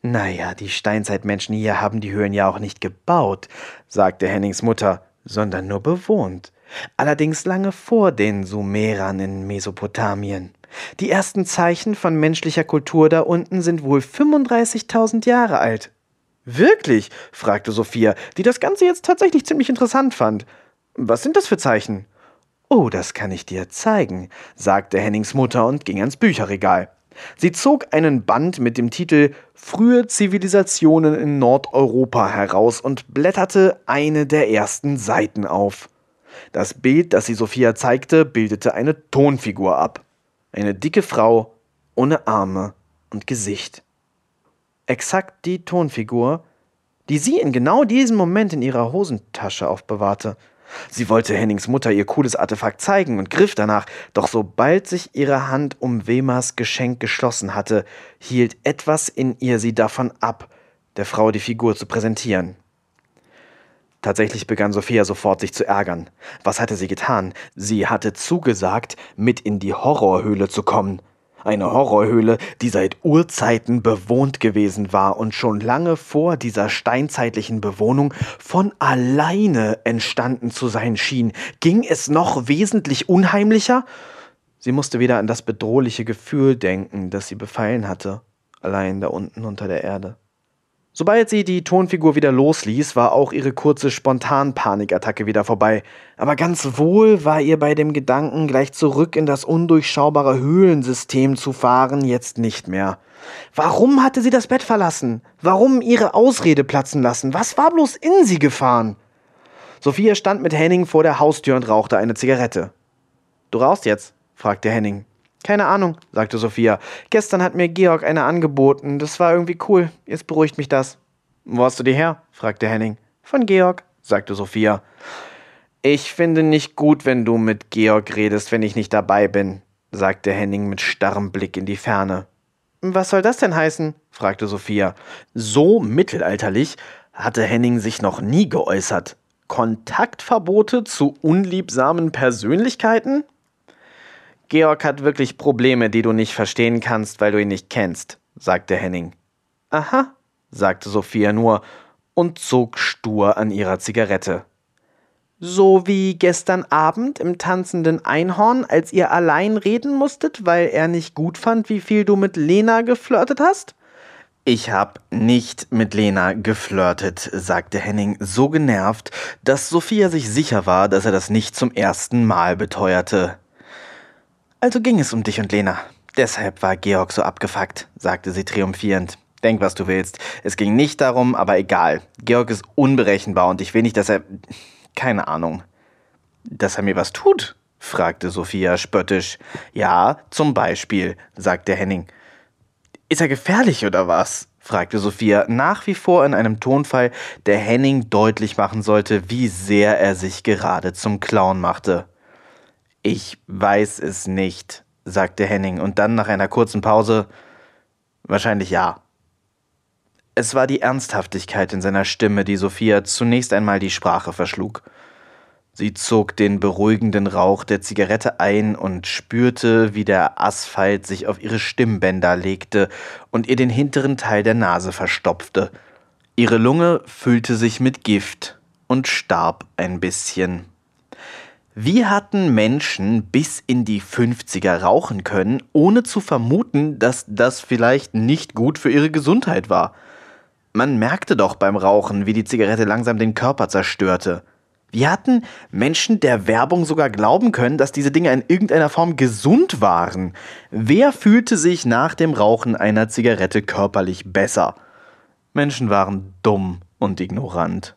Naja, die Steinzeitmenschen hier haben die Höhlen ja auch nicht gebaut, sagte Hennings Mutter, sondern nur bewohnt allerdings lange vor den Sumerern in Mesopotamien. Die ersten Zeichen von menschlicher Kultur da unten sind wohl 35.000 Jahre alt. Wirklich? fragte Sophia, die das Ganze jetzt tatsächlich ziemlich interessant fand. Was sind das für Zeichen? Oh, das kann ich dir zeigen, sagte Hennings Mutter und ging ans Bücherregal. Sie zog einen Band mit dem Titel Frühe Zivilisationen in Nordeuropa heraus und blätterte eine der ersten Seiten auf. Das Bild, das sie Sophia zeigte, bildete eine Tonfigur ab. Eine dicke Frau ohne Arme und Gesicht. Exakt die Tonfigur, die sie in genau diesem Moment in ihrer Hosentasche aufbewahrte. Sie wollte Hennings Mutter ihr cooles Artefakt zeigen und griff danach, doch sobald sich ihre Hand um Wemas Geschenk geschlossen hatte, hielt etwas in ihr sie davon ab, der Frau die Figur zu präsentieren. Tatsächlich begann Sophia sofort sich zu ärgern. Was hatte sie getan? Sie hatte zugesagt, mit in die Horrorhöhle zu kommen. Eine Horrorhöhle, die seit Urzeiten bewohnt gewesen war und schon lange vor dieser steinzeitlichen Bewohnung von alleine entstanden zu sein schien. Ging es noch wesentlich unheimlicher? Sie musste wieder an das bedrohliche Gefühl denken, das sie befallen hatte, allein da unten unter der Erde. Sobald sie die Tonfigur wieder losließ, war auch ihre kurze Spontan-Panikattacke wieder vorbei. Aber ganz wohl war ihr bei dem Gedanken, gleich zurück in das undurchschaubare Höhlensystem zu fahren, jetzt nicht mehr. Warum hatte sie das Bett verlassen? Warum ihre Ausrede platzen lassen? Was war bloß in sie gefahren? Sophia stand mit Henning vor der Haustür und rauchte eine Zigarette. Du rauchst jetzt? fragte Henning. Keine Ahnung, sagte Sophia. Gestern hat mir Georg eine angeboten. Das war irgendwie cool. Jetzt beruhigt mich das. Wo hast du die her? fragte Henning. Von Georg, sagte Sophia. Ich finde nicht gut, wenn du mit Georg redest, wenn ich nicht dabei bin, sagte Henning mit starrem Blick in die Ferne. Was soll das denn heißen? fragte Sophia. So mittelalterlich hatte Henning sich noch nie geäußert. Kontaktverbote zu unliebsamen Persönlichkeiten? Georg hat wirklich Probleme, die du nicht verstehen kannst, weil du ihn nicht kennst, sagte Henning. Aha, sagte Sophia nur und zog stur an ihrer Zigarette. So wie gestern Abend im tanzenden Einhorn, als ihr allein reden musstet, weil er nicht gut fand, wie viel du mit Lena geflirtet hast? Ich hab nicht mit Lena geflirtet, sagte Henning so genervt, dass Sophia sich sicher war, dass er das nicht zum ersten Mal beteuerte. Also ging es um dich und Lena. Deshalb war Georg so abgefuckt, sagte sie triumphierend. Denk, was du willst. Es ging nicht darum, aber egal. Georg ist unberechenbar und ich will nicht, dass er keine Ahnung. Dass er mir was tut? fragte Sophia spöttisch. Ja, zum Beispiel, sagte Henning. Ist er gefährlich oder was? fragte Sophia, nach wie vor in einem Tonfall, der Henning deutlich machen sollte, wie sehr er sich gerade zum Clown machte. Ich weiß es nicht, sagte Henning, und dann nach einer kurzen Pause Wahrscheinlich ja. Es war die Ernsthaftigkeit in seiner Stimme, die Sophia zunächst einmal die Sprache verschlug. Sie zog den beruhigenden Rauch der Zigarette ein und spürte, wie der Asphalt sich auf ihre Stimmbänder legte und ihr den hinteren Teil der Nase verstopfte. Ihre Lunge füllte sich mit Gift und starb ein bisschen. Wie hatten Menschen bis in die 50er rauchen können, ohne zu vermuten, dass das vielleicht nicht gut für ihre Gesundheit war? Man merkte doch beim Rauchen, wie die Zigarette langsam den Körper zerstörte. Wie hatten Menschen der Werbung sogar glauben können, dass diese Dinge in irgendeiner Form gesund waren? Wer fühlte sich nach dem Rauchen einer Zigarette körperlich besser? Menschen waren dumm und ignorant.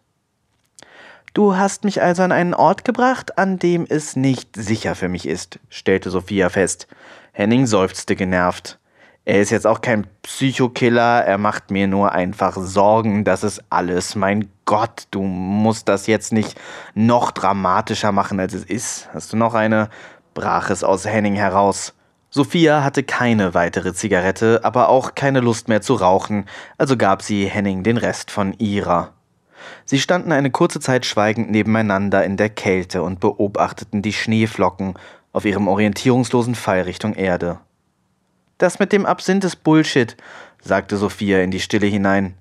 Du hast mich also an einen Ort gebracht, an dem es nicht sicher für mich ist, stellte Sophia fest. Henning seufzte genervt. Er ist jetzt auch kein Psychokiller, er macht mir nur einfach Sorgen, das ist alles. Mein Gott, du musst das jetzt nicht noch dramatischer machen, als es ist. Hast du noch eine? brach es aus Henning heraus. Sophia hatte keine weitere Zigarette, aber auch keine Lust mehr zu rauchen, also gab sie Henning den Rest von ihrer. Sie standen eine kurze Zeit schweigend nebeneinander in der Kälte und beobachteten die Schneeflocken auf ihrem orientierungslosen Fall Richtung Erde. Das mit dem Absinth ist Bullshit, sagte Sophia in die Stille hinein.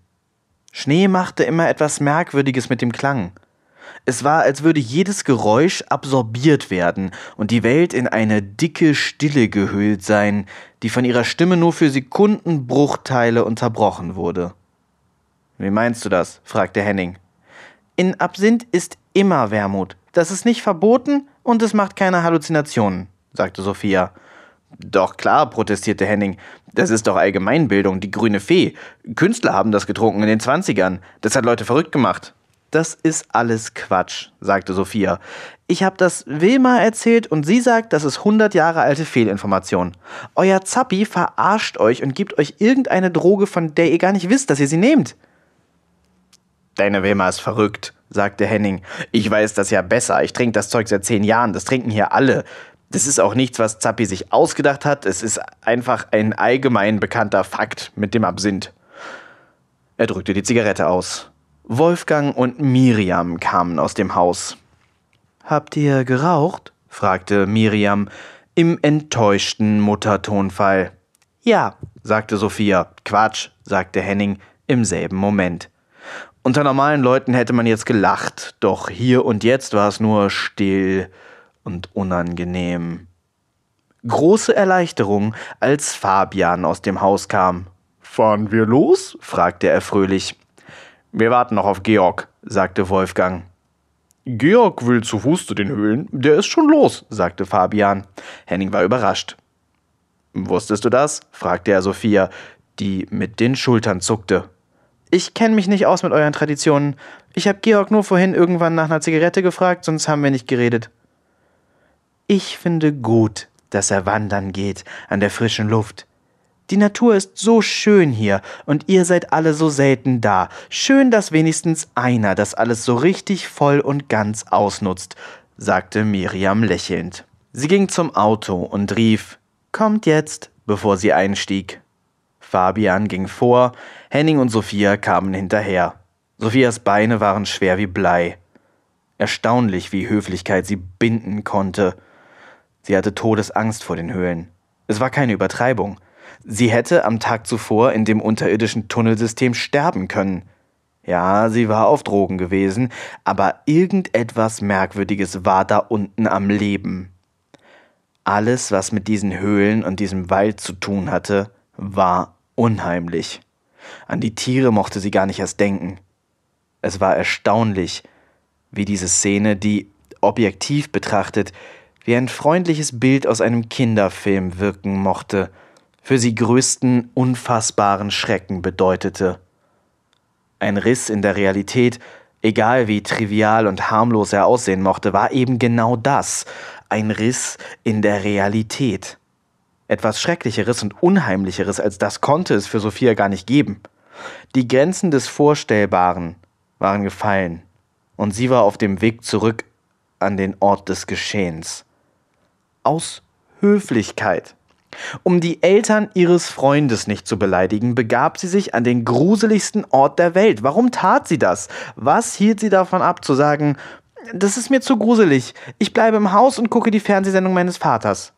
Schnee machte immer etwas Merkwürdiges mit dem Klang. Es war, als würde jedes Geräusch absorbiert werden und die Welt in eine dicke Stille gehüllt sein, die von ihrer Stimme nur für Sekundenbruchteile unterbrochen wurde. Wie meinst du das? fragte Henning. In Absinth ist immer Wermut. Das ist nicht verboten und es macht keine Halluzinationen, sagte Sophia. Doch klar, protestierte Henning. Das ist doch Allgemeinbildung, die grüne Fee. Künstler haben das getrunken in den Zwanzigern. Das hat Leute verrückt gemacht. Das ist alles Quatsch, sagte Sophia. Ich habe das Wilma erzählt und sie sagt, das ist 100 Jahre alte Fehlinformation. Euer Zappi verarscht euch und gibt euch irgendeine Droge, von der ihr gar nicht wisst, dass ihr sie nehmt. Deine Wilma ist verrückt, sagte Henning. Ich weiß das ja besser. Ich trinke das Zeug seit zehn Jahren. Das trinken hier alle. Das ist auch nichts, was Zappi sich ausgedacht hat. Es ist einfach ein allgemein bekannter Fakt mit dem Absinth. Er drückte die Zigarette aus. Wolfgang und Miriam kamen aus dem Haus. Habt ihr geraucht? fragte Miriam im enttäuschten Muttertonfall. Ja, sagte Sophia. Quatsch, sagte Henning im selben Moment. Unter normalen Leuten hätte man jetzt gelacht, doch hier und jetzt war es nur still und unangenehm. Große Erleichterung, als Fabian aus dem Haus kam. Fahren wir los? fragte er fröhlich. Wir warten noch auf Georg, sagte Wolfgang. Georg will zu Fuß zu den Höhlen. Der ist schon los, sagte Fabian. Henning war überrascht. Wusstest du das? fragte er Sophia, die mit den Schultern zuckte. Ich kenne mich nicht aus mit euren Traditionen. Ich habe Georg nur vorhin irgendwann nach einer Zigarette gefragt, sonst haben wir nicht geredet. Ich finde gut, dass er wandern geht an der frischen Luft. Die Natur ist so schön hier und ihr seid alle so selten da. Schön, dass wenigstens einer das alles so richtig voll und ganz ausnutzt, sagte Miriam lächelnd. Sie ging zum Auto und rief Kommt jetzt, bevor sie einstieg. Fabian ging vor, Henning und Sophia kamen hinterher. Sophias Beine waren schwer wie Blei. Erstaunlich, wie Höflichkeit sie binden konnte. Sie hatte Todesangst vor den Höhlen. Es war keine Übertreibung. Sie hätte am Tag zuvor in dem unterirdischen Tunnelsystem sterben können. Ja, sie war auf Drogen gewesen, aber irgendetwas Merkwürdiges war da unten am Leben. Alles, was mit diesen Höhlen und diesem Wald zu tun hatte, war unheimlich. An die Tiere mochte sie gar nicht erst denken. Es war erstaunlich, wie diese Szene, die objektiv betrachtet wie ein freundliches Bild aus einem Kinderfilm wirken mochte, für sie größten unfassbaren Schrecken bedeutete. Ein Riss in der Realität, egal wie trivial und harmlos er aussehen mochte, war eben genau das, ein Riss in der Realität. Etwas Schrecklicheres und Unheimlicheres als das konnte es für Sophia gar nicht geben. Die Grenzen des Vorstellbaren waren gefallen, und sie war auf dem Weg zurück an den Ort des Geschehens. Aus Höflichkeit um die Eltern ihres Freundes nicht zu beleidigen, begab sie sich an den gruseligsten Ort der Welt. Warum tat sie das? Was hielt sie davon ab, zu sagen, das ist mir zu gruselig, ich bleibe im Haus und gucke die Fernsehsendung meines Vaters?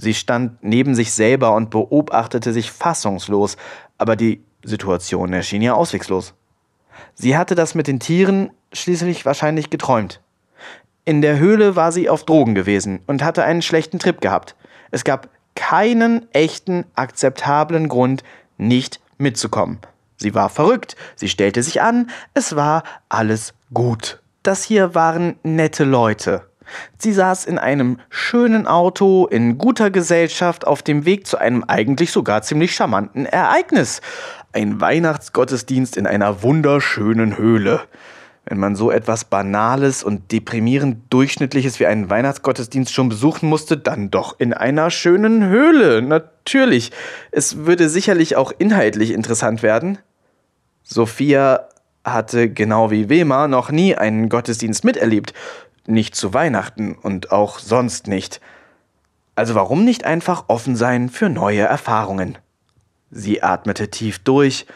Sie stand neben sich selber und beobachtete sich fassungslos, aber die Situation erschien ihr auswegslos. Sie hatte das mit den Tieren schließlich wahrscheinlich geträumt. In der Höhle war sie auf Drogen gewesen und hatte einen schlechten Trip gehabt. Es gab keinen echten, akzeptablen Grund, nicht mitzukommen. Sie war verrückt, sie stellte sich an, es war alles gut. Das hier waren nette Leute. Sie saß in einem schönen Auto, in guter Gesellschaft, auf dem Weg zu einem eigentlich sogar ziemlich charmanten Ereignis. Ein Weihnachtsgottesdienst in einer wunderschönen Höhle. Wenn man so etwas Banales und deprimierend Durchschnittliches wie einen Weihnachtsgottesdienst schon besuchen musste, dann doch in einer schönen Höhle. Natürlich. Es würde sicherlich auch inhaltlich interessant werden. Sophia hatte genau wie Wema noch nie einen Gottesdienst miterlebt. Nicht zu Weihnachten und auch sonst nicht. Also warum nicht einfach offen sein für neue Erfahrungen? Sie atmete tief durch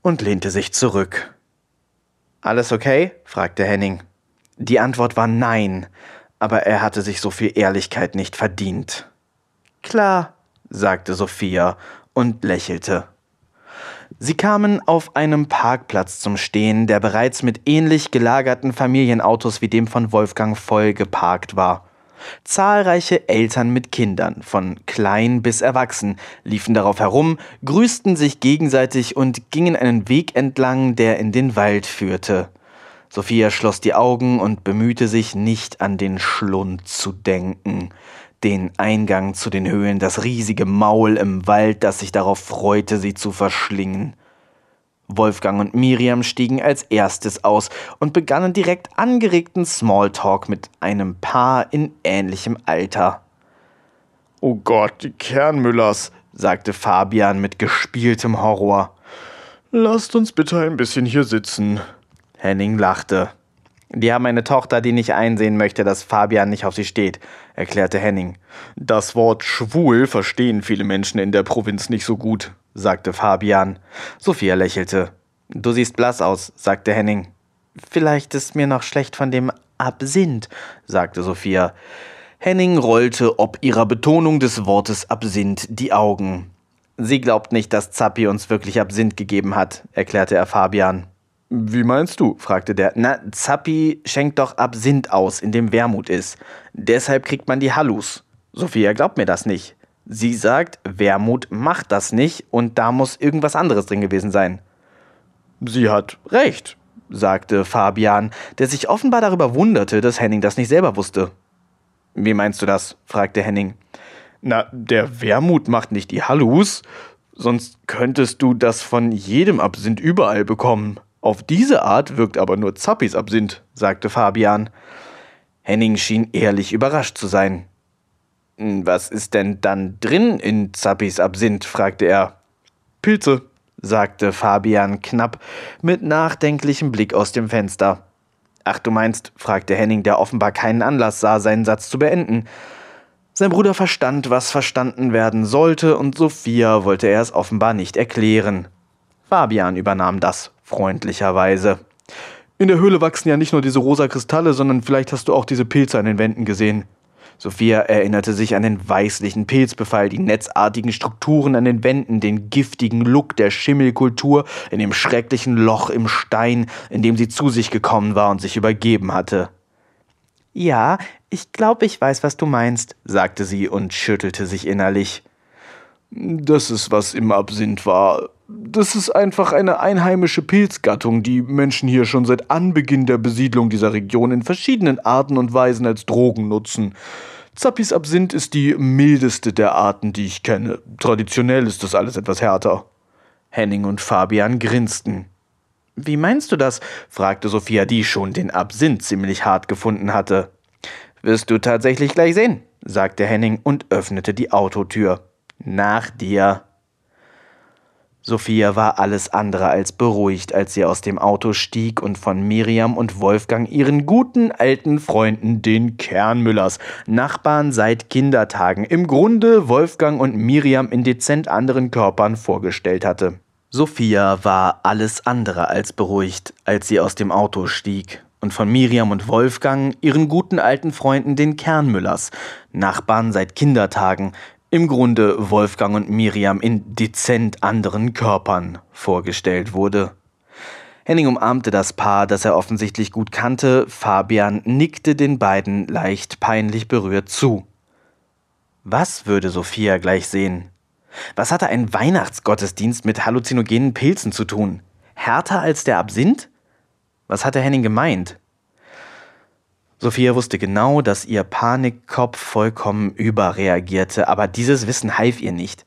und lehnte sich zurück. Alles okay? fragte Henning. Die Antwort war nein, aber er hatte sich so viel Ehrlichkeit nicht verdient. Klar, sagte Sophia und lächelte. Sie kamen auf einem Parkplatz zum Stehen, der bereits mit ähnlich gelagerten Familienautos wie dem von Wolfgang voll geparkt war. Zahlreiche Eltern mit Kindern, von klein bis erwachsen, liefen darauf herum, grüßten sich gegenseitig und gingen einen Weg entlang, der in den Wald führte. Sophia schloss die Augen und bemühte sich, nicht an den Schlund zu denken, den Eingang zu den Höhlen, das riesige Maul im Wald, das sich darauf freute, sie zu verschlingen. Wolfgang und Miriam stiegen als erstes aus und begannen direkt angeregten Smalltalk mit einem Paar in ähnlichem Alter. Oh Gott, die Kernmüllers, sagte Fabian mit gespieltem Horror. Lasst uns bitte ein bisschen hier sitzen. Henning lachte. Die haben eine Tochter, die nicht einsehen möchte, dass Fabian nicht auf sie steht, erklärte Henning. Das Wort schwul verstehen viele Menschen in der Provinz nicht so gut, sagte Fabian. Sophia lächelte. Du siehst blass aus, sagte Henning. Vielleicht ist mir noch schlecht von dem Absinth, sagte Sophia. Henning rollte ob ihrer Betonung des Wortes Absinth die Augen. Sie glaubt nicht, dass Zappi uns wirklich Absinth gegeben hat, erklärte er Fabian. Wie meinst du? fragte der. Na, Zappi schenkt doch Absinth aus, in dem Wermut ist. Deshalb kriegt man die Hallus. Sophia glaubt mir das nicht. Sie sagt, Wermut macht das nicht und da muss irgendwas anderes drin gewesen sein. Sie hat recht, sagte Fabian, der sich offenbar darüber wunderte, dass Henning das nicht selber wusste. Wie meinst du das? fragte Henning. Na, der Wermut macht nicht die Hallus, sonst könntest du das von jedem Absinth überall bekommen. Auf diese Art wirkt aber nur Zappis Absinth, sagte Fabian. Henning schien ehrlich überrascht zu sein. Hm, was ist denn dann drin in Zappis Absinth? fragte er. Pilze, sagte Fabian knapp, mit nachdenklichem Blick aus dem Sein Bruder verstand, was verstanden werden sollte, und Sophia wollte er es offenbar nicht erklären. Fabian übernahm das freundlicherweise. In der Höhle wachsen ja nicht nur diese rosa Kristalle, sondern vielleicht hast du auch diese Pilze an den Wänden gesehen. Sophia erinnerte sich an den weißlichen Pilzbefall, die netzartigen Strukturen an den Wänden, den giftigen Look der Schimmelkultur in dem schrecklichen Loch im Stein, in dem sie zu sich gekommen war und sich übergeben hatte. Ja, ich glaube, ich weiß, was du meinst, sagte sie und schüttelte sich innerlich. Das ist, was im Absinth war. Das ist einfach eine einheimische Pilzgattung, die Menschen hier schon seit Anbeginn der Besiedlung dieser Region in verschiedenen Arten und Weisen als Drogen nutzen. Zappis Absinth ist die mildeste der Arten, die ich kenne. Traditionell ist das alles etwas härter. Henning und Fabian grinsten. Wie meinst du das? fragte Sophia, die schon den Absinth ziemlich hart gefunden hatte. Wirst du tatsächlich gleich sehen, sagte Henning und öffnete die Autotür. Nach dir. Sophia war alles andere als beruhigt, als sie aus dem Auto stieg und von Miriam und Wolfgang ihren guten alten Freunden, den Kernmüllers, Nachbarn seit Kindertagen, im Grunde Wolfgang und Miriam in dezent anderen Körpern vorgestellt hatte. Sophia war alles andere als beruhigt, als sie aus dem Auto stieg und von Miriam und Wolfgang, ihren guten alten Freunden, den Kernmüllers, Nachbarn seit Kindertagen, im Grunde Wolfgang und Miriam in dezent anderen Körpern vorgestellt wurde. Henning umarmte das Paar, das er offensichtlich gut kannte, Fabian nickte den beiden leicht peinlich berührt zu. Was würde Sophia gleich sehen? Was hatte ein Weihnachtsgottesdienst mit halluzinogenen Pilzen zu tun? Härter als der Absinth? Was hatte Henning gemeint? Sophia wusste genau, dass ihr Panikkopf vollkommen überreagierte, aber dieses Wissen half ihr nicht.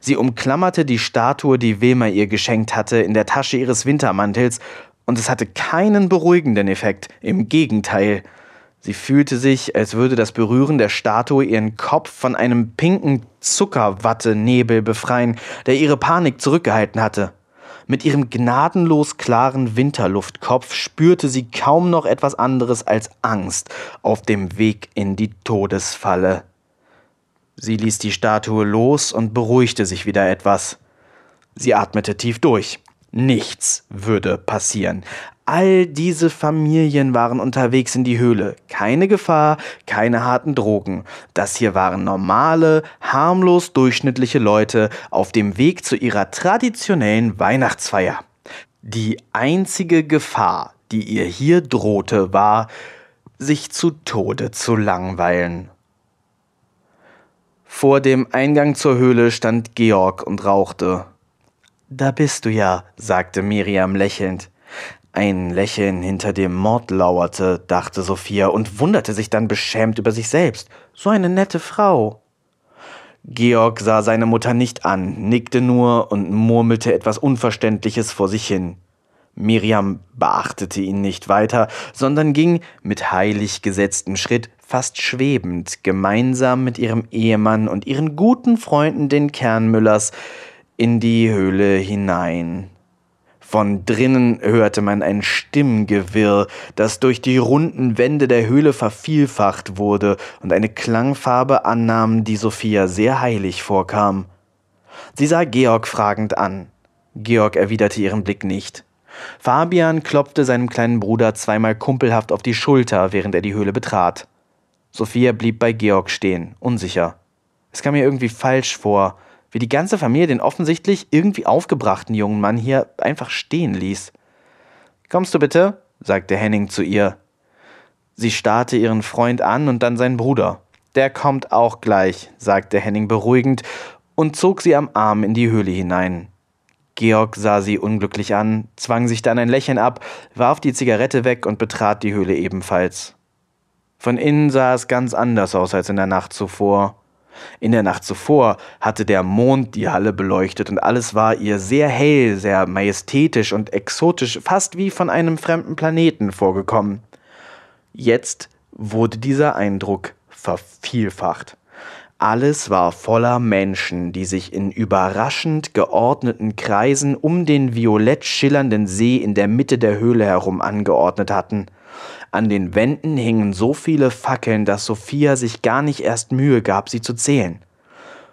Sie umklammerte die Statue, die Wilma ihr geschenkt hatte, in der Tasche ihres Wintermantels, und es hatte keinen beruhigenden Effekt, im Gegenteil. Sie fühlte sich, als würde das Berühren der Statue ihren Kopf von einem pinken Zuckerwattenebel befreien, der ihre Panik zurückgehalten hatte. Mit ihrem gnadenlos klaren Winterluftkopf spürte sie kaum noch etwas anderes als Angst auf dem Weg in die Todesfalle. Sie ließ die Statue los und beruhigte sich wieder etwas. Sie atmete tief durch. Nichts würde passieren. All diese Familien waren unterwegs in die Höhle. Keine Gefahr, keine harten Drogen. Das hier waren normale, harmlos durchschnittliche Leute auf dem Weg zu ihrer traditionellen Weihnachtsfeier. Die einzige Gefahr, die ihr hier drohte, war, sich zu Tode zu langweilen. Vor dem Eingang zur Höhle stand Georg und rauchte. Da bist du ja, sagte Miriam lächelnd. Ein Lächeln hinter dem Mord lauerte, dachte Sophia und wunderte sich dann beschämt über sich selbst. So eine nette Frau. Georg sah seine Mutter nicht an, nickte nur und murmelte etwas Unverständliches vor sich hin. Miriam beachtete ihn nicht weiter, sondern ging mit heilig gesetztem Schritt, fast schwebend, gemeinsam mit ihrem Ehemann und ihren guten Freunden den Kernmüllers in die Höhle hinein. Von drinnen hörte man ein Stimmgewirr, das durch die runden Wände der Höhle vervielfacht wurde und eine Klangfarbe annahm, die Sophia sehr heilig vorkam. Sie sah Georg fragend an. Georg erwiderte ihren Blick nicht. Fabian klopfte seinem kleinen Bruder zweimal kumpelhaft auf die Schulter, während er die Höhle betrat. Sophia blieb bei Georg stehen, unsicher. Es kam ihr irgendwie falsch vor, wie die ganze Familie den offensichtlich irgendwie aufgebrachten jungen Mann hier einfach stehen ließ. Kommst du bitte? sagte Henning zu ihr. Sie starrte ihren Freund an und dann seinen Bruder. Der kommt auch gleich, sagte Henning beruhigend und zog sie am Arm in die Höhle hinein. Georg sah sie unglücklich an, zwang sich dann ein Lächeln ab, warf die Zigarette weg und betrat die Höhle ebenfalls. Von innen sah es ganz anders aus als in der Nacht zuvor. In der Nacht zuvor hatte der Mond die Halle beleuchtet und alles war ihr sehr hell, sehr majestätisch und exotisch, fast wie von einem fremden Planeten vorgekommen. Jetzt wurde dieser Eindruck vervielfacht. Alles war voller Menschen, die sich in überraschend geordneten Kreisen um den violett schillernden See in der Mitte der Höhle herum angeordnet hatten. An den Wänden hingen so viele Fackeln, dass Sophia sich gar nicht erst Mühe gab, sie zu zählen.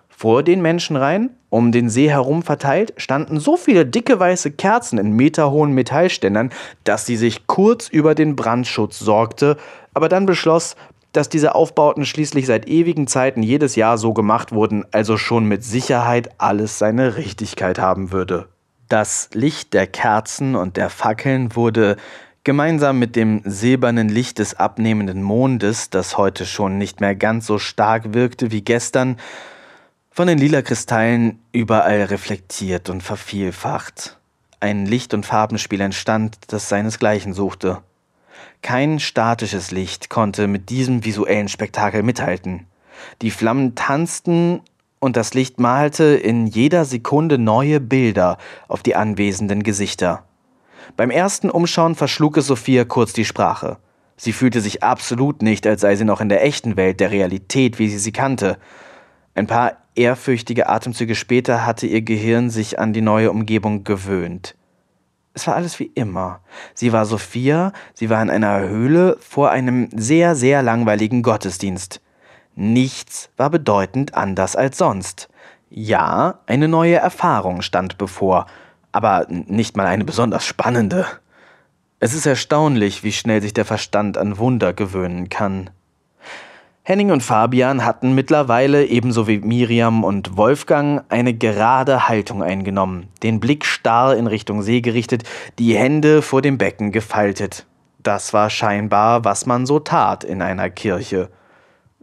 Vor den Menschenreihen, um den See herum verteilt, standen so viele dicke weiße Kerzen in meterhohen Metallständern, dass sie sich kurz über den Brandschutz sorgte, aber dann beschloss, dass diese Aufbauten schließlich seit ewigen Zeiten jedes Jahr so gemacht wurden, also schon mit Sicherheit alles seine Richtigkeit haben würde. Das Licht der Kerzen und der Fackeln wurde gemeinsam mit dem silbernen Licht des abnehmenden Mondes, das heute schon nicht mehr ganz so stark wirkte wie gestern, von den lila Kristallen überall reflektiert und vervielfacht. Ein Licht- und Farbenspiel entstand, das seinesgleichen suchte. Kein statisches Licht konnte mit diesem visuellen Spektakel mithalten. Die Flammen tanzten und das Licht malte in jeder Sekunde neue Bilder auf die anwesenden Gesichter. Beim ersten Umschauen verschlug es Sophia kurz die Sprache. Sie fühlte sich absolut nicht, als sei sie noch in der echten Welt, der Realität, wie sie sie kannte. Ein paar ehrfürchtige Atemzüge später hatte ihr Gehirn sich an die neue Umgebung gewöhnt. Es war alles wie immer. Sie war Sophia, sie war in einer Höhle vor einem sehr, sehr langweiligen Gottesdienst. Nichts war bedeutend anders als sonst. Ja, eine neue Erfahrung stand bevor, aber nicht mal eine besonders spannende. Es ist erstaunlich, wie schnell sich der Verstand an Wunder gewöhnen kann. Henning und Fabian hatten mittlerweile, ebenso wie Miriam und Wolfgang, eine gerade Haltung eingenommen, den Blick starr in Richtung See gerichtet, die Hände vor dem Becken gefaltet. Das war scheinbar, was man so tat in einer Kirche.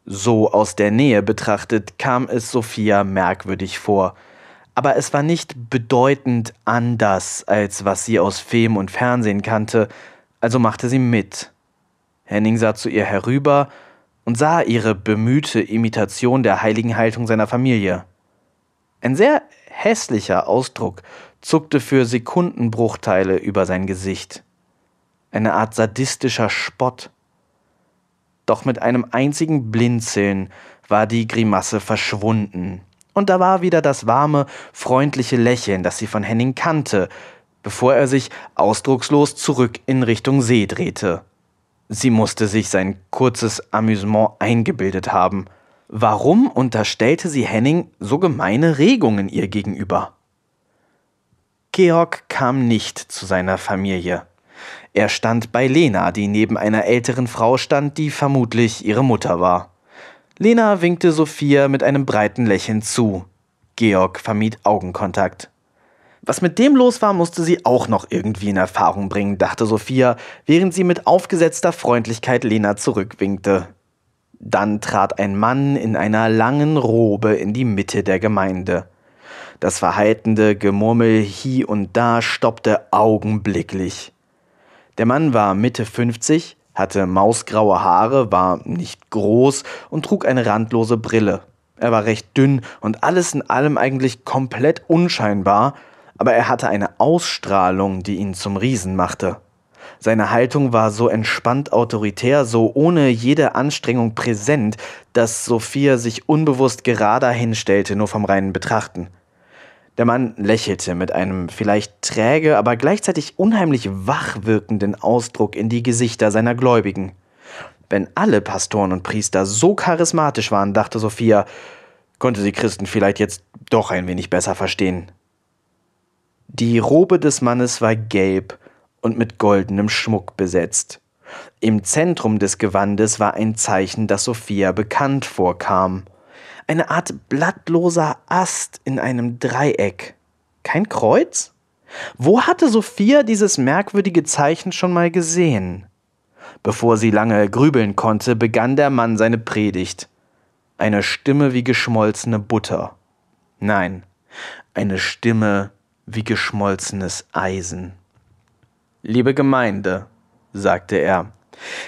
So aus der Nähe betrachtet kam es Sophia merkwürdig vor. Aber es war nicht bedeutend anders, als was sie aus Film und Fernsehen kannte, also machte sie mit. Henning sah zu ihr herüber, und sah ihre bemühte Imitation der heiligen Haltung seiner Familie. Ein sehr hässlicher Ausdruck zuckte für Sekundenbruchteile über sein Gesicht. Eine Art sadistischer Spott. Doch mit einem einzigen Blinzeln war die Grimasse verschwunden. Und da war wieder das warme, freundliche Lächeln, das sie von Henning kannte, bevor er sich ausdruckslos zurück in Richtung See drehte. Sie musste sich sein kurzes Amüsement eingebildet haben. Warum unterstellte sie Henning so gemeine Regungen ihr gegenüber? Georg kam nicht zu seiner Familie. Er stand bei Lena, die neben einer älteren Frau stand, die vermutlich ihre Mutter war. Lena winkte Sophia mit einem breiten Lächeln zu. Georg vermied Augenkontakt. Was mit dem los war, musste sie auch noch irgendwie in Erfahrung bringen, dachte Sophia, während sie mit aufgesetzter Freundlichkeit Lena zurückwinkte. Dann trat ein Mann in einer langen Robe in die Mitte der Gemeinde. Das verhaltende Gemurmel hie und da stoppte augenblicklich. Der Mann war Mitte 50, hatte mausgraue Haare, war nicht groß und trug eine randlose Brille. Er war recht dünn und alles in allem eigentlich komplett unscheinbar, aber er hatte eine Ausstrahlung, die ihn zum Riesen machte. Seine Haltung war so entspannt autoritär, so ohne jede Anstrengung präsent, dass Sophia sich unbewusst gerader hinstellte, nur vom reinen Betrachten. Der Mann lächelte mit einem vielleicht träge, aber gleichzeitig unheimlich wach wirkenden Ausdruck in die Gesichter seiner Gläubigen. Wenn alle Pastoren und Priester so charismatisch waren, dachte Sophia, konnte sie Christen vielleicht jetzt doch ein wenig besser verstehen. Die Robe des Mannes war gelb und mit goldenem Schmuck besetzt. Im Zentrum des Gewandes war ein Zeichen, das Sophia bekannt vorkam. Eine Art blattloser Ast in einem Dreieck. Kein Kreuz? Wo hatte Sophia dieses merkwürdige Zeichen schon mal gesehen? Bevor sie lange grübeln konnte, begann der Mann seine Predigt. Eine Stimme wie geschmolzene Butter. Nein, eine Stimme wie geschmolzenes Eisen. Liebe Gemeinde, sagte er,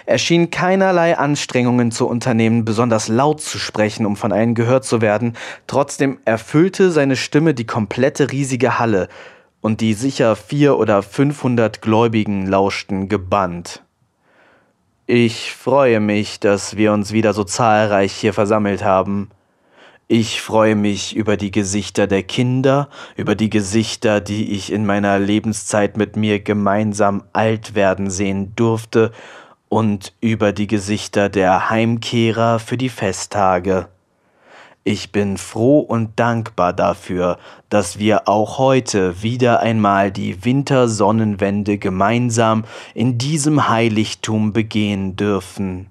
er schien keinerlei Anstrengungen zu unternehmen, besonders laut zu sprechen, um von allen gehört zu werden, trotzdem erfüllte seine Stimme die komplette riesige Halle, und die sicher vier oder fünfhundert Gläubigen lauschten gebannt. Ich freue mich, dass wir uns wieder so zahlreich hier versammelt haben. Ich freue mich über die Gesichter der Kinder, über die Gesichter, die ich in meiner Lebenszeit mit mir gemeinsam alt werden sehen durfte, und über die Gesichter der Heimkehrer für die Festtage. Ich bin froh und dankbar dafür, dass wir auch heute wieder einmal die Wintersonnenwende gemeinsam in diesem Heiligtum begehen dürfen.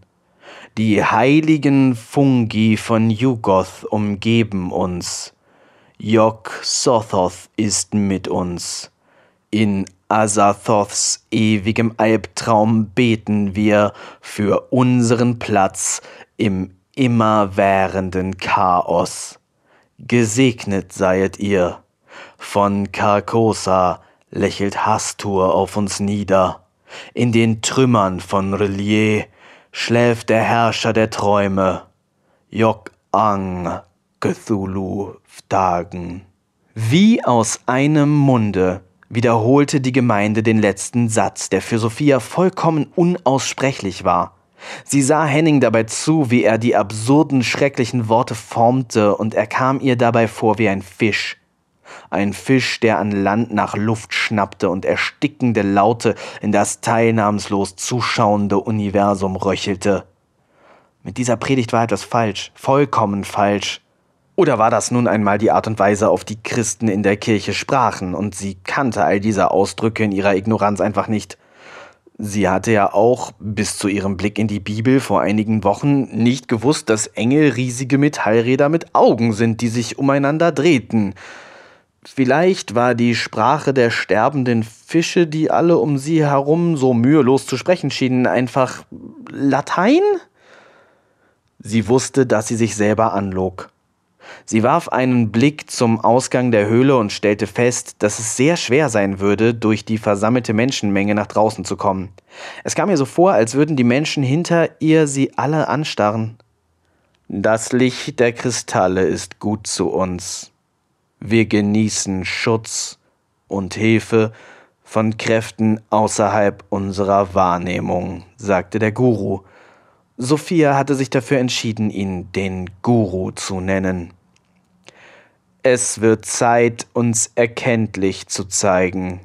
Die heiligen Fungi von Yugoth umgeben uns. Jok Sothoth ist mit uns. In Azathoths ewigem Albtraum beten wir für unseren Platz im immerwährenden Chaos. Gesegnet seiet ihr. Von Carcosa lächelt Hastur auf uns nieder. In den Trümmern von Relier schläft der Herrscher der Träume. Jok Ang Cthulhu Vtagen. Wie aus einem Munde wiederholte die Gemeinde den letzten Satz, der für Sophia vollkommen unaussprechlich war. Sie sah Henning dabei zu, wie er die absurden, schrecklichen Worte formte, und er kam ihr dabei vor wie ein Fisch. Ein Fisch, der an Land nach Luft schnappte und erstickende Laute in das teilnahmslos zuschauende Universum röchelte. Mit dieser Predigt war etwas falsch, vollkommen falsch. Oder war das nun einmal die Art und Weise, auf die Christen in der Kirche sprachen, und sie kannte all diese Ausdrücke in ihrer Ignoranz einfach nicht? Sie hatte ja auch bis zu ihrem Blick in die Bibel vor einigen Wochen nicht gewusst, dass Engel riesige Metallräder mit Augen sind, die sich umeinander drehten. Vielleicht war die Sprache der sterbenden Fische, die alle um sie herum so mühelos zu sprechen schienen, einfach Latein? Sie wusste, dass sie sich selber anlog. Sie warf einen Blick zum Ausgang der Höhle und stellte fest, dass es sehr schwer sein würde, durch die versammelte Menschenmenge nach draußen zu kommen. Es kam ihr so vor, als würden die Menschen hinter ihr sie alle anstarren. Das Licht der Kristalle ist gut zu uns. Wir genießen Schutz und Hilfe von Kräften außerhalb unserer Wahrnehmung, sagte der Guru. Sophia hatte sich dafür entschieden, ihn den Guru zu nennen. Es wird Zeit, uns erkenntlich zu zeigen.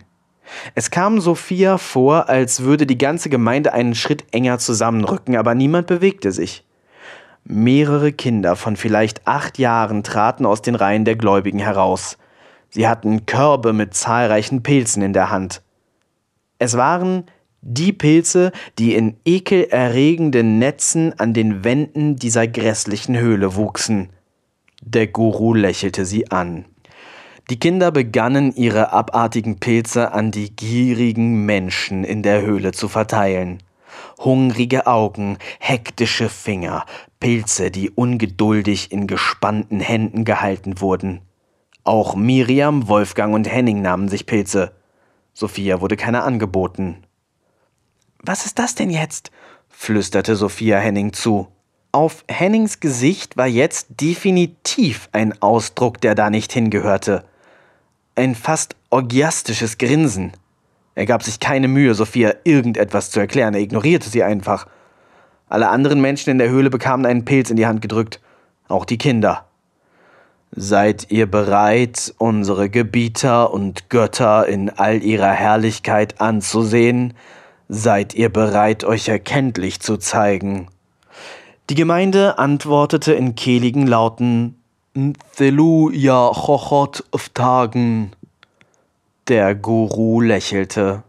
Es kam Sophia vor, als würde die ganze Gemeinde einen Schritt enger zusammenrücken, aber niemand bewegte sich. Mehrere Kinder von vielleicht acht Jahren traten aus den Reihen der Gläubigen heraus. Sie hatten Körbe mit zahlreichen Pilzen in der Hand. Es waren die Pilze, die in ekelerregenden Netzen an den Wänden dieser grässlichen Höhle wuchsen. Der Guru lächelte sie an. Die Kinder begannen ihre abartigen Pilze an die gierigen Menschen in der Höhle zu verteilen. Hungrige Augen, hektische Finger, Pilze, die ungeduldig in gespannten Händen gehalten wurden. Auch Miriam, Wolfgang und Henning nahmen sich Pilze. Sophia wurde keine angeboten. Was ist das denn jetzt? flüsterte Sophia Henning zu. Auf Hennings Gesicht war jetzt definitiv ein Ausdruck, der da nicht hingehörte. Ein fast orgiastisches Grinsen. Er gab sich keine Mühe, Sophia irgendetwas zu erklären, er ignorierte sie einfach. Alle anderen Menschen in der Höhle bekamen einen Pilz in die Hand gedrückt, auch die Kinder. Seid ihr bereit, unsere Gebieter und Götter in all ihrer Herrlichkeit anzusehen? Seid ihr bereit, euch erkenntlich zu zeigen? Die Gemeinde antwortete in kehligen Lauten Thelu ja chochot Tagen. Der Guru lächelte.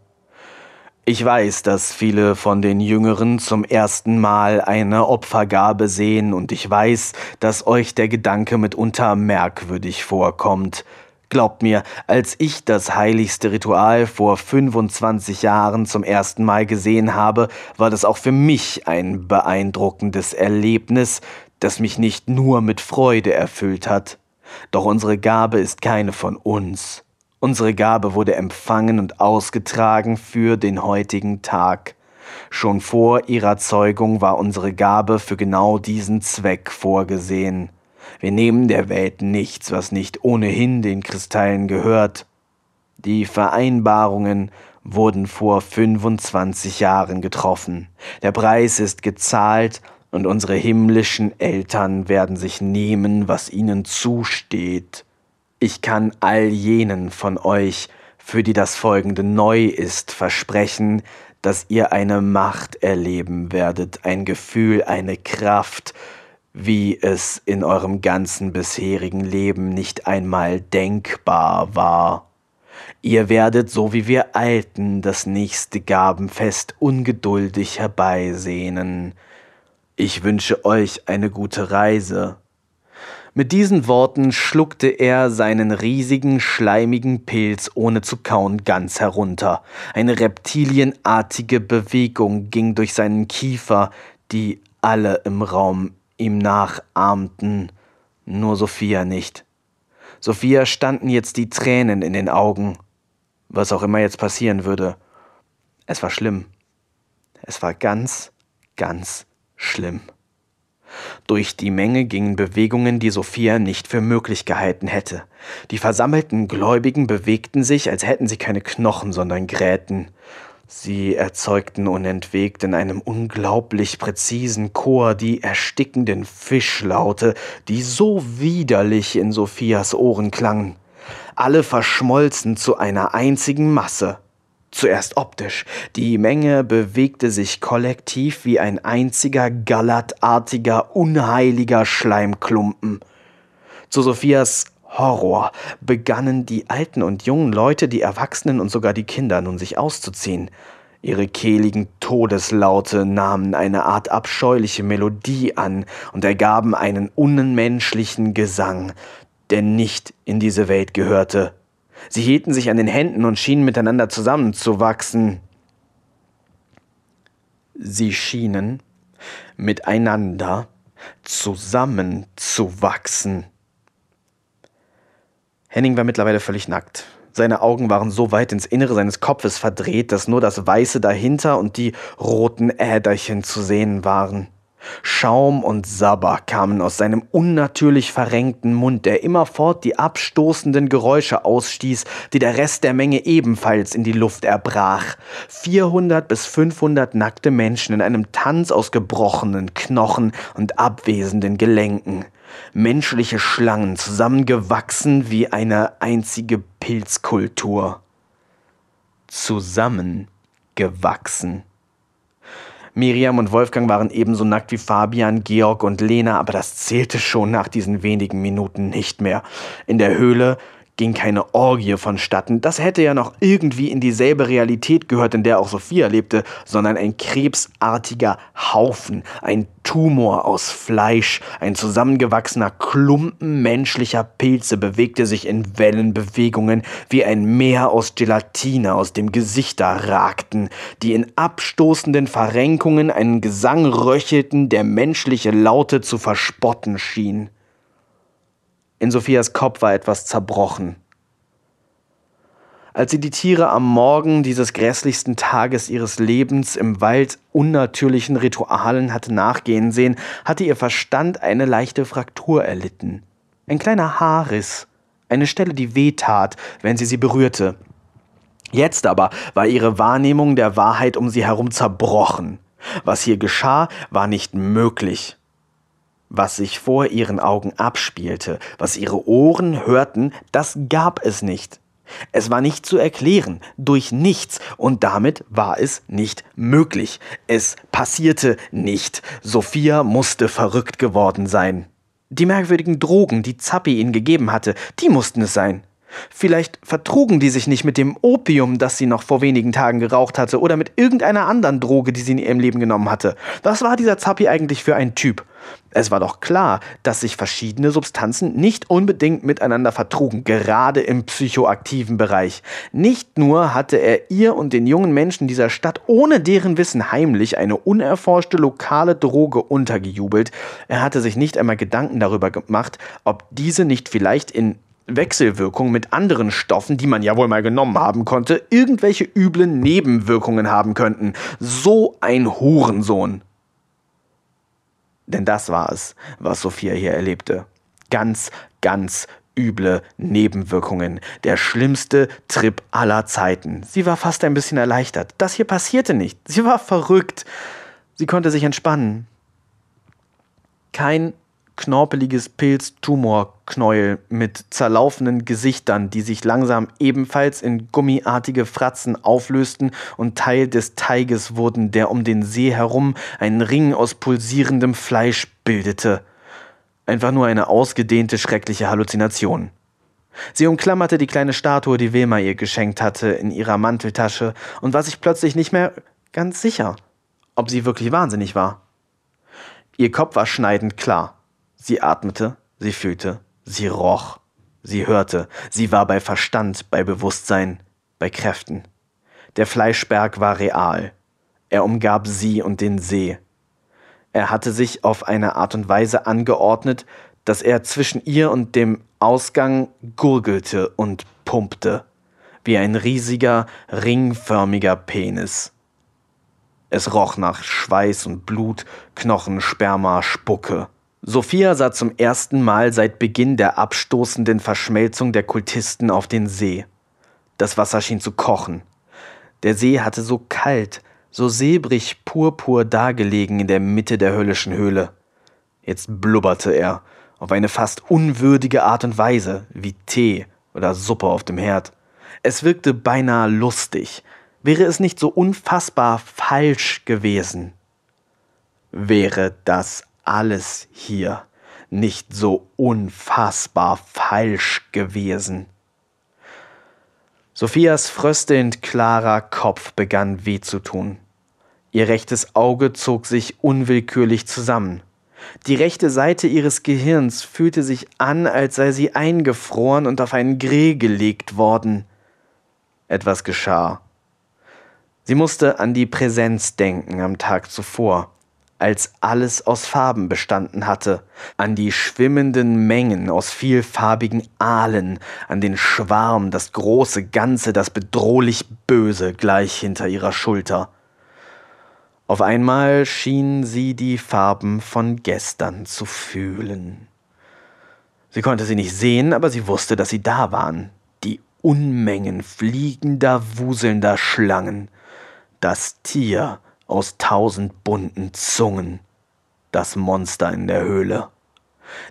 Ich weiß, dass viele von den Jüngeren zum ersten Mal eine Opfergabe sehen, und ich weiß, dass euch der Gedanke mitunter merkwürdig vorkommt. Glaubt mir, als ich das heiligste Ritual vor 25 Jahren zum ersten Mal gesehen habe, war das auch für mich ein beeindruckendes Erlebnis, das mich nicht nur mit Freude erfüllt hat. Doch unsere Gabe ist keine von uns. Unsere Gabe wurde empfangen und ausgetragen für den heutigen Tag. Schon vor ihrer Zeugung war unsere Gabe für genau diesen Zweck vorgesehen. Wir nehmen der Welt nichts, was nicht ohnehin den Kristallen gehört. Die Vereinbarungen wurden vor 25 Jahren getroffen. Der Preis ist gezahlt und unsere himmlischen Eltern werden sich nehmen, was ihnen zusteht. Ich kann all jenen von euch, für die das Folgende neu ist, versprechen, dass ihr eine Macht erleben werdet, ein Gefühl, eine Kraft, wie es in eurem ganzen bisherigen Leben nicht einmal denkbar war. Ihr werdet, so wie wir Alten, das nächste Gabenfest ungeduldig herbeisehnen. Ich wünsche euch eine gute Reise. Mit diesen Worten schluckte er seinen riesigen, schleimigen Pilz ohne zu kauen ganz herunter. Eine reptilienartige Bewegung ging durch seinen Kiefer, die alle im Raum ihm nachahmten, nur Sophia nicht. Sophia standen jetzt die Tränen in den Augen. Was auch immer jetzt passieren würde. Es war schlimm. Es war ganz, ganz schlimm. Durch die Menge gingen Bewegungen, die Sophia nicht für möglich gehalten hätte. Die versammelten Gläubigen bewegten sich, als hätten sie keine Knochen, sondern Gräten. Sie erzeugten unentwegt in einem unglaublich präzisen Chor die erstickenden Fischlaute, die so widerlich in Sophias Ohren klangen. Alle verschmolzen zu einer einzigen Masse. Zuerst optisch. Die Menge bewegte sich kollektiv wie ein einziger gallertartiger, unheiliger Schleimklumpen. Zu Sophias Horror begannen die alten und jungen Leute, die Erwachsenen und sogar die Kinder nun sich auszuziehen. Ihre kehligen Todeslaute nahmen eine Art abscheuliche Melodie an und ergaben einen unmenschlichen Gesang, der nicht in diese Welt gehörte. Sie hielten sich an den Händen und schienen miteinander zusammenzuwachsen. Sie schienen miteinander zusammenzuwachsen. Henning war mittlerweile völlig nackt. Seine Augen waren so weit ins Innere seines Kopfes verdreht, dass nur das Weiße dahinter und die roten Äderchen zu sehen waren. Schaum und Sabber kamen aus seinem unnatürlich verrenkten Mund, der immerfort die abstoßenden Geräusche ausstieß, die der Rest der Menge ebenfalls in die Luft erbrach. 400 bis 500 nackte Menschen in einem Tanz aus gebrochenen Knochen und abwesenden Gelenken. Menschliche Schlangen zusammengewachsen wie eine einzige Pilzkultur. Zusammengewachsen. Miriam und Wolfgang waren ebenso nackt wie Fabian, Georg und Lena, aber das zählte schon nach diesen wenigen Minuten nicht mehr. In der Höhle ging keine Orgie vonstatten. Das hätte ja noch irgendwie in dieselbe Realität gehört, in der auch Sophia lebte, sondern ein krebsartiger Haufen, ein Tumor aus Fleisch, ein zusammengewachsener Klumpen menschlicher Pilze bewegte sich in Wellenbewegungen wie ein Meer aus Gelatine aus dem Gesichter ragten, die in abstoßenden Verrenkungen einen Gesang röchelten, der menschliche Laute zu verspotten schien. In Sophias Kopf war etwas zerbrochen. Als sie die Tiere am Morgen dieses grässlichsten Tages ihres Lebens im Wald unnatürlichen Ritualen hatte nachgehen sehen, hatte ihr Verstand eine leichte Fraktur erlitten. Ein kleiner Haarriss, eine Stelle, die wehtat, wenn sie sie berührte. Jetzt aber war ihre Wahrnehmung der Wahrheit um sie herum zerbrochen. Was hier geschah, war nicht möglich was sich vor ihren Augen abspielte, was ihre Ohren hörten, das gab es nicht. Es war nicht zu erklären, durch nichts, und damit war es nicht möglich. Es passierte nicht. Sophia musste verrückt geworden sein. Die merkwürdigen Drogen, die Zappi ihnen gegeben hatte, die mussten es sein. Vielleicht vertrugen die sich nicht mit dem Opium, das sie noch vor wenigen Tagen geraucht hatte, oder mit irgendeiner anderen Droge, die sie in ihrem Leben genommen hatte. Was war dieser Zappi eigentlich für ein Typ? Es war doch klar, dass sich verschiedene Substanzen nicht unbedingt miteinander vertrugen, gerade im psychoaktiven Bereich. Nicht nur hatte er ihr und den jungen Menschen dieser Stadt ohne deren Wissen heimlich eine unerforschte lokale Droge untergejubelt, er hatte sich nicht einmal Gedanken darüber gemacht, ob diese nicht vielleicht in Wechselwirkung mit anderen Stoffen, die man ja wohl mal genommen haben konnte, irgendwelche üblen Nebenwirkungen haben könnten. So ein Hurensohn. Denn das war es, was Sophia hier erlebte. Ganz, ganz üble Nebenwirkungen. Der schlimmste Trip aller Zeiten. Sie war fast ein bisschen erleichtert. Das hier passierte nicht. Sie war verrückt. Sie konnte sich entspannen. Kein knorpeliges Pilz-Tumorknäuel mit zerlaufenden Gesichtern, die sich langsam ebenfalls in gummiartige Fratzen auflösten und Teil des Teiges wurden, der um den See herum einen Ring aus pulsierendem Fleisch bildete. Einfach nur eine ausgedehnte, schreckliche Halluzination. Sie umklammerte die kleine Statue, die Wilma ihr geschenkt hatte, in ihrer Manteltasche und war sich plötzlich nicht mehr ganz sicher, ob sie wirklich wahnsinnig war. Ihr Kopf war schneidend klar. Sie atmete, sie fühlte, sie roch, sie hörte, sie war bei Verstand, bei Bewusstsein, bei Kräften. Der Fleischberg war real. Er umgab sie und den See. Er hatte sich auf eine Art und Weise angeordnet, dass er zwischen ihr und dem Ausgang gurgelte und pumpte, wie ein riesiger, ringförmiger Penis. Es roch nach Schweiß und Blut, Knochen, Sperma, Spucke. Sophia sah zum ersten Mal seit Beginn der abstoßenden Verschmelzung der Kultisten auf den See. Das Wasser schien zu kochen. Der See hatte so kalt, so sebrig purpur dagelegen in der Mitte der höllischen Höhle. Jetzt blubberte er, auf eine fast unwürdige Art und Weise, wie Tee oder Suppe auf dem Herd. Es wirkte beinahe lustig. Wäre es nicht so unfassbar falsch gewesen? Wäre das alles hier nicht so unfassbar falsch gewesen. Sophias fröstelnd klarer Kopf begann weh zu tun. Ihr rechtes Auge zog sich unwillkürlich zusammen. Die rechte Seite ihres Gehirns fühlte sich an, als sei sie eingefroren und auf einen Grill gelegt worden. Etwas geschah. Sie musste an die Präsenz denken am Tag zuvor als alles aus Farben bestanden hatte, an die schwimmenden Mengen aus vielfarbigen Aalen, an den Schwarm, das große Ganze, das bedrohlich Böse gleich hinter ihrer Schulter. Auf einmal schien sie die Farben von gestern zu fühlen. Sie konnte sie nicht sehen, aber sie wusste, dass sie da waren. Die Unmengen fliegender, wuselnder Schlangen. Das Tier, aus tausend bunten Zungen. Das Monster in der Höhle.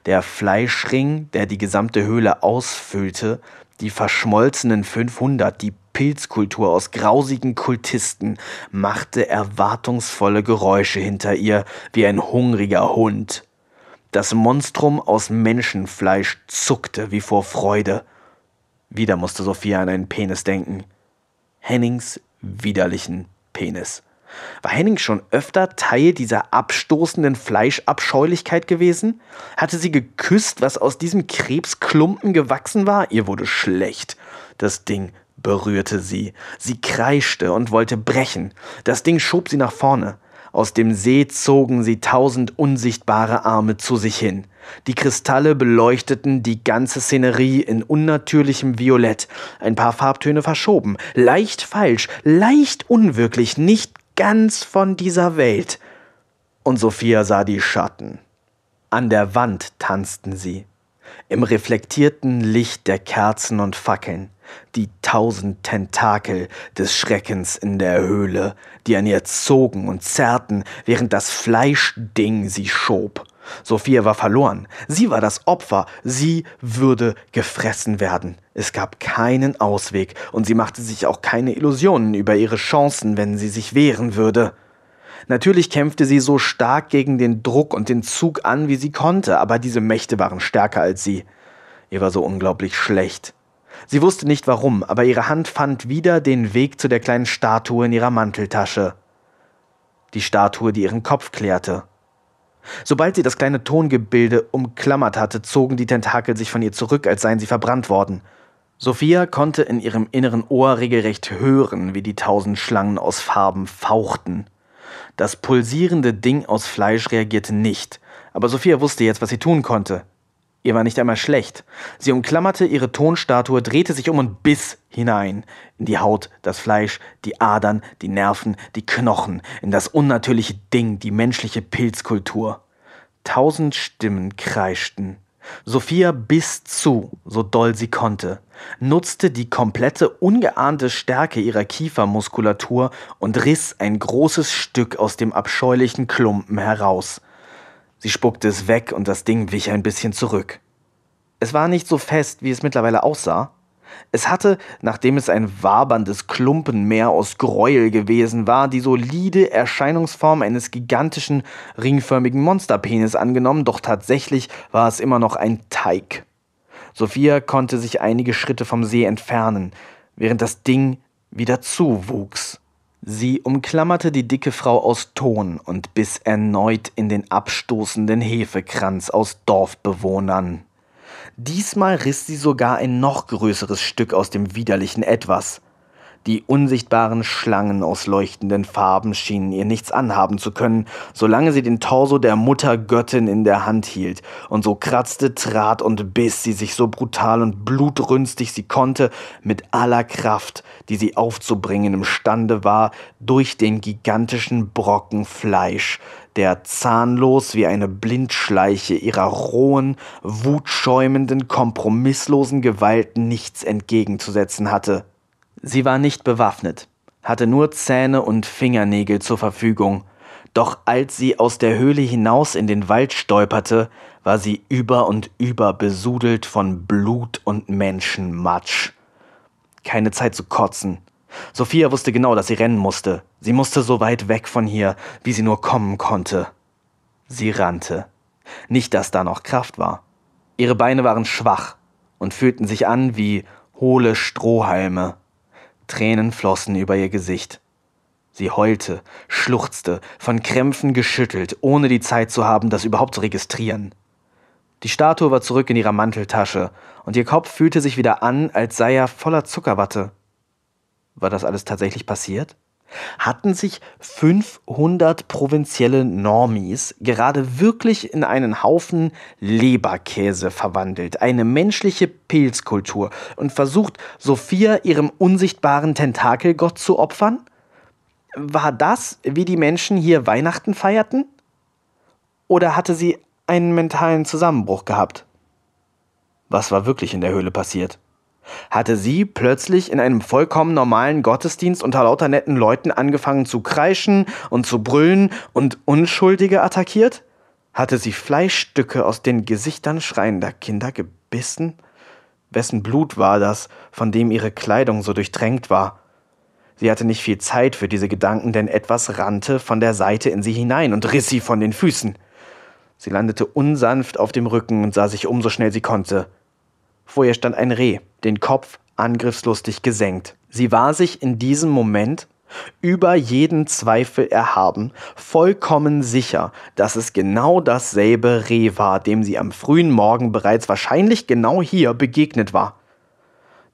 Der Fleischring, der die gesamte Höhle ausfüllte, die verschmolzenen 500, die Pilzkultur aus grausigen Kultisten, machte erwartungsvolle Geräusche hinter ihr wie ein hungriger Hund. Das Monstrum aus Menschenfleisch zuckte wie vor Freude. Wieder musste Sophia an einen Penis denken. Hennings widerlichen Penis. War Henning schon öfter Teil dieser abstoßenden Fleischabscheulichkeit gewesen? Hatte sie geküsst, was aus diesem Krebsklumpen gewachsen war? Ihr wurde schlecht. Das Ding berührte sie. Sie kreischte und wollte brechen. Das Ding schob sie nach vorne. Aus dem See zogen sie tausend unsichtbare Arme zu sich hin. Die Kristalle beleuchteten die ganze Szenerie in unnatürlichem Violett, ein paar Farbtöne verschoben, leicht falsch, leicht unwirklich, nicht ganz von dieser Welt. Und Sophia sah die Schatten. An der Wand tanzten sie, im reflektierten Licht der Kerzen und Fackeln, die tausend Tentakel des Schreckens in der Höhle, die an ihr zogen und zerrten, während das Fleischding sie schob. Sophia war verloren. Sie war das Opfer. Sie würde gefressen werden. Es gab keinen Ausweg und sie machte sich auch keine Illusionen über ihre Chancen, wenn sie sich wehren würde. Natürlich kämpfte sie so stark gegen den Druck und den Zug an, wie sie konnte, aber diese Mächte waren stärker als sie. Ihr war so unglaublich schlecht. Sie wusste nicht warum, aber ihre Hand fand wieder den Weg zu der kleinen Statue in ihrer Manteltasche. Die Statue, die ihren Kopf klärte. Sobald sie das kleine Tongebilde umklammert hatte, zogen die Tentakel sich von ihr zurück, als seien sie verbrannt worden. Sophia konnte in ihrem inneren Ohr regelrecht hören, wie die tausend Schlangen aus Farben fauchten. Das pulsierende Ding aus Fleisch reagierte nicht, aber Sophia wusste jetzt, was sie tun konnte. Ihr war nicht einmal schlecht. Sie umklammerte ihre Tonstatue, drehte sich um und biss hinein. In die Haut, das Fleisch, die Adern, die Nerven, die Knochen, in das unnatürliche Ding, die menschliche Pilzkultur. Tausend Stimmen kreischten. Sophia biss zu, so doll sie konnte, nutzte die komplette ungeahnte Stärke ihrer Kiefermuskulatur und riss ein großes Stück aus dem abscheulichen Klumpen heraus. Sie spuckte es weg und das Ding wich ein bisschen zurück. Es war nicht so fest, wie es mittlerweile aussah. Es hatte, nachdem es ein waberndes Klumpenmeer aus Gräuel gewesen war, die solide Erscheinungsform eines gigantischen, ringförmigen Monsterpenis angenommen, doch tatsächlich war es immer noch ein Teig. Sophia konnte sich einige Schritte vom See entfernen, während das Ding wieder zuwuchs. Sie umklammerte die dicke Frau aus Ton und biss erneut in den abstoßenden Hefekranz aus Dorfbewohnern. Diesmal riss sie sogar ein noch größeres Stück aus dem widerlichen Etwas. Die unsichtbaren Schlangen aus leuchtenden Farben schienen ihr nichts anhaben zu können, solange sie den Torso der Muttergöttin in der Hand hielt, und so kratzte, trat und biss sie sich so brutal und blutrünstig sie konnte, mit aller Kraft, die sie aufzubringen imstande war, durch den gigantischen Brocken Fleisch, der zahnlos wie eine Blindschleiche ihrer rohen, wutschäumenden, kompromisslosen Gewalt nichts entgegenzusetzen hatte. Sie war nicht bewaffnet, hatte nur Zähne und Fingernägel zur Verfügung, doch als sie aus der Höhle hinaus in den Wald stolperte, war sie über und über besudelt von Blut und Menschenmatsch. Keine Zeit zu kotzen. Sophia wusste genau, dass sie rennen musste. Sie musste so weit weg von hier, wie sie nur kommen konnte. Sie rannte. Nicht, dass da noch Kraft war. Ihre Beine waren schwach und fühlten sich an wie hohle Strohhalme. Tränen flossen über ihr Gesicht. Sie heulte, schluchzte, von Krämpfen geschüttelt, ohne die Zeit zu haben, das überhaupt zu registrieren. Die Statue war zurück in ihrer Manteltasche, und ihr Kopf fühlte sich wieder an, als sei er voller Zuckerwatte. War das alles tatsächlich passiert? Hatten sich 500 provinzielle Normis gerade wirklich in einen Haufen Leberkäse verwandelt, eine menschliche Pilzkultur, und versucht, Sophia ihrem unsichtbaren Tentakelgott zu opfern? War das, wie die Menschen hier Weihnachten feierten? Oder hatte sie einen mentalen Zusammenbruch gehabt? Was war wirklich in der Höhle passiert? Hatte sie plötzlich in einem vollkommen normalen Gottesdienst unter lauter netten Leuten angefangen zu kreischen und zu brüllen und Unschuldige attackiert? Hatte sie Fleischstücke aus den Gesichtern schreiender Kinder gebissen? Wessen Blut war das, von dem ihre Kleidung so durchtränkt war? Sie hatte nicht viel Zeit für diese Gedanken, denn etwas rannte von der Seite in sie hinein und riss sie von den Füßen. Sie landete unsanft auf dem Rücken und sah sich um so schnell sie konnte. Vor ihr stand ein Reh, den Kopf angriffslustig gesenkt. Sie war sich in diesem Moment über jeden Zweifel erhaben, vollkommen sicher, dass es genau dasselbe Reh war, dem sie am frühen Morgen bereits wahrscheinlich genau hier begegnet war.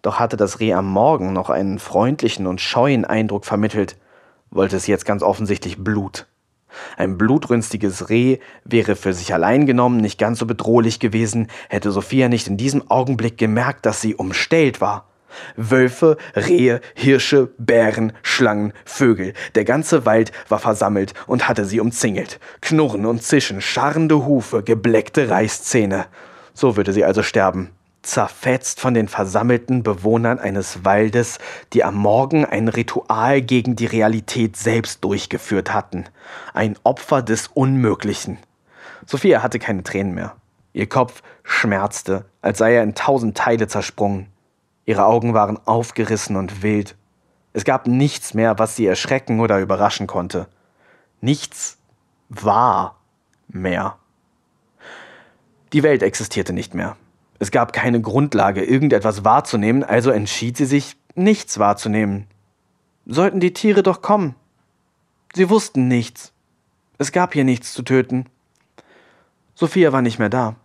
Doch hatte das Reh am Morgen noch einen freundlichen und scheuen Eindruck vermittelt, wollte es jetzt ganz offensichtlich Blut. Ein blutrünstiges Reh wäre für sich allein genommen nicht ganz so bedrohlich gewesen, hätte Sophia nicht in diesem Augenblick gemerkt, dass sie umstellt war. Wölfe, Rehe, Hirsche, Bären, Schlangen, Vögel, der ganze Wald war versammelt und hatte sie umzingelt. Knurren und Zischen, scharrende Hufe, gebleckte Reißzähne. So würde sie also sterben zerfetzt von den versammelten Bewohnern eines Waldes, die am Morgen ein Ritual gegen die Realität selbst durchgeführt hatten. Ein Opfer des Unmöglichen. Sophia hatte keine Tränen mehr. Ihr Kopf schmerzte, als sei er in tausend Teile zersprungen. Ihre Augen waren aufgerissen und wild. Es gab nichts mehr, was sie erschrecken oder überraschen konnte. Nichts war mehr. Die Welt existierte nicht mehr. Es gab keine Grundlage, irgendetwas wahrzunehmen, also entschied sie sich, nichts wahrzunehmen. Sollten die Tiere doch kommen. Sie wussten nichts. Es gab hier nichts zu töten. Sophia war nicht mehr da.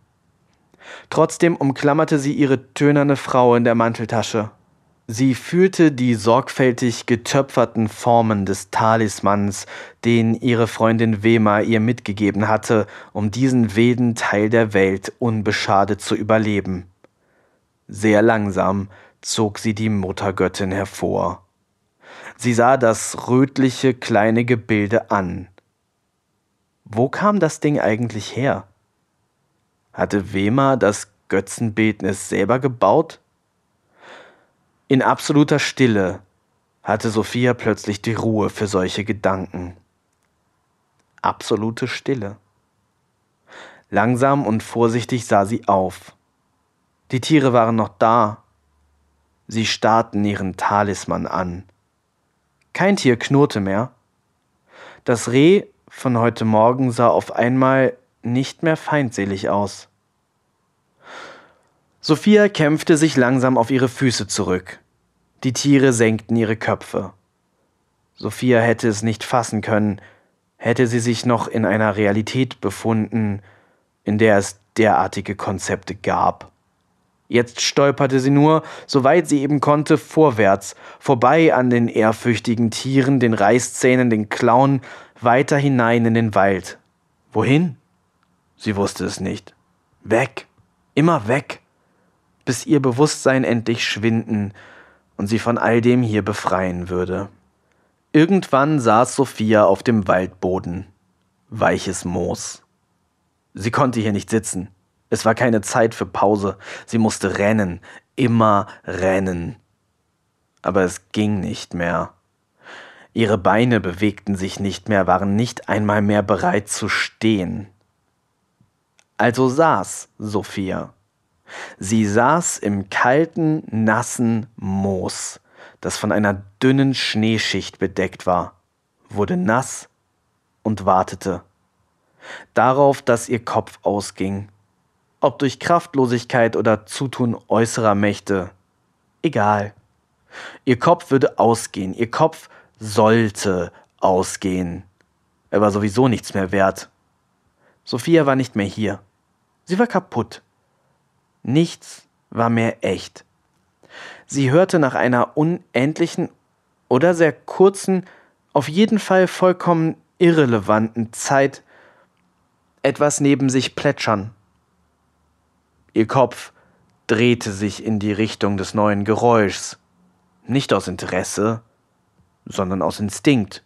Trotzdem umklammerte sie ihre tönerne Frau in der Manteltasche. Sie fühlte die sorgfältig getöpferten Formen des Talismans, den ihre Freundin Wema ihr mitgegeben hatte, um diesen wilden Teil der Welt unbeschadet zu überleben. Sehr langsam zog sie die Muttergöttin hervor. Sie sah das rötliche kleine Gebilde an. Wo kam das Ding eigentlich her? Hatte Wema das Götzenbildnis selber gebaut? In absoluter Stille hatte Sophia plötzlich die Ruhe für solche Gedanken. Absolute Stille. Langsam und vorsichtig sah sie auf. Die Tiere waren noch da. Sie starrten ihren Talisman an. Kein Tier knurrte mehr. Das Reh von heute Morgen sah auf einmal nicht mehr feindselig aus. Sophia kämpfte sich langsam auf ihre Füße zurück. Die Tiere senkten ihre Köpfe. Sophia hätte es nicht fassen können, hätte sie sich noch in einer Realität befunden, in der es derartige Konzepte gab. Jetzt stolperte sie nur, soweit sie eben konnte, vorwärts, vorbei an den ehrfürchtigen Tieren, den Reißzähnen, den Klauen, weiter hinein in den Wald. Wohin? Sie wusste es nicht. Weg, immer weg, bis ihr Bewusstsein endlich schwinden und sie von all dem hier befreien würde. Irgendwann saß Sophia auf dem Waldboden. Weiches Moos. Sie konnte hier nicht sitzen. Es war keine Zeit für Pause. Sie musste rennen, immer rennen. Aber es ging nicht mehr. Ihre Beine bewegten sich nicht mehr, waren nicht einmal mehr bereit zu stehen. Also saß Sophia. Sie saß im kalten, nassen Moos, das von einer dünnen Schneeschicht bedeckt war, wurde nass und wartete. Darauf, dass ihr Kopf ausging ob durch Kraftlosigkeit oder Zutun äußerer Mächte. Egal. Ihr Kopf würde ausgehen, ihr Kopf sollte ausgehen. Er war sowieso nichts mehr wert. Sophia war nicht mehr hier. Sie war kaputt. Nichts war mehr echt. Sie hörte nach einer unendlichen oder sehr kurzen, auf jeden Fall vollkommen irrelevanten Zeit etwas neben sich plätschern. Ihr Kopf drehte sich in die Richtung des neuen Geräuschs, nicht aus Interesse, sondern aus Instinkt.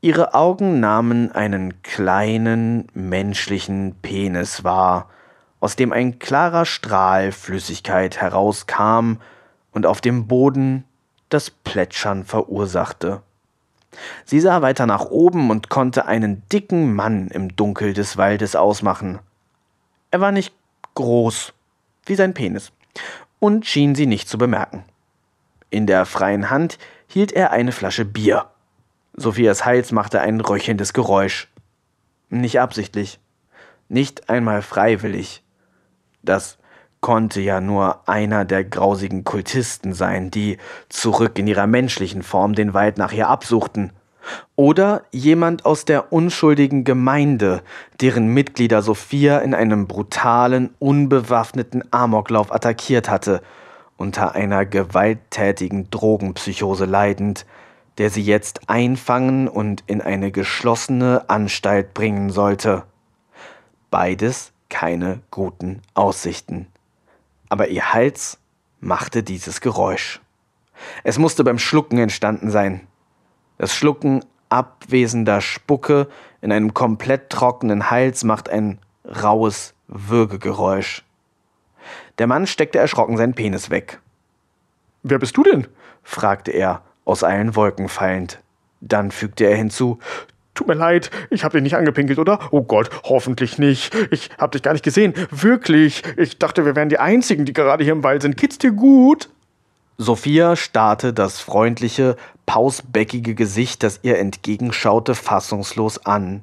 Ihre Augen nahmen einen kleinen menschlichen Penis wahr, aus dem ein klarer Strahl Flüssigkeit herauskam und auf dem Boden das Plätschern verursachte. Sie sah weiter nach oben und konnte einen dicken Mann im Dunkel des Waldes ausmachen. Er war nicht groß wie sein Penis und schien sie nicht zu bemerken. In der freien Hand hielt er eine Flasche Bier. Sophias Hals machte ein röchelndes Geräusch. Nicht absichtlich, nicht einmal freiwillig. Das konnte ja nur einer der grausigen Kultisten sein, die zurück in ihrer menschlichen Form den Wald nach ihr absuchten oder jemand aus der unschuldigen Gemeinde, deren Mitglieder Sophia in einem brutalen, unbewaffneten Amoklauf attackiert hatte, unter einer gewalttätigen Drogenpsychose leidend, der sie jetzt einfangen und in eine geschlossene Anstalt bringen sollte. Beides keine guten Aussichten. Aber ihr Hals machte dieses Geräusch. Es musste beim Schlucken entstanden sein. Das Schlucken abwesender Spucke in einem komplett trockenen Hals macht ein raues Würgegeräusch. Der Mann steckte erschrocken seinen Penis weg. Wer bist du denn? fragte er, aus allen Wolken fallend. Dann fügte er hinzu, Tut mir leid, ich hab dich nicht angepinkelt, oder? Oh Gott, hoffentlich nicht. Ich hab dich gar nicht gesehen. Wirklich. Ich dachte, wir wären die Einzigen, die gerade hier im Wald sind. Geht's dir gut? Sophia starrte das freundliche, pausbäckige Gesicht, das ihr entgegenschaute, fassungslos an.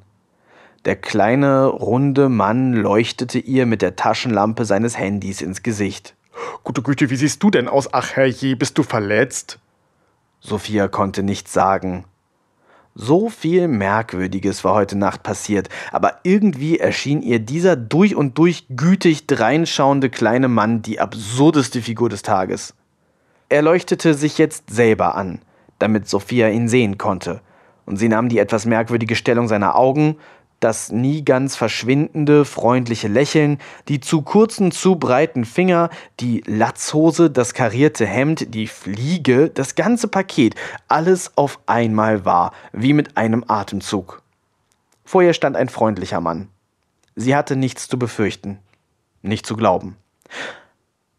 Der kleine, runde Mann leuchtete ihr mit der Taschenlampe seines Handys ins Gesicht. Gute Güte, wie siehst du denn aus? Ach herrje, bist du verletzt? Sophia konnte nichts sagen. So viel Merkwürdiges war heute Nacht passiert, aber irgendwie erschien ihr dieser durch und durch gütig dreinschauende kleine Mann die absurdeste Figur des Tages. Er leuchtete sich jetzt selber an, damit Sophia ihn sehen konnte, und sie nahm die etwas merkwürdige Stellung seiner Augen, das nie ganz verschwindende, freundliche Lächeln, die zu kurzen, zu breiten Finger, die Latzhose, das karierte Hemd, die Fliege, das ganze Paket, alles auf einmal war, wie mit einem Atemzug. Vor ihr stand ein freundlicher Mann. Sie hatte nichts zu befürchten, nicht zu glauben.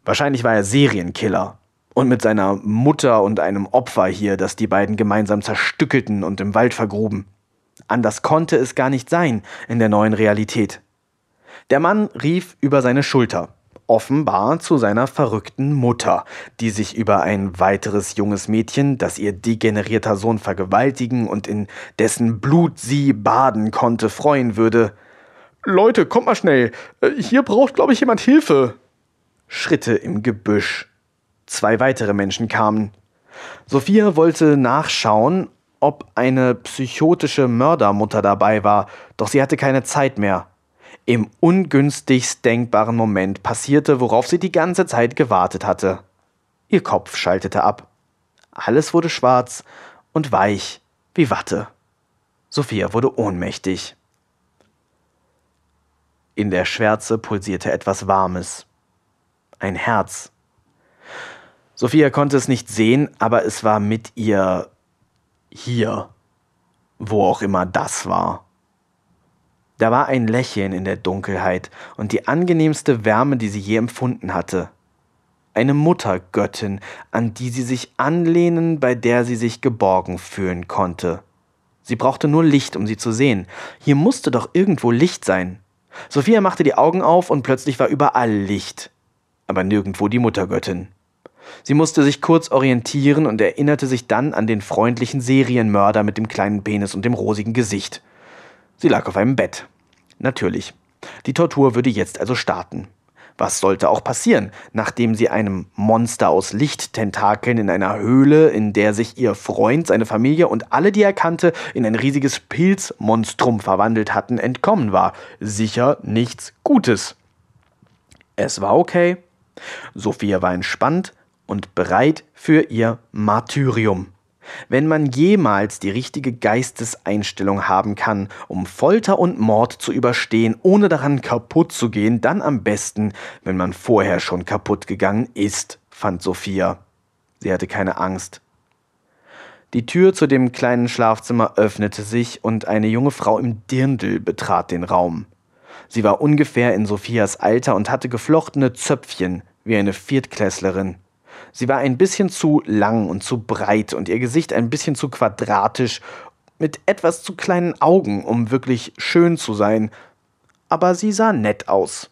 Wahrscheinlich war er Serienkiller, und mit seiner Mutter und einem Opfer hier, das die beiden gemeinsam zerstückelten und im Wald vergruben. Anders konnte es gar nicht sein in der neuen Realität. Der Mann rief über seine Schulter, offenbar zu seiner verrückten Mutter, die sich über ein weiteres junges Mädchen, das ihr degenerierter Sohn vergewaltigen und in dessen Blut sie baden konnte, freuen würde. Leute, kommt mal schnell. Hier braucht, glaube ich, jemand Hilfe. Schritte im Gebüsch. Zwei weitere Menschen kamen. Sophia wollte nachschauen, ob eine psychotische Mördermutter dabei war, doch sie hatte keine Zeit mehr. Im ungünstigst denkbaren Moment passierte, worauf sie die ganze Zeit gewartet hatte. Ihr Kopf schaltete ab. Alles wurde schwarz und weich wie Watte. Sophia wurde ohnmächtig. In der Schwärze pulsierte etwas Warmes. Ein Herz. Sophia konnte es nicht sehen, aber es war mit ihr hier, wo auch immer das war. Da war ein Lächeln in der Dunkelheit und die angenehmste Wärme, die sie je empfunden hatte. Eine Muttergöttin, an die sie sich anlehnen, bei der sie sich geborgen fühlen konnte. Sie brauchte nur Licht, um sie zu sehen. Hier musste doch irgendwo Licht sein. Sophia machte die Augen auf und plötzlich war überall Licht, aber nirgendwo die Muttergöttin. Sie musste sich kurz orientieren und erinnerte sich dann an den freundlichen Serienmörder mit dem kleinen Penis und dem rosigen Gesicht. Sie lag auf einem Bett. Natürlich. Die Tortur würde jetzt also starten. Was sollte auch passieren, nachdem sie einem Monster aus Lichttentakeln in einer Höhle, in der sich ihr Freund, seine Familie und alle, die er kannte, in ein riesiges Pilzmonstrum verwandelt hatten, entkommen war? Sicher nichts Gutes. Es war okay. Sophia war entspannt und bereit für ihr Martyrium. Wenn man jemals die richtige Geisteseinstellung haben kann, um Folter und Mord zu überstehen, ohne daran kaputt zu gehen, dann am besten, wenn man vorher schon kaputt gegangen ist, fand Sophia. Sie hatte keine Angst. Die Tür zu dem kleinen Schlafzimmer öffnete sich und eine junge Frau im Dirndl betrat den Raum. Sie war ungefähr in Sophias Alter und hatte geflochtene Zöpfchen wie eine Viertklässlerin. Sie war ein bisschen zu lang und zu breit und ihr Gesicht ein bisschen zu quadratisch, mit etwas zu kleinen Augen, um wirklich schön zu sein, aber sie sah nett aus.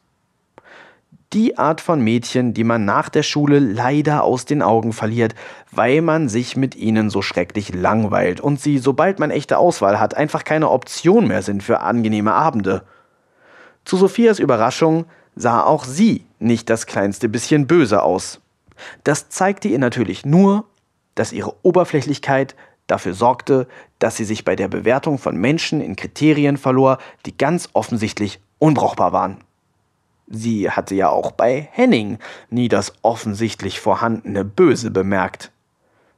Die Art von Mädchen, die man nach der Schule leider aus den Augen verliert, weil man sich mit ihnen so schrecklich langweilt und sie, sobald man echte Auswahl hat, einfach keine Option mehr sind für angenehme Abende. Zu Sophias Überraschung sah auch sie nicht das kleinste bisschen böse aus. Das zeigte ihr natürlich nur, dass ihre Oberflächlichkeit dafür sorgte, dass sie sich bei der Bewertung von Menschen in Kriterien verlor, die ganz offensichtlich unbrauchbar waren. Sie hatte ja auch bei Henning nie das offensichtlich vorhandene Böse bemerkt.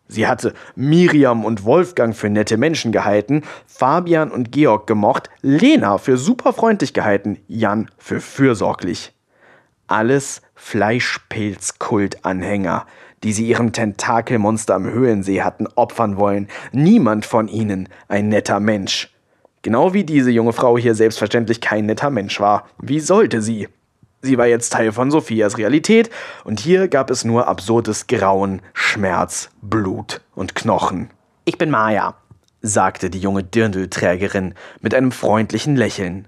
Sie hatte Miriam und Wolfgang für nette Menschen gehalten, Fabian und Georg gemocht, Lena für superfreundlich gehalten, Jan für fürsorglich. Alles Fleischpilzkult-Anhänger, die sie ihrem Tentakelmonster am Höhensee hatten opfern wollen. Niemand von ihnen ein netter Mensch. Genau wie diese junge Frau hier selbstverständlich kein netter Mensch war. Wie sollte sie? Sie war jetzt Teil von Sophias Realität und hier gab es nur absurdes Grauen, Schmerz, Blut und Knochen. Ich bin Maya, sagte die junge Dirndlträgerin mit einem freundlichen Lächeln.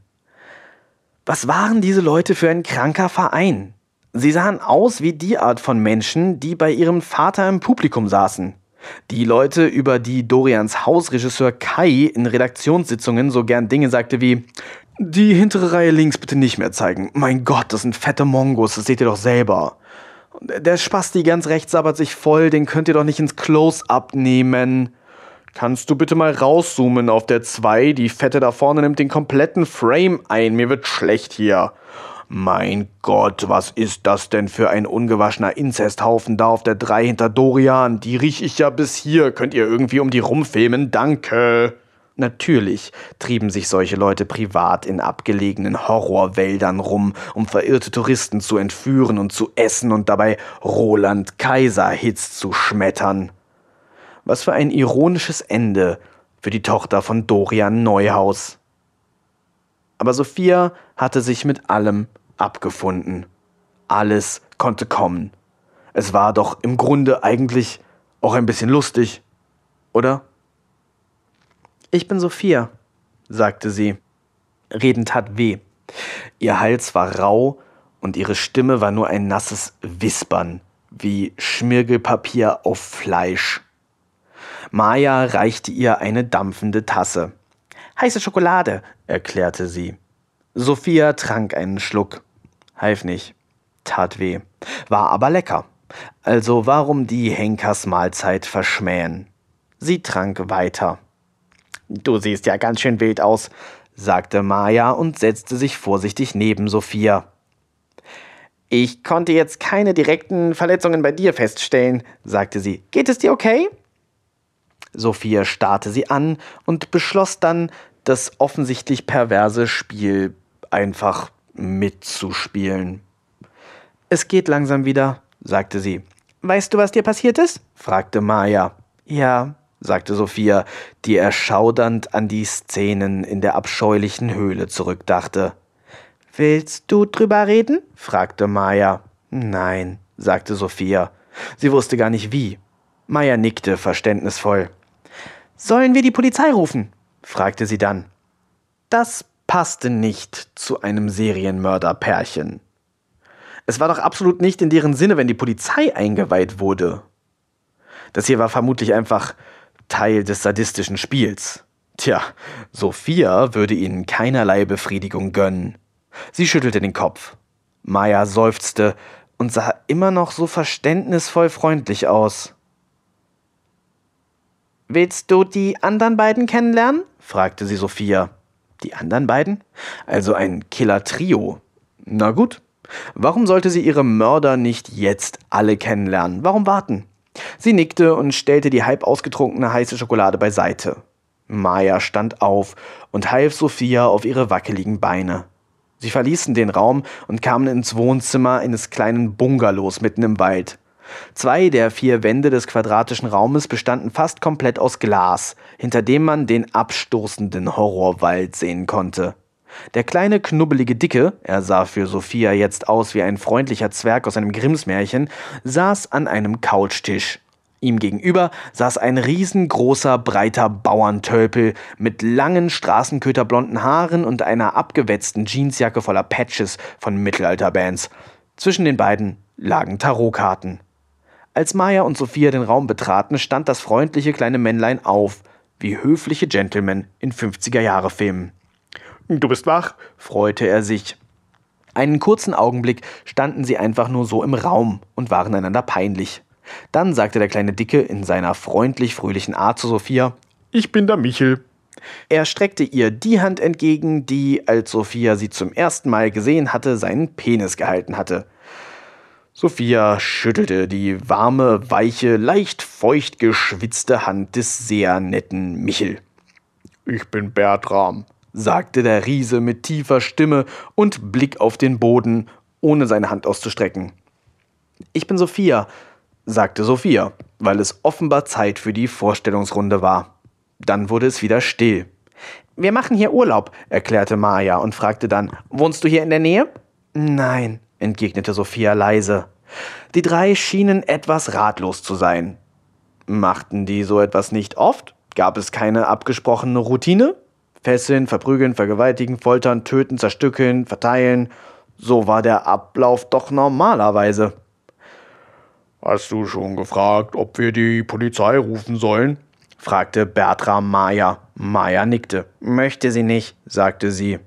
Was waren diese Leute für ein kranker Verein? Sie sahen aus wie die Art von Menschen, die bei ihrem Vater im Publikum saßen. Die Leute, über die Dorians Hausregisseur Kai in Redaktionssitzungen so gern Dinge sagte wie Die hintere Reihe links bitte nicht mehr zeigen. Mein Gott, das sind fette Mongos, das seht ihr doch selber. Der Spasti ganz rechts sabbert sich voll, den könnt ihr doch nicht ins Close-Up nehmen. Kannst du bitte mal rauszoomen auf der 2? Die Fette da vorne nimmt den kompletten Frame ein. Mir wird schlecht hier. Mein Gott, was ist das denn für ein ungewaschener Inzesthaufen da auf der 3 hinter Dorian? Die riech ich ja bis hier. Könnt ihr irgendwie um die rumfilmen? Danke. Natürlich trieben sich solche Leute privat in abgelegenen Horrorwäldern rum, um verirrte Touristen zu entführen und zu essen und dabei Roland Kaiser Hits zu schmettern. Was für ein ironisches Ende für die Tochter von Dorian Neuhaus. Aber Sophia hatte sich mit allem abgefunden. Alles konnte kommen. Es war doch im Grunde eigentlich auch ein bisschen lustig, oder? Ich bin Sophia, sagte sie. Reden tat weh. Ihr Hals war rau und ihre Stimme war nur ein nasses Wispern, wie Schmirgelpapier auf Fleisch. Maya reichte ihr eine dampfende Tasse. Heiße Schokolade, erklärte sie. Sophia trank einen Schluck. Half nicht. Tat weh. War aber lecker. Also warum die Henkersmahlzeit verschmähen? Sie trank weiter. Du siehst ja ganz schön wild aus, sagte Maya und setzte sich vorsichtig neben Sophia. Ich konnte jetzt keine direkten Verletzungen bei dir feststellen, sagte sie. Geht es dir okay? Sophia starrte sie an und beschloss dann, das offensichtlich perverse Spiel einfach mitzuspielen. Es geht langsam wieder, sagte sie. Weißt du, was dir passiert ist? fragte Maya. Ja, sagte Sophia, die erschaudernd an die Szenen in der abscheulichen Höhle zurückdachte. Willst du drüber reden? fragte Maya. Nein, sagte Sophia. Sie wusste gar nicht wie. Maya nickte verständnisvoll. Sollen wir die Polizei rufen? fragte sie dann. Das passte nicht zu einem Serienmörderpärchen. Es war doch absolut nicht in deren Sinne, wenn die Polizei eingeweiht wurde. Das hier war vermutlich einfach Teil des sadistischen Spiels. Tja, Sophia würde ihnen keinerlei Befriedigung gönnen. Sie schüttelte den Kopf. Maya seufzte und sah immer noch so verständnisvoll freundlich aus. Willst du die anderen beiden kennenlernen? fragte sie Sophia. Die anderen beiden? Also ein Killer-Trio. Na gut. Warum sollte sie ihre Mörder nicht jetzt alle kennenlernen? Warum warten? Sie nickte und stellte die halb ausgetrunkene heiße Schokolade beiseite. Maya stand auf und half Sophia auf ihre wackeligen Beine. Sie verließen den Raum und kamen ins Wohnzimmer eines kleinen Bungalows mitten im Wald. Zwei der vier Wände des quadratischen Raumes bestanden fast komplett aus Glas, hinter dem man den abstoßenden Horrorwald sehen konnte. Der kleine, knubbelige Dicke, er sah für Sophia jetzt aus wie ein freundlicher Zwerg aus einem Grimmsmärchen, saß an einem Couchtisch. Ihm gegenüber saß ein riesengroßer, breiter Bauerntölpel mit langen, straßenköterblonden Haaren und einer abgewetzten Jeansjacke voller Patches von Mittelalterbands. Zwischen den beiden lagen Tarotkarten. Als Maya und Sophia den Raum betraten, stand das freundliche kleine Männlein auf, wie höfliche Gentlemen in 50er-Jahre-Filmen. Du bist wach, freute er sich. Einen kurzen Augenblick standen sie einfach nur so im Raum und waren einander peinlich. Dann sagte der kleine Dicke in seiner freundlich-fröhlichen Art zu Sophia: Ich bin der Michel. Er streckte ihr die Hand entgegen, die, als Sophia sie zum ersten Mal gesehen hatte, seinen Penis gehalten hatte. Sophia schüttelte die warme, weiche, leicht feucht geschwitzte Hand des sehr netten Michel. Ich bin Bertram, sagte der Riese mit tiefer Stimme und Blick auf den Boden, ohne seine Hand auszustrecken. Ich bin Sophia, sagte Sophia, weil es offenbar Zeit für die Vorstellungsrunde war. Dann wurde es wieder still. Wir machen hier Urlaub, erklärte Maya und fragte dann, wohnst du hier in der Nähe? Nein, entgegnete Sophia leise. Die drei schienen etwas ratlos zu sein. Machten die so etwas nicht oft? Gab es keine abgesprochene Routine? Fesseln, verprügeln, vergewaltigen, foltern, töten, zerstückeln, verteilen. So war der Ablauf doch normalerweise. Hast du schon gefragt, ob wir die Polizei rufen sollen? fragte Bertram Maya. Maya nickte. Möchte sie nicht, sagte sie.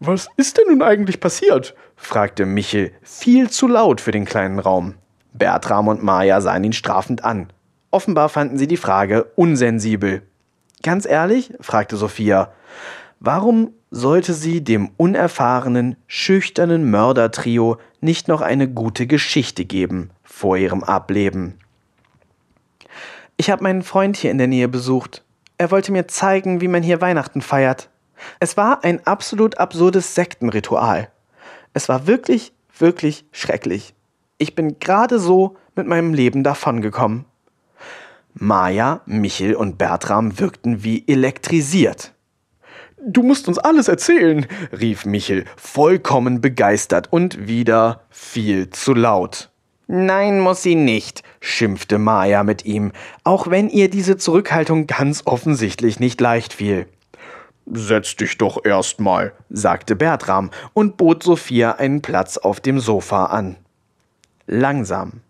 Was ist denn nun eigentlich passiert? Fragte Michel, viel zu laut für den kleinen Raum. Bertram und Maya sahen ihn strafend an. Offenbar fanden sie die Frage unsensibel. Ganz ehrlich? fragte Sophia. Warum sollte sie dem unerfahrenen, schüchternen Mördertrio nicht noch eine gute Geschichte geben vor ihrem Ableben? Ich habe meinen Freund hier in der Nähe besucht. Er wollte mir zeigen, wie man hier Weihnachten feiert. Es war ein absolut absurdes Sektenritual. Es war wirklich, wirklich schrecklich. Ich bin gerade so mit meinem Leben davongekommen. Maja, Michel und Bertram wirkten wie elektrisiert. Du musst uns alles erzählen, rief Michel, vollkommen begeistert und wieder viel zu laut. Nein, muss sie nicht, schimpfte Maja mit ihm, auch wenn ihr diese Zurückhaltung ganz offensichtlich nicht leicht fiel. Setz dich doch erstmal, sagte Bertram und bot Sophia einen Platz auf dem Sofa an. Langsam,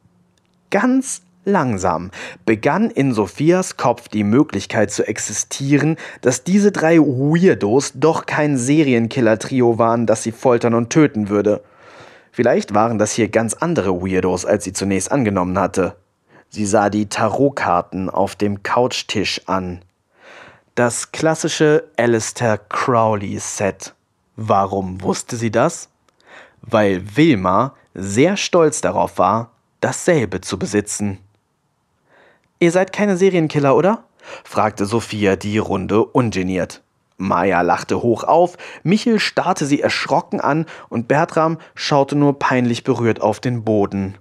ganz langsam begann in Sophias Kopf die Möglichkeit zu existieren, dass diese drei Weirdos doch kein Serienkiller-Trio waren, das sie foltern und töten würde. Vielleicht waren das hier ganz andere Weirdos, als sie zunächst angenommen hatte. Sie sah die Tarotkarten auf dem Couchtisch an. Das klassische Alistair Crowley-Set. Warum wusste sie das? Weil Wilma sehr stolz darauf war, dasselbe zu besitzen. Ihr seid keine Serienkiller, oder? fragte Sophia die Runde ungeniert. Maya lachte hoch auf, Michel starrte sie erschrocken an und Bertram schaute nur peinlich berührt auf den Boden.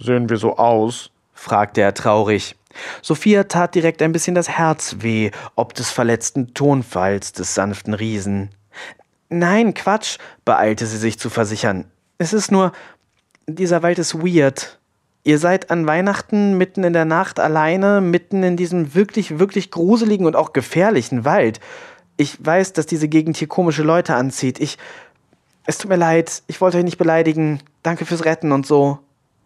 Sehen wir so aus? fragte er traurig. Sophia tat direkt ein bisschen das Herz weh, ob des verletzten Tonfalls des sanften Riesen. Nein, Quatsch, beeilte sie sich zu versichern. Es ist nur, dieser Wald ist weird. Ihr seid an Weihnachten mitten in der Nacht alleine, mitten in diesem wirklich, wirklich gruseligen und auch gefährlichen Wald. Ich weiß, dass diese Gegend hier komische Leute anzieht. Ich. Es tut mir leid, ich wollte euch nicht beleidigen. Danke fürs Retten und so.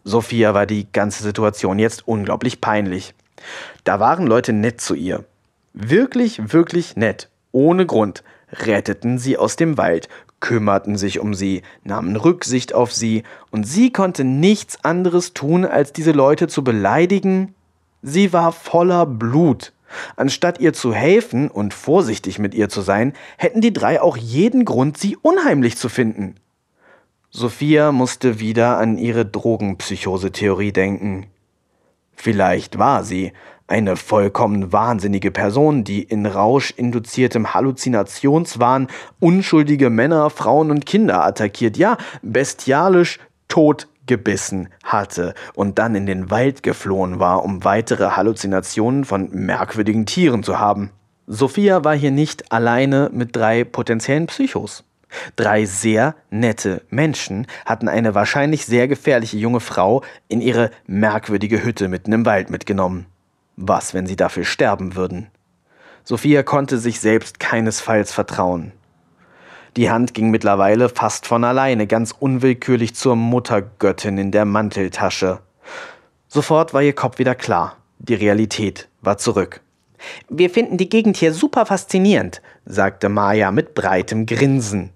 Sophia war die ganze Situation jetzt unglaublich peinlich. Da waren Leute nett zu ihr. Wirklich, wirklich nett. Ohne Grund. Retteten sie aus dem Wald, kümmerten sich um sie, nahmen Rücksicht auf sie, und sie konnte nichts anderes tun, als diese Leute zu beleidigen. Sie war voller Blut. Anstatt ihr zu helfen und vorsichtig mit ihr zu sein, hätten die drei auch jeden Grund, sie unheimlich zu finden. Sophia musste wieder an ihre Drogenpsychose-Theorie denken. Vielleicht war sie eine vollkommen wahnsinnige Person, die in rauschinduziertem Halluzinationswahn unschuldige Männer, Frauen und Kinder attackiert, ja, bestialisch totgebissen hatte und dann in den Wald geflohen war, um weitere Halluzinationen von merkwürdigen Tieren zu haben. Sophia war hier nicht alleine mit drei potenziellen Psychos. Drei sehr nette Menschen hatten eine wahrscheinlich sehr gefährliche junge Frau in ihre merkwürdige Hütte mitten im Wald mitgenommen. Was, wenn sie dafür sterben würden? Sophia konnte sich selbst keinesfalls vertrauen. Die Hand ging mittlerweile fast von alleine ganz unwillkürlich zur Muttergöttin in der Manteltasche. Sofort war ihr Kopf wieder klar. Die Realität war zurück. Wir finden die Gegend hier super faszinierend, sagte Maya mit breitem Grinsen.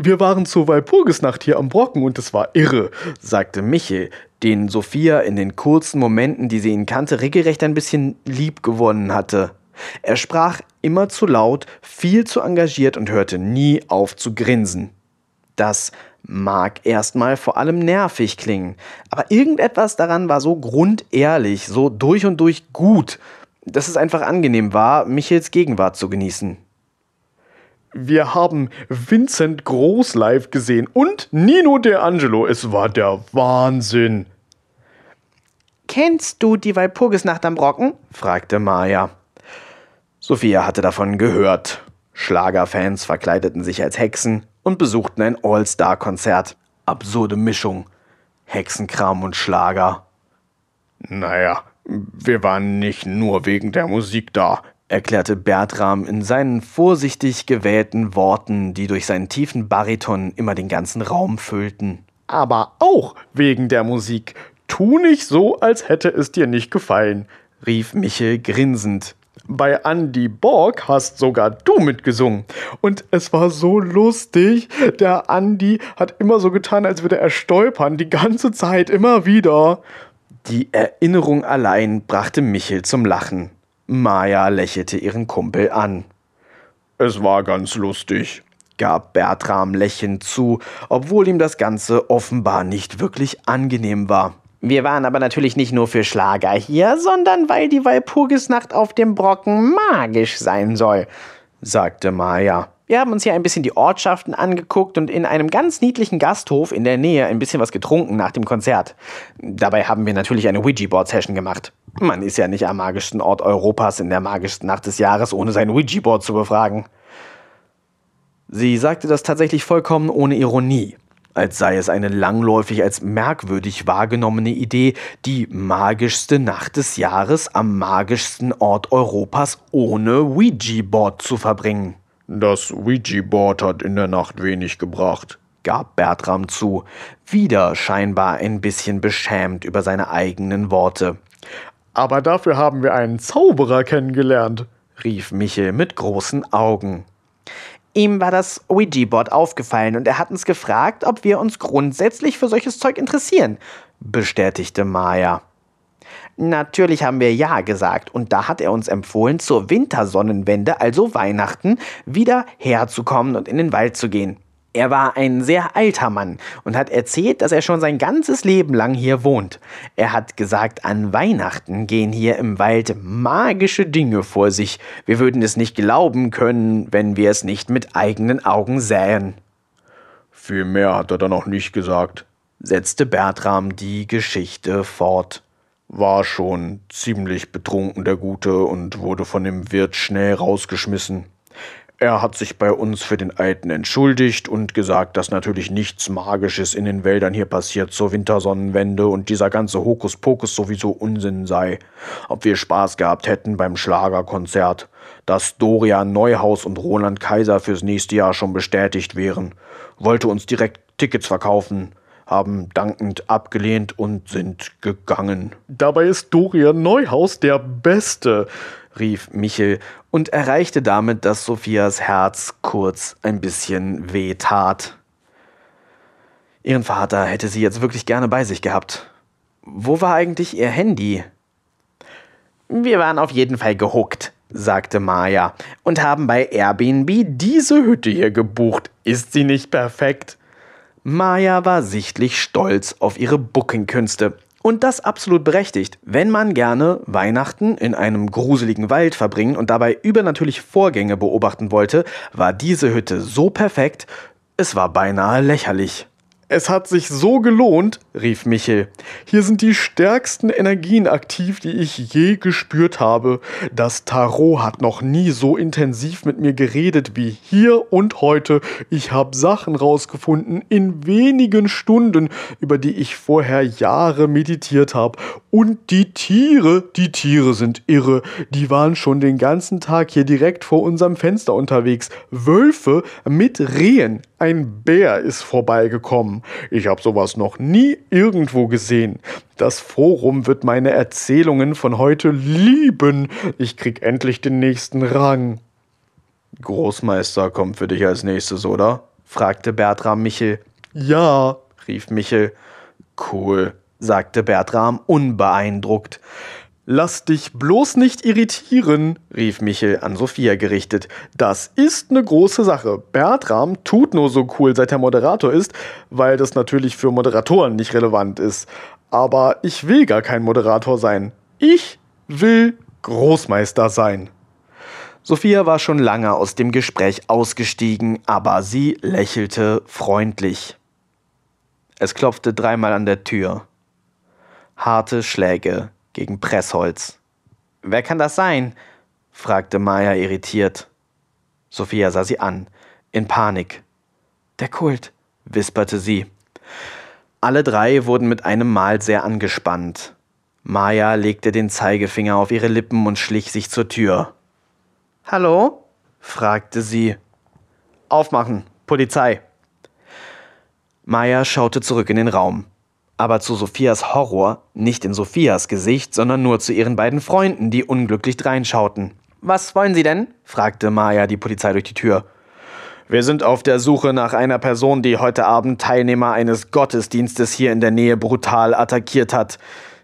Wir waren zur Walpurgisnacht hier am Brocken und es war irre, sagte Michel, den Sophia in den kurzen Momenten, die sie ihn kannte, regelrecht ein bisschen lieb gewonnen hatte. Er sprach immer zu laut, viel zu engagiert und hörte nie auf zu grinsen. Das mag erstmal vor allem nervig klingen, aber irgendetwas daran war so grundehrlich, so durch und durch gut, dass es einfach angenehm war, Michels Gegenwart zu genießen. Wir haben Vincent Groß live gesehen und Nino De Angelo. Es war der Wahnsinn. Kennst du die Walpurgisnacht am Brocken? fragte Maya. Sophia hatte davon gehört. Schlagerfans verkleideten sich als Hexen und besuchten ein All-Star-Konzert. Absurde Mischung. Hexenkram und Schlager. Naja, wir waren nicht nur wegen der Musik da erklärte Bertram in seinen vorsichtig gewählten Worten, die durch seinen tiefen Bariton immer den ganzen Raum füllten. Aber auch wegen der Musik. Tu nicht so, als hätte es dir nicht gefallen, rief Michel grinsend. Bei Andy Borg hast sogar du mitgesungen. Und es war so lustig. Der Andy hat immer so getan, als würde er stolpern, die ganze Zeit, immer wieder. Die Erinnerung allein brachte Michel zum Lachen. Maya lächelte ihren Kumpel an. Es war ganz lustig, gab Bertram lächelnd zu, obwohl ihm das Ganze offenbar nicht wirklich angenehm war. Wir waren aber natürlich nicht nur für Schlager hier, sondern weil die Walpurgisnacht auf dem Brocken magisch sein soll, sagte Maya. Wir haben uns hier ein bisschen die Ortschaften angeguckt und in einem ganz niedlichen Gasthof in der Nähe ein bisschen was getrunken nach dem Konzert. Dabei haben wir natürlich eine Ouija-Board-Session gemacht. Man ist ja nicht am magischsten Ort Europas in der magischsten Nacht des Jahres, ohne sein Ouija-Board zu befragen. Sie sagte das tatsächlich vollkommen ohne Ironie. als sei es eine langläufig als merkwürdig wahrgenommene Idee, die magischste Nacht des Jahres am magischsten Ort Europas ohne Ouija-Board zu verbringen. Das Ouija-Board hat in der Nacht wenig gebracht, gab Bertram zu, wieder scheinbar ein bisschen beschämt über seine eigenen Worte. Aber dafür haben wir einen Zauberer kennengelernt, rief Michel mit großen Augen. Ihm war das Ouija-Board aufgefallen und er hat uns gefragt, ob wir uns grundsätzlich für solches Zeug interessieren, bestätigte Maya. Natürlich haben wir Ja gesagt und da hat er uns empfohlen, zur Wintersonnenwende, also Weihnachten, wieder herzukommen und in den Wald zu gehen. Er war ein sehr alter Mann und hat erzählt, dass er schon sein ganzes Leben lang hier wohnt. Er hat gesagt, an Weihnachten gehen hier im Wald magische Dinge vor sich. Wir würden es nicht glauben können, wenn wir es nicht mit eigenen Augen sähen. Viel mehr hat er da noch nicht gesagt, setzte Bertram die Geschichte fort. War schon ziemlich betrunken, der Gute, und wurde von dem Wirt schnell rausgeschmissen. Er hat sich bei uns für den Alten entschuldigt und gesagt, dass natürlich nichts Magisches in den Wäldern hier passiert zur Wintersonnenwende und dieser ganze Hokuspokus sowieso Unsinn sei. Ob wir Spaß gehabt hätten beim Schlagerkonzert, dass Dorian Neuhaus und Roland Kaiser fürs nächste Jahr schon bestätigt wären, wollte uns direkt Tickets verkaufen, haben dankend abgelehnt und sind gegangen. Dabei ist Dorian Neuhaus der Beste rief Michel und erreichte damit, dass Sophias Herz kurz ein bisschen weh tat. Ihren Vater hätte sie jetzt wirklich gerne bei sich gehabt. Wo war eigentlich ihr Handy? Wir waren auf jeden Fall gehuckt, sagte Maya, und haben bei Airbnb diese Hütte hier gebucht. Ist sie nicht perfekt? Maya war sichtlich stolz auf ihre Bookingkünste und das absolut berechtigt, wenn man gerne Weihnachten in einem gruseligen Wald verbringen und dabei übernatürliche Vorgänge beobachten wollte, war diese Hütte so perfekt, es war beinahe lächerlich. Es hat sich so gelohnt, rief Michel. Hier sind die stärksten Energien aktiv, die ich je gespürt habe. Das Tarot hat noch nie so intensiv mit mir geredet wie hier und heute. Ich habe Sachen rausgefunden in wenigen Stunden, über die ich vorher Jahre meditiert habe. Und die Tiere, die Tiere sind irre. Die waren schon den ganzen Tag hier direkt vor unserem Fenster unterwegs. Wölfe mit Rehen. Ein Bär ist vorbeigekommen. Ich habe sowas noch nie irgendwo gesehen. Das Forum wird meine Erzählungen von heute lieben. Ich krieg endlich den nächsten Rang. Großmeister kommt für dich als nächstes, oder? fragte Bertram Michel. Ja, rief Michel. Cool, sagte Bertram unbeeindruckt. Lass dich bloß nicht irritieren, rief Michel an Sophia gerichtet. Das ist eine große Sache. Bertram tut nur so cool, seit er Moderator ist, weil das natürlich für Moderatoren nicht relevant ist. Aber ich will gar kein Moderator sein. Ich will Großmeister sein. Sophia war schon lange aus dem Gespräch ausgestiegen, aber sie lächelte freundlich. Es klopfte dreimal an der Tür. Harte Schläge gegen Pressholz. Wer kann das sein? fragte Maya irritiert. Sophia sah sie an, in Panik. Der Kult, wisperte sie. Alle drei wurden mit einem Mal sehr angespannt. Maya legte den Zeigefinger auf ihre Lippen und schlich sich zur Tür. Hallo? fragte sie. Aufmachen, Polizei. Maya schaute zurück in den Raum aber zu Sophias Horror nicht in Sophias Gesicht, sondern nur zu ihren beiden Freunden, die unglücklich dreinschauten. Was wollen Sie denn? fragte Maya die Polizei durch die Tür. Wir sind auf der Suche nach einer Person, die heute Abend Teilnehmer eines Gottesdienstes hier in der Nähe brutal attackiert hat.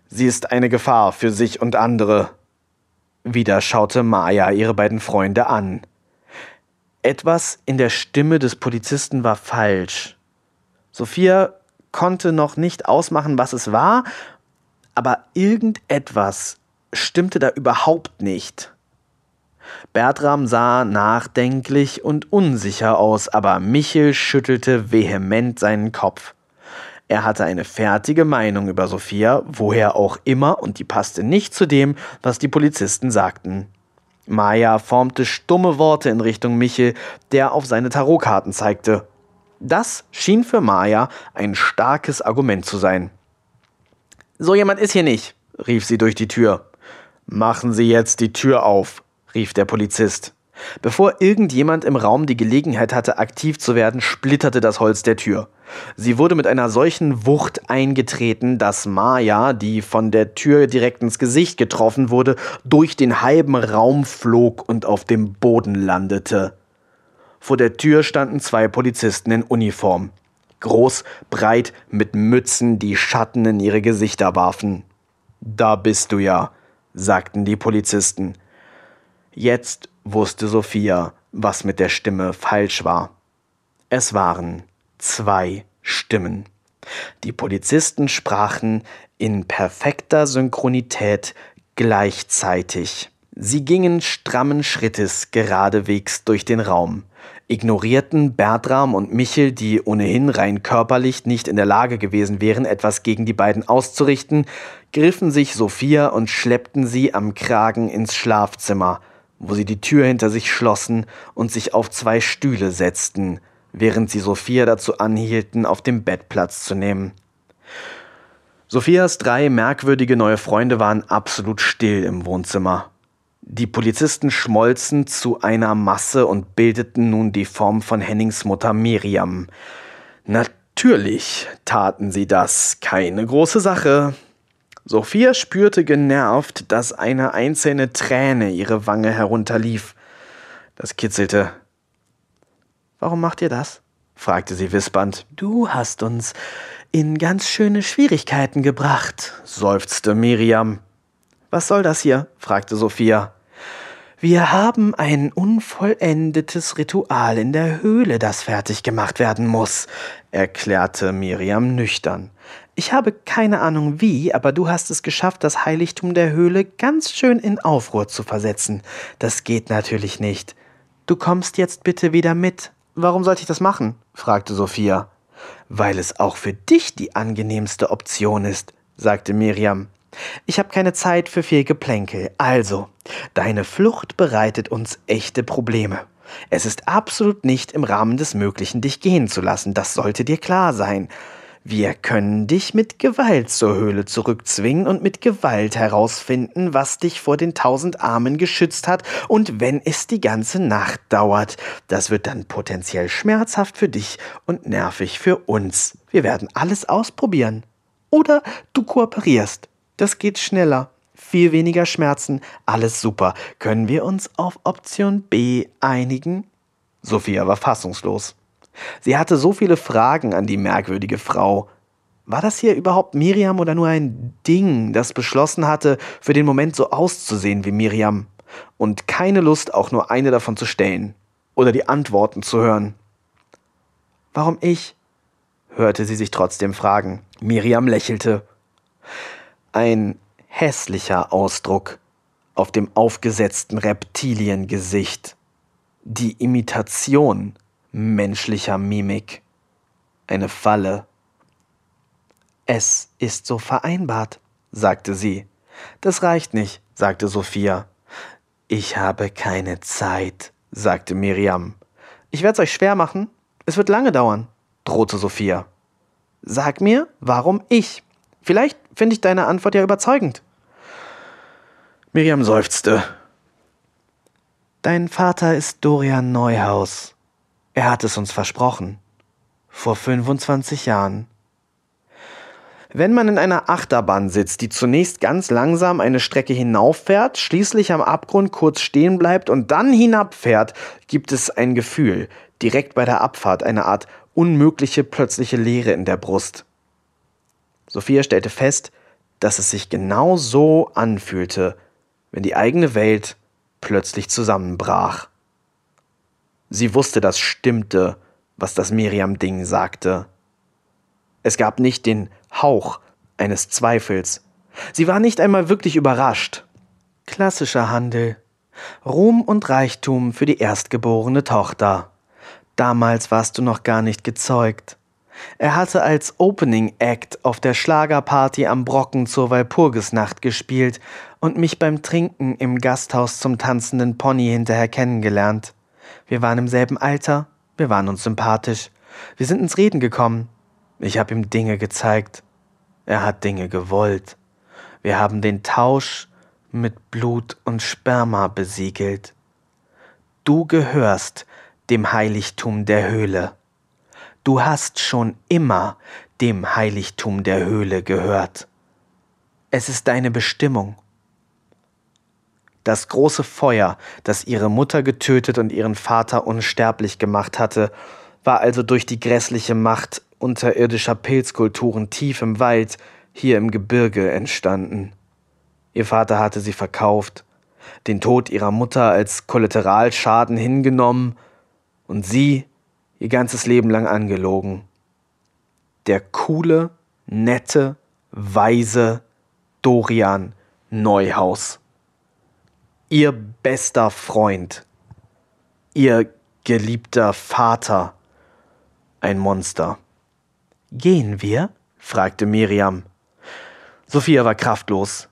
Sie ist eine Gefahr für sich und andere. Wieder schaute Maya ihre beiden Freunde an. Etwas in der Stimme des Polizisten war falsch. Sophia konnte noch nicht ausmachen, was es war, aber irgendetwas stimmte da überhaupt nicht. Bertram sah nachdenklich und unsicher aus, aber Michel schüttelte vehement seinen Kopf. Er hatte eine fertige Meinung über Sophia, woher auch immer, und die passte nicht zu dem, was die Polizisten sagten. Maya formte stumme Worte in Richtung Michel, der auf seine Tarotkarten zeigte. Das schien für Maya ein starkes Argument zu sein. So jemand ist hier nicht, rief sie durch die Tür. Machen Sie jetzt die Tür auf, rief der Polizist. Bevor irgendjemand im Raum die Gelegenheit hatte, aktiv zu werden, splitterte das Holz der Tür. Sie wurde mit einer solchen Wucht eingetreten, dass Maya, die von der Tür direkt ins Gesicht getroffen wurde, durch den halben Raum flog und auf dem Boden landete. Vor der Tür standen zwei Polizisten in Uniform. Groß, breit, mit Mützen, die Schatten in ihre Gesichter warfen. Da bist du ja, sagten die Polizisten. Jetzt wusste Sophia, was mit der Stimme falsch war. Es waren zwei Stimmen. Die Polizisten sprachen in perfekter Synchronität gleichzeitig. Sie gingen strammen Schrittes geradewegs durch den Raum, ignorierten Bertram und Michel, die ohnehin rein körperlich nicht in der Lage gewesen wären, etwas gegen die beiden auszurichten, griffen sich Sophia und schleppten sie am Kragen ins Schlafzimmer, wo sie die Tür hinter sich schlossen und sich auf zwei Stühle setzten, während sie Sophia dazu anhielten, auf dem Bett Platz zu nehmen. Sophias drei merkwürdige neue Freunde waren absolut still im Wohnzimmer. Die Polizisten schmolzen zu einer Masse und bildeten nun die Form von Hennings Mutter Miriam. Natürlich taten sie das, keine große Sache. Sophia spürte genervt, dass eine einzelne Träne ihre Wange herunterlief. Das kitzelte. Warum macht ihr das? fragte sie wispernd. Du hast uns in ganz schöne Schwierigkeiten gebracht, seufzte Miriam. Was soll das hier? fragte Sophia. Wir haben ein unvollendetes Ritual in der Höhle, das fertig gemacht werden muss, erklärte Miriam nüchtern. Ich habe keine Ahnung wie, aber du hast es geschafft, das Heiligtum der Höhle ganz schön in Aufruhr zu versetzen. Das geht natürlich nicht. Du kommst jetzt bitte wieder mit. Warum sollte ich das machen? fragte Sophia. Weil es auch für dich die angenehmste Option ist, sagte Miriam. Ich habe keine Zeit für viel Geplänkel. Also, deine Flucht bereitet uns echte Probleme. Es ist absolut nicht im Rahmen des Möglichen, dich gehen zu lassen, das sollte dir klar sein. Wir können dich mit Gewalt zur Höhle zurückzwingen und mit Gewalt herausfinden, was dich vor den tausend Armen geschützt hat, und wenn es die ganze Nacht dauert, das wird dann potenziell schmerzhaft für dich und nervig für uns. Wir werden alles ausprobieren. Oder du kooperierst. Das geht schneller. Viel weniger Schmerzen, alles super. Können wir uns auf Option B einigen? Sophia war fassungslos. Sie hatte so viele Fragen an die merkwürdige Frau. War das hier überhaupt Miriam oder nur ein Ding, das beschlossen hatte, für den Moment so auszusehen wie Miriam und keine Lust, auch nur eine davon zu stellen oder die Antworten zu hören? Warum ich? hörte sie sich trotzdem fragen. Miriam lächelte. Ein hässlicher Ausdruck auf dem aufgesetzten Reptiliengesicht. Die Imitation menschlicher Mimik. Eine Falle. Es ist so vereinbart, sagte sie. Das reicht nicht, sagte Sophia. Ich habe keine Zeit, sagte Miriam. Ich werde es euch schwer machen. Es wird lange dauern, drohte Sophia. Sag mir, warum ich? Vielleicht finde ich deine Antwort ja überzeugend. Miriam seufzte. Dein Vater ist Dorian Neuhaus, er hat es uns versprochen. Vor 25 Jahren. Wenn man in einer Achterbahn sitzt, die zunächst ganz langsam eine Strecke hinauffährt, schließlich am Abgrund kurz stehen bleibt und dann hinabfährt, gibt es ein Gefühl, direkt bei der Abfahrt, eine Art unmögliche plötzliche Leere in der Brust. Sophia stellte fest, dass es sich genau so anfühlte, wenn die eigene Welt plötzlich zusammenbrach. Sie wusste, das stimmte, was das Miriam-Ding sagte. Es gab nicht den Hauch eines Zweifels. Sie war nicht einmal wirklich überrascht. Klassischer Handel. Ruhm und Reichtum für die erstgeborene Tochter. Damals warst du noch gar nicht gezeugt. Er hatte als Opening Act auf der Schlagerparty am Brocken zur Walpurgisnacht gespielt und mich beim Trinken im Gasthaus zum tanzenden Pony hinterher kennengelernt. Wir waren im selben Alter, wir waren uns sympathisch. Wir sind ins Reden gekommen. Ich habe ihm Dinge gezeigt. Er hat Dinge gewollt. Wir haben den Tausch mit Blut und Sperma besiegelt. Du gehörst dem Heiligtum der Höhle. Du hast schon immer dem Heiligtum der Höhle gehört. Es ist deine Bestimmung. Das große Feuer, das ihre Mutter getötet und ihren Vater unsterblich gemacht hatte, war also durch die grässliche Macht unterirdischer Pilzkulturen tief im Wald, hier im Gebirge entstanden. Ihr Vater hatte sie verkauft, den Tod ihrer Mutter als Kollateralschaden hingenommen und sie ihr ganzes Leben lang angelogen. Der coole, nette, weise Dorian Neuhaus. Ihr bester Freund. Ihr geliebter Vater. Ein Monster. Gehen wir? fragte Miriam. Sophia war kraftlos.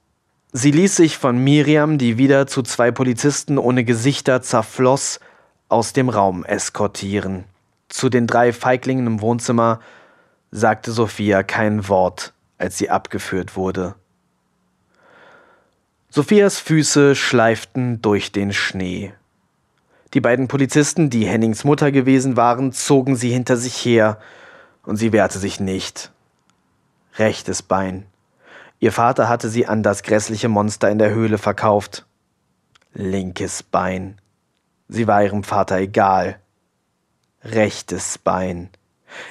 Sie ließ sich von Miriam, die wieder zu zwei Polizisten ohne Gesichter zerfloss, aus dem Raum eskortieren. Zu den drei Feiglingen im Wohnzimmer sagte Sophia kein Wort, als sie abgeführt wurde. Sophias Füße schleiften durch den Schnee. Die beiden Polizisten, die Hennings Mutter gewesen waren, zogen sie hinter sich her, und sie wehrte sich nicht. Rechtes Bein. Ihr Vater hatte sie an das grässliche Monster in der Höhle verkauft. Linkes Bein. Sie war ihrem Vater egal. Rechtes Bein.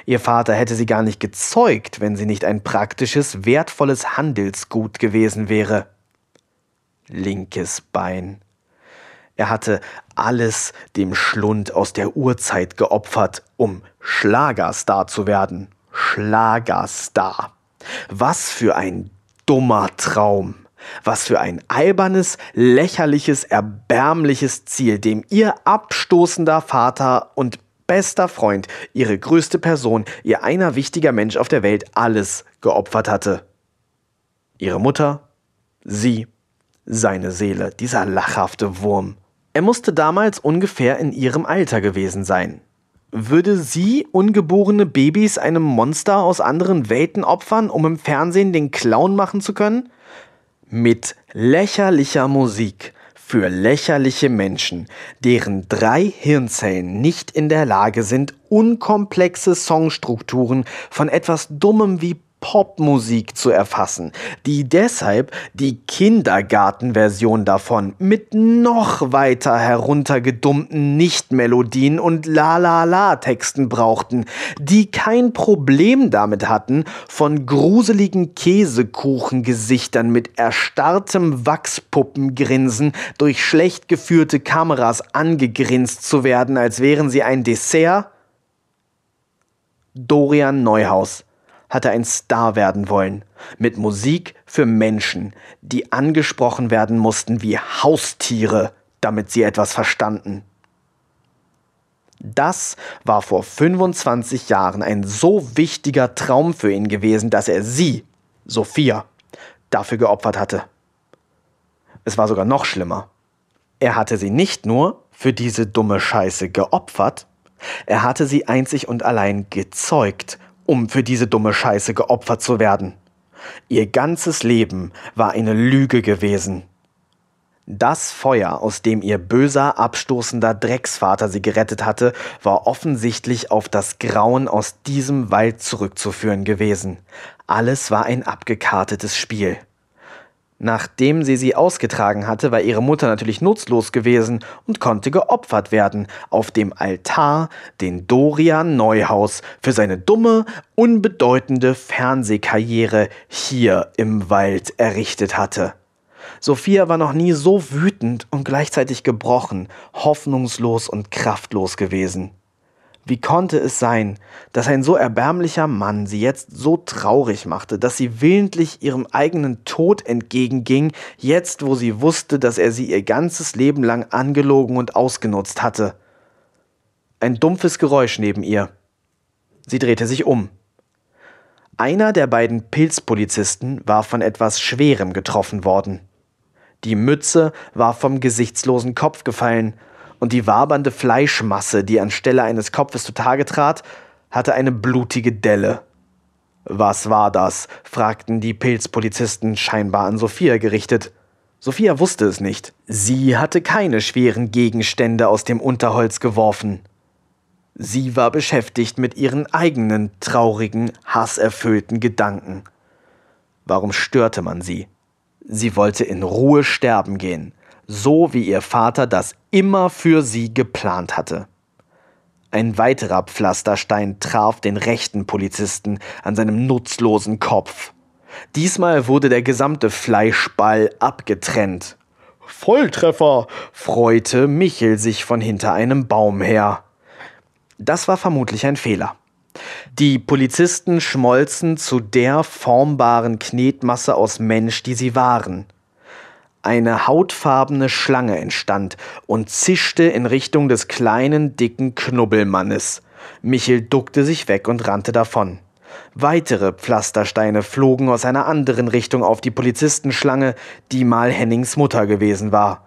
Ihr Vater hätte sie gar nicht gezeugt, wenn sie nicht ein praktisches, wertvolles Handelsgut gewesen wäre. Linkes Bein. Er hatte alles dem Schlund aus der Urzeit geopfert, um Schlagerstar zu werden. Schlagerstar. Was für ein dummer Traum. Was für ein albernes, lächerliches, erbärmliches Ziel, dem ihr abstoßender Vater und bester Freund, ihre größte Person, ihr einer wichtiger Mensch auf der Welt alles geopfert hatte. Ihre Mutter, sie, seine Seele, dieser lachhafte Wurm. Er musste damals ungefähr in ihrem Alter gewesen sein. Würde sie ungeborene Babys einem Monster aus anderen Welten opfern, um im Fernsehen den Clown machen zu können? Mit lächerlicher Musik für lächerliche Menschen, deren drei Hirnzellen nicht in der Lage sind, unkomplexe Songstrukturen von etwas Dummem wie Popmusik zu erfassen, die deshalb die Kindergartenversion davon mit noch weiter heruntergedummten Nichtmelodien und La-La-La-Texten brauchten, die kein Problem damit hatten, von gruseligen Käsekuchengesichtern mit erstarrtem Wachspuppengrinsen durch schlecht geführte Kameras angegrinst zu werden, als wären sie ein Dessert? Dorian Neuhaus hatte ein Star werden wollen, mit Musik für Menschen, die angesprochen werden mussten wie Haustiere, damit sie etwas verstanden. Das war vor 25 Jahren ein so wichtiger Traum für ihn gewesen, dass er sie, Sophia, dafür geopfert hatte. Es war sogar noch schlimmer. Er hatte sie nicht nur für diese dumme Scheiße geopfert, er hatte sie einzig und allein gezeugt um für diese dumme Scheiße geopfert zu werden. Ihr ganzes Leben war eine Lüge gewesen. Das Feuer, aus dem ihr böser, abstoßender Drecksvater sie gerettet hatte, war offensichtlich auf das Grauen aus diesem Wald zurückzuführen gewesen. Alles war ein abgekartetes Spiel. Nachdem sie sie ausgetragen hatte, war ihre Mutter natürlich nutzlos gewesen und konnte geopfert werden auf dem Altar, den Dorian Neuhaus für seine dumme, unbedeutende Fernsehkarriere hier im Wald errichtet hatte. Sophia war noch nie so wütend und gleichzeitig gebrochen, hoffnungslos und kraftlos gewesen. Wie konnte es sein, dass ein so erbärmlicher Mann sie jetzt so traurig machte, dass sie willentlich ihrem eigenen Tod entgegenging, jetzt wo sie wusste, dass er sie ihr ganzes Leben lang angelogen und ausgenutzt hatte? Ein dumpfes Geräusch neben ihr. Sie drehte sich um. Einer der beiden Pilzpolizisten war von etwas Schwerem getroffen worden. Die Mütze war vom gesichtslosen Kopf gefallen, und die wabernde Fleischmasse, die anstelle eines Kopfes zutage trat, hatte eine blutige Delle. Was war das? fragten die Pilzpolizisten scheinbar an Sophia gerichtet. Sophia wusste es nicht. Sie hatte keine schweren Gegenstände aus dem Unterholz geworfen. Sie war beschäftigt mit ihren eigenen traurigen, hasserfüllten Gedanken. Warum störte man sie? Sie wollte in Ruhe sterben gehen, so wie ihr Vater das immer für sie geplant hatte. Ein weiterer Pflasterstein traf den rechten Polizisten an seinem nutzlosen Kopf. Diesmal wurde der gesamte Fleischball abgetrennt. Volltreffer! freute Michel sich von hinter einem Baum her. Das war vermutlich ein Fehler. Die Polizisten schmolzen zu der formbaren Knetmasse aus Mensch, die sie waren. Eine hautfarbene Schlange entstand und zischte in Richtung des kleinen, dicken Knubbelmannes. Michel duckte sich weg und rannte davon. Weitere Pflastersteine flogen aus einer anderen Richtung auf die Polizistenschlange, die mal Hennings Mutter gewesen war.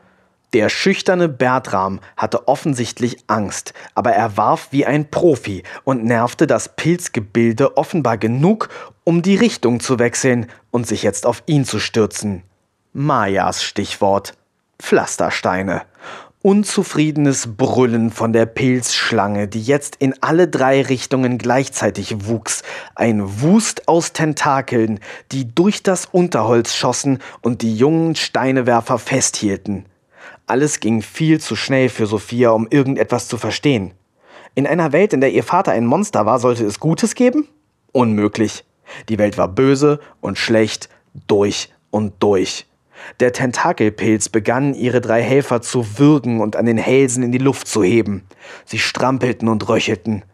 Der schüchterne Bertram hatte offensichtlich Angst, aber er warf wie ein Profi und nervte das Pilzgebilde offenbar genug, um die Richtung zu wechseln und sich jetzt auf ihn zu stürzen. Mayas Stichwort Pflastersteine. Unzufriedenes Brüllen von der Pilzschlange, die jetzt in alle drei Richtungen gleichzeitig wuchs. Ein Wust aus Tentakeln, die durch das Unterholz schossen und die jungen Steinewerfer festhielten. Alles ging viel zu schnell für Sophia, um irgendetwas zu verstehen. In einer Welt, in der ihr Vater ein Monster war, sollte es Gutes geben? Unmöglich. Die Welt war böse und schlecht durch und durch. Der Tentakelpilz begann, ihre drei Helfer zu würgen und an den Hälsen in die Luft zu heben. Sie strampelten und röchelten.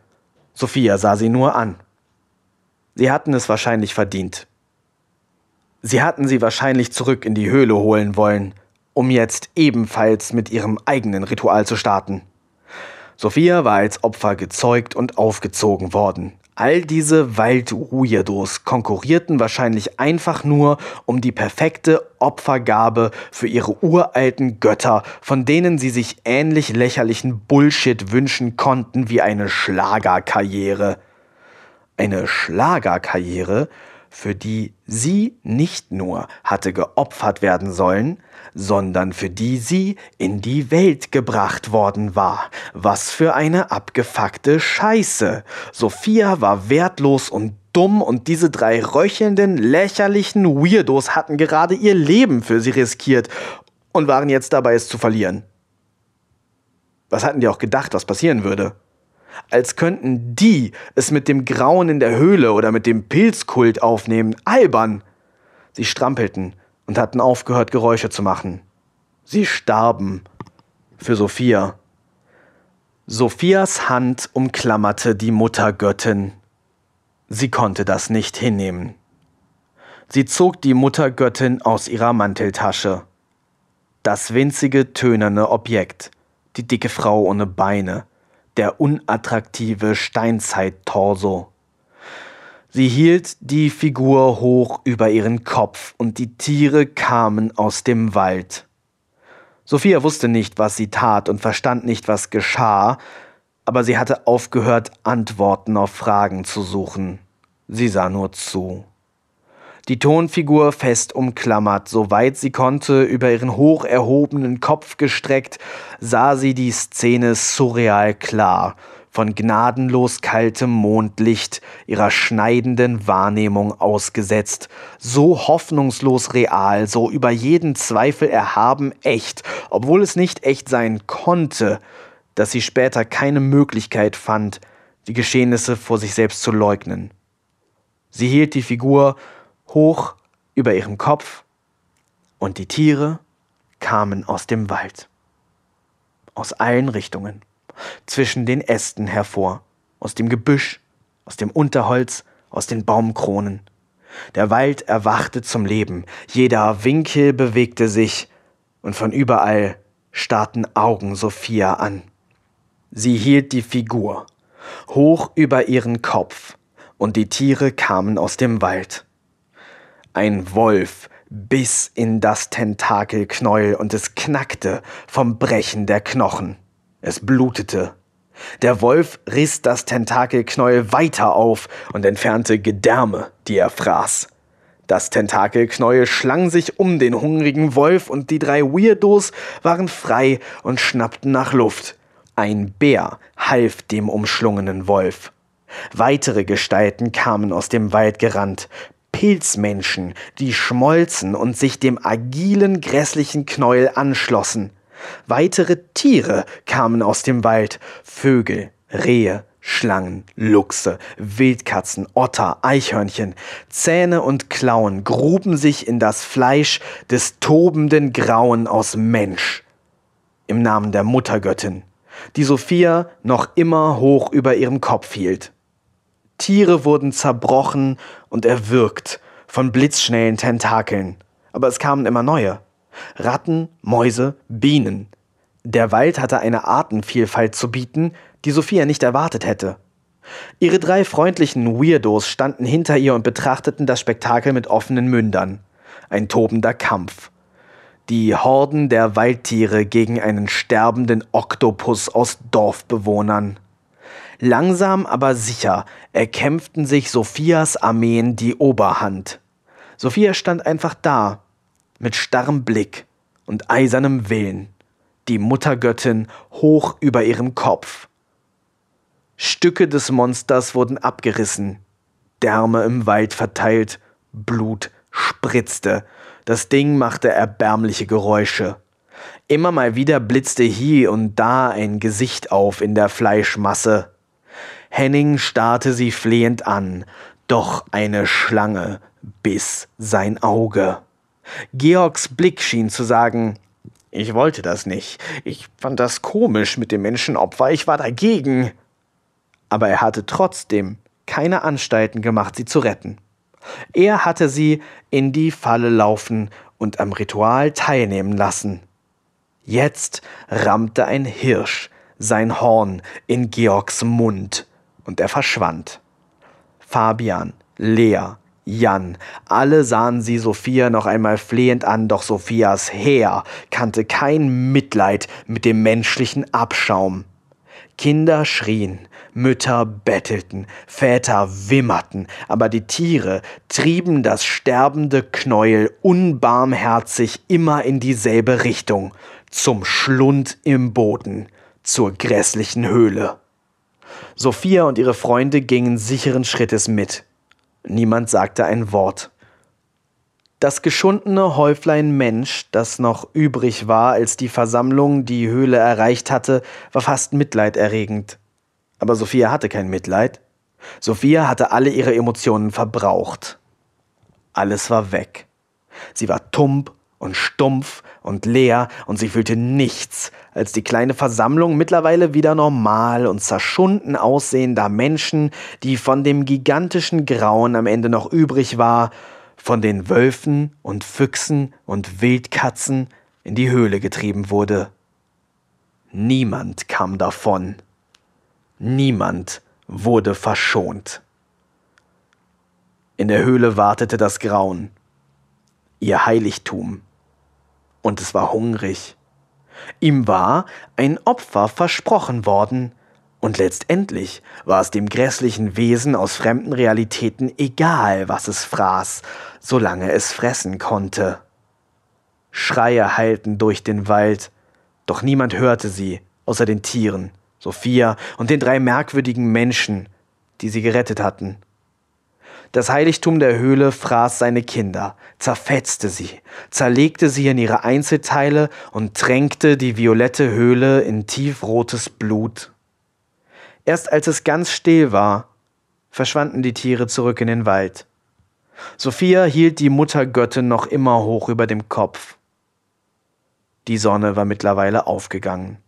Sophia sah sie nur an. Sie hatten es wahrscheinlich verdient. Sie hatten sie wahrscheinlich zurück in die Höhle holen wollen, um jetzt ebenfalls mit ihrem eigenen Ritual zu starten. Sophia war als Opfer gezeugt und aufgezogen worden. All diese Wald-Weirdos konkurrierten wahrscheinlich einfach nur um die perfekte Opfergabe für ihre uralten Götter, von denen sie sich ähnlich lächerlichen Bullshit wünschen konnten wie eine Schlagerkarriere. Eine Schlagerkarriere, für die sie nicht nur hatte geopfert werden sollen, sondern für die sie in die Welt gebracht worden war. Was für eine abgefuckte Scheiße. Sophia war wertlos und dumm und diese drei röchelnden, lächerlichen Weirdos hatten gerade ihr Leben für sie riskiert und waren jetzt dabei, es zu verlieren. Was hatten die auch gedacht, was passieren würde? als könnten die es mit dem Grauen in der Höhle oder mit dem Pilzkult aufnehmen. Albern! Sie strampelten und hatten aufgehört, Geräusche zu machen. Sie starben. Für Sophia. Sophias Hand umklammerte die Muttergöttin. Sie konnte das nicht hinnehmen. Sie zog die Muttergöttin aus ihrer Manteltasche. Das winzige, tönerne Objekt, die dicke Frau ohne Beine, der unattraktive Steinzeit-Torso. Sie hielt die Figur hoch über ihren Kopf und die Tiere kamen aus dem Wald. Sophia wusste nicht, was sie tat und verstand nicht, was geschah, aber sie hatte aufgehört, Antworten auf Fragen zu suchen. Sie sah nur zu die Tonfigur fest umklammert, soweit sie konnte, über ihren hoch erhobenen Kopf gestreckt, sah sie die Szene surreal klar, von gnadenlos kaltem Mondlicht ihrer schneidenden Wahrnehmung ausgesetzt, so hoffnungslos real, so über jeden Zweifel erhaben echt, obwohl es nicht echt sein konnte, dass sie später keine Möglichkeit fand, die Geschehnisse vor sich selbst zu leugnen. Sie hielt die Figur hoch über ihrem Kopf, und die Tiere kamen aus dem Wald. Aus allen Richtungen, zwischen den Ästen hervor, aus dem Gebüsch, aus dem Unterholz, aus den Baumkronen. Der Wald erwachte zum Leben, jeder Winkel bewegte sich, und von überall starrten Augen Sophia an. Sie hielt die Figur hoch über ihren Kopf, und die Tiere kamen aus dem Wald. Ein Wolf biss in das Tentakelknäuel und es knackte vom Brechen der Knochen. Es blutete. Der Wolf riss das Tentakelknäuel weiter auf und entfernte Gedärme, die er fraß. Das Tentakelknäuel schlang sich um den hungrigen Wolf und die drei Weirdos waren frei und schnappten nach Luft. Ein Bär half dem umschlungenen Wolf. Weitere Gestalten kamen aus dem Wald gerannt. Pilzmenschen, die schmolzen und sich dem agilen, grässlichen Knäuel anschlossen. Weitere Tiere kamen aus dem Wald. Vögel, Rehe, Schlangen, Luchse, Wildkatzen, Otter, Eichhörnchen, Zähne und Klauen gruben sich in das Fleisch des tobenden Grauen aus Mensch. Im Namen der Muttergöttin, die Sophia noch immer hoch über ihrem Kopf hielt. Tiere wurden zerbrochen und erwürgt von blitzschnellen Tentakeln, aber es kamen immer neue. Ratten, Mäuse, Bienen. Der Wald hatte eine Artenvielfalt zu bieten, die Sophia nicht erwartet hätte. Ihre drei freundlichen Weirdos standen hinter ihr und betrachteten das Spektakel mit offenen Mündern. Ein tobender Kampf. Die Horden der Waldtiere gegen einen sterbenden Oktopus aus Dorfbewohnern. Langsam aber sicher erkämpften sich Sophias Armeen die Oberhand. Sophia stand einfach da, mit starrem Blick und eisernem Willen, die Muttergöttin hoch über ihrem Kopf. Stücke des Monsters wurden abgerissen, Därme im Wald verteilt, Blut spritzte, das Ding machte erbärmliche Geräusche. Immer mal wieder blitzte hier und da ein Gesicht auf in der Fleischmasse. Henning starrte sie flehend an, doch eine Schlange biss sein Auge. Georgs Blick schien zu sagen, ich wollte das nicht. Ich fand das komisch mit dem Menschenopfer. Ich war dagegen. Aber er hatte trotzdem keine Anstalten gemacht, sie zu retten. Er hatte sie in die Falle laufen und am Ritual teilnehmen lassen. Jetzt rammte ein Hirsch sein Horn in Georgs Mund und er verschwand. Fabian, Lea, Jan, alle sahen sie Sophia noch einmal flehend an, doch Sophias Heer kannte kein Mitleid mit dem menschlichen Abschaum. Kinder schrien, Mütter bettelten, Väter wimmerten, aber die Tiere trieben das sterbende Knäuel unbarmherzig immer in dieselbe Richtung, zum Schlund im Boden, zur grässlichen Höhle. Sophia und ihre Freunde gingen sicheren Schrittes mit. Niemand sagte ein Wort. Das geschundene Häuflein Mensch, das noch übrig war, als die Versammlung die Höhle erreicht hatte, war fast mitleiderregend. Aber Sophia hatte kein Mitleid. Sophia hatte alle ihre Emotionen verbraucht. Alles war weg. Sie war tump und stumpf und leer und sie fühlte nichts, als die kleine Versammlung mittlerweile wieder normal und zerschunden aussehender Menschen, die von dem gigantischen Grauen am Ende noch übrig war, von den Wölfen und Füchsen und Wildkatzen in die Höhle getrieben wurde. Niemand kam davon. Niemand wurde verschont. In der Höhle wartete das Grauen, ihr Heiligtum und es war hungrig. Ihm war ein Opfer versprochen worden, und letztendlich war es dem grässlichen Wesen aus fremden Realitäten egal, was es fraß, solange es fressen konnte. Schreie heilten durch den Wald, doch niemand hörte sie, außer den Tieren, Sophia und den drei merkwürdigen Menschen, die sie gerettet hatten. Das Heiligtum der Höhle fraß seine Kinder, zerfetzte sie, zerlegte sie in ihre Einzelteile und tränkte die violette Höhle in tiefrotes Blut. Erst als es ganz still war, verschwanden die Tiere zurück in den Wald. Sophia hielt die Muttergöttin noch immer hoch über dem Kopf. Die Sonne war mittlerweile aufgegangen.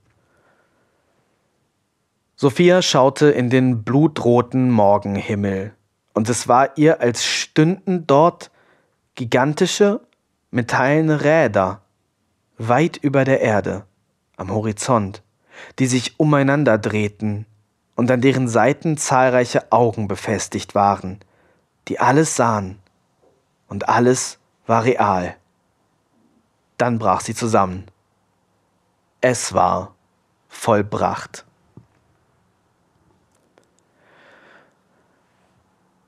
Sophia schaute in den blutroten Morgenhimmel und es war ihr, als stünden dort gigantische metallene Räder weit über der Erde am Horizont, die sich umeinander drehten und an deren Seiten zahlreiche Augen befestigt waren, die alles sahen und alles war real. Dann brach sie zusammen. Es war vollbracht.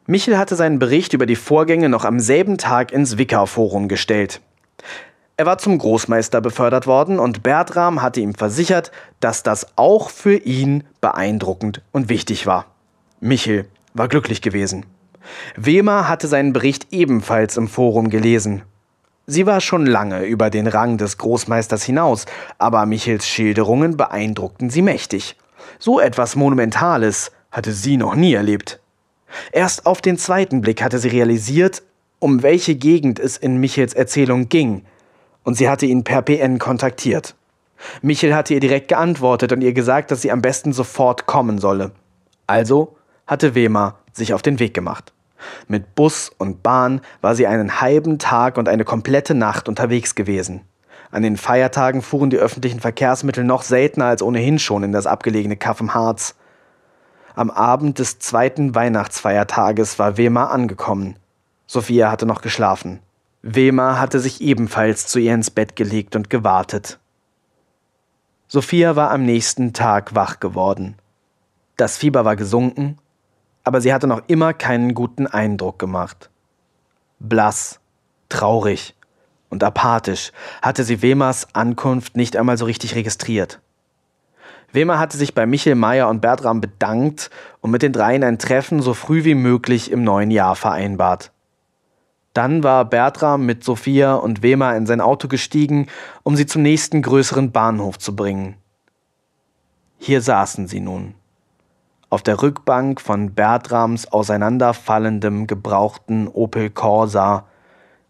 Michel hatte seinen Bericht über die Vorgänge noch am selben Tag ins Wicker-Forum gestellt. Er war zum Großmeister befördert worden und Bertram hatte ihm versichert, dass das auch für ihn beeindruckend und wichtig war. Michel war glücklich gewesen. Wehmer hatte seinen Bericht ebenfalls im Forum gelesen. Sie war schon lange über den Rang des Großmeisters hinaus, aber Michels Schilderungen beeindruckten sie mächtig. So etwas Monumentales hatte sie noch nie erlebt. Erst auf den zweiten Blick hatte sie realisiert, um welche Gegend es in Michels Erzählung ging, und sie hatte ihn per PN kontaktiert. Michel hatte ihr direkt geantwortet und ihr gesagt, dass sie am besten sofort kommen solle. Also hatte Wehmer sich auf den Weg gemacht. Mit Bus und Bahn war sie einen halben Tag und eine komplette Nacht unterwegs gewesen. An den Feiertagen fuhren die öffentlichen Verkehrsmittel noch seltener als ohnehin schon in das abgelegene Kaff im Harz. Am Abend des zweiten Weihnachtsfeiertages war Wehmer angekommen. Sophia hatte noch geschlafen. Wehmer hatte sich ebenfalls zu ihr ins Bett gelegt und gewartet. Sophia war am nächsten Tag wach geworden. Das Fieber war gesunken, aber sie hatte noch immer keinen guten Eindruck gemacht. Blass, traurig und apathisch hatte sie Wemers Ankunft nicht einmal so richtig registriert. Wemer hatte sich bei Michel Meyer und Bertram bedankt und mit den dreien ein Treffen so früh wie möglich im neuen Jahr vereinbart. Dann war Bertram mit Sophia und Wemer in sein Auto gestiegen, um sie zum nächsten größeren Bahnhof zu bringen. Hier saßen sie nun. Auf der Rückbank von Bertrams auseinanderfallendem gebrauchten Opel Corsa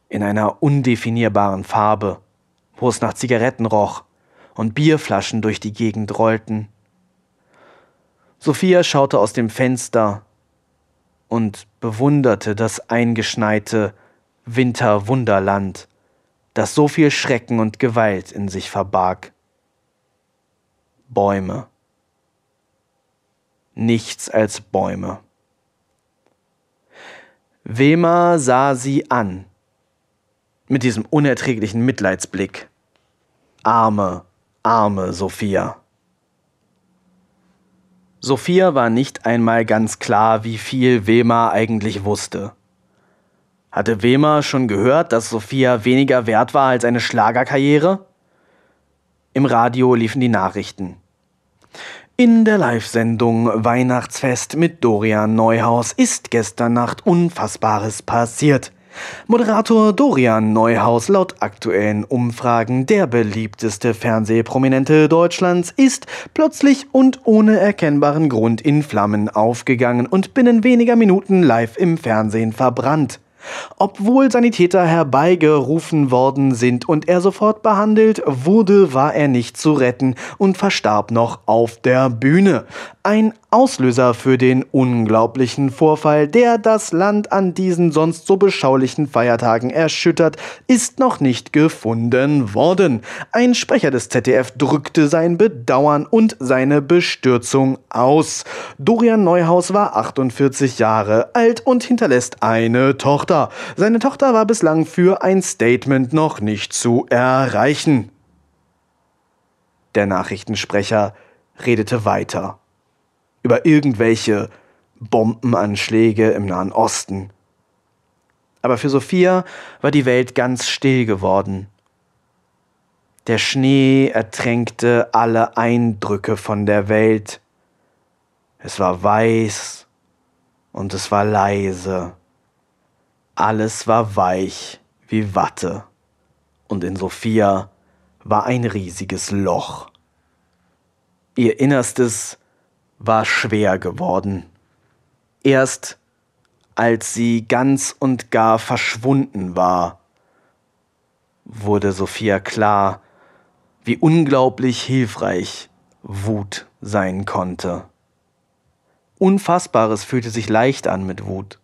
in einer undefinierbaren Farbe, wo es nach Zigaretten roch und Bierflaschen durch die Gegend rollten. Sophia schaute aus dem Fenster und bewunderte das eingeschneite Winterwunderland, das so viel Schrecken und Gewalt in sich verbarg. Bäume. Nichts als Bäume. Wema sah sie an, mit diesem unerträglichen Mitleidsblick. Arme, arme Sophia. Sophia war nicht einmal ganz klar, wie viel Wema eigentlich wusste. Hatte Wema schon gehört, dass Sophia weniger wert war als eine Schlagerkarriere? Im Radio liefen die Nachrichten. In der Live-Sendung Weihnachtsfest mit Dorian Neuhaus ist gestern Nacht Unfassbares passiert. Moderator Dorian Neuhaus laut aktuellen Umfragen der beliebteste Fernsehprominente Deutschlands ist plötzlich und ohne erkennbaren Grund in Flammen aufgegangen und binnen weniger Minuten live im Fernsehen verbrannt. Obwohl Sanitäter herbeigerufen worden sind und er sofort behandelt wurde, war er nicht zu retten und verstarb noch auf der Bühne. Ein Auslöser für den unglaublichen Vorfall, der das Land an diesen sonst so beschaulichen Feiertagen erschüttert, ist noch nicht gefunden worden. Ein Sprecher des ZDF drückte sein Bedauern und seine Bestürzung aus. Dorian Neuhaus war 48 Jahre alt und hinterlässt eine Tochter. Seine Tochter war bislang für ein Statement noch nicht zu erreichen. Der Nachrichtensprecher redete weiter über irgendwelche Bombenanschläge im Nahen Osten. Aber für Sophia war die Welt ganz still geworden. Der Schnee ertränkte alle Eindrücke von der Welt. Es war weiß und es war leise. Alles war weich wie Watte. Und in Sophia war ein riesiges Loch. Ihr Innerstes war schwer geworden. Erst als sie ganz und gar verschwunden war, wurde Sophia klar, wie unglaublich hilfreich Wut sein konnte. Unfassbares fühlte sich leicht an mit Wut.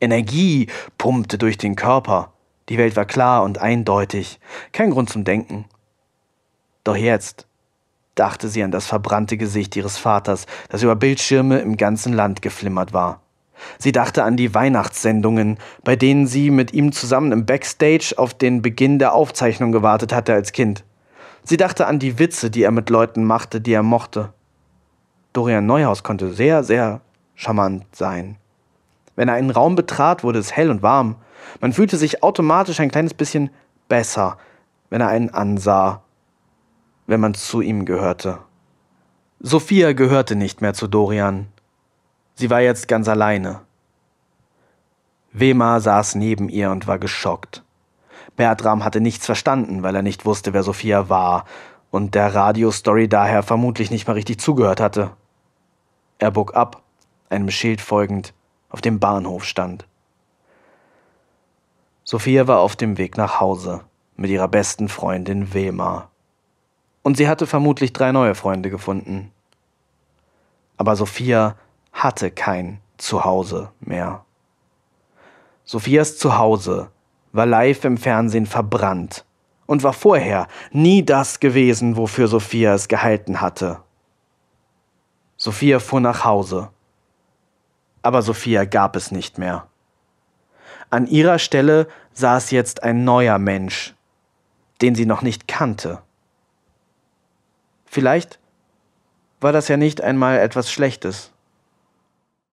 Energie pumpte durch den Körper. Die Welt war klar und eindeutig. Kein Grund zum Denken. Doch jetzt, dachte sie an das verbrannte Gesicht ihres Vaters, das über Bildschirme im ganzen Land geflimmert war. Sie dachte an die Weihnachtssendungen, bei denen sie mit ihm zusammen im Backstage auf den Beginn der Aufzeichnung gewartet hatte als Kind. Sie dachte an die Witze, die er mit Leuten machte, die er mochte. Dorian Neuhaus konnte sehr, sehr charmant sein. Wenn er einen Raum betrat, wurde es hell und warm. Man fühlte sich automatisch ein kleines bisschen besser, wenn er einen ansah, wenn man zu ihm gehörte. Sophia gehörte nicht mehr zu Dorian. Sie war jetzt ganz alleine. Wema saß neben ihr und war geschockt. Bertram hatte nichts verstanden, weil er nicht wusste, wer Sophia war und der Radiostory daher vermutlich nicht mal richtig zugehört hatte. Er bog ab, einem Schild folgend, auf dem Bahnhof stand. Sophia war auf dem Weg nach Hause mit ihrer besten Freundin Wema. Und sie hatte vermutlich drei neue Freunde gefunden. Aber Sophia hatte kein Zuhause mehr. Sophias Zuhause war live im Fernsehen verbrannt und war vorher nie das gewesen, wofür Sophia es gehalten hatte. Sophia fuhr nach Hause. Aber Sophia gab es nicht mehr. An ihrer Stelle saß jetzt ein neuer Mensch, den sie noch nicht kannte. Vielleicht war das ja nicht einmal etwas Schlechtes.